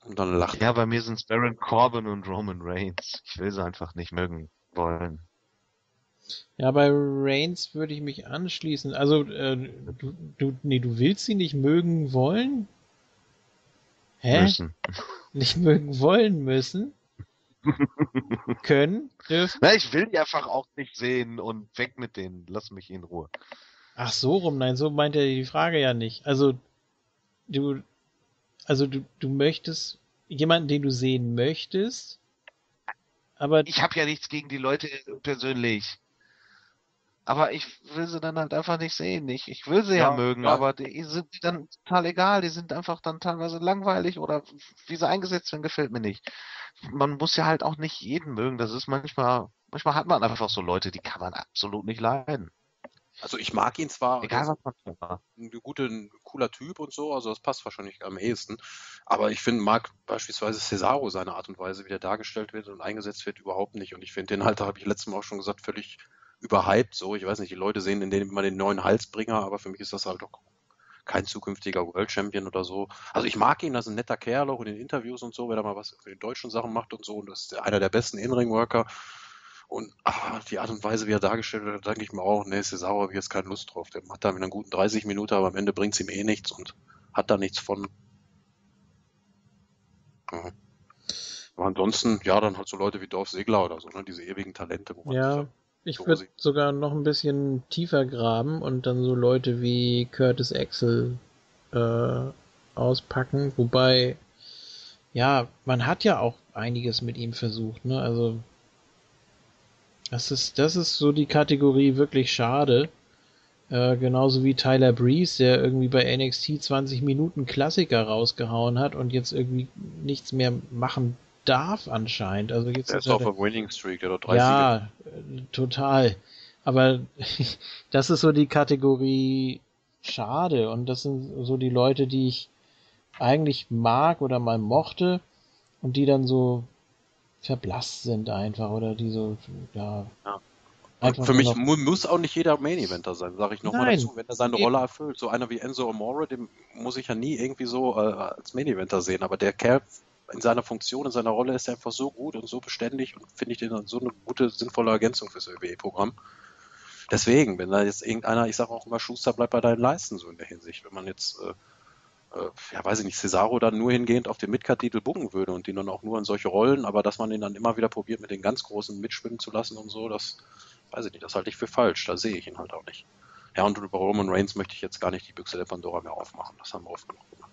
Und dann lacht Ja, bei mir sind es Baron Corbin und Roman Reigns. Ich will sie einfach nicht mögen wollen. Ja, bei Reigns würde ich mich anschließen. Also, äh, du, du, nee, du willst sie nicht mögen wollen? Hä? Müssen. Nicht mögen wollen müssen? können, dürfen. Na, ich will die einfach auch nicht sehen und weg mit denen. Lass mich in Ruhe. Ach so rum, nein, so meint er die Frage ja nicht. Also du, also du, du möchtest jemanden, den du sehen möchtest, aber ich habe ja nichts gegen die Leute persönlich. Aber ich will sie dann halt einfach nicht sehen. Ich, ich will sie ja, ja mögen, ja. aber die sind dann total egal. Die sind einfach dann teilweise langweilig oder wie sie eingesetzt werden, gefällt mir nicht man muss ja halt auch nicht jeden mögen. Das ist manchmal, manchmal hat man einfach so Leute, die kann man absolut nicht leiden. Also ich mag ihn zwar, egal was man war. Ein guter, ein cooler Typ und so, also das passt wahrscheinlich am ehesten. Aber ich finde, mag beispielsweise Cesaro seine Art und Weise, wie der dargestellt wird und eingesetzt wird, überhaupt nicht. Und ich finde den halt, da habe ich letztes Mal auch schon gesagt, völlig überhyped. So, ich weiß nicht, die Leute sehen in dem immer den neuen Halsbringer, aber für mich ist das halt doch kein zukünftiger World Champion oder so. Also ich mag ihn, das ist ein netter Kerl, auch in den Interviews und so, wenn er mal was für die deutschen Sachen macht und so. Und das ist einer der besten In-Ring-Worker. Und ach, die Art und Weise, wie er dargestellt wird, denke ich mir auch, nee, Cesaro habe ich jetzt keine Lust drauf. Der macht da mit einer guten 30 Minuten, aber am Ende bringt es ihm eh nichts und hat da nichts von. Mhm. Aber ansonsten, ja, dann halt so Leute wie Dorf Segler oder so, ne, diese ewigen Talente. Wo man ja, ich würde sogar noch ein bisschen tiefer graben und dann so Leute wie Curtis Axel äh, auspacken. Wobei, ja, man hat ja auch einiges mit ihm versucht, ne? Also, das ist, das ist so die Kategorie wirklich schade. Äh, genauso wie Tyler Breeze, der irgendwie bei NXT 20 Minuten Klassiker rausgehauen hat und jetzt irgendwie nichts mehr machen darf anscheinend. Also jetzt er ist auf der Winning Streak, der hat drei Ja, Siege. total. Aber das ist so die Kategorie schade und das sind so die Leute, die ich eigentlich mag oder mal mochte und die dann so verblasst sind einfach oder die so, ja. ja. Für mich mu muss auch nicht jeder Main Eventer sein, sage ich nochmal dazu, wenn er seine Rolle erfüllt. So einer wie Enzo Amore, den muss ich ja nie irgendwie so äh, als Main Eventer sehen, aber der Kerl in seiner Funktion, in seiner Rolle ist er einfach so gut und so beständig und finde ich den so eine gute, sinnvolle Ergänzung fürs ÖWE-Programm. Deswegen, wenn da jetzt irgendeiner, ich sage auch immer, Schuster bleibt bei deinen Leisten, so in der Hinsicht. Wenn man jetzt, äh, äh, ja, weiß ich nicht, Cesaro dann nur hingehend auf den Midcard-Titel bucken würde und ihn dann auch nur in solche Rollen, aber dass man ihn dann immer wieder probiert, mit den ganz Großen mitschwimmen zu lassen und so, das weiß ich nicht, das halte ich für falsch. Da sehe ich ihn halt auch nicht. Ja, und über Roman Reigns möchte ich jetzt gar nicht die Büchse der Pandora mehr aufmachen. Das haben wir oft genug gemacht.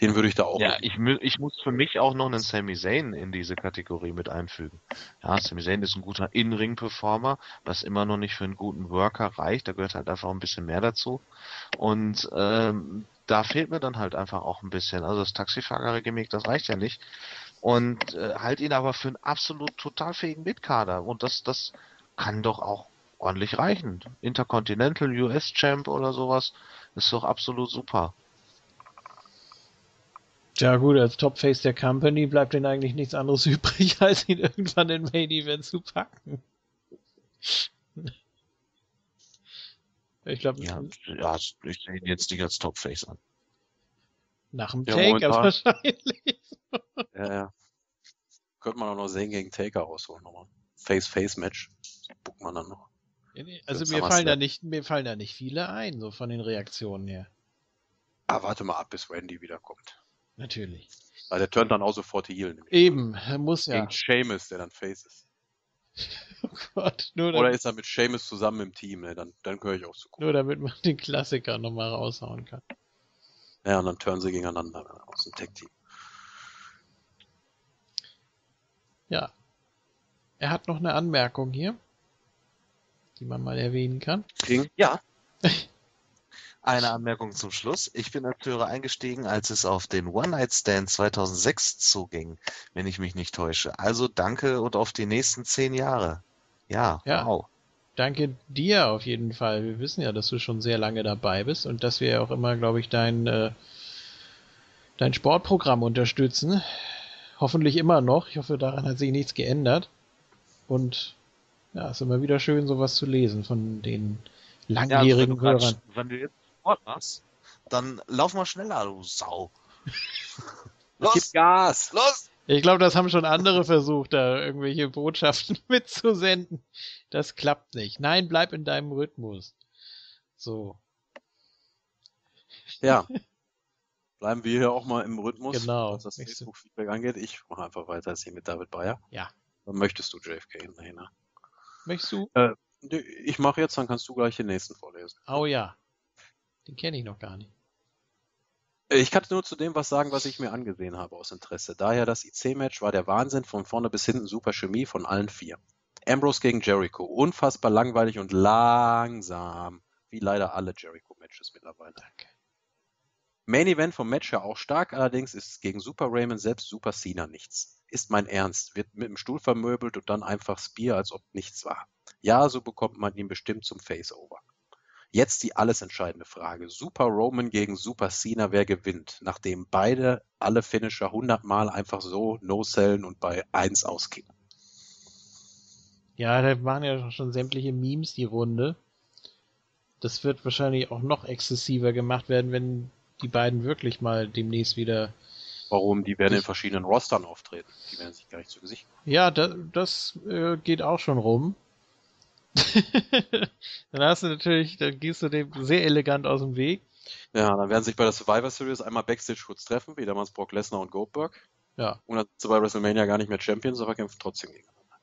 Den würde ich da auch. Ja, ich, ich, muss für mich auch noch einen Sami Zayn in diese Kategorie mit einfügen. Ja, Sami Zayn ist ein guter In-Ring-Performer, was immer noch nicht für einen guten Worker reicht. Da gehört halt einfach ein bisschen mehr dazu. Und ähm, da fehlt mir dann halt einfach auch ein bisschen. Also das Taxifahrer-Gimmick, das reicht ja nicht. Und äh, halt ihn aber für einen absolut total fähigen Mitkader. Und das, das kann doch auch ordentlich reichen. Intercontinental US Champ oder sowas ist doch absolut super. Ja gut, als Topface der Company bleibt ihnen eigentlich nichts anderes übrig, als ihn irgendwann in Main Event zu packen. Ich glaube, ja, ja, ich sehe ihn jetzt nicht als Topface an. Nach dem ja, Taker wahrscheinlich. Ja, ja. Könnte man auch noch sehen gegen Taker rausholen nochmal. Face-Face-Match. Buckt man dann noch. Also mir fallen, da nicht, mir fallen da nicht viele ein, so von den Reaktionen her. Ah, warte mal ab, bis Randy wiederkommt. Natürlich. Weil der turnt dann auch sofort Heal. Eben, er muss ja. Gegen Seamus, der dann Face ist. oh Gott, nur Oder ist er mit Seamus zusammen im Team, ne? dann, dann gehöre ich auch zu. Nur damit man den Klassiker nochmal raushauen kann. Ja, und dann turnen sie gegeneinander aus dem Tech-Team. Ja. Er hat noch eine Anmerkung hier, die man mal erwähnen kann. King? Ja. Eine Anmerkung zum Schluss. Ich bin als Hörer eingestiegen, als es auf den One Night Stand 2006 zuging, wenn ich mich nicht täusche. Also danke und auf die nächsten zehn Jahre. Ja, Ja. wow. Danke dir auf jeden Fall. Wir wissen ja, dass du schon sehr lange dabei bist und dass wir auch immer, glaube ich, dein, äh, dein Sportprogramm unterstützen. Hoffentlich immer noch. Ich hoffe, daran hat sich nichts geändert. Und ja, es ist immer wieder schön, sowas zu lesen von den Ja, also wenn, langjährigen du grad, Hörern. wenn du jetzt Sport machst, dann lauf mal schneller, du Sau. Gib Los, Gas! los! Ich glaube, das haben schon andere versucht, da irgendwelche Botschaften mitzusenden. Das klappt nicht. Nein, bleib in deinem Rhythmus. So, Ja. Bleiben wir hier auch mal im Rhythmus, Genau. was das Nächste- Facebook-Feedback angeht. Ich mache einfach weiter jetzt hier mit David Bayer. Ja. Dann möchtest du JFK hinterher. ne? möchtest du? Nee, Ich mache jetzt, dann kannst du gleich den nächsten vorlesen. Oh ja. Den kenne ich noch gar nicht. Ich kann nur zu dem was sagen, was ich mir angesehen habe aus Interesse. Daher das IC-Match war der Wahnsinn von vorne bis hinten super Chemie von allen vier. Ambrose gegen Jericho, unfassbar langweilig und langsam, wie leider alle Jericho-Matches mittlerweile. Danke. Main Event vom Match ja auch stark, allerdings ist gegen Super Raymond selbst Super Cena nichts. Ist mein Ernst, wird mit dem Stuhl vermöbelt und dann einfach Spear, als ob nichts war. Ja, so bekommt man ihn bestimmt zum Face-Over. Jetzt die alles entscheidende Frage. Super Roman gegen Super Cena, wer gewinnt? Nachdem beide alle Finisher 100 Mal einfach so no-sellen und bei 1 auskicken. Ja, da waren ja schon sämtliche Memes die Runde. Das wird wahrscheinlich auch noch exzessiver gemacht werden, wenn die beiden wirklich mal demnächst wieder. Warum? Die werden in verschiedenen Rostern auftreten. Die werden sich gar nicht zu Gesicht kommen. Ja, da, das äh, geht auch schon rum. dann hast du natürlich, dann gehst du dem sehr elegant aus dem Weg. Ja, dann werden sich bei der Survivor Series einmal Backstage kurz treffen, wie damals Brock Lesnar und Goldberg. Ja. Und dann sind bei WrestleMania gar nicht mehr Champions, aber kämpfen trotzdem gegeneinander.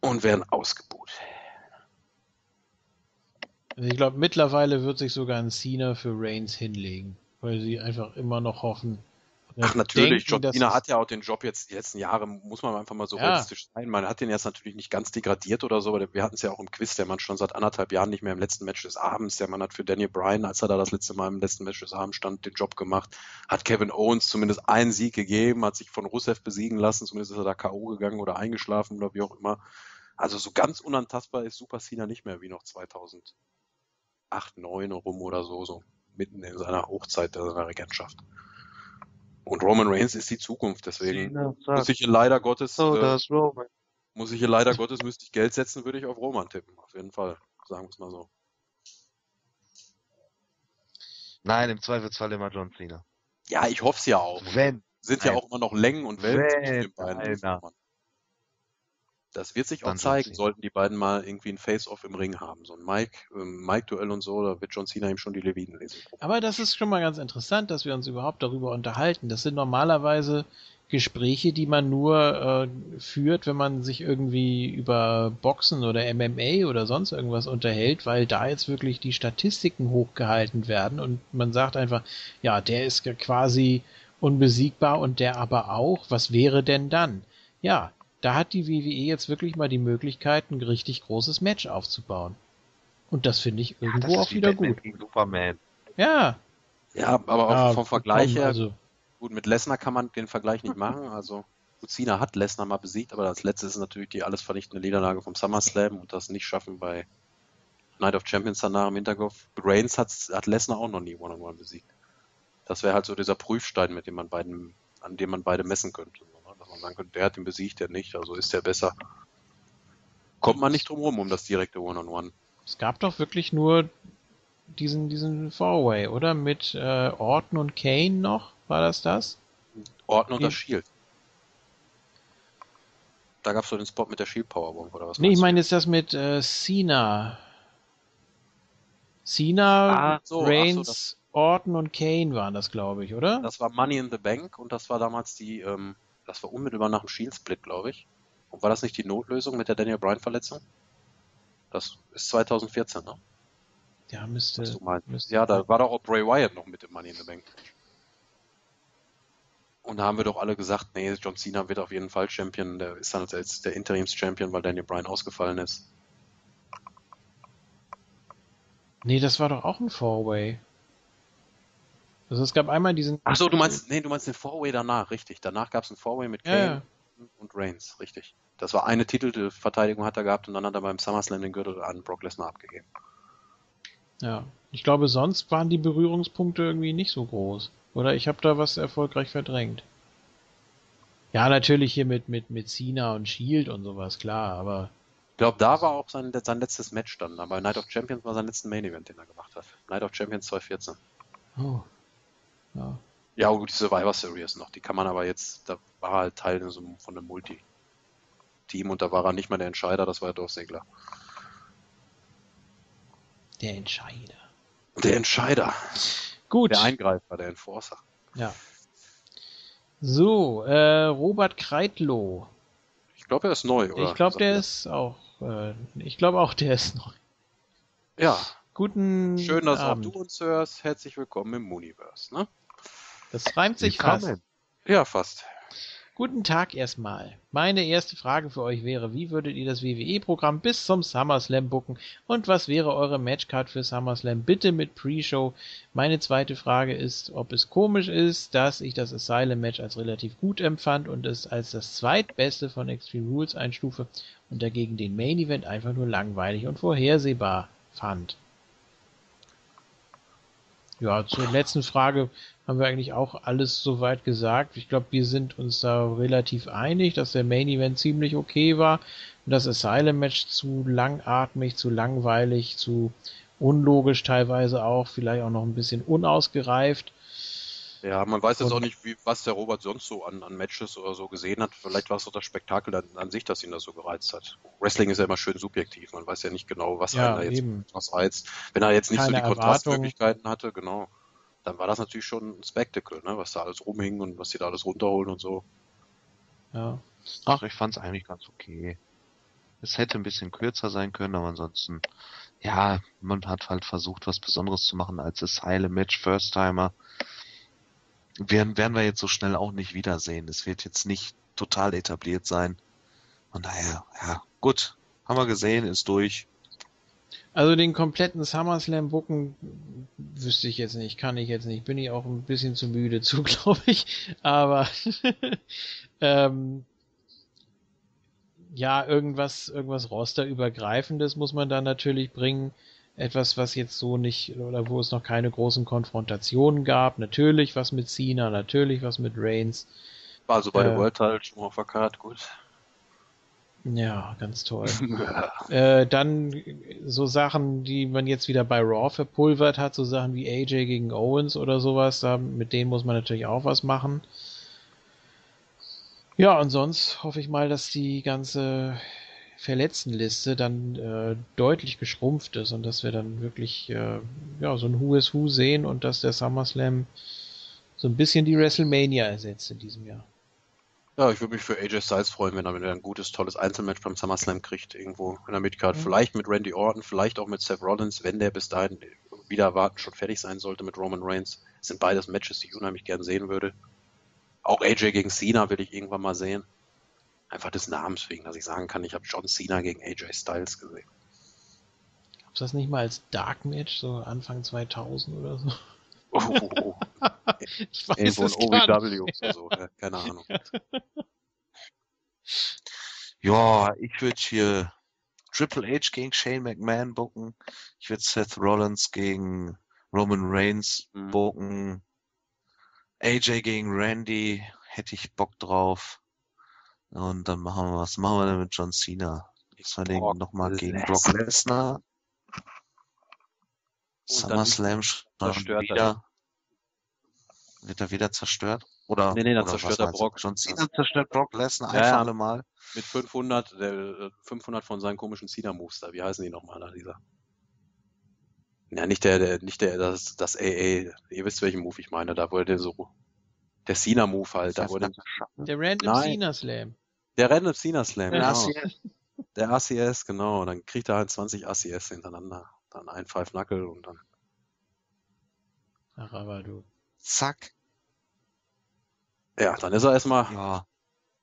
Und werden ausgebuht. Also ich glaube, mittlerweile wird sich sogar ein Cena für Reigns hinlegen, weil sie einfach immer noch hoffen. Ach, natürlich. denken, es- hat ja auch den Job jetzt die letzten Jahre, muss man einfach mal so Ja. realistisch sein. Man hat den jetzt natürlich nicht ganz degradiert oder so, aber wir hatten es ja auch im Quiz, der Mann schon seit anderthalb Jahren nicht mehr im letzten Match des Abends. Der Mann hat für Daniel Bryan, als er da das letzte Mal im letzten Match des Abends stand, den Job gemacht. Hat Kevin Owens zumindest einen Sieg gegeben, hat sich von Rusev besiegen lassen, zumindest ist er da K.O. gegangen oder eingeschlafen oder wie auch immer. Also so ganz unantastbar ist Super Cena nicht mehr wie noch 2008, 2009 rum oder so, so mitten in seiner Hochzeit seiner Regentschaft. Und Roman Reigns ist die Zukunft, deswegen Cena muss ich hier leider Gottes, so äh, das Roman. muss ich hier leider Gottes, müsste ich Geld setzen, würde ich auf Roman tippen. Auf jeden Fall. Sagen wir es mal so. Nein, im Zweifelsfall immer John Cena. Ja, ich hoffe es ja auch. Wenn. Sind ja auch immer noch Längen und Wellen Wenn zwischen den beiden. Das wird sich auch zeigen, sollten die beiden mal irgendwie ein Face-Off im Ring haben. So ein Mike, ähm, Mike-Duell und so, da wird John Cena ihm schon die Leviten lesen. Aber das ist schon mal ganz interessant, dass wir uns überhaupt darüber unterhalten. Das sind normalerweise Gespräche, die man nur äh, führt, wenn man sich irgendwie über Boxen oder MMA oder sonst irgendwas unterhält, weil da jetzt wirklich die Statistiken hochgehalten werden und man sagt einfach, ja, der ist quasi unbesiegbar und der aber auch. Was wäre denn dann? Ja, da hat die WWE jetzt wirklich mal die Möglichkeit, ein richtig großes Match aufzubauen. Und das finde ich Ja, irgendwo das auch wieder Batman gut. gegen Superman. Ja, Ja, aber auch ja, vom Vergleich komm, her, Also, gut, mit Lesnar kann man den Vergleich nicht machen. Also, gut, Cena hat Lesnar mal besiegt, aber als letztes ist natürlich die alles vernichtende Niederlage vom SummerSlam und das nicht schaffen bei Night of Champions danach im Hinterkopf. Reigns hat, hat Lesnar auch noch nie One-on-One besiegt. Das wäre halt so dieser Prüfstein, mit dem man beiden, an dem man beide messen könnte. Man sagen könnte, der hat ihn besiegt, der nicht, also ist der besser. Kommt man nicht drum rum um das direkte One-on-One. es gab doch wirklich nur diesen, diesen Four-Way, oder? Mit äh, Orton und Kane noch? War das das? Orton und das Shield. Da gab es doch den Spot mit der Shield Powerbomb oder was? Nee, ich meine jetzt das mit äh, Cena. Cena, Ah, so, so, Reigns, das- Orton und Kane waren das, glaube ich, oder? Das war Money in the Bank und das war damals die, ähm, das war unmittelbar nach dem Shield-Split, glaube ich. Und war das nicht die Notlösung mit der Daniel Bryan-Verletzung? Das ist 2014, ne? ja, müsste. Müsste Ja, da war doch auch Bray Wyatt noch mit dem Money in the Bank. Und da haben wir doch alle gesagt, nee, John Cena wird auf jeden Fall Champion. Der ist dann jetzt der Interims-Champion, weil Daniel Bryan ausgefallen ist. Nee, das war doch auch ein Four-Way. Also es gab einmal diesen. Ach so, du meinst, nee, du meinst den Four-Way danach, richtig. Danach gab es einen Four-Way mit Ja, Kane ja. und Reigns, richtig. Das war eine Titelverteidigung hat er gehabt und dann hat er beim SummerSlam den Gürtel an Brock Lesnar abgegeben. Ja. Ich glaube, sonst waren die Berührungspunkte irgendwie nicht so groß. Oder ich habe da was erfolgreich verdrängt. Ja, natürlich hier mit, mit, mit Cena und Shield und sowas, klar, aber Ich glaube, da war auch sein, sein letztes Match dann. Aber Night of Champions war sein letzten Main Event, den er gemacht hat. Night of Champions 2014. oh. Ja. Ja, gut, die Survivor Series noch. Die kann man aber jetzt, da war er halt Teil so von einem Multi-Team und da war er nicht mal der Entscheider, das war ja Dorf Segler. Der Entscheider. Der Entscheider. Gut. Der Eingreifer, der Enforcer. Ja. So, äh, Robert Kreitlow. Ich glaube, er ist neu, oder? Ich glaube, der ist auch, äh, ich glaube auch, der ist neu. Ja, Guten schön, dass Abend. auch du uns hörst. Herzlich willkommen im Mooniverse, ne? Das reimt sich fast. Willkommen. Ja, fast. Guten Tag erstmal. Meine erste Frage für euch wäre, wie würdet ihr das WWE-Programm bis zum SummerSlam booken und was wäre eure Matchcard für SummerSlam? Bitte mit Pre-Show. Meine zweite Frage ist, ob es komisch ist, dass ich das Asylum-Match als relativ gut empfand und es als das zweitbeste von Extreme Rules einstufe und dagegen den Main-Event einfach nur langweilig und vorhersehbar fand. Ja, zur letzten Frage haben wir eigentlich auch alles soweit gesagt. Ich glaube, wir sind uns da relativ einig, dass der Main Event ziemlich okay war und das Asylum Match zu langatmig, zu langweilig, zu unlogisch teilweise auch, vielleicht auch noch ein bisschen unausgereift. Ja, man weiß jetzt auch nicht, wie, was der Robert sonst so an, an Matches oder so gesehen hat. Vielleicht war es doch das Spektakel an, an sich, das ihn das so gereizt hat. Wrestling ist ja immer schön subjektiv. Man weiß ja nicht genau, was Ja, einen da jetzt eben. was reizt. Wenn er jetzt nicht so Keine die Kontrastmöglichkeiten hatte, genau, dann war das natürlich schon ein Spectacle, ne? was da alles rumhing und was die da alles runterholen und so. Ja. Ach, ich fand's eigentlich ganz okay. Es hätte ein bisschen kürzer sein können, aber ansonsten, ja, man hat halt versucht, was Besonderes zu machen als Asylum Match First Timer. Werden, werden wir jetzt so schnell auch nicht wiedersehen. Es wird jetzt nicht total etabliert sein. Von daher, ja, gut. Haben wir gesehen, ist durch. Also den kompletten SummerSlam booken wüsste ich jetzt nicht, kann ich jetzt nicht. Bin ich auch ein bisschen zu müde zu, glaube ich. Aber ähm, ja, irgendwas, irgendwas Rosterübergreifendes muss man da natürlich bringen. Etwas, was jetzt so nicht, oder wo es noch keine großen Konfrontationen gab. Natürlich was mit Cena, natürlich was mit Reigns. War also bei Äh. der World Title schon mal auf der Karte, gut. Ja, ganz toll. Äh, dann so Sachen, die man jetzt wieder bei Raw verpulvert hat, so Sachen wie AJ gegen Owens oder sowas, da, mit denen muss man natürlich auch was machen. Ja, und sonst hoffe ich mal, dass die ganze Verletztenliste dann äh, deutlich geschrumpft ist und dass wir dann wirklich äh, ja, so ein Who is Who sehen und dass der SummerSlam so ein bisschen die WrestleMania ersetzt in diesem Jahr. Ja, ich würde mich für AJ Styles freuen, wenn er wieder ein gutes, tolles Einzelmatch beim SummerSlam kriegt, irgendwo in der Midcard. Mhm. Vielleicht mit Randy Orton, vielleicht auch mit Seth Rollins, wenn der bis dahin wieder erwarten schon fertig sein sollte mit Roman Reigns. Das sind beides Matches, die ich unheimlich gern sehen würde. Auch AJ gegen Cena will ich irgendwann mal sehen. Einfach des Namens wegen, dass ich sagen kann, ich habe John Cena gegen AJ Styles gesehen. Gab's das nicht mal als Dark Match, so Anfang 2000 oder so? Oh, oh, oh. Ich weiß Irgendwo es in gar OVW oder so, ja, keine Ahnung. Ja, ich würde hier Triple H gegen Shane McMahon bucken. Ich würde Seth Rollins gegen Roman Reigns Mhm. bucken. AJ gegen Randy hätte ich Bock drauf. Und dann machen wir was. Machen wir denn mit John Cena? Was wir den nochmal gegen. Brock Lesnar. Dann SummerSlam schon er wieder. Wird er wieder zerstört? Oder, Nee, nee, dann oder zerstört was er? Brock. John Cena zerstört Brock Lesnar Ja, ein für ja. alle Mal. Mit 500, der, äh, 500 von seinen komischen Cena-Moves da. Wie heißen die nochmal da, dieser? Ja, nicht der, der, nicht der, das, das AA. Ihr wisst, welchen Move ich meine. Da wurde so, der Cena-Move halt. Da wurde, Der Random Nein. Cena Slam. der Random Cena Slam, Ja, genau. Der ACS, genau. Dann kriegt er halt 20 ACS hintereinander. Dann ein Five Knuckle und dann. Ach, aber du. Zack. Ja, dann ist er erstmal, Ja.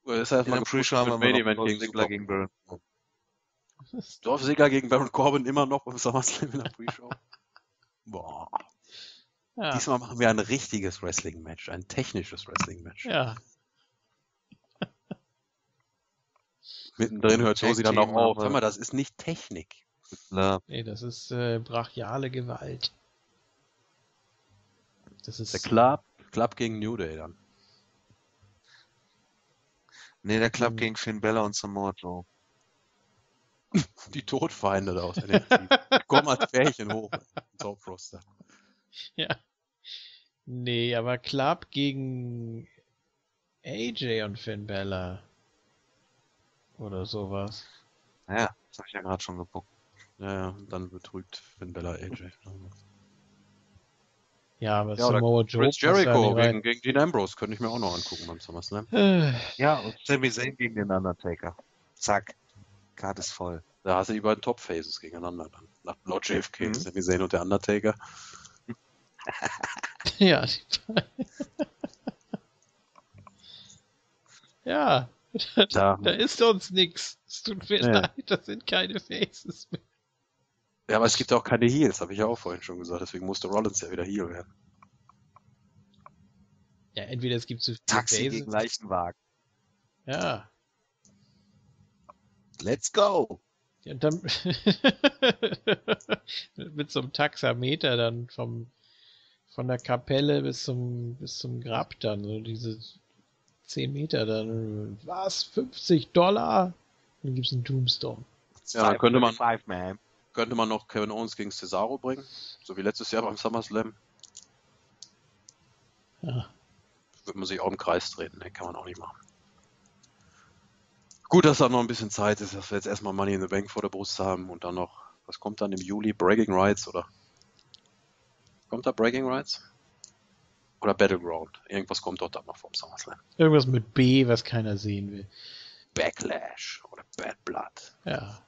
ist er In der erstmal wir Main noch Event gegen Ziggler Super. gegen Baron. Dolph Ziggler gegen Baron Corbin immer noch beim SummerSlam in der Pre-Show. Boah. Ja. Diesmal machen wir ein richtiges Wrestling-Match, ein technisches Wrestling-Match. Ja. Mittendrin hört Josie dann auch auf. Hör mal, das ist nicht Technik. Ja. Nee, das ist äh, brachiale Gewalt. Das ist der Club, Club gegen New Day dann. Nee, der Club hm. gegen Finn Bella und Samoa Joe. Die Todfeinde da aus NXT. Komm als Pärchen hoch. Top Roster. Ja. Nee, aber Club gegen AJ und Finn Bella. Oder sowas. Ja, das hab ich ja gerade schon geguckt. Ja, ja, dann betrügt Finn Bella AJ. Ja, aber ja, Samoa Joe. Chris Jericho gegen, gegen Dean Ambrose könnte ich mir auch noch angucken beim SummerSlam. Äh. Ja, und Sami Zayn gegen den Undertaker. Zack. Karte ist voll. Da hast du die beiden Top-Faces gegeneinander dann. Nach Lord JFK, mhm. Sami Zayn und der Undertaker. ja, die beiden. ja, da, da, ist sonst nichts. Es tut mir ja. leid, das sind keine Faces mehr. Ja, aber es gibt auch keine Heals, habe ich ja auch vorhin schon gesagt. Deswegen musste Rollins ja wieder Heal werden. Ja, entweder es gibt zu viele Taxi Faces. gegen Leichenwagen. Ja. Let's go! Ja, dann mit so einem Taxameter dann vom von der Kapelle bis zum bis zum Grab dann so diese 10 Meter dann was 50 Dollar dann gibt's einen Tombstone ja dann könnte man five, man könnte man noch Kevin Owens gegen Cesaro bringen, so wie letztes Jahr beim SummerSlam. Ja. Würde man sich auch im Kreis treten, ne? kann man auch nicht machen. Gut, dass da noch ein bisschen Zeit ist, dass wir jetzt erstmal Money in the Bank vor der Brust haben und dann noch, was kommt dann im Juli? Breaking Rights oder? Kommt da Breaking Rights? Oder Battleground? Irgendwas kommt dort dann noch vom SummerSlam. Irgendwas mit B, was keiner sehen will. Backlash oder Bad Blood. Ja.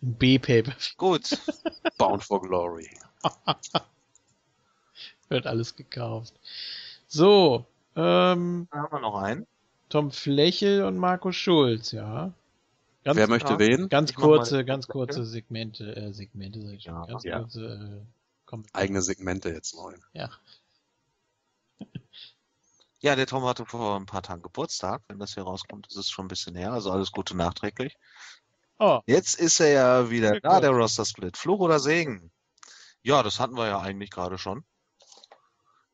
B-Paper. Gut. Bound for Glory. Wird alles gekauft. So, ähm. Da haben wir noch einen. Tom Flächel und Markus Schulz, ja. Ganz, Wer möchte ja, wen? Ganz kurze, ganz kurze Segmente, äh, Segmente, sag ich schon. Ja, ganz ja. kurze, äh, Eigene Segmente jetzt neu. Ja. Ja, der Tom hatte vor ein paar Tagen Geburtstag. Wenn das hier rauskommt, ist es schon ein bisschen her. Also alles Gute nachträglich. Oh. Jetzt ist er ja wieder da, der Roster-Split. Fluch oder Segen? Ja, das hatten wir ja eigentlich gerade schon.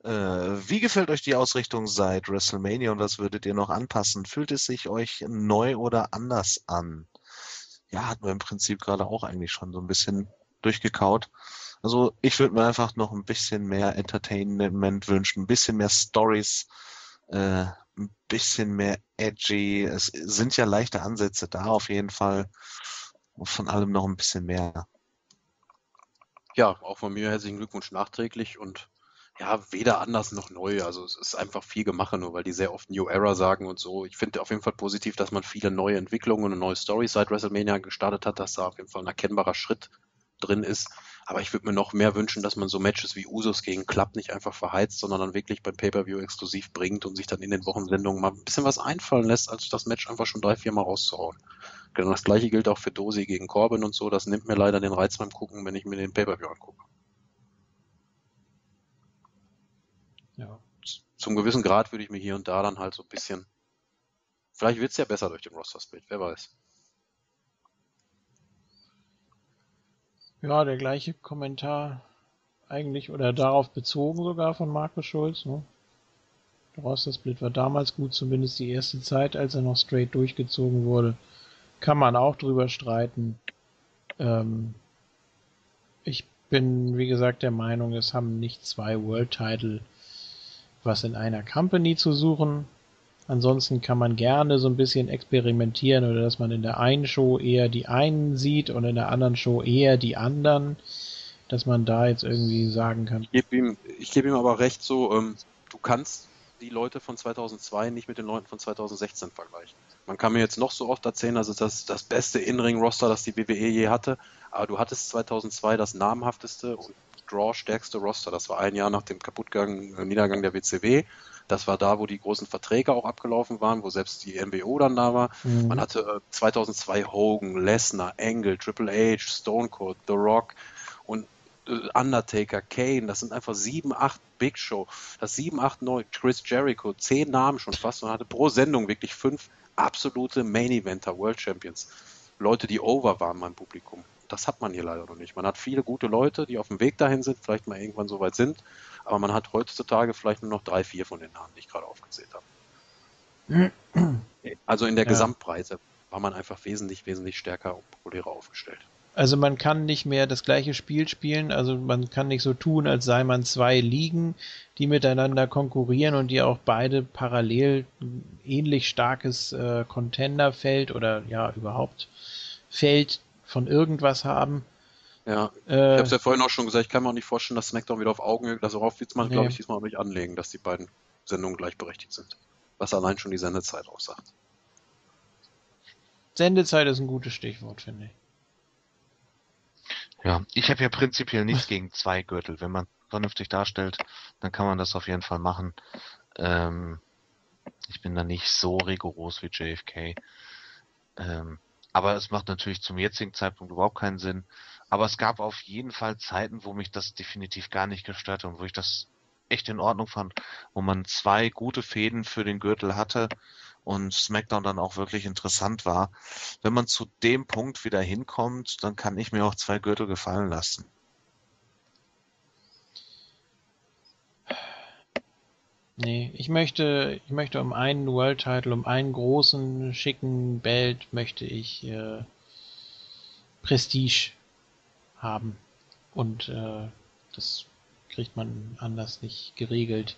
Äh, wie gefällt euch die Ausrichtung seit WrestleMania und was würdet ihr noch anpassen? Fühlt es sich euch neu oder anders an? Ja, hatten wir im Prinzip gerade auch eigentlich schon so ein bisschen durchgekaut. Also ich würde mir einfach noch ein bisschen mehr Entertainment wünschen, ein bisschen mehr Stories, äh, ein bisschen mehr edgy. Es sind ja leichte Ansätze da auf jeden Fall. Und von allem noch ein bisschen mehr. Ja, auch von mir herzlichen Glückwunsch nachträglich und ja, weder anders noch neu. Also es ist einfach viel gemacht, nur weil die sehr oft New Era sagen und so. Ich finde auf jeden Fall positiv, dass man viele neue Entwicklungen und neue Stories seit WrestleMania gestartet hat, dass da auf jeden Fall ein erkennbarer Schritt drin ist. Aber ich würde mir noch mehr wünschen, dass man so Matches wie Usos gegen Club nicht einfach verheizt, sondern dann wirklich beim Pay-Per-View exklusiv bringt und sich dann in den Wochensendungen mal ein bisschen was einfallen lässt, als das Match einfach schon drei, vier Mal rauszuhauen. Genau das gleiche gilt auch für Dosi gegen Corbin und so. Das nimmt mir leider den Reiz beim Gucken, wenn ich mir den Pay-Per-View angucke. Ja. Zum gewissen Grad würde ich mir hier und da dann halt so ein bisschen. Vielleicht wird es ja besser durch den Roster-Split, wer weiß. Ja, der gleiche Kommentar eigentlich oder darauf bezogen sogar von Markus Schulz. Ne? Der Roster-Split war damals gut, zumindest die erste Zeit, als er noch straight durchgezogen wurde. Kann man auch drüber streiten. Ähm, ich bin, wie gesagt, der Meinung, es haben nicht zwei World Title was in einer Company zu suchen. Ansonsten kann man gerne so ein bisschen experimentieren oder dass man in der einen Show eher die einen sieht und in der anderen Show eher die anderen, dass man da jetzt irgendwie sagen kann. Ich gebe ihm, gebe ihm aber recht so, ähm, du kannst die Leute von 2002 nicht mit den Leuten von 2016 vergleichen. Man kann mir jetzt noch so oft erzählen, also das das beste In-Ring-Roster, das die WWE je hatte, aber du hattest 2002 das namhafteste und Draw-stärkste Roster. Das war ein Jahr nach dem Kaputtgang, Niedergang der WCW. Das war da, wo die großen Verträge auch abgelaufen waren, wo selbst die NWO dann da war. Mhm. Man hatte äh, 2002 Hogan, Lesnar, Angle, Triple H, Stone Cold, The Rock und äh, Undertaker, Kane, das sind einfach sieben, acht Big Show, das sieben, acht, neun, Chris Jericho, zehn Namen schon fast und hatte pro Sendung wirklich fünf absolute Main Eventer, World Champions. Leute, die over waren beim Publikum. Das hat man hier leider noch nicht. Man hat viele gute Leute, die auf dem Weg dahin sind, vielleicht mal irgendwann so weit sind, aber man hat heutzutage vielleicht nur noch drei, vier von den Namen, die ich gerade aufgezählt habe. Also in der ja. Gesamtbreite war man einfach wesentlich, wesentlich stärker und populärer aufgestellt. Also man kann nicht mehr das gleiche Spiel spielen, also man kann nicht so tun, als sei man zwei Ligen, die miteinander konkurrieren und die auch beide parallel ähnlich starkes äh, Contender-Feld oder ja überhaupt Feld von irgendwas haben. Ja, äh, ich habe es ja vorhin auch schon gesagt, ich kann mir auch nicht vorstellen, dass SmackDown wieder auf Augenhöhe, also darauf wird man, nee. glaube ich, diesmal auch nicht anlegen, dass die beiden Sendungen gleichberechtigt sind. Was allein schon die Sendezeit aussagt. Sendezeit ist ein gutes Stichwort, finde ich. Ja, ich habe ja prinzipiell nichts gegen zwei Gürtel. Wenn man vernünftig darstellt, dann kann man das auf jeden Fall machen. Ähm, ich bin da nicht so rigoros wie JFK. Ähm, aber es macht natürlich zum jetzigen Zeitpunkt überhaupt keinen Sinn. Aber es gab auf jeden Fall Zeiten, wo mich das definitiv gar nicht gestört hat und wo ich das echt in Ordnung fand, wo man zwei gute Fäden für den Gürtel hatte und SmackDown dann auch wirklich interessant war. Wenn man zu dem Punkt wieder hinkommt, dann kann ich mir auch zwei Gürtel gefallen lassen. Nee, ich möchte, ich möchte um einen World Title, um einen großen, schicken Belt, möchte ich äh, Prestige haben. Und äh, das kriegt man anders nicht geregelt,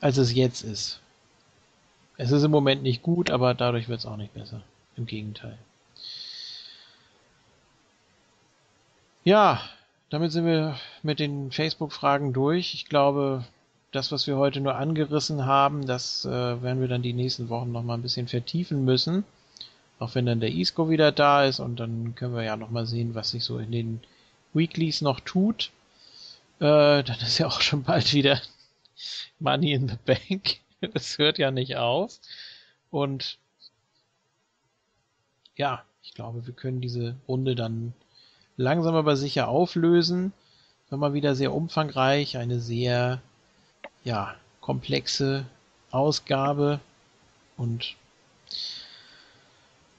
als es jetzt ist. Es ist im Moment nicht gut, aber dadurch wird es auch nicht besser. Im Gegenteil. Ja, damit sind wir mit den Facebook-Fragen durch. Ich glaube, das, was wir heute nur angerissen haben, das äh, werden wir dann die nächsten Wochen noch mal ein bisschen vertiefen müssen. Auch wenn dann der Isco wieder da ist und dann können wir ja noch mal sehen, was sich so in den Weeklies noch tut. Äh, dann ist ja auch schon bald wieder Money in the Bank. Es hört ja nicht auf. Und ja, ich glaube, wir können diese Runde dann langsam aber sicher auflösen. War mal wieder sehr umfangreich, eine sehr, ja, komplexe Ausgabe und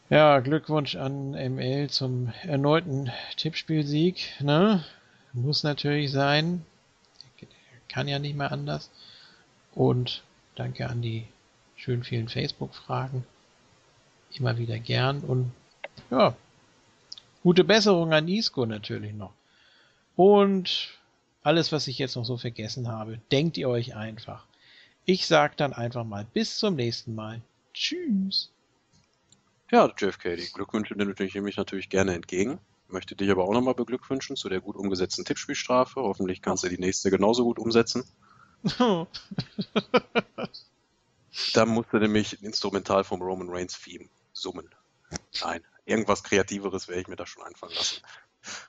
ja, Glückwunsch an ML zum erneuten Tippspielsieg, ne? Muss natürlich sein. Kann ja nicht mehr anders. Und Danke an die schön vielen Facebook-Fragen. Immer wieder gern und ja, gute Besserung an Isco natürlich noch. Und alles, was ich jetzt noch so vergessen habe, denkt ihr euch einfach. Ich sag dann einfach mal bis zum nächsten Mal. Tschüss. Ja, JFK, die Glückwünsche nehme ich natürlich gerne entgegen. Möchte dich aber auch nochmal beglückwünschen zu der gut umgesetzten Tippspielstrafe. Hoffentlich kannst du die nächste genauso gut umsetzen. da musste nämlich ein Instrumental vom Roman Reigns Theme summen. Nein, irgendwas Kreativeres werde ich mir da schon einfallen lassen.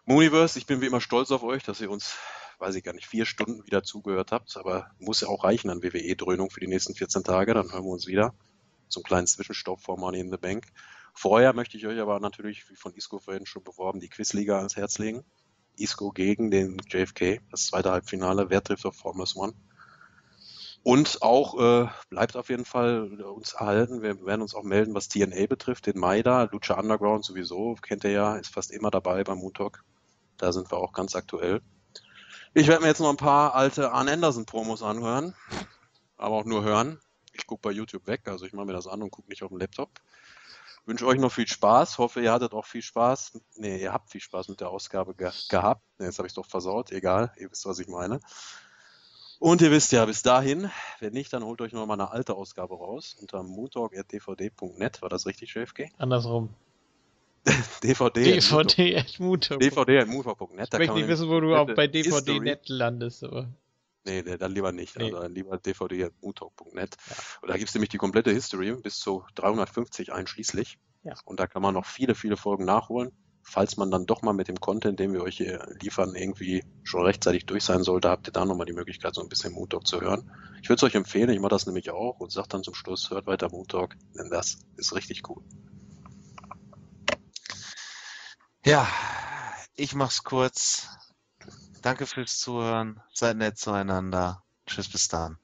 Mooniverse, ich bin wie immer stolz auf euch, dass ihr uns, weiß ich gar nicht, vier Stunden wieder zugehört habt, aber muss ja auch reichen an WWE-Dröhnung für die nächsten 14 Tage, dann hören wir uns wieder. Zum kleinen Zwischenstopp vor Money in the Bank. Vorher möchte ich euch aber natürlich, wie von Isco vorhin schon beworben, die Quizliga ans Herz legen. Isco gegen den JFK, das zweite Halbfinale. Wer trifft auf Formless One? Und auch äh, bleibt auf jeden Fall uns erhalten. Wir werden uns auch melden, was TNA betrifft, den Maida, Lucha Underground sowieso, kennt ihr ja, ist fast immer dabei beim Talk. Da sind wir auch ganz aktuell. Ich werde mir jetzt noch ein paar alte Arn Anderson Promos anhören, aber auch nur hören. Ich gucke bei YouTube weg, also ich mache mir das an und gucke nicht auf dem Laptop. Wünsche euch noch viel Spaß. Hoffe, ihr hattet auch viel Spaß. Nee, ihr habt viel Spaß mit der Ausgabe ge gehabt. Nee, jetzt habe ich es doch versaut. Egal, ihr wisst, was ich meine. Und ihr wisst ja, bis dahin, wenn nicht, dann holt euch noch mal eine alte Ausgabe raus unter moontalk.dvd.net. War das richtig, JFK? Andersrum. DVD. DVD at. DVD at. Ich möchte nicht wissen, wo du auch bei DVD.net landest. Aber. Nee, nee, dann lieber nicht. Nee. Also dann lieber dvd.moontalk.net. Ja. Und da gibt es nämlich die komplette History bis zu 350 einschließlich. Ja. Und da kann man noch viele, viele Folgen nachholen falls man dann doch mal mit dem Content, den wir euch hier liefern, irgendwie schon rechtzeitig durch sein sollte, habt ihr da nochmal die Möglichkeit, so ein bisschen Moon Talk zu hören. Ich würde es euch empfehlen, ich mache das nämlich auch und sage dann zum Schluss, hört weiter Moon Talk, denn das ist richtig cool. Ja, ich mach's kurz. Danke fürs Zuhören. Seid nett zueinander. Tschüss, bis dann.